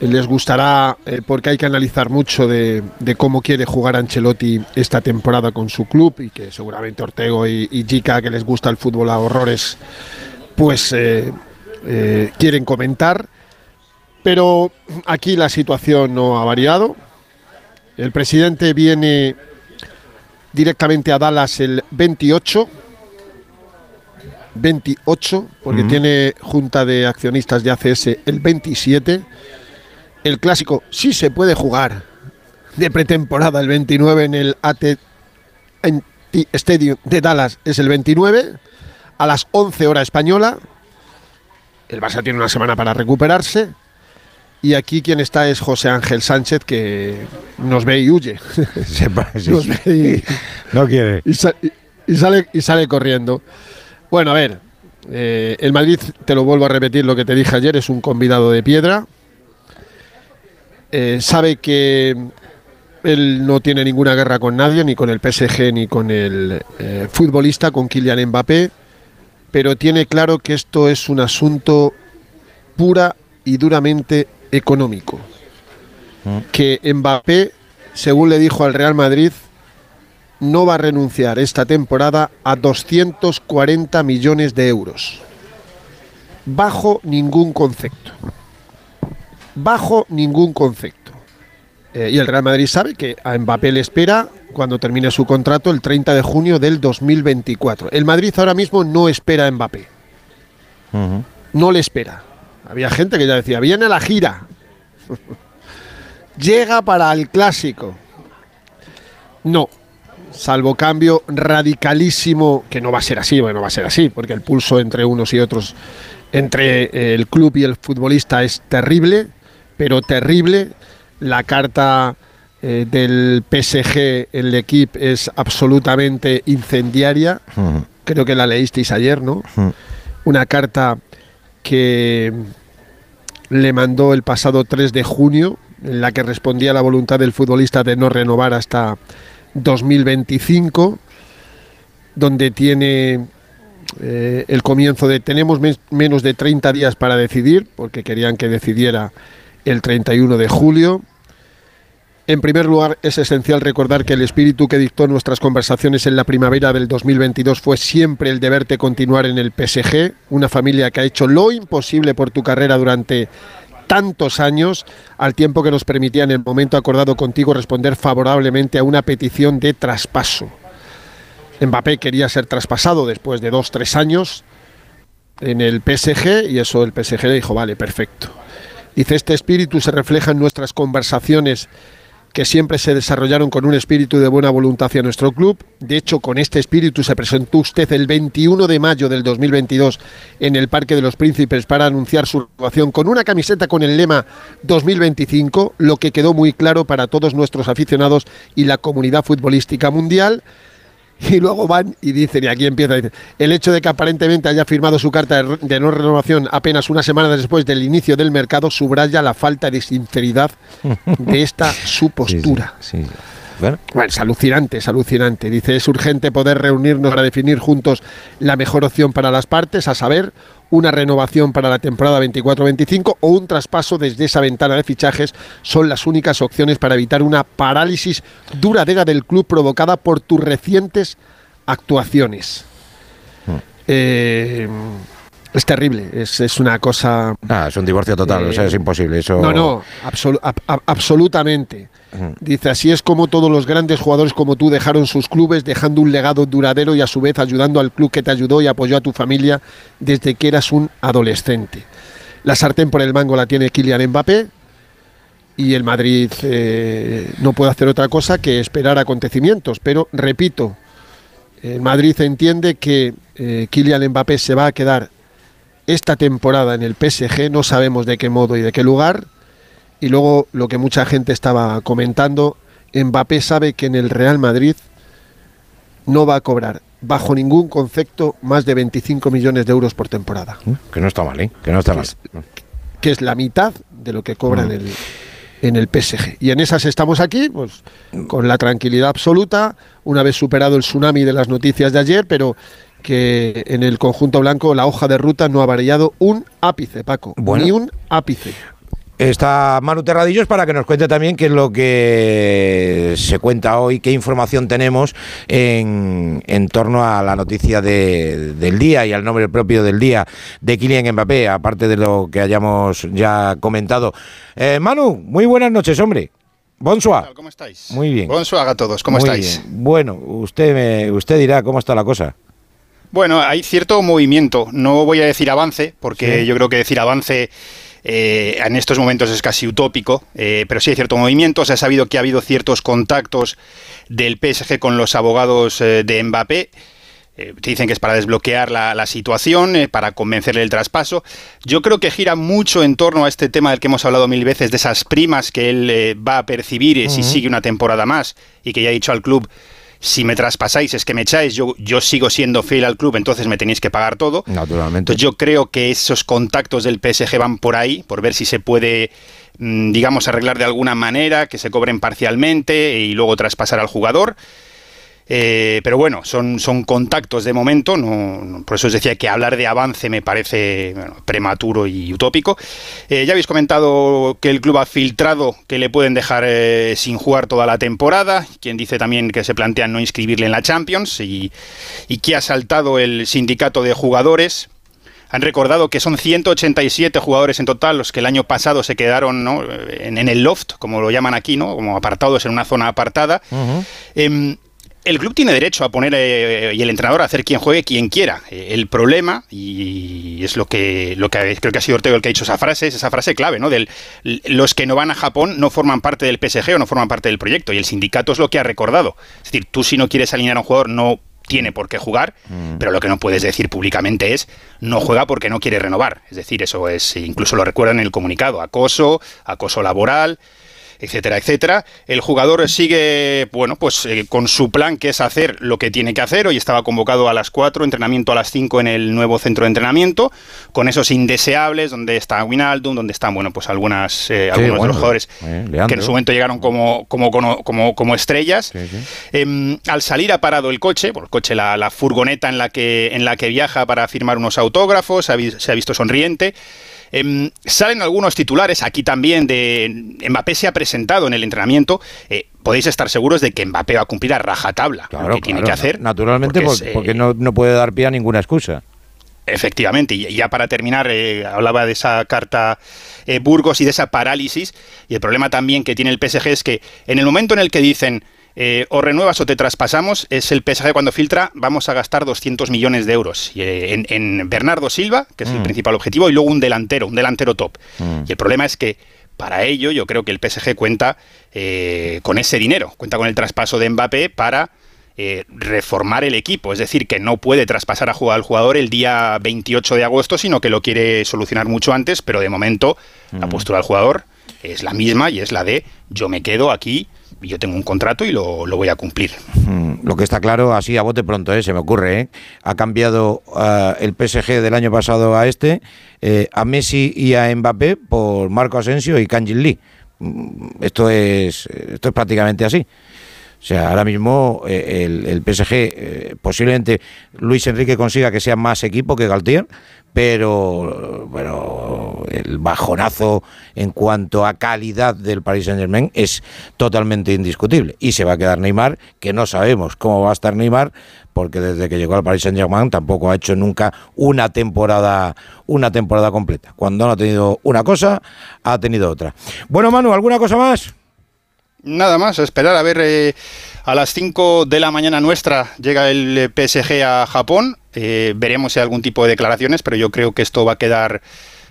les gustará eh, porque hay que analizar mucho de, de cómo quiere jugar Ancelotti esta temporada con su club y que seguramente Ortego y, y Jica, que les gusta el fútbol a horrores, pues eh, eh, quieren comentar. Pero aquí la situación no ha variado. El presidente viene directamente a Dallas el 28. 28, porque tiene junta de accionistas de ACS el 27. El clásico sí se puede jugar de pretemporada el 29 en el AT Stadium de Dallas es el 29 a las 11 horas española. El Barça tiene una semana para recuperarse. Y aquí quien está es José Ángel Sánchez, que nos ve y huye. [LAUGHS] sí. Nos ve y- [LAUGHS] No quiere. y, sa- y- y sale, y sale corriendo. Bueno, a ver, eh, el Madrid, te lo vuelvo a repetir lo que te dije ayer, es un convidado de piedra. Eh, sabe que él no tiene ninguna guerra con nadie, ni con el PSG, ni con el eh, futbolista, con Kylian Mbappé, pero tiene claro que esto es un asunto pura y duramente económico. Que Mbappé, según le dijo al Real Madrid, no va a renunciar esta temporada a 240 millones de euros. Bajo ningún concepto. Bajo ningún concepto. Eh, y el Real Madrid sabe que a Mbappé le espera cuando termine su contrato el 30 de junio del 2024. El Madrid ahora mismo no espera a Mbappé. No le espera. Había gente que ya decía, viene la gira. [LAUGHS] Llega para el clásico. No, salvo cambio radicalísimo, que no va a ser así, bueno, no va a ser así, porque el pulso entre unos y otros, entre eh, el club y el futbolista es terrible, pero terrible. La carta eh, del PSG, el equipo, es absolutamente incendiaria. Creo que la leísteis ayer, ¿no? Una carta que le mandó el pasado 3 de junio, en la que respondía a la voluntad del futbolista de no renovar hasta 2025, donde tiene eh, el comienzo de tenemos men- menos de 30 días para decidir, porque querían que decidiera el 31 de julio. En primer lugar, es esencial recordar que el espíritu que dictó nuestras conversaciones en la primavera del 2022 fue siempre el de verte continuar en el PSG, una familia que ha hecho lo imposible por tu carrera durante tantos años, al tiempo que nos permitía en el momento acordado contigo responder favorablemente a una petición de traspaso. Mbappé quería ser traspasado después de dos, tres años en el PSG y eso el PSG le dijo, vale, perfecto. Dice, este espíritu se refleja en nuestras conversaciones que siempre se desarrollaron con un espíritu de buena voluntad hacia nuestro club. De hecho, con este espíritu se presentó usted el 21 de mayo del 2022 en el Parque de los Príncipes para anunciar su renovación con una camiseta con el lema 2025, lo que quedó muy claro para todos nuestros aficionados y la comunidad futbolística mundial. [LAUGHS] Y luego van y dicen, y aquí empieza, dice, el hecho de que aparentemente haya firmado su carta de no renovación apenas una semana después del inicio del mercado subraya la falta de sinceridad de esta [LAUGHS] su postura. Bueno. es alucinante, es alucinante. Dice, es urgente poder reunirnos para definir juntos la mejor opción para las partes, a saber, una renovación para la temporada 24-25 o un traspaso desde esa ventana de fichajes son las únicas opciones para evitar una parálisis duradera del club provocada por tus recientes actuaciones. Eh, es terrible, es, es una cosa... Ah, es un divorcio total, o sea, es imposible. Eso... No, no, absolu- ab- ab- absolutamente. Dice, así es como todos los grandes jugadores como tú dejaron sus clubes, dejando un legado duradero y a su vez ayudando al club que te ayudó y apoyó a tu familia desde que eras un adolescente. La sartén por el mango la tiene Kylian Mbappé y el Madrid eh, no puede hacer otra cosa que esperar acontecimientos. Pero, repito, el Madrid entiende que eh, Kylian Mbappé se va a quedar esta temporada en el PSG, no sabemos de qué modo y de qué lugar. Y luego lo que mucha gente estaba comentando, Mbappé sabe que en el Real Madrid no va a cobrar bajo ningún concepto más de 25 millones de euros por temporada, Que no está mal, ¿eh? Que no está mal. que es la mitad de lo que cobra en, el, en el PSG. Y en esas estamos aquí, pues con la tranquilidad absoluta, una vez superado el tsunami de las noticias de ayer, pero que en el conjunto blanco la hoja de ruta no ha variado un ápice, Paco, Bueno. ni un ápice. Está Manu Terradillos para que nos cuente también qué es lo que se cuenta hoy, qué información tenemos en, en torno a la noticia de- del día y al nombre propio del día de Kylian Mbappé, aparte de lo que hayamos ya comentado. Eh, Manu, muy buenas noches, hombre. Bonsoir. ¿Cómo estáis? Muy bien. Bonsoir a todos, ¿cómo Muy estáis? bien. Bueno, usted, me- usted dirá cómo está la cosa. Bueno, hay cierto movimiento. No voy a decir avance, porque Sí. yo creo que decir avance eh, en estos momentos es casi utópico, eh, pero sí hay cierto movimiento. Se ha sabido que ha habido ciertos contactos del PSG con los abogados eh, de Mbappé. Te dicen que es para desbloquear la, la situación, eh, para convencerle del traspaso. Yo creo que gira mucho en torno a este tema del que hemos hablado mil veces, de esas primas que él eh, va a percibir eh, si sigue una temporada más y que ya ha dicho al club, si me traspasáis es que me echáis, yo, yo sigo siendo fiel al club, entonces me tenéis que pagar todo. Naturalmente. Entonces yo creo que esos contactos del PSG van por ahí, por ver si se puede, mm, digamos, arreglar de alguna manera, que se cobren parcialmente y luego traspasar al jugador. Eh, pero bueno, son, son contactos de momento, no, no- por eso os decía que hablar de avance me parece bueno, prematuro y utópico. Eh, ya habéis comentado que el club ha filtrado que le pueden dejar eh, sin jugar toda la temporada, quien dice también que se plantean no inscribirle en la Champions y, y que ha saltado el sindicato de jugadores. Han recordado que son 187 jugadores en total los que el año pasado se quedaron ¿no? en, en el loft, como lo llaman aquí, ¿no? como apartados en una zona apartada. El club tiene derecho a poner eh, y el entrenador a hacer quien juegue quien quiera. Eh, el problema, y es lo que, lo que creo que ha sido Ortega el que ha dicho esa frase, es esa frase clave, ¿no? Del los que no van a Japón no forman parte del PSG o no forman parte del proyecto. Y el sindicato es lo que ha recordado. Es decir, tú si no quieres alinear a un jugador no tiene por qué jugar, pero lo que no puedes decir públicamente es no juega porque no quiere renovar. Es decir, eso es, incluso lo recuerdan en el comunicado, acoso, acoso laboral, etcétera, etcétera. El jugador sigue, bueno, pues eh, con su plan que es hacer lo que tiene que hacer. Hoy estaba convocado a las 4, entrenamiento a las 5 en el nuevo centro de entrenamiento, con esos indeseables, donde está Winaldum, donde están, bueno, pues algunas, eh, algunos de los jugadores eh, que en su momento llegaron como, como, como, como, como estrellas. Em, al salir ha parado el coche, por el coche la, la furgoneta en la, que, en la que viaja para firmar unos autógrafos, se ha, vi- se ha visto sonriente. Em, salen algunos titulares aquí también de Mbappé se ha presentado en el entrenamiento. Eh, podéis estar seguros de que Mbappé va a cumplir a rajatabla lo que tiene que hacer. Naturalmente, porque eh, porque no, no puede dar pie a ninguna excusa. Efectivamente, y ya para terminar, eh, hablaba de esa carta eh, Burgos y de esa parálisis, y el problema también que tiene el PSG es que en el momento en el que dicen eh, o renuevas o te traspasamos, es el PSG cuando filtra, vamos a gastar 200 millones de euros y, eh, en, en Bernardo Silva, que es el Mm. principal objetivo, y luego un delantero, un delantero top. Mm. Y el problema es que para ello yo creo que el PSG cuenta eh, con ese dinero, cuenta con el traspaso de Mbappé para eh, reformar el equipo, es decir, que no puede traspasar a jugar al jugador el día 28 de agosto, sino que lo quiere solucionar mucho antes, pero de momento la postura del jugador es la misma y es la de yo me quedo aquí, yo tengo un contrato y lo, lo voy a cumplir. Mm, Lo que está claro, así a bote pronto, ¿eh? se me ocurre, ¿eh? ha cambiado ah, el PSG del año pasado a este, eh, a Messi y a Mbappé por Marco Asensio y Kanjin Lee. Mm, Esto es, esto es prácticamente así. O sea, ahora mismo eh, el, el PSG, posiblemente Luis Enrique consiga que sea más equipo que Galtier, pero bueno, el bajonazo en cuanto a calidad del Paris Saint Germain es totalmente indiscutible. Y se va a quedar Neymar, que no sabemos cómo va a estar Neymar, porque desde que llegó al Paris Saint Germain tampoco ha hecho nunca una temporada, una temporada completa. Cuando no ha tenido una cosa, ha tenido otra. Bueno, Manu, ¿alguna cosa más? Nada más, esperar a ver eh, a las 5 de la mañana nuestra llega el eh, PSG a Japón. Eh, veremos si hay algún tipo de declaraciones, pero yo creo que esto va a quedar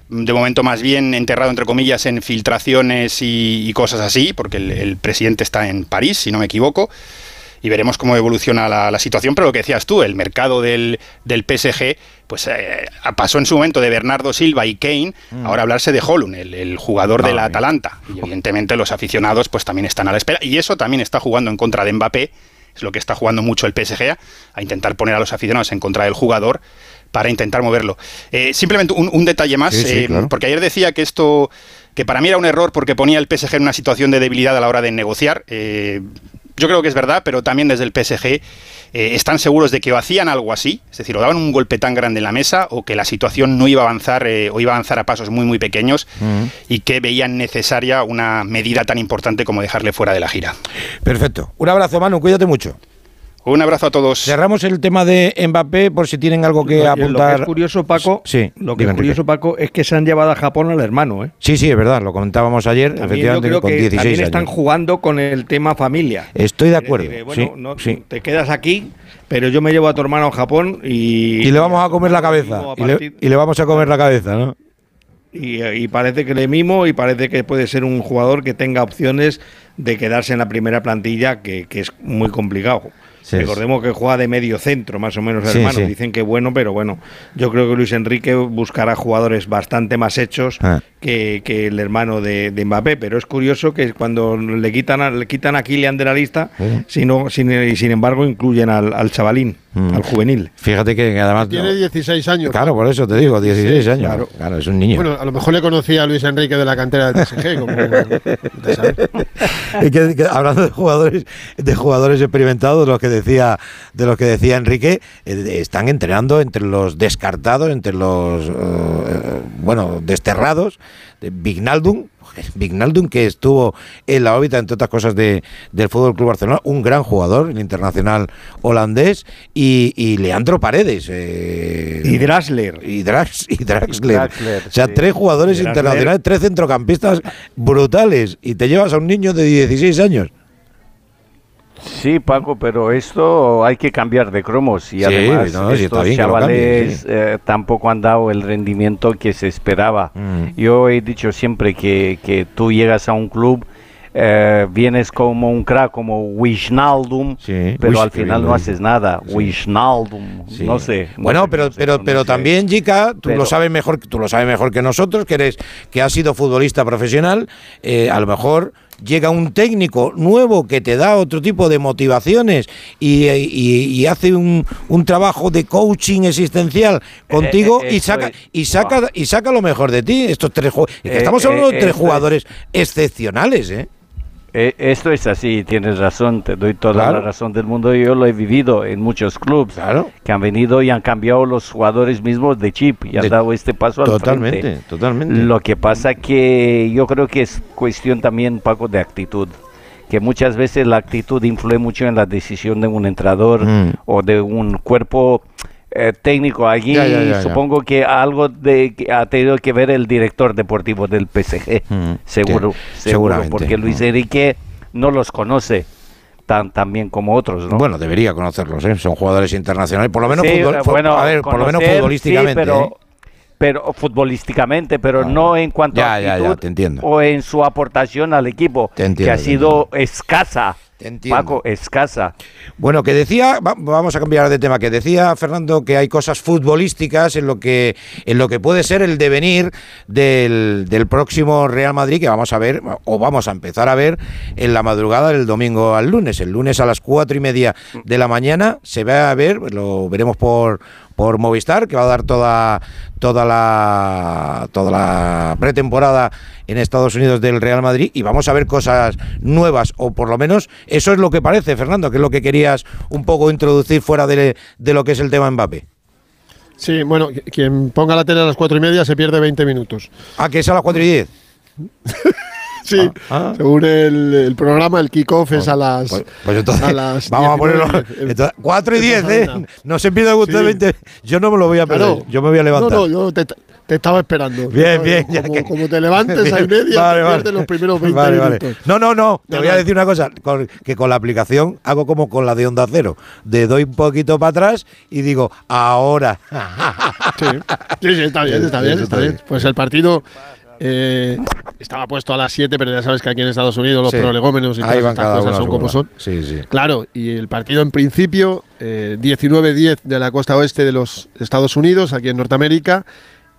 mm, de momento más bien enterrado entre comillas en filtraciones y, y cosas así, porque el, el presidente está en París, si no me equivoco. Y veremos cómo evoluciona la, la situación, pero lo que decías tú, el mercado del, del PSG, pues eh, pasó en su momento de Bernardo Silva y Kane, ahora hablarse de Holun, el, el jugador de la Atalanta. Y evidentemente los aficionados pues también están a la espera. Y eso también está jugando en contra de Mbappé, lo que está jugando mucho el PSG, a, a intentar poner a los aficionados en contra del jugador para intentar moverlo. Eh, simplemente un, un detalle más, Sí, sí, eh, claro. porque ayer decía que esto, que para mí era un error porque ponía el PSG en una situación de debilidad a la hora de negociar. Eh, yo creo que es verdad, pero también desde el PSG eh, están seguros de que o hacían algo así, es decir, o daban un golpe tan grande en la mesa, o que la situación no iba a avanzar eh, o iba a avanzar a pasos muy, muy pequeños, y que veían necesaria una medida tan importante como dejarle fuera de la gira. Perfecto. Un abrazo, Manu, cuídate mucho. Un abrazo a todos. Cerramos el tema de Mbappé por si tienen algo que apuntar. Lo que es curioso, Paco, sí, lo que es curioso, Paco, es que se han llevado a Japón al hermano, ¿eh? Sí, sí, es verdad, lo comentábamos ayer, efectivamente, yo creo con que 16 también años. están jugando con el tema familia. Estoy de acuerdo. Es decir, bueno, sí, no- sí. te quedas aquí, pero yo me llevo a tu hermano a Japón y... Y le vamos a comer la cabeza. Y le, partir- y le vamos a comer la cabeza, ¿no? Y, y parece que le mimo y parece que puede ser un jugador que tenga opciones de quedarse en la primera plantilla, que, que es muy complicado. Sí, Recordemos que juega de medio centro, más o menos, hermano. sí. Dicen que bueno, pero bueno, yo creo que Luis Enrique buscará jugadores bastante más hechos Ah. que, que el hermano de, de Mbappé. Pero es curioso que cuando le quitan a, le quitan a Kylian de la lista, sino, sin, sin embargo incluyen al, al chavalín, Mm. al juvenil. Fíjate que además. Tiene 16 años. Claro, por eso te digo, 16 Sí, años. claro. Claro. es un niño. Bueno, a lo mejor le conocía a Luis Enrique de la cantera del PSG, como de saber. Y que- que hablando de jugadores, de jugadores experimentados, de los que decía, de los que decía Enrique, eh, están entrenando entre los descartados, entre los eh, bueno, desterrados, de Vignaldum, Vignaldum que estuvo en la órbita, entre otras cosas, de, del Fútbol Club Barcelona, un gran jugador, el internacional holandés, y, y Leandro Paredes. eh, Y Draxler. Y, Drax, y Draxler. Draxler, o sea, sí. tres jugadores Draxler. internacionales, tres centrocampistas brutales, y te llevas a un niño de 16 años. Sí, Paco, pero esto hay que cambiar de cromos y Sí, además no, sí, estos bien chavales cambien, sí. eh, tampoco han dado el rendimiento que se esperaba. Mm. Yo he dicho siempre que, que tú llegas a un club, eh, vienes como un crack, como Wijnaldum, pero Uy, al final no haces nada. Sí. Wijnaldum, Sí. no sé. no Bueno, sé pero pero pero también Jica, tú Pero- lo sabes mejor, tú lo sabes mejor que nosotros, que eres que has sido futbolista profesional, eh, a lo mejor llega un técnico nuevo que te da otro tipo de motivaciones y, y- y hace un, un trabajo de coaching existencial contigo eh, y eso saca es. y saca y saca lo mejor de ti estos tres Eh, estamos hablando eh, de tres es. jugadores excepcionales, ¿eh? Eh, esto es así, tienes razón, te doy toda Claro. la razón del mundo. Yo lo he vivido en muchos clubes que han venido y han cambiado los jugadores mismos de chip y han De- dado este paso al Totalmente, frente. totalmente. Lo que pasa que yo creo que es cuestión también, Paco, de actitud. Que muchas veces la actitud influye mucho en la decisión de un entrenador Mm. o de un cuerpo eh, técnico. Allí Ya, ya, ya, ya. supongo que algo de que ha tenido que ver el director deportivo del PSG. Mm, [LAUGHS] Seguro, sí, seguro, porque Luis Enrique no los conoce tan, tan bien como otros, ¿no? Bueno, debería conocerlos, ¿eh? son jugadores internacionales, por lo menos, Sí, futbol- eh, fu- bueno, a ver, por lo menos sí, futbolísticamente. pero, ¿eh? pero futbolísticamente, pero no en cuanto a actitud ya, te entiendo. o en su aportación al equipo, entiendo, que ha sido escasa. Entiendo. Paco, escasa. Bueno, que decía, va- vamos a cambiar de tema, que decía Fernando que hay cosas futbolísticas en lo que en lo que puede ser el devenir del, del próximo Real Madrid que vamos a ver o vamos a empezar a ver en la madrugada del domingo al lunes. El lunes a las cuatro y media de la mañana se va a ver, lo veremos por por Movistar, que va a dar toda toda la toda la pretemporada en Estados Unidos del Real Madrid y vamos a ver cosas nuevas o por lo menos eso es lo que parece, Fernando, que es lo que querías un poco introducir fuera de, de lo que es el tema Mbappé. Sí, bueno, qu- quien ponga la tele a las cuatro y media se pierde 20 minutos. Ah, que es a las 4 y 10. [LAUGHS] Sí, Ah, según el, el programa, el kickoff es a las. Pues entonces, a las [LAUGHS] vamos a 19 ponerlo. [LAUGHS] entonces, 4 y 10, empieza ¿eh? No se pierda usted Sí. 20. Yo no me lo voy a perder. Claro. Yo me voy a levantar. No, no, yo te, te estaba esperando. Bien, bien, ya Como, que- como te levantes a y media, Vale, te vale. los primeros 20 Vale, vale. minutos. No, no, no. Te voy a decir una cosa. con- que con la aplicación hago como con la de Onda Cero. De doy un poquito para atrás y digo, ahora. Sí, sí, sí, está bien, está bien, está bien. Pues el partido eh, estaba puesto a las 7, pero ya sabes que aquí en Estados Unidos los Sí. prolegómenos y Ahí todas estas cosas son como son. Sí, sí. Claro, y el partido en principio, eh, 19-10 de la costa oeste de los Estados Unidos, aquí en Norteamérica,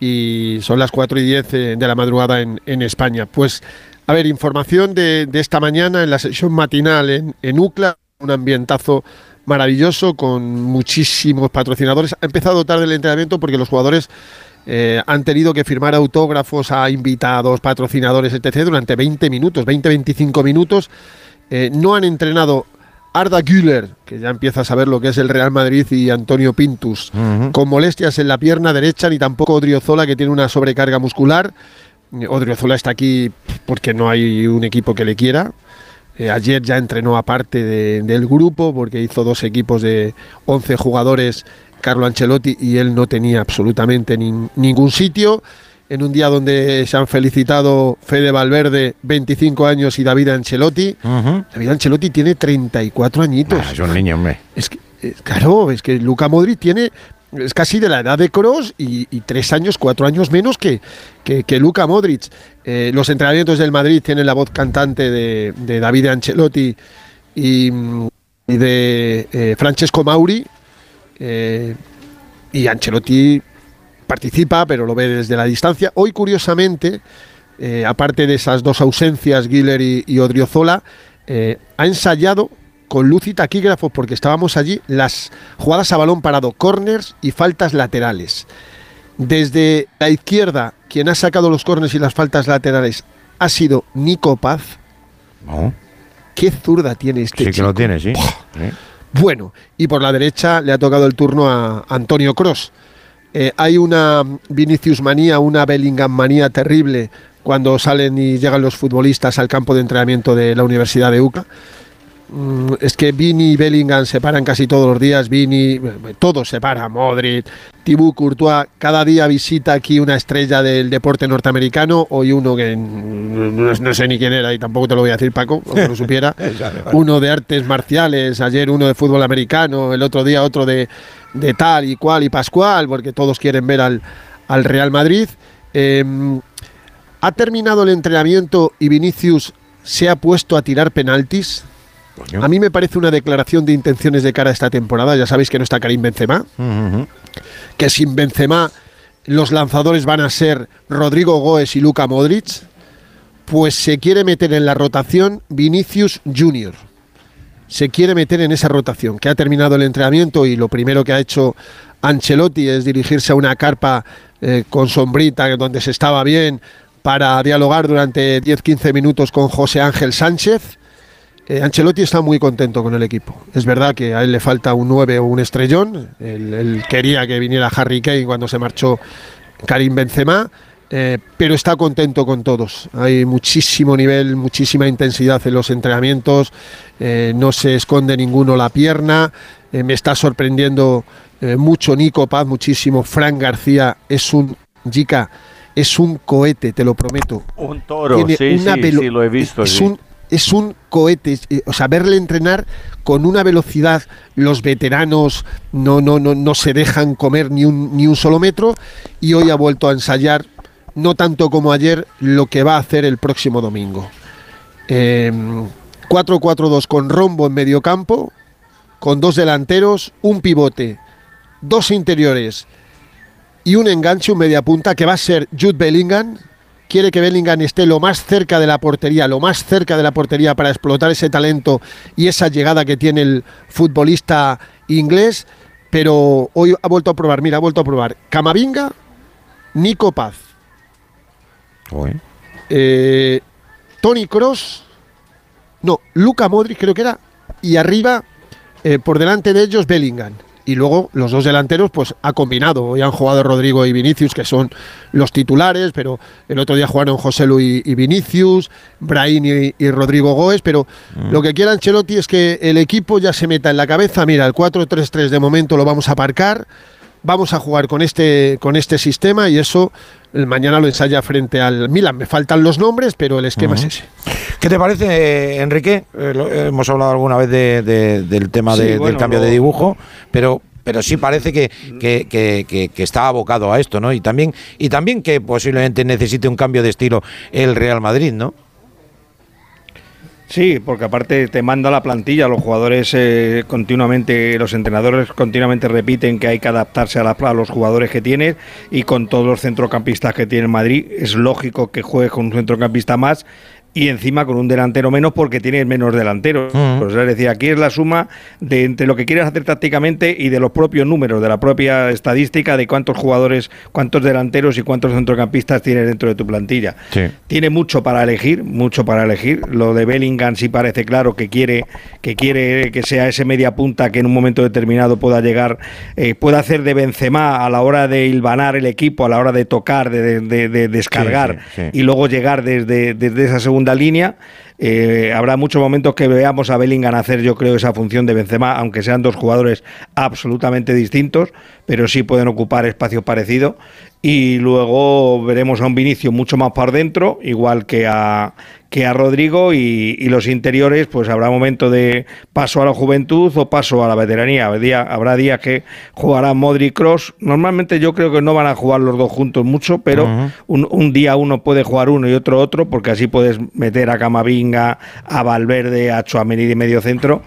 y son las 4 y 10 eh, de la madrugada en, España. Pues, a ver, información de, de esta mañana en la sesión matinal en, en UCLA, un ambientazo maravilloso con muchísimos patrocinadores. Ha empezado tarde el entrenamiento porque los jugadores eh, han tenido que firmar autógrafos a invitados, patrocinadores, etc. durante 20 minutos, 20-25 minutos. Eh, no han entrenado Arda Güler, que ya empieza a saber lo que es el Real Madrid, y Antonio Pintus, con molestias en la pierna derecha, ni tampoco Odriozola, que tiene una sobrecarga muscular. Odriozola está aquí porque no hay un equipo que le quiera. Eh, ayer ya entrenó aparte de- del grupo porque hizo dos equipos de 11 jugadores Carlo Ancelotti y él no tenía absolutamente nin- ningún sitio. En un día donde se han felicitado Fede Valverde, 25 años, y David Ancelotti. David Ancelotti tiene 34 añitos. Ah, es un niño, hombre. Es que, eh, claro, es que Luca Modric tiene. Es casi de la edad de Kroos y, y tres años, cuatro años menos que, que, que Luca Modric. Eh, los entrenamientos del Madrid tienen la voz cantante de, de David Ancelotti y, y de eh, Francesco Mauri. eh, y Ancelotti participa, pero lo ve desde la distancia. Hoy, curiosamente, eh, aparte de esas dos ausencias, Giller y, y Odriozola, eh, ha ensayado con luz y taquígrafos, porque estábamos allí, las jugadas a balón parado, corners y faltas laterales. Desde la izquierda, quien ha sacado los corners y las faltas laterales ha sido Nico Paz. Qué zurda tiene este Sí que lo tiene, sí. Sí. Bueno, y por la derecha le ha tocado el turno a Antonio Cross. Hay una Vinicius manía, una Bellingham manía terrible cuando salen y llegan los futbolistas al campo de entrenamiento de la Universidad de UCA. Mm, Es que Vini y Bellingham se paran casi todos los días, Vini, todos se paran, Modric, Thibaut Courtois, cada día visita aquí una estrella del deporte norteamericano, hoy uno que no, no sé ni quién era y tampoco te lo voy a decir Paco, aunque lo supiera, [LAUGHS] uno de artes marciales, ayer uno de fútbol americano, el otro día otro de, de tal y cual y pascual, porque todos quieren ver al, al Real Madrid. Em, ha terminado el entrenamiento y Vinicius se ha puesto a tirar penaltis. A mí me parece una declaración de intenciones de cara a esta temporada. Ya sabéis que no está Karim Benzema, que sin Benzema los lanzadores van a ser Rodrigo Goes y Luka Modric. Pues se quiere meter en la rotación Vinicius Junior. Se quiere meter en esa rotación, que ha terminado el entrenamiento y lo primero que ha hecho Ancelotti es dirigirse a una carpa eh, con sombrita donde se estaba bien para dialogar durante 10-15 minutos con José Ángel Sánchez. Eh, Ancelotti está muy contento con el equipo. Es verdad que a él le falta un 9 o un estrellón. Él, él quería que viniera Harry Kane cuando se marchó Karim Benzema, eh, pero está contento con todos. Hay muchísimo nivel, muchísima intensidad en los entrenamientos. eh, no se esconde ninguno la pierna. eh, me está sorprendiendo mucho Nico Paz, muchísimo. Frank García es un Jica, es un cohete, te lo prometo. Un toro, Tiene sí, una sí, sí, lo he visto. Es sí. un, es un cohete. eh, O sea, verle entrenar con una velocidad, los veteranos no, no, no, no se dejan comer ni un, ni un solo metro. Y hoy ha vuelto a ensayar, no tanto como ayer, lo que va a hacer el próximo domingo. Eh, 4-4-2 con rombo en medio campo, con dos delanteros, un pivote, dos interiores y un enganche, un media punta, que va a ser Jude Bellingham. Quiere que Bellingham esté lo más cerca de la portería, lo más cerca de la portería para explotar ese talento y esa llegada que tiene el futbolista inglés. Pero hoy ha vuelto a probar, mira, ha vuelto a probar Camavinga, Nico Paz, eh, Tony Cross, no, Luca Modric creo que era, y arriba, eh, por delante de ellos, Bellingham. Y luego los dos delanteros, pues ha combinado. Hoy han jugado Rodrigo y Vinicius, que son los titulares, pero el otro día jugaron José Luis y Vinicius, Brahim y, y Rodrigo Goes. Pero lo que quiere Ancelotti es que el equipo ya se meta en la cabeza. Mira, el 4-3-3 de momento lo vamos a aparcar. Vamos a jugar con este, con este sistema y eso el mañana lo ensaya frente al Milan. Me faltan los nombres, pero el esquema es ese. ¿Qué te parece, eh, Enrique? Eh, lo- hemos hablado alguna vez de- de- del tema Sí, de- bueno, del cambio lo- de dibujo, pero pero sí parece que, que, que- que- que está abocado a esto, ¿no? Y también, y también que posiblemente necesite un cambio de estilo el Real Madrid, ¿no? Sí, porque aparte te manda la plantilla, los jugadores eh, continuamente, los entrenadores continuamente repiten que hay que adaptarse a, la- a los jugadores que tienes y con todos los centrocampistas que tiene Madrid es lógico que juegue con un centrocampista más y encima con un delantero menos porque tienes menos delanteros. Pues es decir, aquí es la suma de entre lo que quieres hacer tácticamente y de los propios números, de la propia estadística de cuántos jugadores, cuántos delanteros y cuántos centrocampistas tienes dentro de tu plantilla. Tiene mucho para elegir, mucho para elegir. Lo de Bellingham sí parece claro que quiere que quiere que sea ese media punta que en un momento determinado pueda llegar, eh, pueda hacer de Benzema a la hora de hilvanar el equipo, a la hora de tocar, de, descargar y luego llegar desde, desde esa segunda línea. Eh, habrá muchos momentos que veamos a Bellingham hacer, yo creo, esa función de Benzema, aunque sean dos jugadores absolutamente distintos, pero sí pueden ocupar espacios parecidos. Y luego veremos a un Vinicio mucho más por dentro, igual que a, que a Rodrigo y, los interiores, pues habrá momento de paso a la juventud o paso a la veteranía. habrá días que jugarán Modric Cross. Normalmente yo creo que no van a jugar los dos juntos mucho, pero un, día uno puede jugar uno y otro otro, porque así puedes meter a Camavinga, a Valverde, a Chuamení de medio centro.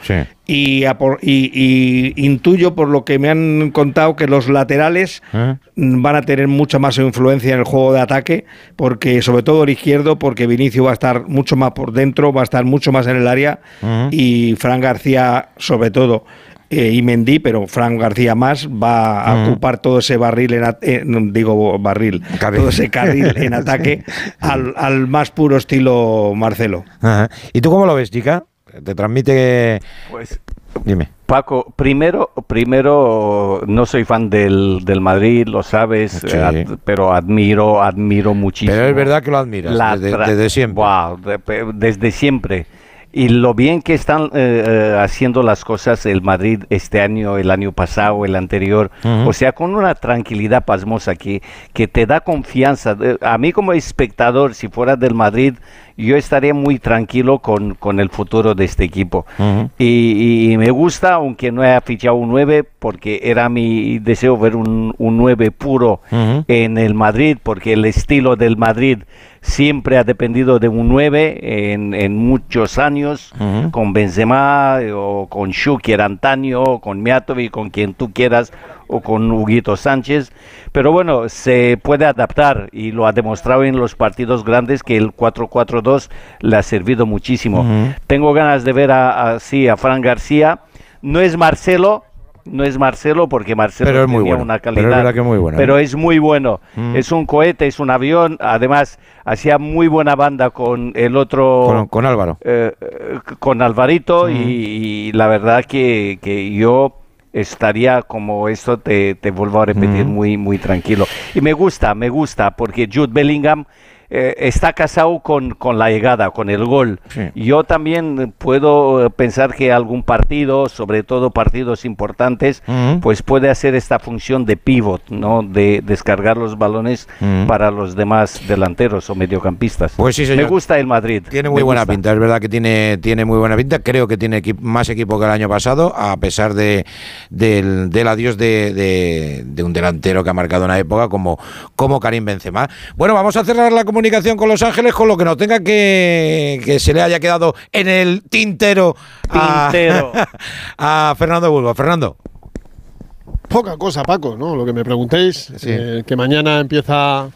Y, y, intuyo por lo que me han contado que los laterales ¿Eh? van a tener mucha más influencia en el juego de ataque, porque sobre todo el izquierdo, porque Vinicio va a estar mucho más por dentro, va a estar mucho más en el área y Fran García sobre todo. Eh, y Mendy, pero Fran García más va a ocupar todo ese barril, en eh, digo barril, todo ese carril en [LAUGHS] ataque al, más puro estilo Marcelo. ¿Y tú cómo lo ves, chica? ¿Te transmite...? Pues Dime. Paco, primero, primero no soy fan del, del Madrid, lo sabes, pero admiro, admiro muchísimo. Pero es verdad que lo admiras desde, siempre. desde siempre. Y lo bien que están eh, eh, haciendo las cosas el Madrid este año, el año pasado, el anterior, o sea, con una tranquilidad pasmosa que, que te da confianza. A mí como espectador, si fuera del Madrid, yo estaría muy tranquilo con, con el futuro de este equipo. y, me gusta, aunque no haya fichado un 9, porque era mi deseo ver un, un 9 puro en el Madrid, porque el estilo del Madrid siempre ha dependido de un 9 en, en muchos años, con Benzema o con Schuker Antonio, o con Miatovic, con quien tú quieras, o con Huguito Sánchez, pero bueno, se puede adaptar y lo ha demostrado en los partidos grandes que el 4-4-2 le ha servido muchísimo. Tengo ganas de ver a, sí, a Fran García. No es Marcelo, no es Marcelo porque Marcelo pero es muy bueno. una calidad, pero es, muy bueno, pero es muy bueno. Es un cohete, es un avión. Además, hacía muy buena banda con el otro. Con, Álvaro. Eh, eh, con Alvarito y, la verdad que, que yo estaría como esto, te, te vuelvo a repetir, muy, muy tranquilo. Y me gusta, me gusta, porque Jude Bellingham eh, está casado con, con, la llegada, con el gol. Yo también puedo pensar que algún partido, sobre todo partidos importantes, pues puede hacer esta función de pivot, ¿no? De descargar los balones para los demás delanteros o mediocampistas. Pues sí, Me gusta el Madrid. Tiene muy buena pinta, es verdad que tiene, tiene muy buena pinta. Creo que tiene más equipo que el año pasado, a pesar de, del, adiós de, de, un delantero que ha marcado una época como, como Karim Benzema. Bueno, vamos a cerrar la comunicación comunicación con Los Ángeles con lo que nos tenga que, que se le haya quedado en el tintero, A, [LAUGHS] Fernando Bulbo. Fernando. Poca cosa, Paco, ¿no? Lo que me preguntéis, eh, que mañana empieza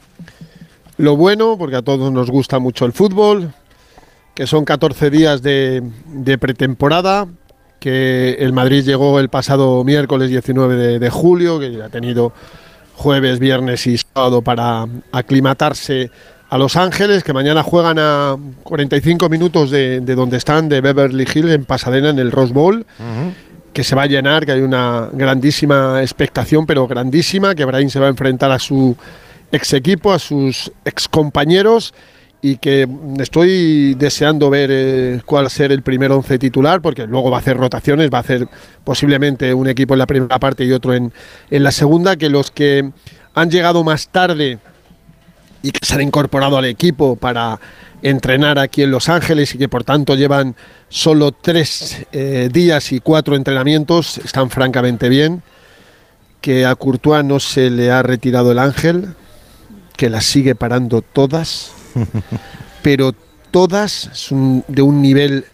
lo bueno, porque a todos nos gusta mucho el fútbol, que son 14 días de, de pretemporada, que el Madrid llegó el pasado miércoles 19 de, de julio, que ha tenido jueves, viernes y sábado para aclimatarse a Los Ángeles, que mañana juegan a 45 minutos de, donde están, de Beverly Hills, en Pasadena, en el Rose Bowl. que se va a llenar, que hay una grandísima expectación, pero grandísima, que Brahim se va a enfrentar a su ex equipo, a sus ex compañeros y que estoy deseando ver eh, cuál va a ser el primer once titular, porque luego va a hacer rotaciones, va a hacer posiblemente un equipo en la primera parte y otro en, en la segunda, que los que han llegado más tarde y que se han incorporado al equipo para entrenar aquí en Los Ángeles y que por tanto llevan solo tres eh, días y cuatro entrenamientos, están francamente bien, que a Courtois no se le ha retirado el ángel, que las sigue parando todas, [LAUGHS] pero todas son de un nivel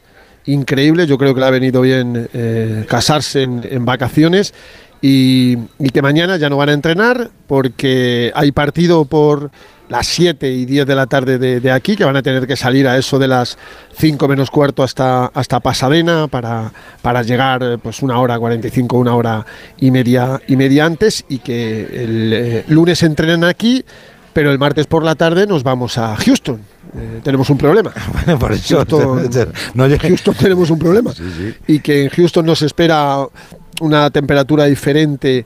increíble, yo creo que le ha venido bien eh, casarse en vacaciones y, y que mañana ya no van a entrenar porque hay partido por las 7 y 10 de la tarde de, de aquí, que van a tener que salir a eso de las 5 menos cuarto hasta, hasta Pasadena para, para llegar eh, pues una hora 45, una hora y media, y media antes y que el eh, lunes entrenan aquí, pero el martes por la tarde nos vamos a Houston. Eh, tenemos un problema. [LAUGHS] Bueno, por eso Houston, [LAUGHS] no Houston tenemos un problema. Y que en Houston nos espera una temperatura diferente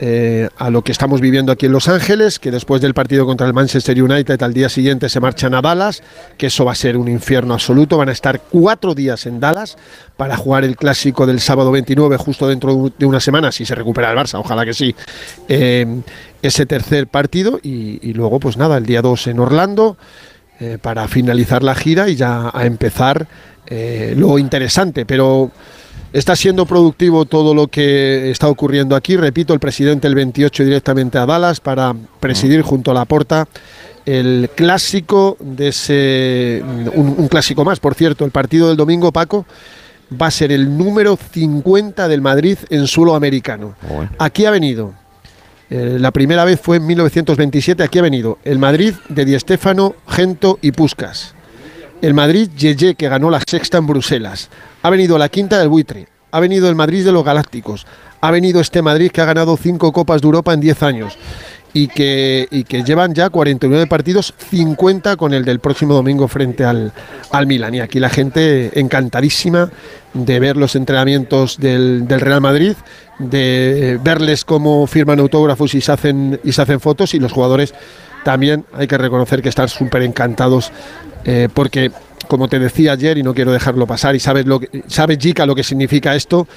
eh, a lo que estamos viviendo aquí en Los Ángeles, que después del partido contra el Manchester United al día siguiente se marchan a Dallas, que eso va a ser un infierno absoluto. Van a estar cuatro días en Dallas para jugar el clásico del sábado 29, justo dentro de una semana, si se recupera el Barça, ojalá que sí, eh, ese tercer partido. Y, luego, pues nada, el día 2 en Orlando eh, para finalizar la gira y ya a empezar lo interesante, pero está siendo productivo todo lo que está ocurriendo aquí. Repito, el presidente el 28 directamente a Dallas para presidir junto a la porta el clásico de ese un, un clásico más, por cierto, el partido del domingo Paco va a ser el número 50 del Madrid en suelo americano. Aquí ha venido eh, la primera vez fue en 1927, aquí ha venido el Madrid de Di Stéfano, Gento y Puskas. El Madrid Yeye, que ganó la sexta en Bruselas. Ha venido la quinta del Buitre. Ha venido el Madrid de los Galácticos. Ha venido este Madrid que ha ganado cinco Copas de Europa en 10 años. Y que, llevan ya 49 partidos, 50 con el del próximo domingo frente al, al Milan. Y aquí la gente encantadísima de ver los entrenamientos del Real Madrid, de verles cómo firman autógrafos y se hacen, y se hacen fotos y los jugadores también. Hay que reconocer que están súper encantados eh, porque como te decía ayer y no quiero dejarlo pasar y sabes lo que sabe Jica lo que significa esto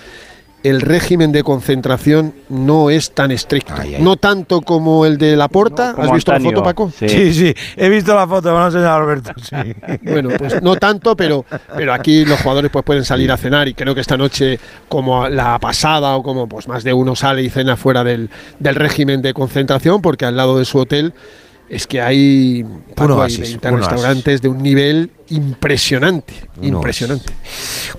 el régimen de concentración no es tan estricto no tanto como el de la porta has visto Antonio, la foto Paco Sí. sí, he visto la foto, me lo ha enseñado Alberto. Sí. [LAUGHS] bueno, pues no tanto, pero, pero aquí los jugadores pues pueden salir a cenar y creo que esta noche, como la pasada o como pues más de uno sale y cena fuera del, del régimen de concentración, porque al lado de su hotel es que hay, Paco, hay oasis, 20 un oasis. restaurantes de un nivel impresionante, impresionante.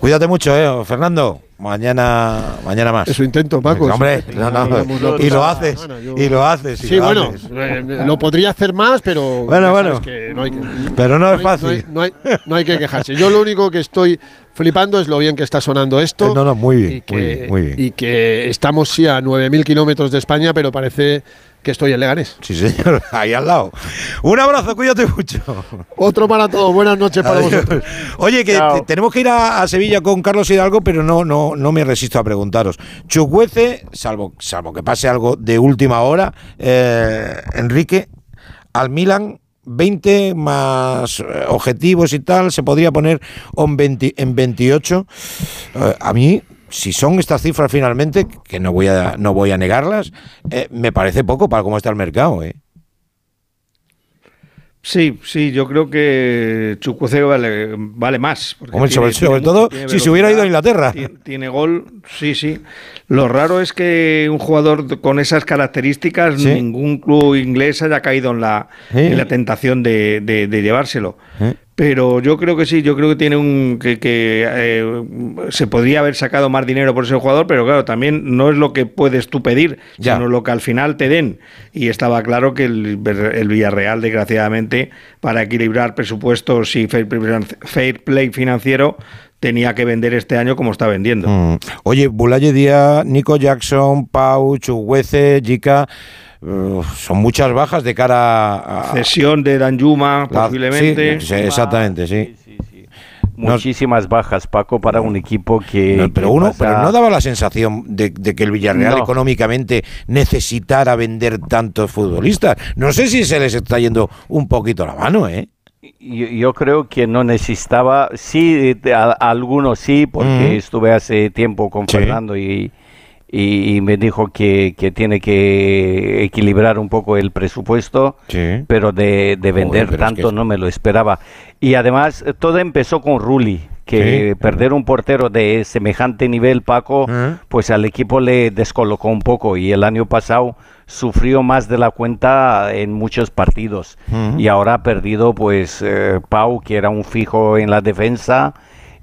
Cuídate mucho, eh, Fernando. Mañana, mañana más. Eso intento, Paco. Hombre, Sí, no, no, la y lo haces, y lo haces. y Sí, lo bueno, haces. eh, lo podría hacer más, pero Bueno, bueno. que no hay que- Pero no es fácil. No hay, no hay- no hay que quejarse. Yo lo único que estoy flipando es lo bien que está sonando esto. Eh, No, no, muy bien, y que, muy bien, muy bien. y que estamos sí a 9.000 kilómetros de España, pero parece que estoy en Leganés. Sí, señor, [LAUGHS] ahí al lado. Un abrazo, cuídate mucho. Otro para todos. Buenas noches para Adiós. vosotros. Oye, que te- tenemos que ir a, a Sevilla con Carlos Hidalgo, pero no, no, no me resisto a preguntaros. Chucuece, salvo, salvo que pase algo de última hora, eh, Enrique, al Milan. 20 más eh, objetivos y tal, se podría poner en, 20 en 28. Eh, a mí, si son estas cifras finalmente, que no voy a, no voy a negarlas, eh, me parece poco para cómo está el mercado. ¿eh? Sí, sí, yo creo que Chukwueze vale, vale más. Hombre, sobre- sobre todo si se hubiera ido a Inglaterra. Tiene, gol, sí, sí. Lo raro es que un jugador con esas características, Sí. ningún club inglés haya caído en la, Sí. en la tentación de, de- de llevárselo. ¿Eh? Pero yo creo que sí, yo creo que tiene un que, que, eh, se podría haber sacado más dinero por ese jugador, pero claro, también no es lo que puedes tú pedir, Ya. sino lo que al final te den. Y estaba claro que el, el Villarreal, desgraciadamente, para equilibrar presupuestos y fair play, fair play financiero, tenía que vender este año como está vendiendo. Mm. Oye, Bulaye Díaz, Nico Jackson, Pau, Chuguece, Jica, son muchas bajas de cara a... Cesión de Danjuma, La- posiblemente. sí, sí, exactamente, sí. No- Muchísimas bajas, Paco, para un equipo que. No, pero que uno, pasa- pero no daba la sensación de, de que el Villarreal No. económicamente necesitara vender tantos futbolistas. No sé si se les está yendo un poquito la mano, ¿eh? Yo, yo creo que no necesitaba, sí, a- algunos sí, porque Ujú. estuve hace tiempo con Sí. Fernando y, y- y me dijo que, que tiene que equilibrar un poco el presupuesto, Sí. pero de, de vender pero es que tanto no me lo esperaba. Y además, todo empezó con Rulli, que Sí. perder un portero de semejante nivel, Paco, pues al equipo le descolocó un poco y el año pasado sufrió más de la cuenta en muchos partidos y ahora ha perdido pues eh, Pau que era un fijo en la defensa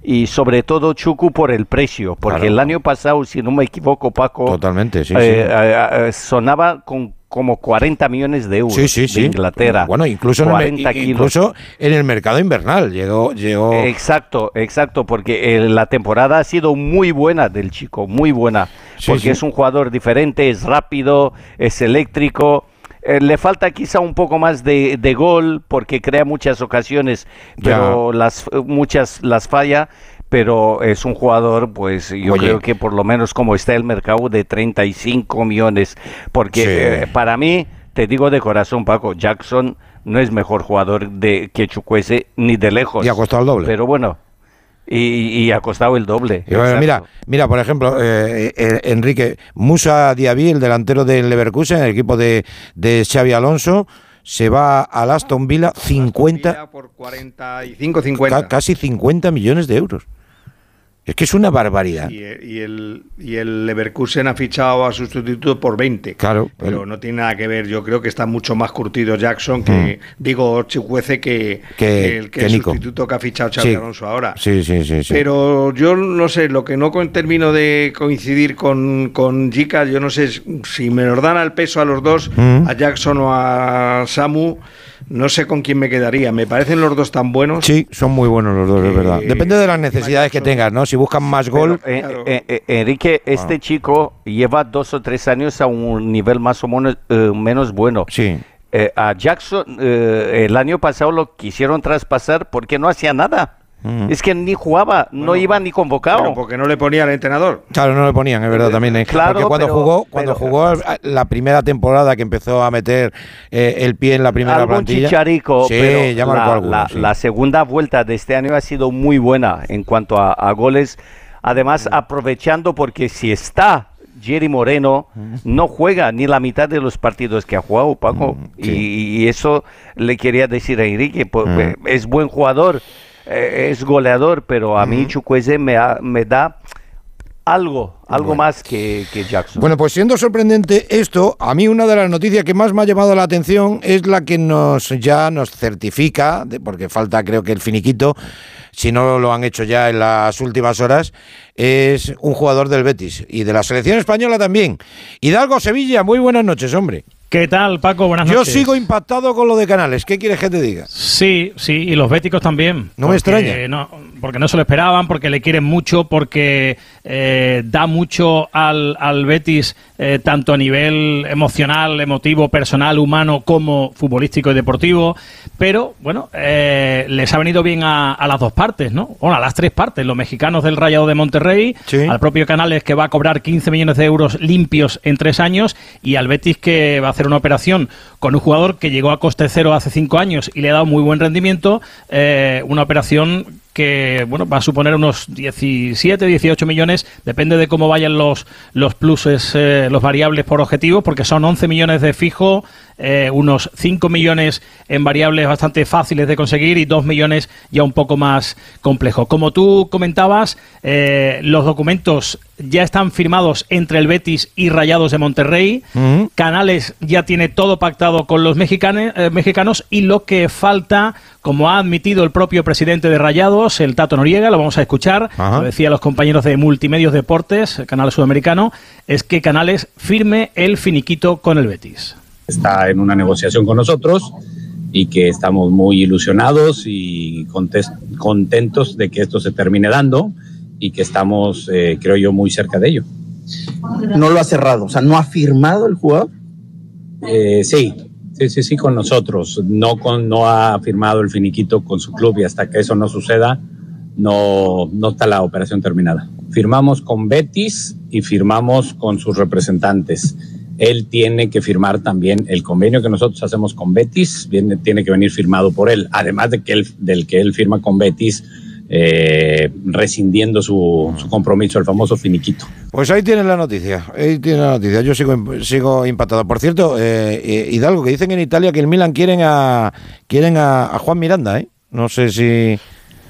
y sobre todo Chuku por el precio, porque Claro. el año pasado, si no me equivoco, Paco, Totalmente, sí, eh, sí. eh, eh, sonaba con como 40 millones de euros Sí, sí, sí. de Inglaterra. Bueno, incluso en, el, 40 mer- kilos. incluso en el mercado invernal llegó, llegó Exacto, exacto, porque la temporada ha sido muy buena del chico, muy buena, porque es un jugador diferente, es rápido, es eléctrico. Eh, le falta quizá un poco más de, de gol porque crea muchas ocasiones, pero las muchas las falla. Pero es un jugador, pues yo Oye. creo que por lo menos como está el mercado de 35 millones, porque Sí. eh, para mí, te digo de corazón, Paco, Jackson no es mejor jugador de que Chukwueze ni de lejos. Y ha costado el doble. Pero bueno, y, y ha costado el doble. Y bueno, exacto. mira, mira, por ejemplo, eh, eh, Enrique Musa Diaby, el delantero del Leverkusen, el equipo de, de Xavi Alonso, se va al Aston Villa 50 por 45, 50. ca- casi 50 millones de euros. Es que es una barbaridad. Y, y el, y el Leverkusen ha fichado a su sustituto por 20. Claro, Pero no tiene nada que ver. Yo creo que está mucho más curtido Jackson que, digo, Chicuece que. Que- el, que que el Nico. sustituto que ha fichado Xavi Sí. Alonso ahora. Sí, sí, sí, sí. Pero yo no sé, lo que no con- termino de coincidir con, con Jica, yo no sé si me nos dan al peso a los dos, Mm. a Jackson o a Samu, no sé con quién me quedaría. Me parecen los dos tan buenos. Sí, son muy buenos los dos, es verdad. Depende de las necesidades que tengas, ¿no? Si buscan más gol, Eh, eh, eh, Enrique, este chico lleva dos o tres años a un nivel más o menos, eh, menos bueno. Sí. Eh, a Jackson eh, el año pasado lo quisieron traspasar porque no hacía nada. Mm. Es que ni jugaba, no iba ni convocado. Pero porque no le ponía al entrenador. Claro, no le ponían, es verdad también. ¿eh? Claro, Porque cuando pero- jugó, cuando pero- jugó la primera temporada que empezó a meter eh, el pie en la primera algún plantilla. chicharico, sí, pero ya marcó la, alguno, la- sí. la segunda vuelta de este año ha sido muy buena en cuanto a, a goles. Además, aprovechando porque si está Jerry Moreno, no juega ni la mitad de los partidos que ha jugado, Paco. y, y eso le quería decir a Enrique. pues, Mm. eh, Es buen jugador, eh, es goleador, pero a mí Chukwueze me, ha- me da algo, algo más que, que Jackson. Bueno, pues siendo sorprendente esto, a mí una de las noticias que más me ha llamado la atención es la que nos ya nos certifica, de- porque falta creo que el finiquito, si no lo han hecho ya en las últimas horas, es un jugador del Betis y de la selección española también. Hidalgo Sevilla, muy buenas noches, hombre. ¿Qué tal, Paco? Buenas Yo noches. sigo impactado con lo de Canales. ¿Qué quieres que te diga? Sí, sí, y los béticos también. No me extraña. No, porque no se lo esperaban, porque le quieren mucho, porque eh, da mucho al, al Betis, eh, tanto a nivel emocional, emotivo, personal, humano, como futbolístico y deportivo. Pero, bueno, eh, les ha venido bien a, a las dos partes, ¿no? Bueno, a las tres partes. Los mexicanos del Rayado de Monterrey, al propio Canales que va a cobrar 15 millones de euros limpios en tres años, y al Betis que va a hacer una operación con un jugador que llegó a coste cero hace cinco años y le ha dado muy buen rendimiento, eh, una operación que bueno va a suponer unos 17, 18 millones, depende de cómo vayan los, los pluses, eh, los variables por objetivos, porque son 11 millones de fijo, eh, unos 5 millones en variables bastante fáciles de conseguir y 2 millones ya un poco más complejos. Como tú comentabas, eh, los documentos ya están firmados entre el Betis y Rayados de Monterrey. Canales ya tiene todo pactado con los mexicanos, mexicanos y lo que falta, como ha admitido el propio presidente de Rayados, el Tato Noriega, lo vamos a escuchar, Ajá. lo decía los compañeros de Multimedios Deportes, el canal sudamericano, es que Canales firme el finiquito con el Betis. está en una negociación con nosotros y que estamos muy ilusionados y contentos de que esto se termine dando y que estamos, eh, creo yo, muy cerca de ello. No lo ha cerrado, o sea, no ha firmado el jugador. Eh, sí, sí, sí, sí, con nosotros. No, con, no ha firmado el finiquito con su club y hasta que eso no suceda, no, no está la operación terminada. Firmamos con Betis y firmamos con sus representantes. Él tiene que firmar también el convenio que nosotros hacemos con Betis, viene, tiene que venir firmado por él, además de que él, del que él firma con Betis, eh, rescindiendo su, su compromiso, el famoso finiquito. Pues ahí tienes la noticia, ahí tienes la noticia. Yo sigo, sigo impactado. Por cierto, eh, eh, Hidalgo, que dicen en Italia que el Milan quieren a quieren a Juan Miranda, ¿eh? No sé si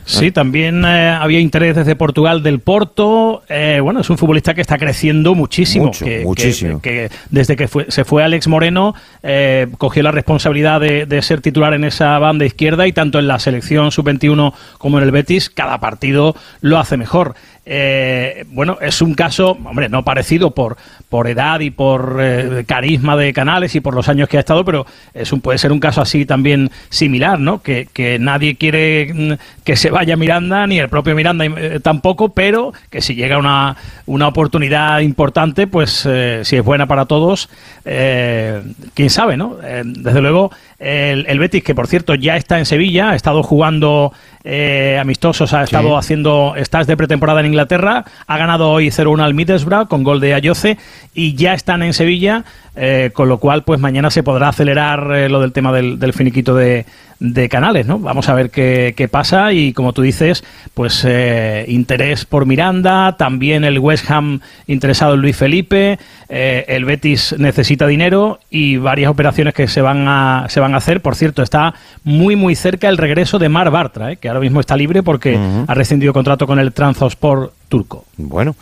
Sí, también eh, había interés desde Portugal del Porto. Eh, bueno, es un futbolista que está creciendo muchísimo. Mucho, que, muchísimo. que- que desde que fue- se fue Alex Moreno, eh, cogió la responsabilidad de, de ser titular en esa banda izquierda y tanto en la selección sub-21 como en el Betis, cada partido lo hace mejor. Eh, bueno, es un caso, hombre, no parecido por, por edad y por eh, carisma de Canales y por los años que ha estado, pero es un, puede ser un caso así también similar, ¿no? Que, que nadie quiere mm, que se vaya Miranda, ni el propio Miranda eh, tampoco, pero que si llega una, una oportunidad importante, pues si es buena para todos, quién sabe, ¿no? Desde luego, el, el Betis, que por cierto ya está en Sevilla, ha estado jugando eh, amistosos, ha estado haciendo stats de pretemporada en Inglaterra, ha ganado hoy 0-1 al Middlesbrough con gol de Ayoce y ya están en Sevilla, eh, con lo cual pues mañana se podrá acelerar eh, lo del tema del, del finiquito de, de Canales, ¿no? Vamos a ver qué, qué pasa y como tú dices, pues eh, interés por Miranda, también el West Ham interesado en Luis Felipe, eh, el Betis necesita dinero y varias operaciones que se van a se van a hacer. Por cierto, está muy muy cerca el regreso de Mar Bartra, ¿eh? que ahora mismo está libre porque ha rescindido contrato con el Transport turco. Bueno,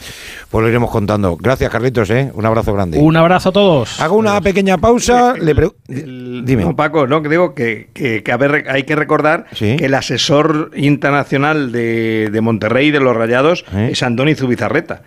pues lo iremos contando. Gracias, Carlitos, ¿eh? Un abrazo grande. Un abrazo a todos. Hago una pequeña pausa. le pre- Dime. No, Paco, no, que digo que, que- que a ver, hay que recordar que el asesor internacional de, de Monterrey de los Rayados es Andoni Zubizarreta.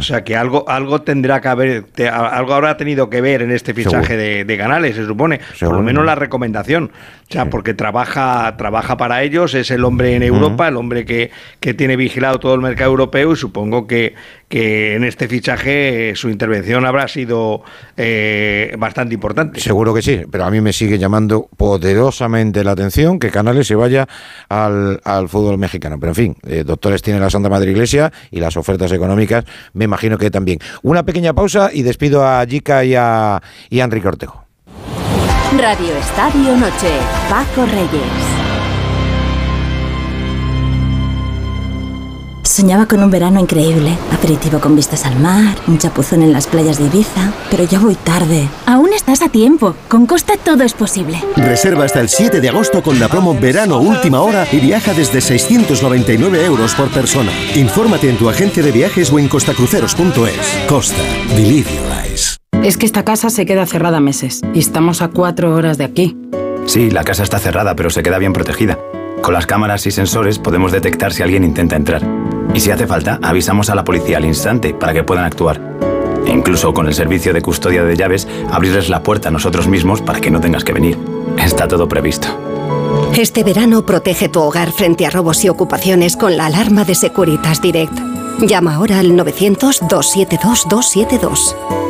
O sea que algo, algo tendrá que haber, te- algo habrá tenido que ver en este fichaje de, de Canales, se supone. Por lo menos la recomendación. O sea, porque trabaja, trabaja para ellos, es el hombre en Europa, el hombre que, que tiene vigilado todo el mercado europeo y supongo que, que en este fichaje eh, su intervención habrá sido eh, bastante importante. Seguro que sí, pero a mí me sigue llamando poderosamente la atención que Canales se vaya al, al fútbol mexicano. Pero en fin, eh, doctores tiene la Santa Madre Iglesia y las ofertas económicas me imagino que también. Una pequeña pausa y despido a Jica y a, y a Enrique Ortego. Radio Estadio Noche. Paco Reyes. Soñaba con un verano increíble, aperitivo con vistas al mar, un chapuzón en las playas de Ibiza, pero ya voy tarde. Aún estás a tiempo. Con Costa todo es posible. Reserva hasta el 7 de agosto con la promo Verano Última Hora y viaja desde 699 euros por persona. Infórmate en tu agencia de viajes o en costacruceros.es. Costa. Believe your eyes. Es que esta casa se queda cerrada meses y estamos a cuatro horas de aquí. Sí, la casa está cerrada, pero se queda bien protegida. Con las cámaras y sensores podemos detectar si alguien intenta entrar. Y si hace falta, avisamos a la policía al instante para que puedan actuar. Incluso con el servicio de custodia de llaves, abrirles la puerta a nosotros mismos para que no tengas que venir. Está todo previsto. Este verano protege tu hogar frente a robos y ocupaciones con la alarma de Securitas Direct. Llama ahora al 900-272-272.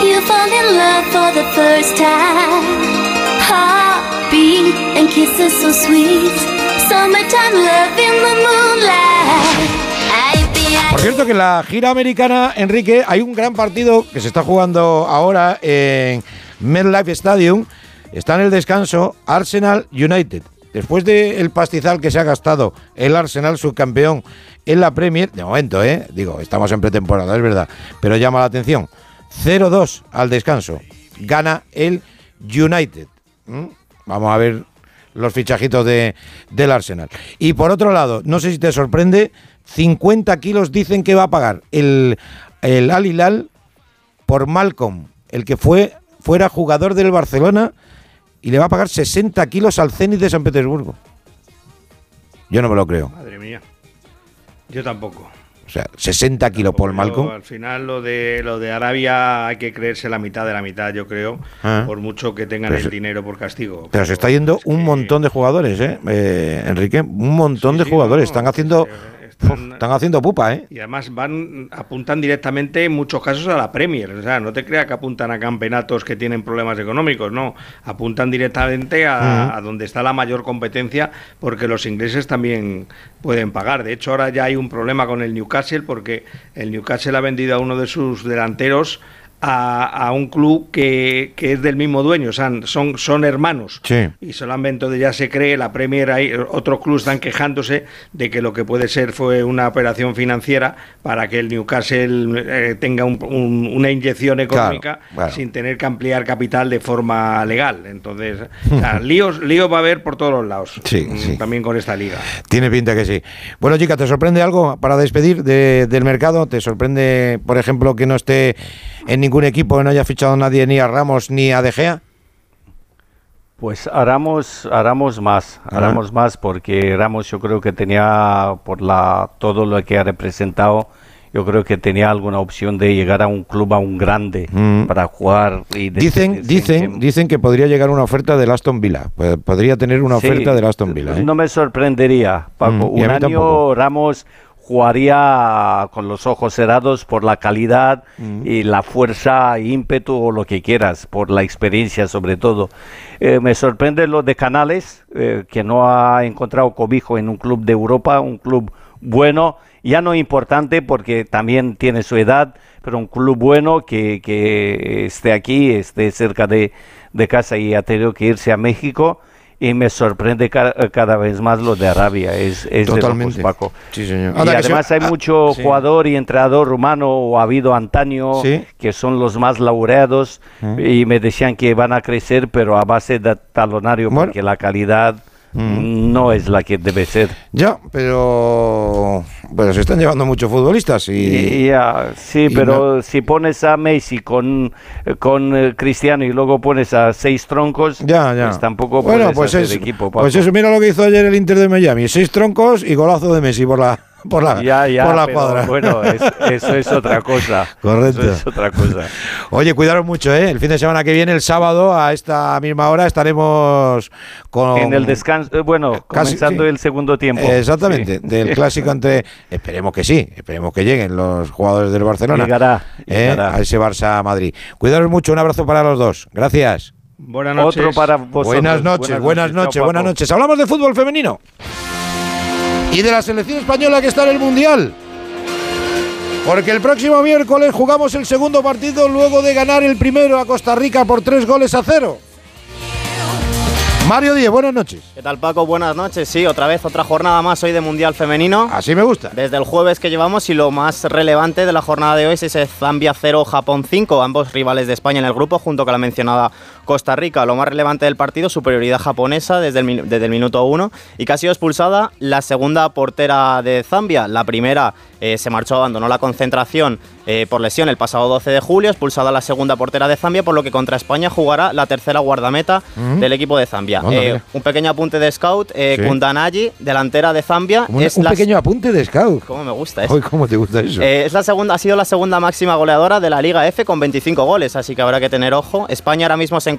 You fall in love for the first time. So sweet. Summertime love in the moonlight. Por cierto que en la gira americana, Enrique, hay un gran partido que se está jugando ahora en MetLife Stadium. Está en el descanso Arsenal United. Después del pastizal que se ha gastado el Arsenal subcampeón en la Premier, de momento, ¿eh? Digo, estamos en pretemporada, es verdad, pero llama la atención. 0-2 al descanso. Gana el United. ¿Mm? Vamos a ver los fichajitos de, del Arsenal. Y por otro lado, no sé si te sorprende, 50 kilos dicen que va a pagar el, el Al Hilal por Malcolm, el que fue fuera jugador del Barcelona y le va a pagar 60 kilos al Zenit de San Petersburgo. Yo no me lo creo. Madre mía. Yo tampoco. O sea, 60 kilos por Malcolm. Al final lo de lo de Arabia hay que creerse la mitad de la mitad, yo creo, Ah. por mucho que tengan Pero el se- dinero por castigo. Pero se está yendo un montón de jugadores, ¿eh? Eh, Enrique, un montón de jugadores. están haciendo uf, están haciendo pupa, ¿eh? Y además van apuntan directamente en muchos casos a la Premier, o sea, no te creas que apuntan a campeonatos que tienen problemas económicos, no, apuntan directamente a, a donde está la mayor competencia porque los ingleses también pueden pagar. De hecho, ahora ya hay un problema con el Newcastle porque el Newcastle ha vendido a uno de sus delanteros a, a un club que, que es del mismo dueño, o sea, son, son hermanos Sí. y solamente ya se cree la Premier hay otros clubes están quejándose de que lo que puede ser fue una operación financiera para que el Newcastle eh, tenga un- un- una inyección económica Claro, claro. sin tener que ampliar capital de forma legal entonces o sea, [LAUGHS] líos líos va a haber por todos los lados Sí, mm, sí. también con esta liga Tiene pinta que sí. Bueno, chica, ¿te sorprende algo para despedir de- del mercado? ¿Te sorprende, por ejemplo, que no esté en ningún equipo, que no haya fichado nadie ni a Ramos ni a De Gea? Pues haramos, haramos más, Ajá. haramos más porque Ramos yo creo que tenía por la todo lo que ha representado, yo creo que tenía alguna opción de llegar a un club a un grande Mm. para jugar y Dicen, decidirse en dicen, dicen que podría llegar una oferta del Aston Villa. Pues Podría tener una Sí, oferta del Aston Villa. ¿eh? No me sorprendería, Paco. Mm, Un año tampoco. Ramos jugaría con los ojos cerrados por la calidad Mm. y la fuerza, ímpetu o lo que quieras, por la experiencia sobre todo. Eh, me sorprende lo de Canales, eh, que no ha encontrado cobijo en un club de Europa, un club bueno, ya no importante porque también tiene su edad, pero un club bueno que, que esté aquí, esté cerca de, de casa y ha tenido que irse a México. Y me sorprende ca- cada vez más lo de Arabia, es, es de Totalmente. locos, Paco. Sí, señor. Y además hay ah, mucho sí. jugador y entrenador rumano, o ha habido antaño, Sí. que son los más laureados, Mm. y me decían que van a crecer, pero a base de talonario, porque la calidad Mm. no es la que debe ser. Ya, pero bueno, se están llevando muchos futbolistas y, ya, sí, y pero si pones a Messi con, con eh, Cristiano y luego pones a seis troncos, ya, ya. pues tampoco bueno, puedes pues hacer es, equipo, pues eso, mira lo que hizo ayer el Inter de Miami, seis troncos y golazo de Messi por la [LAUGHS] por la Ya, ya, por la pero cuadra. bueno, es- eso es otra [LAUGHS] cosa. Correcto. Eso es otra cosa. Oye, cuidaros mucho, ¿eh? El fin de semana que viene, el sábado, a esta misma hora, estaremos con... En el descanso, eh, bueno, Casi, comenzando sí. el segundo tiempo. Exactamente, Sí. del clásico ante... [LAUGHS] Esperemos que sí, esperemos que lleguen los jugadores del Barcelona. Llegará, ¿eh? llegará. A ese Barça-Madrid. Cuidaros mucho, un abrazo para los dos. Gracias. buenas noches Otro para vosotros. Buenas noches, buenas noches, buenas noches. Hablamos de fútbol femenino. Y de la selección española que está en el Mundial. Porque el próximo miércoles jugamos el segundo partido luego de ganar el primero a Costa Rica por tres goles a cero. Mario Díez, buenas noches. ¿Qué tal Paco? Buenas noches. Sí, otra vez otra jornada más hoy de Mundial Femenino. Así me gusta. Desde el jueves que llevamos y lo más relevante de la jornada de hoy es ese Zambia 0, Japón 5, ambos rivales de España en el grupo junto con la mencionada Costa Rica. Lo más relevante del partido, superioridad japonesa desde el, desde el minuto 1 y que ha sido expulsada la segunda portera de Zambia. La primera eh, se marchó, abandonó la concentración eh, por lesión el pasado 12 de julio, expulsada la segunda portera de Zambia, por lo que contra España jugará la tercera guardameta Mm. del equipo de Zambia. Eh, un pequeño apunte de scout, eh, Sí. Kundanaji, delantera de Zambia, Un, es un la pequeño apunte de scout. ¿Cómo me gusta eso? Hoy, ¿cómo te gusta eso? Eh, es la segunda, ha sido la segunda máxima goleadora de la Liga F con 25 goles, así que habrá que tener ojo. España ahora mismo se encuentra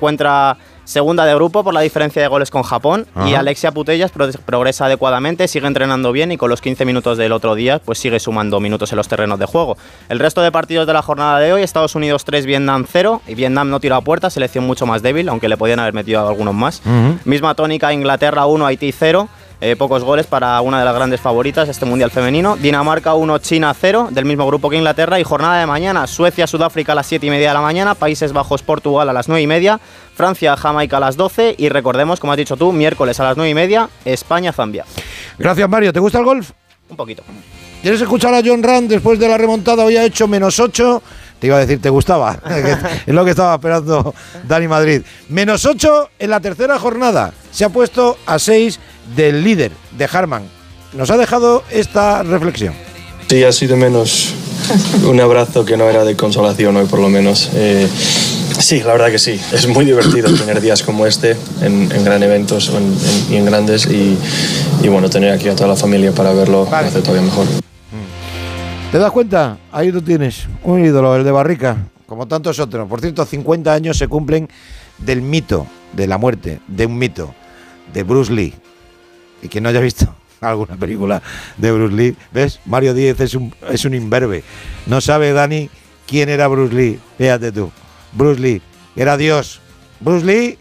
segunda de grupo por la diferencia de goles con Japón y. Alexia Putellas pro- progresa adecuadamente, sigue entrenando bien y con los 15 minutos del otro día pues sigue sumando minutos en los terrenos de juego. El resto de partidos de la jornada de hoy, Estados Unidos 3, Vietnam 0 y Vietnam no tiró a puerta, selección mucho más débil, aunque le podían haber metido algunos más. Misma tónica, Inglaterra 1, Haití 0. Eh, pocos goles para una de las grandes favoritas este Mundial Femenino. Dinamarca 1, China 0, del mismo grupo que Inglaterra. Y jornada de mañana, Suecia, Sudáfrica a las 7 y media de la mañana, Países Bajos, Portugal a las 9 y media, Francia, Jamaica a las 12 y recordemos, como has dicho tú, miércoles a las 9 y media, España, Zambia. Gracias, Mario. ¿Te gusta el golf? Un poquito. ¿Quieres escuchar a John Rand después de la remontada? Hoy ha hecho menos 8. Te iba a decir, ¿te gustaba? [LAUGHS] [LAUGHS] Es lo que estaba esperando Dani Madrid. Menos 8 en la tercera jornada. Se ha puesto a 6 del líder, de Harman. Nos ha dejado esta reflexión. Sí, ha sido menos, [LAUGHS] un abrazo que no era de consolación hoy por lo menos. Eh, sí, la verdad que sí. Es muy divertido tener días como este en, gran eventos y en grandes y, bueno, tener aquí a toda la familia para verlo hace todavía mejor. ¿Te das cuenta? Ahí lo tienes, un ídolo, el de Barrica, como tantos otros. Por cierto, 50 años se cumplen del mito, de la muerte, de un mito, de Bruce Lee. Y quien no haya visto [LAUGHS] alguna película de Bruce Lee, ¿ves? Mario Díez es un, es un imberbe. No sabe, Dani, quién era Bruce Lee. Fíjate tú. Bruce Lee, era Dios. Bruce Lee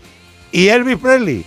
y Elvis Presley.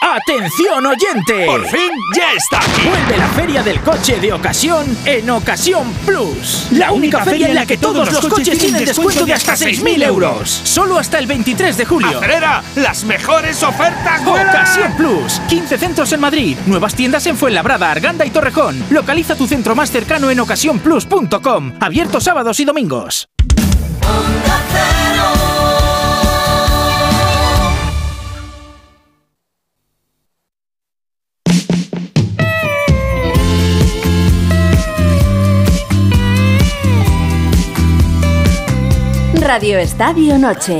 ¡Atención oyente! ¡Por fin ya está aquí! Vuelve la feria del coche de ocasión en Ocasión Plus. La, única, feria en la que todos los coches tienen descuento de hasta 6.000 euros. Solo hasta el 23 de julio. ¡Acelera! ¡Las mejores ofertas! Ocasión Plus. 15 centros en Madrid. Nuevas tiendas en Fuenlabrada, Arganda y Torrejón. Localiza tu centro más cercano en ocasiónplus.com. Abierto sábados y domingos. Radio Estadio Noche.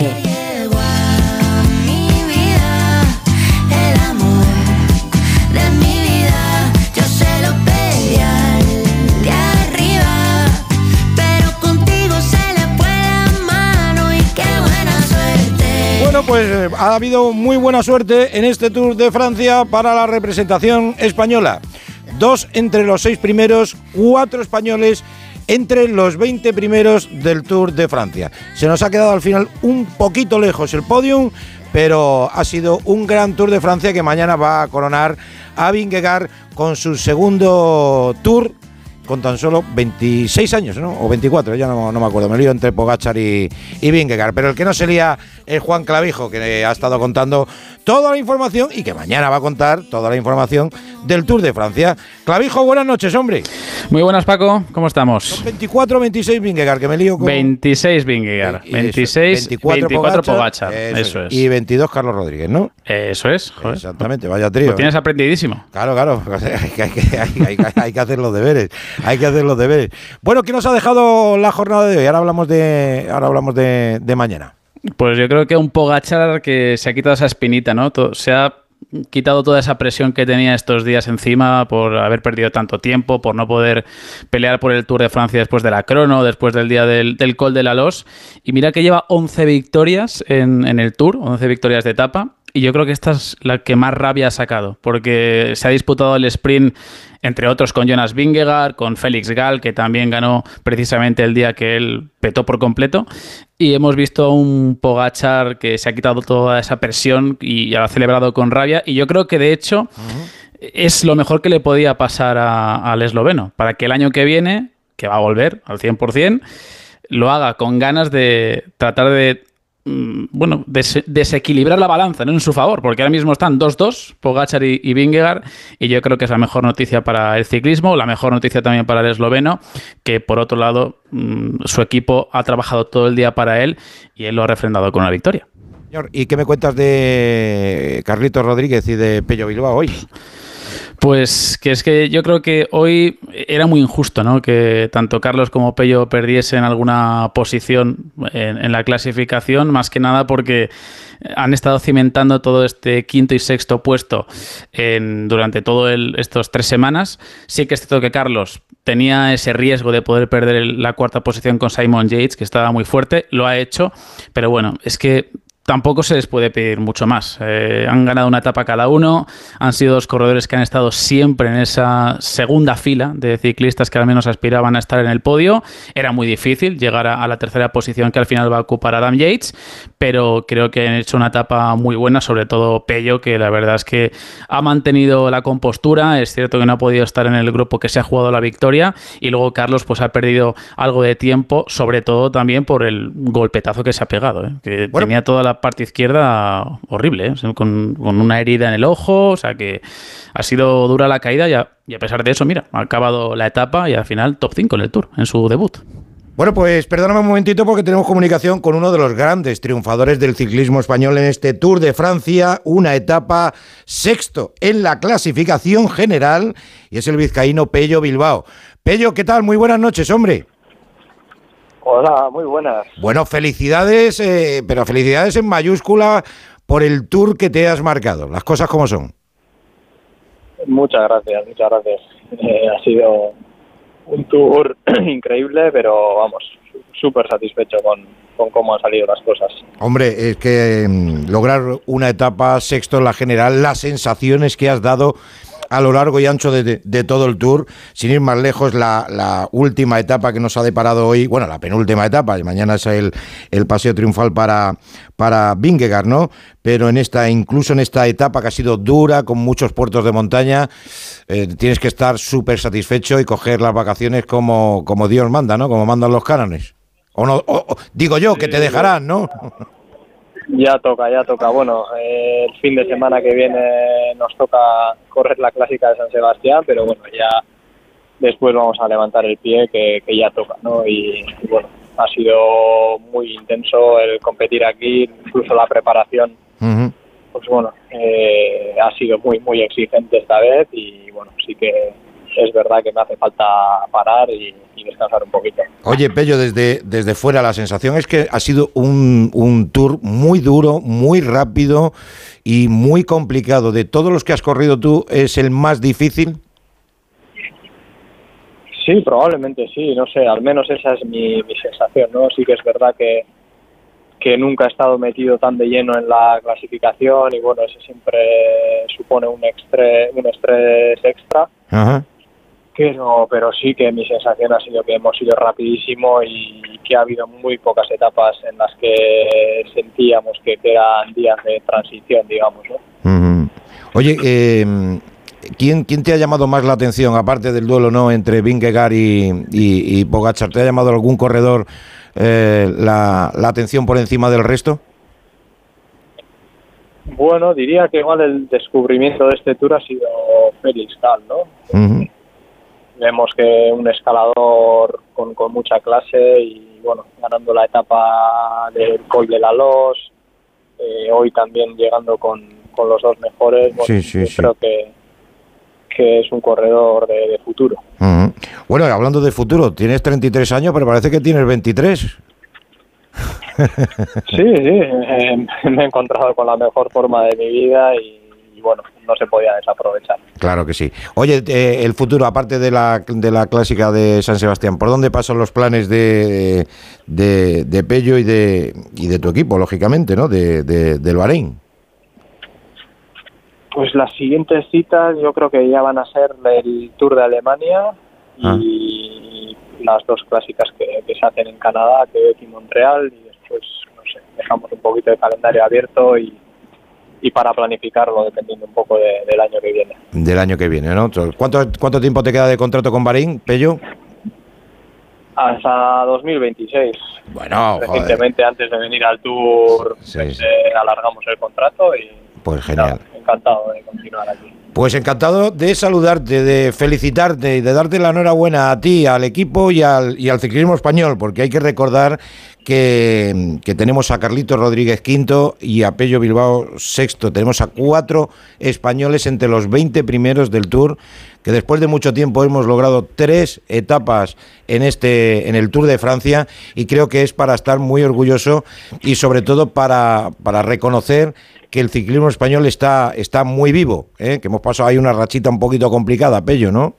Pues eh, ha habido muy buena suerte en este Tour de Francia para la representación española. Dos entre los seis primeros, cuatro españoles entre los 20 primeros del Tour de Francia. Se nos ha quedado al final un poquito lejos el podium, pero ha sido un gran Tour de Francia que mañana va a coronar a Vingegaard con su segundo Tour con tan solo 26 años, ¿no? O 24, ya no, me acuerdo, me lío entre Pogachar y, y Vingegaard. Pero el que no se lía es Juan Clavijo, que ha estado contando toda la información y que mañana va a contar toda la información del Tour de Francia. Clavijo, buenas noches, hombre. Muy buenas, Paco, ¿cómo estamos? 24, 26 Vingegaard, que me lío con... 26 Vingegaard, 26, 24, 24 Pogachar, eso, es. Y 22 Carlos Rodríguez, ¿no? Eso es, Exactamente, vaya trío. Lo tienes ¿eh? aprendidísimo. Claro, claro, [LAUGHS] hay que hacer los deberes hay que hacer los deberes. Bueno, ¿qué nos ha dejado la jornada de hoy? Ahora hablamos de, ahora hablamos de, mañana. Pues yo creo que un Pogachar que se ha quitado esa espinita, ¿no? se ha quitado toda esa presión que tenía estos días encima por haber perdido tanto tiempo, por no poder pelear por el Tour de Francia después de la crono, después del día del, Col de la Los. Y mira que lleva 11 victorias en, en el Tour, 11 victorias de etapa. Y yo creo que esta es la que más rabia ha sacado, porque se ha disputado el sprint entre otros con Jonas Vingegaard, con Félix Gall, que también ganó precisamente el día que él petó por completo. Y hemos visto un Pogachar que se ha quitado toda esa presión y ha celebrado con rabia. Y yo creo que de hecho es lo mejor que le podía pasar al esloveno, para que el año que viene, que va a volver al 100%, lo haga con ganas de tratar de Mm, bueno, desequilibrar la balanza en su favor, porque ahora mismo están 2-2, Pogachar y, y Vingegaard, y yo creo que es la mejor noticia para el ciclismo, la mejor noticia también para el esloveno, que por otro lado mm, su equipo ha trabajado todo el día para él y él lo ha refrendado con una victoria. ¿y qué me cuentas de Carlitos Rodríguez y de Pello Bilbao hoy? Pues que es que yo creo que hoy era muy injusto, ¿no? Que tanto Carlos como Pello perdiesen alguna posición en, la clasificación, más que nada porque han estado cimentando todo este quinto y sexto puesto en, durante todo estos tres semanas. Sí que es cierto que Carlos tenía ese riesgo de poder perder la cuarta posición con Simon Yates, que estaba muy fuerte, lo ha hecho, pero bueno, es que tampoco se les puede pedir mucho más. Eh, han ganado una etapa cada uno, han sido dos corredores que han estado siempre en esa segunda fila de ciclistas que al menos aspiraban a estar en el podio. Era muy difícil llegar a, la tercera posición que al final va a ocupar Adam Yates, pero creo que han hecho una etapa muy buena, sobre todo Pello, que la verdad es que ha mantenido la compostura. Es cierto que no ha podido estar en el grupo que se ha jugado la victoria y luego Carlos pues ha perdido algo de tiempo, sobre todo también por el golpetazo que se ha pegado, ¿eh? que tenía toda la parte izquierda horrible, ¿eh? con, una herida en el ojo, o sea que ha sido dura la caída y a, pesar de eso, mira, ha acabado la etapa y al final top 5 en el Tour, en su debut. Bueno, pues perdóname un momentito porque tenemos comunicación con uno de los grandes triunfadores del ciclismo español en este Tour de Francia, una etapa sexto en la clasificación general y es el vizcaíno Pello Bilbao. Pello, ¿qué tal? Muy buenas noches, hombre. Hola, muy buenas. Bueno, felicidades, eh, pero felicidades en mayúscula por el tour que te has marcado. Las cosas como son. Muchas gracias, muchas gracias. Eh, ha sido un tour [CLEARS THROAT] increíble, pero vamos, súper satisfecho con, con cómo han salido las cosas. Hombre, es que mm, lograr una etapa sexto en la general, las sensaciones que has dado a lo largo y ancho de, todo el tour, sin ir más lejos, la, última etapa que nos ha deparado hoy, bueno, la penúltima etapa, y mañana es el, el paseo triunfal para, para Vingegaard, ¿no? Pero en esta, incluso en esta etapa que ha sido dura, con muchos puertos de montaña, eh, tienes que estar súper satisfecho y coger las vacaciones como, como Dios manda, ¿no? Como mandan los cánones. O no, digo yo, que te dejarán, ¿no? Ya toca, ya toca. Bueno, eh, el fin de semana que viene nos toca correr la clásica de San Sebastián, pero bueno, ya después vamos a levantar el pie que, ya toca, ¿no? Y, bueno, ha sido muy intenso el competir aquí, incluso la preparación. Pues bueno, eh, ha sido muy, muy exigente esta vez y bueno, sí que es verdad que me hace falta parar y, descansar un poquito. Oye, Pello, desde, desde fuera la sensación es que ha sido un, un tour muy duro, muy rápido y muy complicado. De todos los que has corrido tú, ¿es el más difícil? Sí, probablemente sí, no sé, al menos esa es mi, mi sensación, ¿no? Sí que es verdad que, que nunca he estado metido tan de lleno en la clasificación y bueno, eso siempre supone un, estrés, un estrés extra. Ajá pero sí que mi sensación ha sido que hemos ido rapidísimo y que ha habido muy pocas etapas en las que sentíamos que eran días de transición, digamos. ¿no? Oye, eh, ¿quién, ¿quién te ha llamado más la atención, aparte del duelo no entre Vingegaard y, y, Pogachar? ¿Te ha llamado algún corredor eh, la, la atención por encima del resto? Bueno, diría que igual el descubrimiento de este tour ha sido Félix Gal, ¿no? Vemos que un escalador con, con mucha clase y bueno, ganando la etapa del Col de la Los, eh, hoy también llegando con, con, los dos mejores, bueno, creo que, que es un corredor de, futuro. Bueno, hablando de futuro, tienes 33 años, pero parece que tienes 23. sí, sí, eh, me he encontrado con la mejor forma de mi vida y y bueno, no se podía desaprovechar. Claro que sí. Oye, eh, el futuro, aparte de la, de la clásica de San Sebastián, ¿por dónde pasan los planes de, de, Pello y de, y de tu equipo, lógicamente, ¿no? De, del Bahrein. Pues las siguientes citas yo creo que ya van a ser el Tour de Alemania y ah. las dos clásicas que, se hacen en Canadá, Quebec y Montreal, y después, no sé, dejamos un poquito de calendario abierto y y para planificarlo dependiendo un poco del año que viene. Del año que viene, ¿no? ¿Cuánto, ¿Cuánto tiempo te queda de contrato con Bahrein, Pello? Hasta 2026. Bueno, Recientemente, antes de venir al Tour, pues, eh, alargamos el contrato y... Pues genial. encantado de continuar aquí. Pues encantado de saludarte, de felicitarte y de darte la enhorabuena a ti, al equipo y al, ciclismo español, porque hay que recordar que, que tenemos a Carlito Rodríguez quinto y a Pello Bilbao sexto. Tenemos a cuatro españoles entre los 20 primeros del Tour, que después de mucho tiempo hemos logrado tres etapas en este en el Tour de Francia y creo que es para estar muy orgulloso y sobre todo para, para reconocer que el ciclismo español está, está muy vivo, ¿eh? que hemos pasado ahí una rachita un poquito complicada, Pello, ¿no?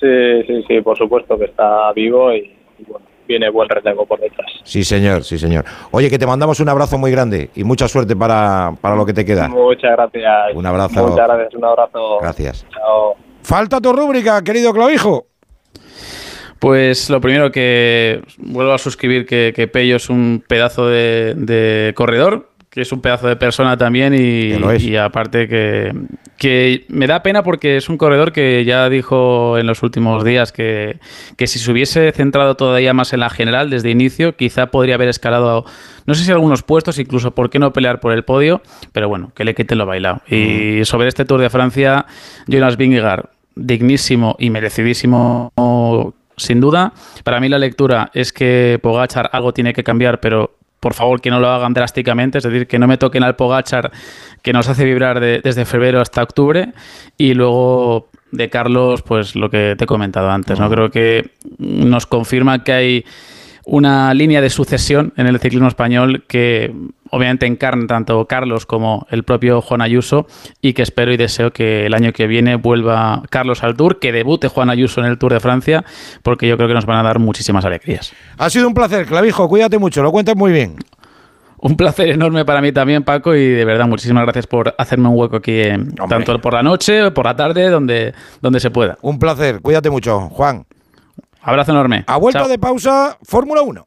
Sí, sí, sí, por supuesto que está vivo y, y bueno, viene buen retengo por detrás. Sí, señor, sí, señor. Oye, que te mandamos un abrazo muy grande y mucha suerte para, para lo que te queda. Muchas gracias. Un abrazo. Muchas gracias, un abrazo. Gracias. Chao. Falta tu rúbrica, querido Clavijo. Pues lo primero que vuelvo a suscribir que, que Pello es un pedazo de, de corredor, que es un pedazo de persona también y, aparte que, que me da pena porque es un corredor que ya dijo en los últimos días que, que si se hubiese centrado todavía más en la general desde inicio, quizá podría haber escalado, no sé si algunos puestos, incluso por qué no pelear por el podio, pero bueno, que le quiten lo bailado. Y sobre este Tour de Francia, Jonas Vingegaard, dignísimo y merecidísimo sin duda. Para mí la lectura es que Pogachar algo tiene que cambiar, pero por favor que no lo hagan drásticamente, es decir, que no me toquen al Pogachar que nos hace vibrar de- desde febrero hasta octubre y luego de Carlos, pues lo que te he comentado antes, ¿no? Creo que nos confirma que hay una línea de sucesión en el ciclismo español que obviamente encarna tanto Carlos como el propio Juan Ayuso y que espero y deseo que el año que viene vuelva Carlos al Tour, que debute Juan Ayuso en el Tour de Francia, porque yo creo que nos van a dar muchísimas alegrías. Ha sido un placer, Clavijo, cuídate mucho, lo cuentas muy bien. Un placer enorme para mí también, Paco, y de verdad muchísimas gracias por hacerme un hueco aquí, eh, tanto por la noche, por la tarde, donde, donde se pueda. Un placer, cuídate mucho, Juan. Abrazo enorme. A vuelta Chao. de pausa, Fórmula 1.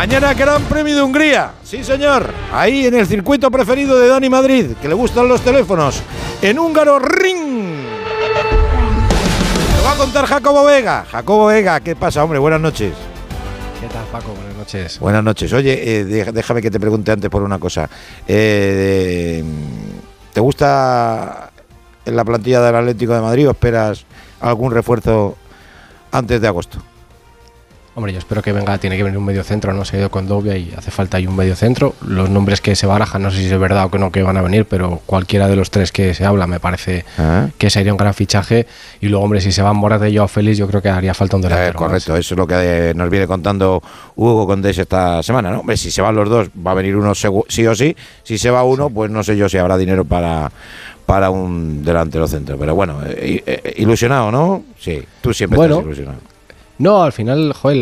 Mañana Gran Premio de Hungría. Sí, señor. Ahí en el circuito preferido de Dani Madrid, que le gustan los teléfonos. En húngaro Ring. Lo va a contar Jacobo Vega. Jacobo Vega, ¿qué pasa, hombre? Buenas noches. ¿Qué tal, Paco? Buenas noches. Buenas noches. Oye, eh, déjame que te pregunte antes por una cosa. Eh, ¿Te gusta en la plantilla del Atlético de Madrid o esperas algún refuerzo antes de agosto? Hombre, yo espero que venga, tiene que venir un medio centro, no se ha ido con Dobia y hace falta ahí un medio centro. Los nombres que se barajan, no sé si es verdad o que no que van a venir, pero cualquiera de los tres que se habla me parece Ah. que sería un gran fichaje. Y luego, hombre, si se van Morata y Joao Félix, yo creo que haría falta un Eh, delantero. correcto, eso es lo que eh, nos viene contando Hugo Condés esta semana, ¿no? Hombre, si se van los dos, va a venir uno sí o sí. Si se va uno, pues no sé yo si habrá dinero para, para un delantero centro. Pero bueno, eh, eh, ilusionado, ¿no? Sí, tú siempre Bueno, estás ilusionado. No, al final, joder,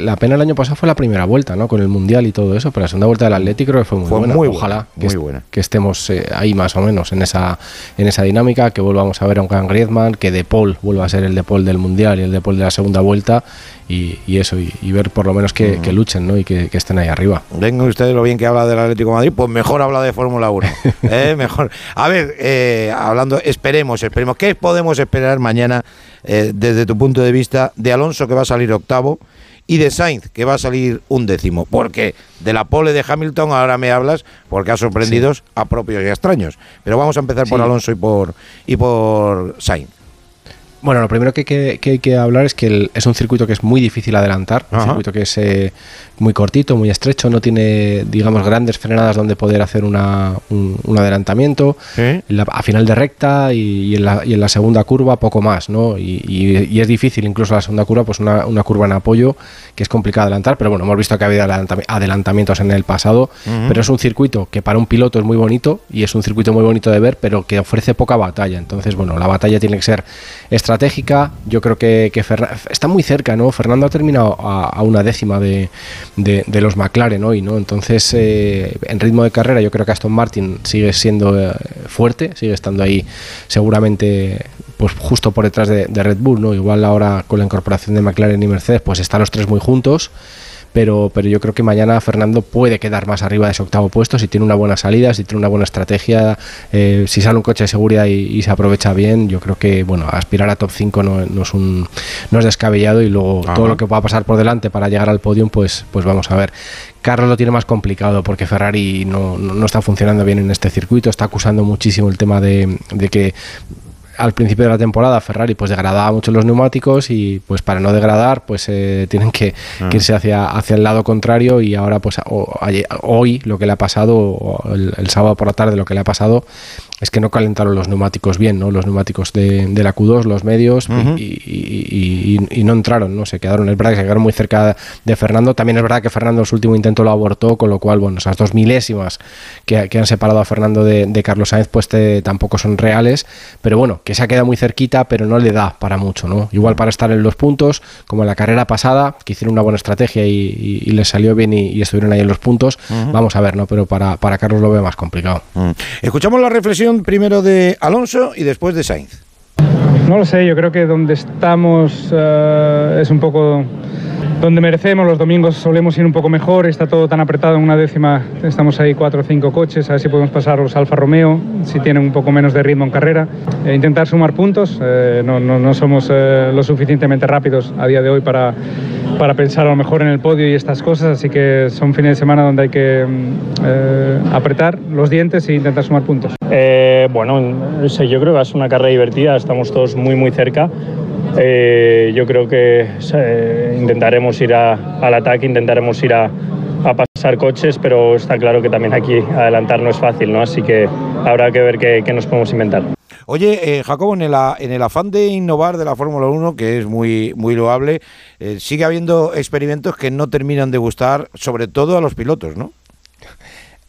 la pena el año pasado fue la primera vuelta, ¿no? Con el Mundial y todo eso, pero la segunda vuelta del Atlético creo que fue muy Fue buena. muy Ojalá buena, que, muy est- buena. que estemos eh, ahí más o menos en esa, en esa dinámica, que volvamos a ver a un gran Griezmann, que De Paul vuelva a ser el De Paul del Mundial y el De Paul de la segunda vuelta, y, y eso, y, y ver por lo menos que, que luchen, ¿no? Y que, que estén ahí arriba. Ven ustedes lo bien que habla del Atlético de Madrid, pues mejor habla de Fórmula 1. [LAUGHS] ¿eh? Mejor. A ver, eh, hablando, esperemos, esperemos. ¿Qué podemos esperar mañana eh, desde tu punto de vista de Alonso que va a salir octavo y de Sainz que va a salir un décimo? Porque de la pole de Hamilton ahora me hablas porque ha sorprendido a propios y a extraños. Pero vamos a empezar por. Alonso y por, y por Sainz. Bueno, lo primero que hay que, que hay que hablar es que el- es un circuito que es muy difícil adelantar, un circuito que es eh, muy cortito, muy estrecho, no tiene, digamos, grandes frenadas donde poder hacer una, un, un adelantamiento. La- a final de recta y, y en la, y en la segunda curva poco más, ¿no? Y, es difícil, incluso la segunda curva, pues una, una curva en apoyo que es complicado adelantar, pero bueno, hemos visto que ha habido adelantami- adelantamientos en el pasado, pero es un circuito que para un piloto es muy bonito y es un circuito muy bonito de ver, pero que ofrece poca batalla. Entonces, bueno, la batalla tiene que ser estratégica. Yo creo que, que está muy cerca, ¿no? Fernando ha terminado a, a una décima de, de- los McLaren hoy, ¿no? Entonces, eh, en ritmo de carrera, yo creo que Aston Martin sigue siendo eh, fuerte, sigue estando ahí seguramente pues justo por detrás de, de Red Bull, ¿no? Igual ahora con la incorporación de McLaren y Mercedes, pues están los tres muy juntos pero, pero yo creo que mañana Fernando puede quedar más arriba de ese octavo puesto si tiene una buena salida, si tiene una buena estrategia, eh, si sale un coche de seguridad y, y se aprovecha bien, yo creo que bueno, aspirar a top 5 no, no es un no es descabellado y luego Ajá. todo lo que pueda pasar por delante para llegar al podium, pues, pues vamos a ver. Carlos lo tiene más complicado porque Ferrari no, no, no está funcionando bien en este circuito, está acusando muchísimo el tema de, de que al principio de la temporada Ferrari pues degradaba mucho los neumáticos y pues para no degradar pues eh, [LAUGHS] tienen que, Ah. que irse hacia, hacia el lado contrario y ahora pues o- ayer- hoy lo que le ha pasado o el, el sábado por la tarde lo que le ha pasado es que no calentaron los neumáticos bien, ¿no? Los neumáticos de, de la Q2, los medios, y, y- y- y- y no entraron, ¿no? Se quedaron, es verdad que se quedaron muy cerca de Fernando. También es verdad que Fernando en su último intento lo abortó, con lo cual, bueno, esas dos milésimas que, que han separado a Fernando de, de Carlos Sainz, pues te- tampoco son reales. Pero bueno, que se ha quedado muy cerquita, pero no le da para mucho, ¿no? Igual para estar en los puntos, como en la carrera pasada, que hicieron una buena estrategia y, les salió bien y, estuvieron ahí en los puntos. Vamos a ver, ¿no? Pero para, para Carlos lo veo más complicado. Mm. Escuchamos la reflexión primero de Alonso y después de Sainz. No lo sé, yo creo que donde estamos eh, es un poco donde merecemos. Los domingos solemos ir un poco mejor, está todo tan apretado en una décima. Estamos ahí cuatro o cinco coches, a ver si podemos pasar los Alfa Romeo, si tienen un poco menos de ritmo en carrera. E intentar sumar puntos, eh, no, no- no somos eh, lo suficientemente rápidos a día de hoy para, para pensar a lo mejor en el podio y estas cosas, así que son fines de semana donde hay que mm, eh, apretar los dientes e intentar sumar puntos. Eh, bueno, yo creo que es una carrera divertida, estamos todos muy muy cerca. Eh, yo creo que eh, intentaremos ir a- al ataque, intentaremos ir a pasar coches, pero está claro que también aquí adelantar no es fácil, ¿no? Así que habrá que ver qué, nos podemos inventar. Oye, eh, Jacobo, en el, en el afán de innovar de la Fórmula 1, que es muy, muy loable, eh, sigue habiendo experimentos que no terminan de gustar, sobre todo a los pilotos, ¿no?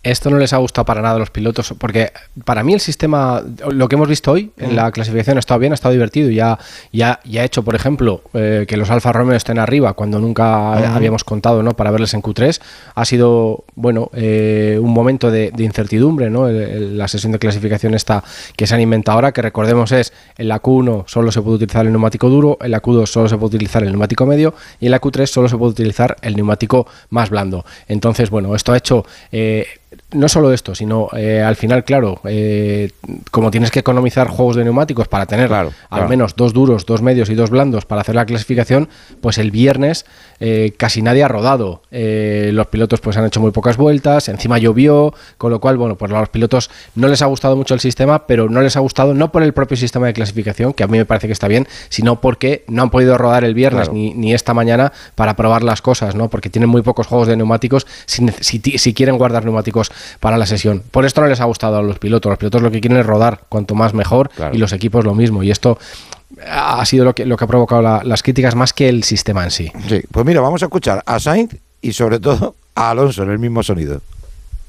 Esto no les ha gustado para nada a los pilotos, porque para mí el sistema, lo que hemos visto hoy en la clasificación ha estado bien, ha estado divertido y ha, ya, ya ha hecho, por ejemplo, eh, que los Alfa Romeo estén arriba cuando nunca Ujú. habíamos contado ¿no? para verles en Q3. Ha sido, bueno, eh, un momento de, de incertidumbre, ¿no? El- el- la sesión de clasificación esta que se han inventado ahora, que recordemos es en la Q1 solo se puede utilizar el neumático duro, en la Q2 solo se puede utilizar el neumático medio y en la Q3 solo se puede utilizar el neumático más blando. Entonces, bueno, esto ha hecho... eh, no solo esto, sino eh, al final, claro, eh, como tienes que economizar juegos de neumáticos para tener al claro. menos dos duros, dos medios y dos blandos para hacer la clasificación, pues el viernes eh, casi nadie ha rodado. Eh, los pilotos pues han hecho muy pocas vueltas, encima llovió, con lo cual, bueno, pues a los pilotos no les ha gustado mucho el sistema, pero no les ha gustado no por el propio sistema de clasificación, que a mí me parece que está bien, sino porque no han podido rodar el viernes Claro. ni, ni esta mañana para probar las cosas, ¿no? Porque tienen muy pocos juegos de neumáticos si, si si quieren guardar neumáticos para la sesión. Por esto no les ha gustado a los pilotos. Los pilotos lo que quieren es rodar cuanto más mejor y los equipos lo mismo. Y esto ha sido lo que, lo que ha provocado la- las críticas más que el sistema en sí. Sí, pues mira, vamos a escuchar a Sainz y sobre todo a Alonso en el mismo sonido.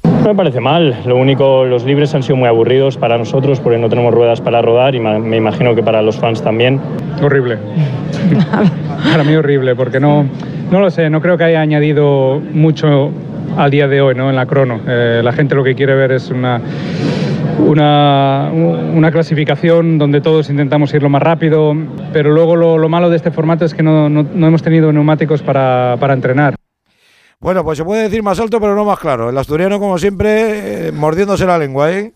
No me parece mal, lo único, los libres han sido muy aburridos para nosotros porque no tenemos ruedas para rodar y me imagino que para los fans también. Horrible. [LAUGHS] Para mí horrible, porque no, no lo sé, no creo que haya añadido mucho al día de hoy, ¿no? En la crono. Eh, la gente lo que quiere ver es una, una, una clasificación donde todos intentamos ir lo más rápido, pero luego lo, lo malo de este formato es que no, no- no hemos tenido neumáticos para, para entrenar. Bueno, pues se puede decir más alto, pero no más claro. El asturiano, como siempre, eh, mordiéndose la lengua, ¿eh?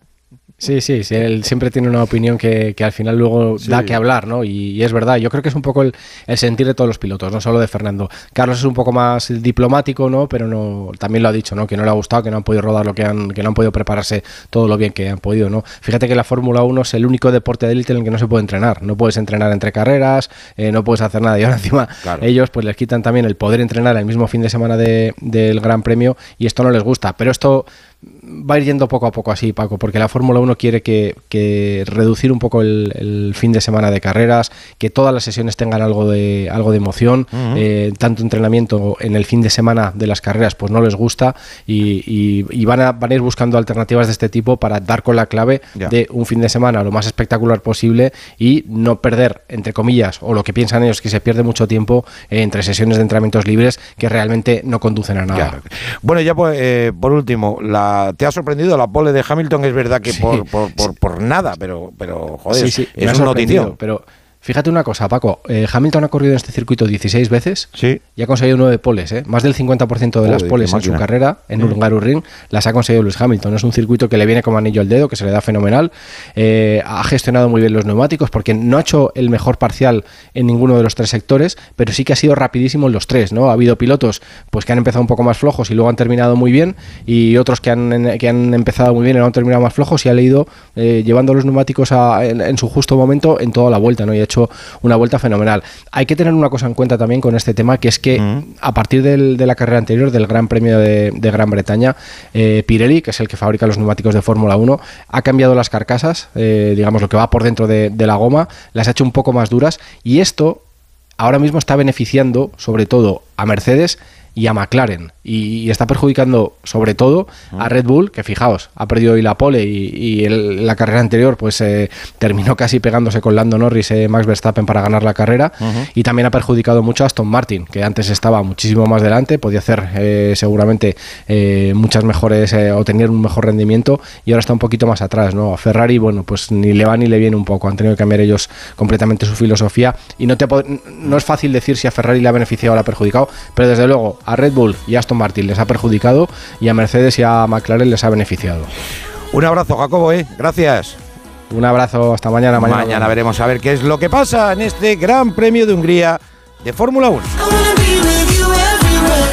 Sí, sí, sí, él siempre tiene una opinión que, que al final luego da que hablar, ¿no? Y, y es verdad, yo creo que es un poco el, el sentir de todos los pilotos, no solo de Fernando. Carlos es un poco más diplomático, ¿no? Pero no, también lo ha dicho, ¿no? Que no le ha gustado, que no han podido rodar lo que han, que no han podido prepararse todo lo bien que han podido, ¿no? Fíjate que la Fórmula 1 es el único deporte de élite en el que no se puede entrenar. No puedes entrenar entre carreras, eh, no puedes hacer nada. Y ahora [LAUGHS] encima ellos pues les quitan también el poder entrenar el mismo fin de semana de- del Gran Premio y esto no les gusta. Pero esto va a ir yendo poco a poco así, Paco, porque la Fórmula 1 quiere que, que reducir un poco el, el fin de semana de carreras, que todas las sesiones tengan algo de, algo de emoción, eh, tanto entrenamiento en el fin de semana de las carreras pues no les gusta y, y- y van, a, van a ir buscando alternativas de este tipo para dar con la clave Ya. de un fin de semana lo más espectacular posible y no perder, entre comillas, o lo que piensan ellos, que se pierde mucho tiempo eh, entre sesiones de entrenamientos libres que realmente no conducen a nada. Bueno, ya por, eh, por último, la, ¿te ha sorprendido la pole de Hamilton? Es verdad que Sí. por, por, por, por nada, pero, pero joder, Sí, sí, es una notición. Pero fíjate una cosa, Paco. eh, Hamilton ha corrido en este circuito 16 veces Sí. y ha conseguido 9 poles. ¿eh? Más del 50% de las poles en su carrera en Mm. Hungaroring las ha conseguido Lewis Hamilton. Es un circuito que le viene como anillo al dedo, que se le da fenomenal. Eh, ha gestionado muy bien los neumáticos porque no ha hecho el mejor parcial en ninguno de los tres sectores, pero sí que ha sido rapidísimo en los tres. ¿no? Ha habido pilotos pues, que han empezado un poco más flojos y luego han terminado muy bien y otros que han, que han empezado muy bien y luego han terminado más flojos y ha leído eh, llevando los neumáticos a- en, en su justo momento en toda la vuelta ¿no? y hecho una vuelta fenomenal. Hay que tener una cosa en cuenta también con este tema, que es que a partir del- de la carrera anterior, del Gran Premio de, de Gran Bretaña, eh, Pirelli, que es el que fabrica los neumáticos de Fórmula 1, ha cambiado las carcasas, eh, digamos lo que va por dentro de, de la goma, las ha hecho un poco más duras y esto ahora mismo está beneficiando sobre todo a Mercedes y a McLaren. Y, y está perjudicando sobre todo a Red Bull que fijaos ha perdido hoy la pole y, y el- la carrera anterior pues eh, terminó casi pegándose con Lando Norris eh, Max Verstappen para ganar la carrera. Y también ha perjudicado mucho a Aston Martin que antes estaba muchísimo más delante podía hacer eh, seguramente eh, muchas mejores eh, o tener un mejor rendimiento y ahora está un poquito más atrás no a Ferrari bueno pues ni le va ni le viene un poco. Han tenido que cambiar ellos completamente su filosofía y no te no es fácil decir si a Ferrari le ha beneficiado o le ha perjudicado pero desde luego a Red Bull y a Aston Martin les ha perjudicado y a Mercedes y a McLaren les ha beneficiado Un abrazo, Jacobo, ¿eh? Gracias. un abrazo hasta mañana mañana, Mañana veremos a ver qué es lo que pasa en este Gran Premio de Hungría de Fórmula 1.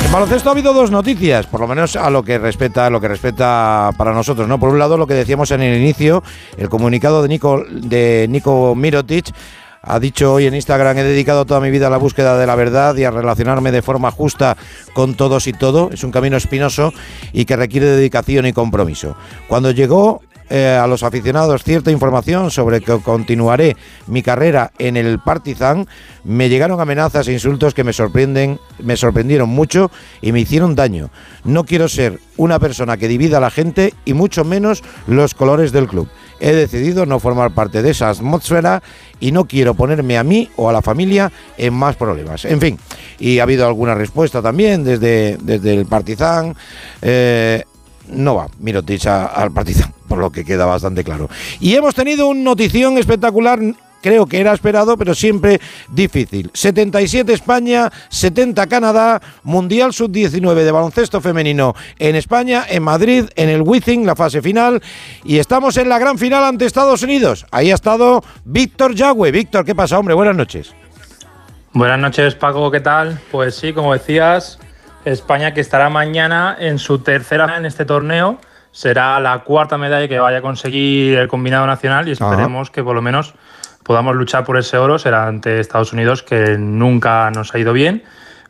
En baloncesto ha habido dos noticias, por lo menos a lo que respecta a lo que respecta para nosotros, ¿no? Por un lado, lo que decíamos en el inicio, el comunicado de Nico de Nico Mirotic ha dicho hoy en Instagram, he dedicado toda mi vida a la búsqueda de la verdad y a relacionarme de forma justa con todos y todo. Es un camino espinoso y que requiere dedicación y compromiso. Cuando llegó eh, a los aficionados cierta información sobre que continuaré mi carrera en el Partizan, me llegaron amenazas e insultos que me sorprenden, me sorprendieron mucho y me hicieron daño. No quiero ser una persona que divida a la gente y mucho menos los colores del club. He decidido no formar parte de esa atmósfera y no quiero ponerme a mí o a la familia en más problemas. En fin, y ha habido alguna respuesta también desde, desde el Partizan. Eh, no va Mirotic al Partizan, [LAUGHS] por lo que queda bastante claro. Y hemos tenido una notición espectacular. Creo que era esperado, pero siempre difícil. 77 España, 70 Canadá, Mundial Sub-19 de baloncesto femenino en España, en Madrid, en el Wizzing, la fase final. Y estamos en la gran final ante Estados Unidos. Ahí ha estado Víctor Yagüe. Víctor, ¿qué pasa, hombre? Buenas noches. Buenas noches, Paco, ¿qué tal? Pues sí, como decías, España que estará mañana en su tercera en este torneo. Será la cuarta medalla que vaya a conseguir el combinado nacional y esperemos que por lo menos podamos luchar por ese oro. Será ante Estados Unidos, que nunca nos ha ido bien.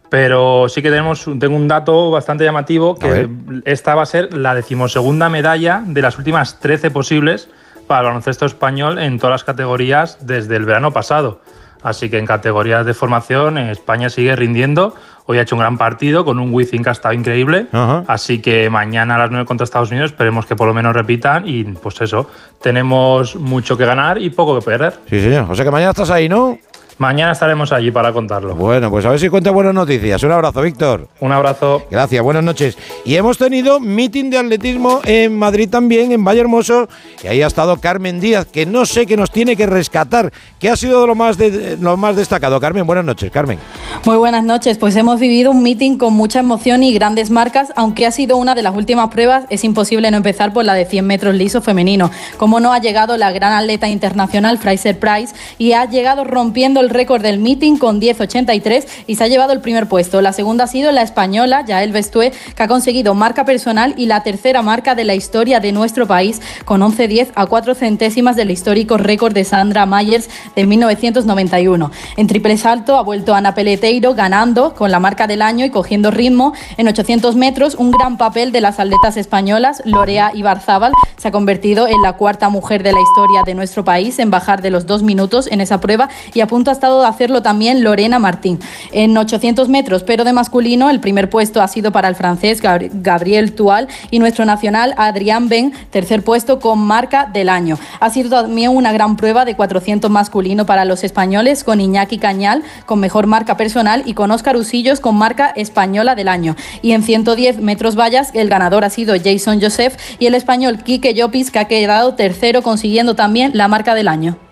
Pero sí que tenemos, tengo un dato bastante llamativo, A que esta va a ser la decimosegunda medalla de las últimas 13 posibles para el baloncesto español en todas las categorías desde el verano pasado. Así que en categorías de formación España sigue rindiendo. Hoy ha hecho un gran partido con un Wizzing que ha estado increíble. Ajá. Así que mañana a las 9 contra Estados Unidos esperemos que por lo menos repitan y pues eso, tenemos mucho que ganar y poco que perder. Sí, señor. O sea que mañana estás ahí, ¿no? Mañana estaremos allí para contarlo. Bueno, pues a ver si cuenta buenas noticias. Un abrazo, Víctor. Un abrazo. Gracias, buenas noches. Y hemos tenido meeting de atletismo en Madrid también, en Valle Hermoso, y ahí ha estado Carmen Díaz, que no sé qué nos tiene que rescatar. ¿Qué ha sido lo más, de, lo más destacado? Carmen, buenas noches, Carmen. Muy buenas noches. Pues hemos vivido un meeting con mucha emoción y grandes marcas, aunque ha sido una de las últimas pruebas, es imposible no empezar por la de 100 metros liso femenino. Como no ha llegado la gran atleta internacional Fraser Price y ha llegado rompiendo el récord del meeting con 10.83 y se ha llevado el primer puesto. La segunda ha sido la española Yael Bestué, que ha conseguido marca personal y la tercera marca de la historia de nuestro país con 11.10 a 4 centésimas del histórico récord de Sandra Myers de 1991. En triple salto ha vuelto Ana Peleteiro ganando con la marca del año y cogiendo ritmo en 800 metros. Un gran papel de las atletas españolas. Lorea Ibarzábal se ha convertido en la cuarta mujer de la historia de nuestro país en bajar de los dos minutos en esa prueba y a punto ha estado de hacerlo también Lorena Martín. En 800 metros, pero de masculino, el primer puesto ha sido para el francés Gabriel Tual y nuestro nacional Adrián Ben, tercer puesto con marca del año. Ha sido también una gran prueba de 400 masculino para los españoles con Iñaki Cañal con mejor marca personal y con Óscar Usillos con marca española del año. Y en 110 metros vallas, el ganador ha sido Jason Joseph y el español Quique Llopis, que ha quedado tercero consiguiendo también la marca del año.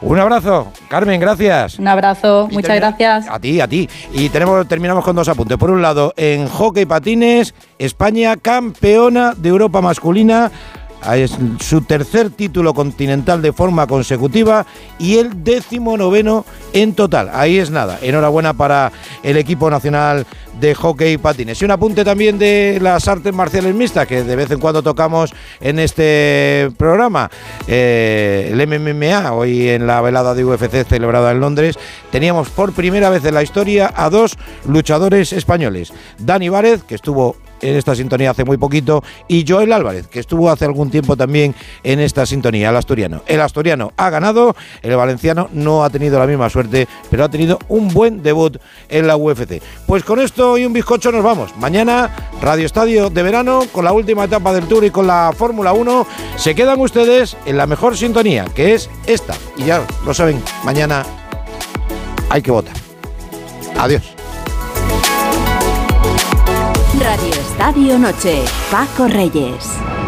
Un abrazo, Carmen, gracias. Un abrazo, muchas gracias. A ti, a ti. Y tenemos, terminamos con dos apuntes. Por un lado, en hockey patines, España campeona de Europa masculina. Es su tercer título continental de forma consecutiva y el décimo noveno en total. Ahí es nada. Enhorabuena para el equipo nacional de hockey y patines. Y un apunte también de las artes marciales mixtas que de vez en cuando tocamos en este programa. Eh, el MMA, hoy en la velada de UFC celebrada en Londres, teníamos por primera vez en la historia a dos luchadores españoles. Dani Várez, que estuvo en esta sintonía hace muy poquito, y Joel Álvarez, que estuvo hace algún tiempo también en esta sintonía, el asturiano. El asturiano ha ganado, el valenciano no ha tenido la misma suerte, pero ha tenido un buen debut en la UFC. Pues con esto y un bizcocho nos vamos. Mañana, Radio Estadio de verano, con la última etapa del Tour y con la Fórmula 1, se quedan ustedes en la mejor sintonía, que es esta. Y ya lo saben, mañana hay que votar. Adiós. Radio Estadio Noche, Paco Reyes.